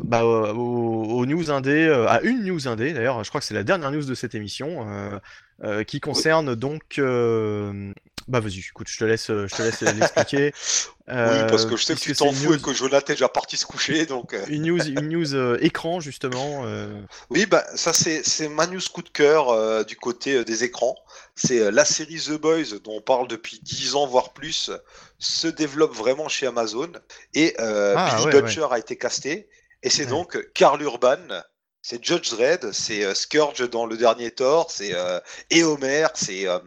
bah, aux, aux news indé, euh, à une news indé d'ailleurs, je crois que c'est la dernière news de cette émission, euh, euh, qui concerne donc. euh, Bah vas-y, écoute, je te laisse, je te laisse l'expliquer. (laughs) oui, parce Euh, que je sais que tu t'en fous et que Jonathan est déjà parti se coucher, donc. euh, Une news, une news euh, écran justement. euh, (laughs) Oui, bah, ça c'est c'est ma news coup de cœur euh, du côté euh, des écrans. C'est euh, la série The Boys dont on parle depuis 10 ans voire plus se développe vraiment chez Amazon et euh, Ah, Billy ouais, Butcher a été casté et c'est Ouais. donc euh, Carl Urban, c'est Judge Dredd, c'est euh, Scourge dans le dernier Thor, c'est euh, et Homer, c'est euh,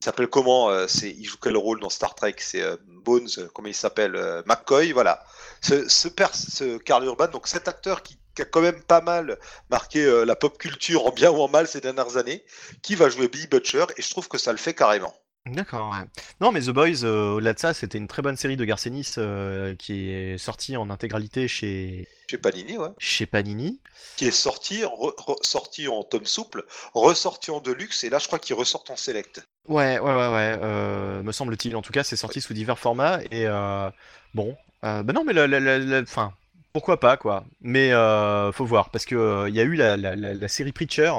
il s'appelle comment euh, il joue quel rôle dans Star Trek? C'est euh, Bones, euh, comment il s'appelle McCoy, voilà. Ce, ce, Carl Urban, donc cet acteur qui, a quand même pas mal marqué la pop culture en bien ou en mal ces dernières années, qui va jouer Billy Butcher et je trouve que ça le fait carrément. D'accord. ouais. Non, mais The Boys, euh, au-delà de ça, c'était une très bonne série de Garcenis euh, qui est sortie en intégralité chez, Chez Panini, ouais. chez Panini. Qui est sorti, re- re- sorti en tome souple, ressorti en deluxe et là je crois qu'il ressort en select. Ouais, ouais, ouais, ouais. euh, me semble-t-il. En tout cas, c'est sorti sous divers formats et bon. Bah non, mais la, la, la- pourquoi pas quoi. Mais faut voir parce que euh, il y a eu la, la, la, la série Preacher.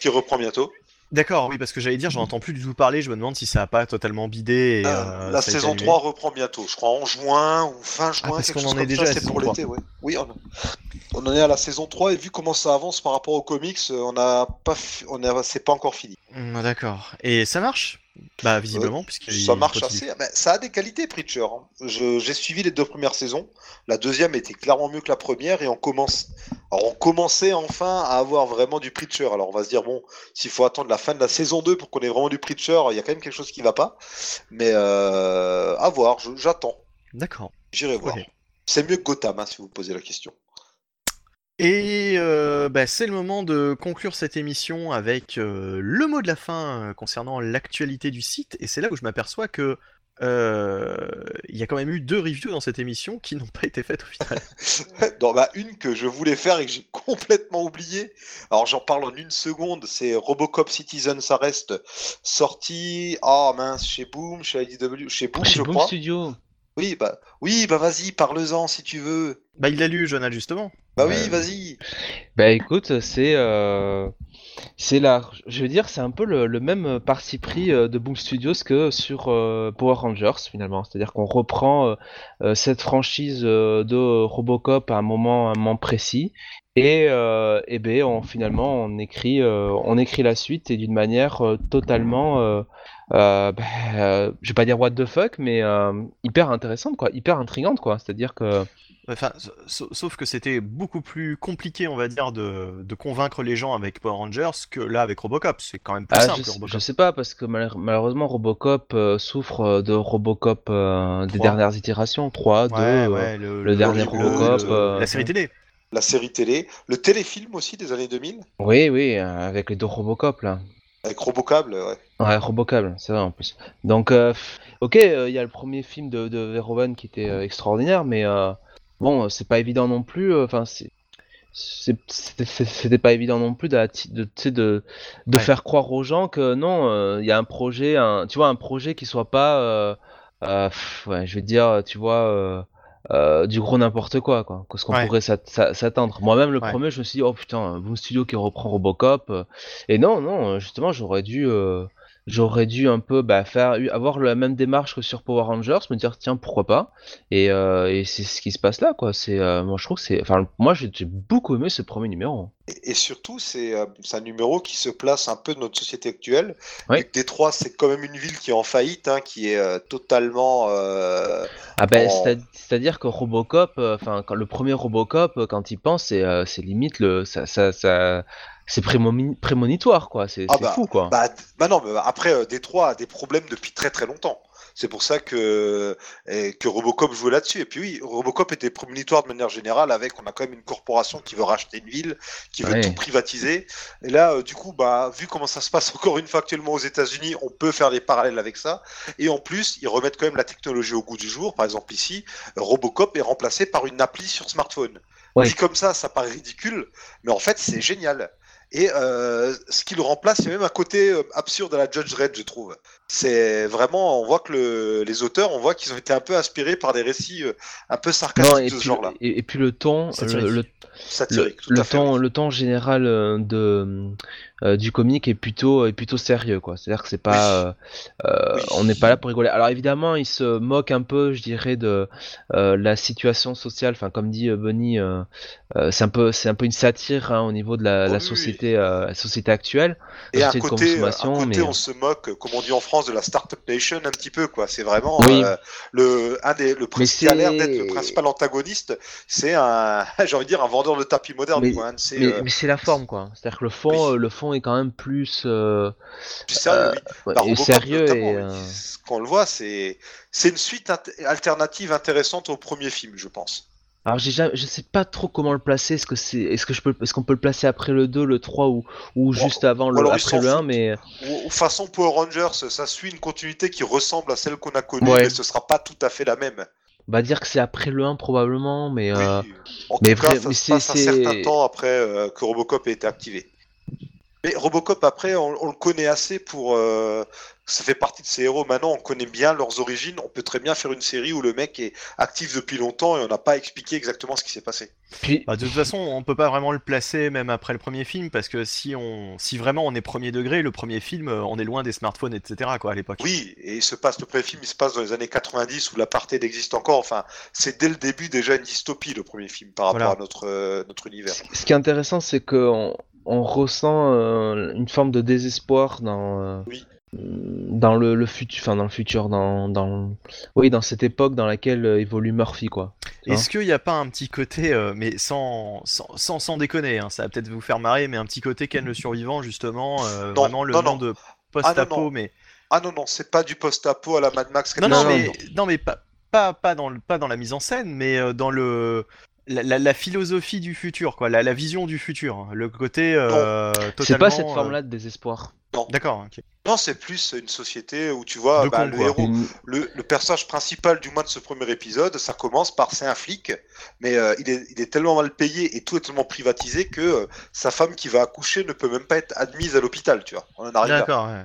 Qui reprend bientôt. D'accord, oui, parce que j'allais dire, j'en entends plus du tout parler. Je me demande si ça a pas totalement bidé. Et, Euh, euh, la saison annulé. 3 reprend bientôt, je crois en juin ou fin juin, Ah, parce quelque qu'on chose en est comme déjà ça, c'est pour 3. l'été, ouais. Oui, on, on en est à la saison 3 et vu comment ça avance par rapport aux comics, euh, on a pas fi- on a c'est pas encore fini. Hum, D'accord. Et ça marche? Bah visiblement, puisque Ça marche assez, mais ça a des qualités Preacher. hein. J'ai suivi les deux premières saisons, la deuxième était clairement mieux que la première et on commence alors on commençait enfin à avoir vraiment du Preacher. Alors on va se dire bon, s'il faut attendre la fin de la saison 2 pour qu'on ait vraiment du Preacher, il y a quand même quelque chose qui va pas. Mais euh, à voir, j'attends. D'accord. J'irai voir. C'est mieux que Gotham, hein, si vous posez la question. Et euh, bah, c'est le moment de conclure cette émission avec euh, le mot de la fin euh, concernant l'actualité du site. Et c'est là où je m'aperçois que euh, il y a quand même eu deux reviews dans cette émission qui n'ont pas été faites au final. (laughs) Dans bah, une que je voulais faire et que j'ai (laughs) complètement oublié. Alors j'en parle en une seconde. C'est Robocop Citizen, ça reste sorti. Ah mince, chez Boom, chez IDW, chez Boom, Chez je Boom crois. Studio. Oui, bah oui, bah vas-y, parle-en si tu veux. bah il l'a lu, Jonal, justement. Bah oui, vas-y. Bah écoute, c'est euh, c'est là, je veux dire, c'est un peu le, le même parti pris euh, de Boom Studios que sur euh, Power Rangers finalement. C'est-à-dire qu'on reprend euh, euh, cette franchise euh, de Robocop à un moment, un moment précis, et, euh, et ben on finalement on écrit euh, on écrit la suite et d'une manière euh, totalement euh, bah, euh, je vais pas dire what the fuck, mais euh, hyper intéressante quoi, hyper intrigante quoi. C'est-à-dire que Enfin, sa- sauf que c'était beaucoup plus compliqué, on va dire, de, de convaincre les gens avec Power Rangers que là avec Robocop. C'est quand même plus Ah, simple, je, sais- Robocop. je sais pas parce que malheure- malheureusement Robocop euh, souffre euh, de Robocop euh, des dernières itérations 3, 2 Ouais, euh, ouais, le, le dernier Robocop le- euh, la série télé. La série télé, le téléfilm aussi des années 2000 Oui oui euh, avec les deux Robocop là. Avec Robocable, ouais. Ouais Robocop, c'est vrai en plus. Donc euh, OK, euh, il y a le premier film de, de Verhoeven qui était euh, extraordinaire mais euh, bon, c'est pas évident non plus enfin c'était pas évident non plus de, de, tu sais, de, de Ouais. faire croire aux gens que non, euh, il y a un projet, un, tu vois, un projet qui soit pas, euh, euh, pff, ouais, je vais dire, tu vois, euh, du gros n'importe quoi, quoi, que ce qu'on Ouais. pourrait s'at- s'a- s'attendre? Moi-même, le Ouais. premier, je me suis dit, oh putain, Boom Studio qui reprend Robocop. euh, et non, non, euh, justement, j'aurais dû, euh, j'aurais dû un peu bah, faire avoir la même démarche que sur Power Rangers, me dire tiens pourquoi pas? Et, euh, et c'est ce qui se passe là quoi. C'est euh, moi je trouve que c'est, enfin moi j'ai beaucoup aimé ce premier numéro. Et, et surtout, c'est euh, c'est un numéro qui se place un peu dans notre société actuelle. Oui. Détroit, c'est quand même une ville qui est en faillite, hein, qui est totalement. Ah ben en- c'est- c'est-à-dire que Robocop, enfin quand le premier Robocop, quand il pense, c'est c'est limite le ça ça, ça c'est prémoni- prémonitoire quoi. C'est Ah bah, fou quoi. Bah, bah non, mais après, euh, Détroit a des problèmes depuis très très longtemps. C'est pour ça que, que Robocop jouait là-dessus. Et puis oui, Robocop était prémonitoire de manière générale avec, on a quand même une corporation qui veut racheter une ville, qui veut Ouais. tout privatiser. Et là, euh, du coup, bah, vu comment ça se passe (laughs) encore une fois actuellement aux États-Unis, on peut faire des parallèles avec ça. Et en plus, ils remettent quand même la technologie au goût du jour. Par exemple, ici, Robocop est remplacé par une appli sur smartphone. Ouais. Dit comme ça, ça paraît ridicule, mais en fait, c'est génial. Et euh, ce qui le remplace, il y a même un côté euh, absurde à la Judge Red, je trouve. C'est vraiment, on voit que le- les auteurs, on voit qu'ils ont été un peu inspirés par des récits euh, un peu Non, sarcastiques et de ce puis, genre-là, et, et puis le ton, Satirique. le, le, satiriques. tout le à fait. temps, le temps général euh, de euh, du comique est plutôt est plutôt sérieux quoi. C'est-à-dire que c'est pas, euh, euh, Oui. on n'est pas là pour rigoler. Alors évidemment, il se moque un peu, je dirais, de euh, la situation sociale. Enfin, comme dit euh, Bunny, euh, euh, c'est un peu c'est un peu une satire hein, au niveau de la, Oh, la oui, société euh, la société actuelle, Et de côté, consommation. côté, mais on se moque, comme on dit en France, de la Startup Nation un petit peu, quoi. C'est vraiment Oui. euh, le, un des, le l'air d'être principal antagoniste. C'est un, (laughs) j'ai envie de dire, un vendeur de tapis moderne, Mais- quoi. hein. C'est mais, euh, mais c'est la forme quoi. C'est-à-dire que le fond Oui. euh, le fond est quand même plus euh, plus sérieux, oui. Bah, et sérieux et oui. euh, Quand on le voit, c'est c'est une suite int- alternative intéressante au premier film, je pense. Alors j'ai jamais, je sais pas trop comment le placer. Est-ce que c'est, est-ce que je peux, est-ce qu'on peut le placer après le 2, le 3 ou, ou juste avant le, alors après le 1 foutent. mais Ou, façon Power Rangers, ça suit une continuité qui ressemble à celle qu'on a connue, Ouais. mais ce sera pas tout à fait la même. on va dire que c'est après le 1 probablement, mais euh, Oui. En mais tout cas, ça mais se c'est- passe un certain temps après euh, que Robocop ait été activé. Mais Robocop, après, on, on le connaît assez pour... euh, ça fait partie de ses héros. Maintenant, on connaît bien leurs origines. On peut très bien faire une série où le mec est actif depuis longtemps et on n'a pas expliqué exactement ce qui s'est passé. puis Bah, de toute façon, on peut pas vraiment le placer même après le premier film parce que si on, si vraiment on est premier degré, le premier film, euh, on est loin des smartphones, etc. quoi à l'époque. Oui, et il se passe, le premier film, il se passe dans les années 90 où l'apartheid existe encore. Enfin, c'est dès le début déjà une dystopie, le premier film, par rapport Voilà. à notre, euh, notre univers. ce qui est intéressant c'est que on, on ressent euh, une forme de désespoir dans euh, Oui. Dans le, le futur, enfin dans le futur, dans, dans oui dans cette époque dans laquelle euh, évolue Murphy quoi. Est-ce qu'il n'y a pas un petit côté, euh, mais sans, sans, sans, sans déconner, hein, ça va peut-être vous faire marrer, mais un petit côté Ken le survivant justement, euh, Non, vraiment le non, nom non. de Ah, post-apo, non, non. mais Ah non, non, c'est pas du post-apo à la Mad Max. non, Non, mais non. mais pas, pas, pas dans le, pas dans la mise en scène, mais euh, dans le la, la, la philosophie du futur, quoi, la, la vision du futur, hein, le côté euh, totalement. C'est pas cette forme-là de désespoir. D'accord. ok. Non, c'est plus une société où tu vois bah, con, le quoi. héros, le, le personnage principal du moins de ce premier épisode, ça commence par c'est un flic, mais euh, il, est, il est tellement mal payé et tout est tellement privatisé que euh, sa femme qui va accoucher ne peut même pas être admise à l'hôpital, tu vois. On en arrive là. D'accord. ouais.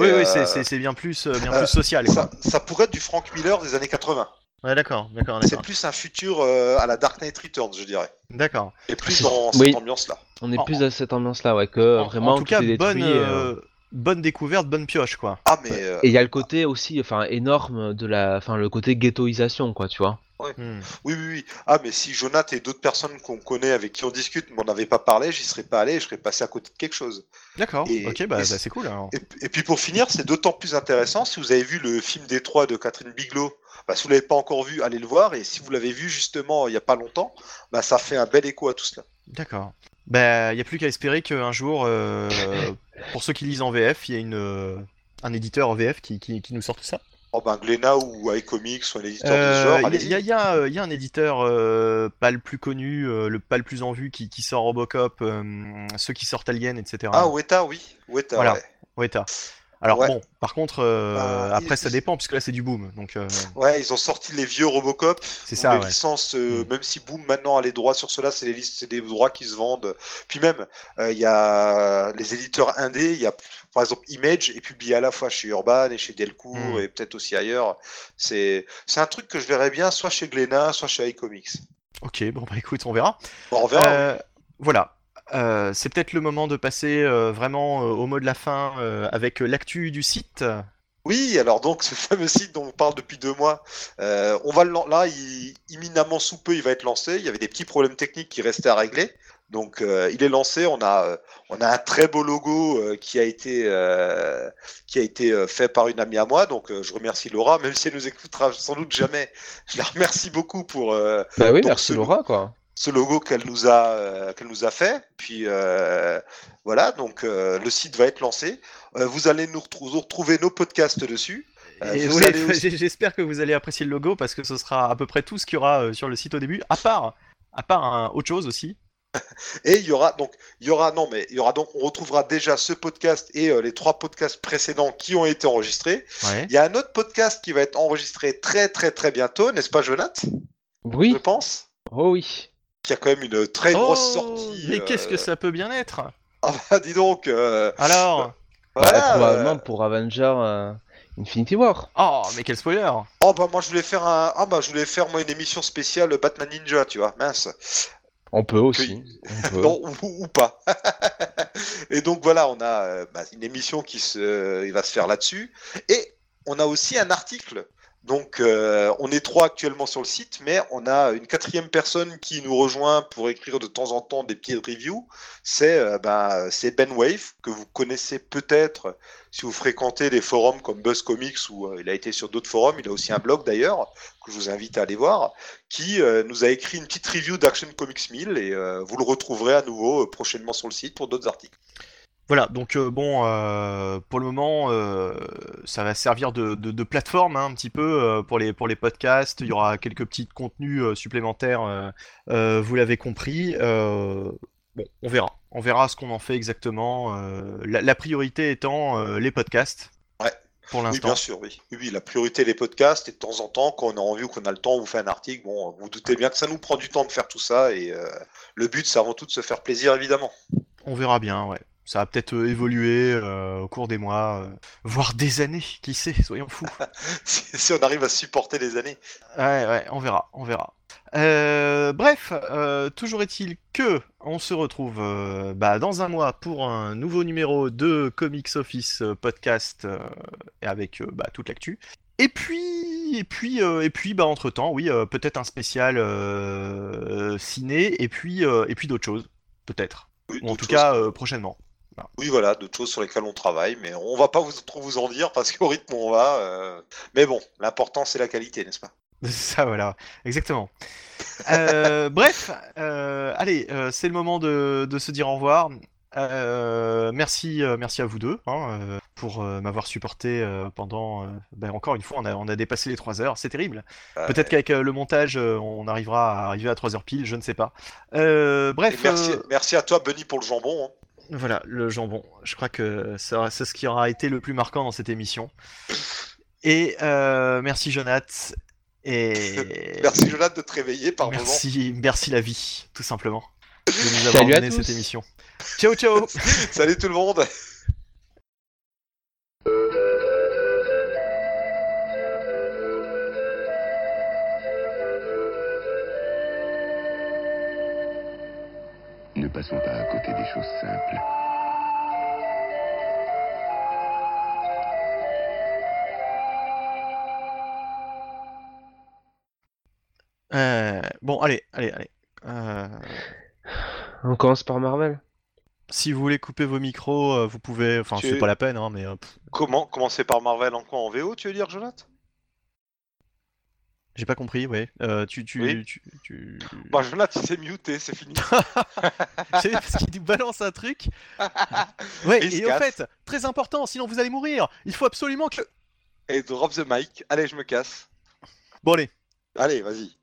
Oui, oui, euh, c'est- bien plus, euh, bien euh, plus social. Ça, ça pourrait être du Frank Miller des années 80. Ouais, d'accord, d'accord, C'est d'accord. plus un futur euh, à la Dark Knight Returns, je dirais. D'accord. Et plus C'est- dans oui. cette ambiance-là. On est En- plus dans cette ambiance-là, ouais, que En- vraiment en tout cas, bonne, euh, euh, bonne découverte, bonne pioche, quoi. Ah, mais euh, Et il y a le côté aussi, enfin, énorme de la, enfin, le côté ghettoisation, quoi, tu vois. Hmm. Oui, oui, oui. Ah, mais si Jonathan et d'autres personnes qu'on connaît avec qui on discute m'en avaient pas parlé, j'y serais pas allé, je serais passé à côté de quelque chose. D'accord. Ok, bah, bah, c'est- cool. Alors. Et, et puis pour finir, c'est d'autant plus intéressant si vous avez vu le film Détroit de Catherine Bigelow. Bah, si vous l'avez pas encore vu, allez le voir. Et si vous l'avez vu justement il y a pas longtemps, bah, ça fait un bel écho à tout cela. D'accord. Bah, y a plus qu'à espérer qu'un jour, euh, pour ceux qui lisent en VF, il y a une, euh, un éditeur VF qui, qui, qui nous sort tout ça. Oh, ben, Glénat ou iComics ou un éditeur de ce Euh, genre, Il y, euh, y a un éditeur euh, pas le plus connu, euh, le pas le plus en vue, qui, qui sort Robocop, euh, ceux qui sortent Alien, etc. Ah, Weta, oui. Weta, Voilà. ouais. Alors Ouais. bon, par contre, euh, Bah, après ça dépend, puisque là c'est du boom, donc euh, Ouais, ils ont sorti les vieux Robocop. c'est ça. les Ouais. licences, euh, Mm. même si Boom maintenant a les droits sur cela, c'est les listes, c'est des droits qui se vendent. Puis même, il y a les éditeurs indés, il y a par exemple Image est publié à la fois chez Urban et chez Delcourt Mm. et peut-être aussi ailleurs. C'est c'est un truc que je verrais bien soit chez Glénat, soit chez iComics. Ok, bon bah écoute, on verra. Bon, on verra. Voilà. Euh, c'est peut-être le moment de passer euh, vraiment euh, au mot de la fin euh, avec l'actu du site. Oui, alors donc ce fameux site dont on parle depuis deux mois, euh, on va le là, il, imminemment sous peu, il va être lancé. Il y avait des petits problèmes techniques qui restaient à régler, donc euh, il est lancé. On a, euh, on a un très beau logo euh, qui a été, euh, qui a été euh, fait par une amie à moi. Donc euh, je remercie Laura, même si elle nous écoutera sans doute jamais. Je la remercie beaucoup pour euh, Bah oui, merci ce- Laura, quoi. Ce logo qu'elle nous a euh, qu'elle nous a fait. Puis euh, voilà, donc euh, le site va être lancé. Euh, vous allez nous retrou- vous retrouver nos podcasts dessus. Euh, (laughs) aussi- J'espère que vous allez apprécier le logo parce que ce sera à peu près tout ce qu'il y aura euh, sur le site au début, à part, à part un- autre chose aussi. (laughs) Et il y aura donc il y aura non mais il y aura donc on retrouvera déjà ce podcast et euh, les trois podcasts précédents qui ont été enregistrés. Ouais. Il y a un autre podcast qui va être enregistré très très très bientôt, n'est-ce pas Jonathan? Oui, Je pense. oh oui. Qui a quand même une très grosse Oh, sortie. Mais euh, qu'est-ce que ça peut bien être (laughs) Ah bah dis donc. euh, Alors voilà, (laughs) Bah, probablement euh, pour Avenger euh, Infinity War. Oh, mais quel spoiler Oh bah moi je voulais faire un ah bah je voulais faire moi une émission spéciale Batman Ninja, tu vois. Mince. On peut aussi. on (laughs) peut. Non, ou, ou pas. et donc voilà, on a euh, bah, une émission qui se, il va se faire là-dessus. Et on a aussi un article. Donc euh, on est trois actuellement sur le site, mais on a une quatrième personne qui nous rejoint pour écrire de temps en temps des petites reviews. C'est euh, bah, Ben Wave, que vous connaissez peut-être si vous fréquentez des forums comme Buzz Comics, ou euh, il a été sur d'autres forums, il a aussi un blog d'ailleurs, que je vous invite à aller voir qui euh, nous a écrit une petite review d'Action Comics 1000 et vous le retrouverez à nouveau prochainement sur le site pour d'autres articles. Voilà, donc euh, bon, euh, pour le moment, euh, ça va servir de, de- de plateforme hein, un petit peu pour les, pour les podcasts. Il y aura quelques petits contenus supplémentaires, vous l'avez compris. Bon, on verra. On verra ce qu'on en fait exactement. la, la priorité étant les podcasts. Ouais. Pour Oui, l'instant. bien sûr, oui. oui. Oui, la priorité les podcasts et de temps en temps, quand on a envie ou qu'on a le temps, on vous fait un article. Bon, vous, vous doutez bien que ça nous prend du temps de faire tout ça et le but, c'est avant tout de se faire plaisir, évidemment. On verra bien, ouais. Ça va peut-être euh, évoluer euh, au cours des mois, euh, voire des années, qui sait, soyons fous. (laughs) si, si on arrive à supporter les années. Ouais, ouais, on verra, on verra. Euh, bref, toujours est-il que on se retrouve bah, dans un mois pour un nouveau numéro de Comics Office podcast avec bah, toute l'actu. Et puis, et puis, euh, et puis, bah entre temps, oui, euh, peut-être un spécial euh, ciné et puis, et puis d'autres choses, peut-être. Oui, Ou en tout choses. cas, prochainement. Oui, voilà, d'autres choses sur lesquelles on travaille, mais on va pas vous, trop vous en dire parce qu'au rythme où on va. euh, Mais bon, l'important, c'est la qualité, n'est-ce pas? (laughs) Ça, voilà, exactement. Euh, (laughs) bref, euh, allez, c'est le moment de, de se dire au revoir. Merci, merci à vous deux hein, pour m'avoir supporté pendant. ben, encore une fois, on a, on a dépassé les 3 heures, c'est terrible. Peut-être qu'avec le montage, on arrivera à arriver à 3 heures pile, je ne sais pas. Bref, merci, merci à toi, Benny, pour le jambon. hein. Voilà, le jambon. Je crois que ça- c'est ce qui aura été le plus marquant dans cette émission. Et euh, merci Jonath. Et (laughs) Merci, Jonathan, de te réveiller par moment. Merci, merci la vie, tout simplement, de nous (laughs) avoir Salut donné cette émission. Ciao, ciao (laughs) Salut tout le monde Ne passons pas à côté des choses simples. Euh, Bon, allez, allez, allez. Euh, On commence par Marvel. si vous voulez couper vos micros, euh, vous pouvez. Enfin, Tu c'est es- pas la peine, hein, mais Comment Commencer par Marvel en quoi En VO, tu veux dire, Jonathan? J'ai pas compris, ouais. Euh, tu, tu, Oui. tu, tu- Bah, Jonathan, il s'est muté, c'est fini. (laughs) C'est parce qu'il nous balance un truc. (laughs) Ouais, et au casse. fait, très important, sinon vous allez mourir. Il faut absolument que. Et drop the mic. Allez, je me casse. Bon, allez. Allez, vas-y.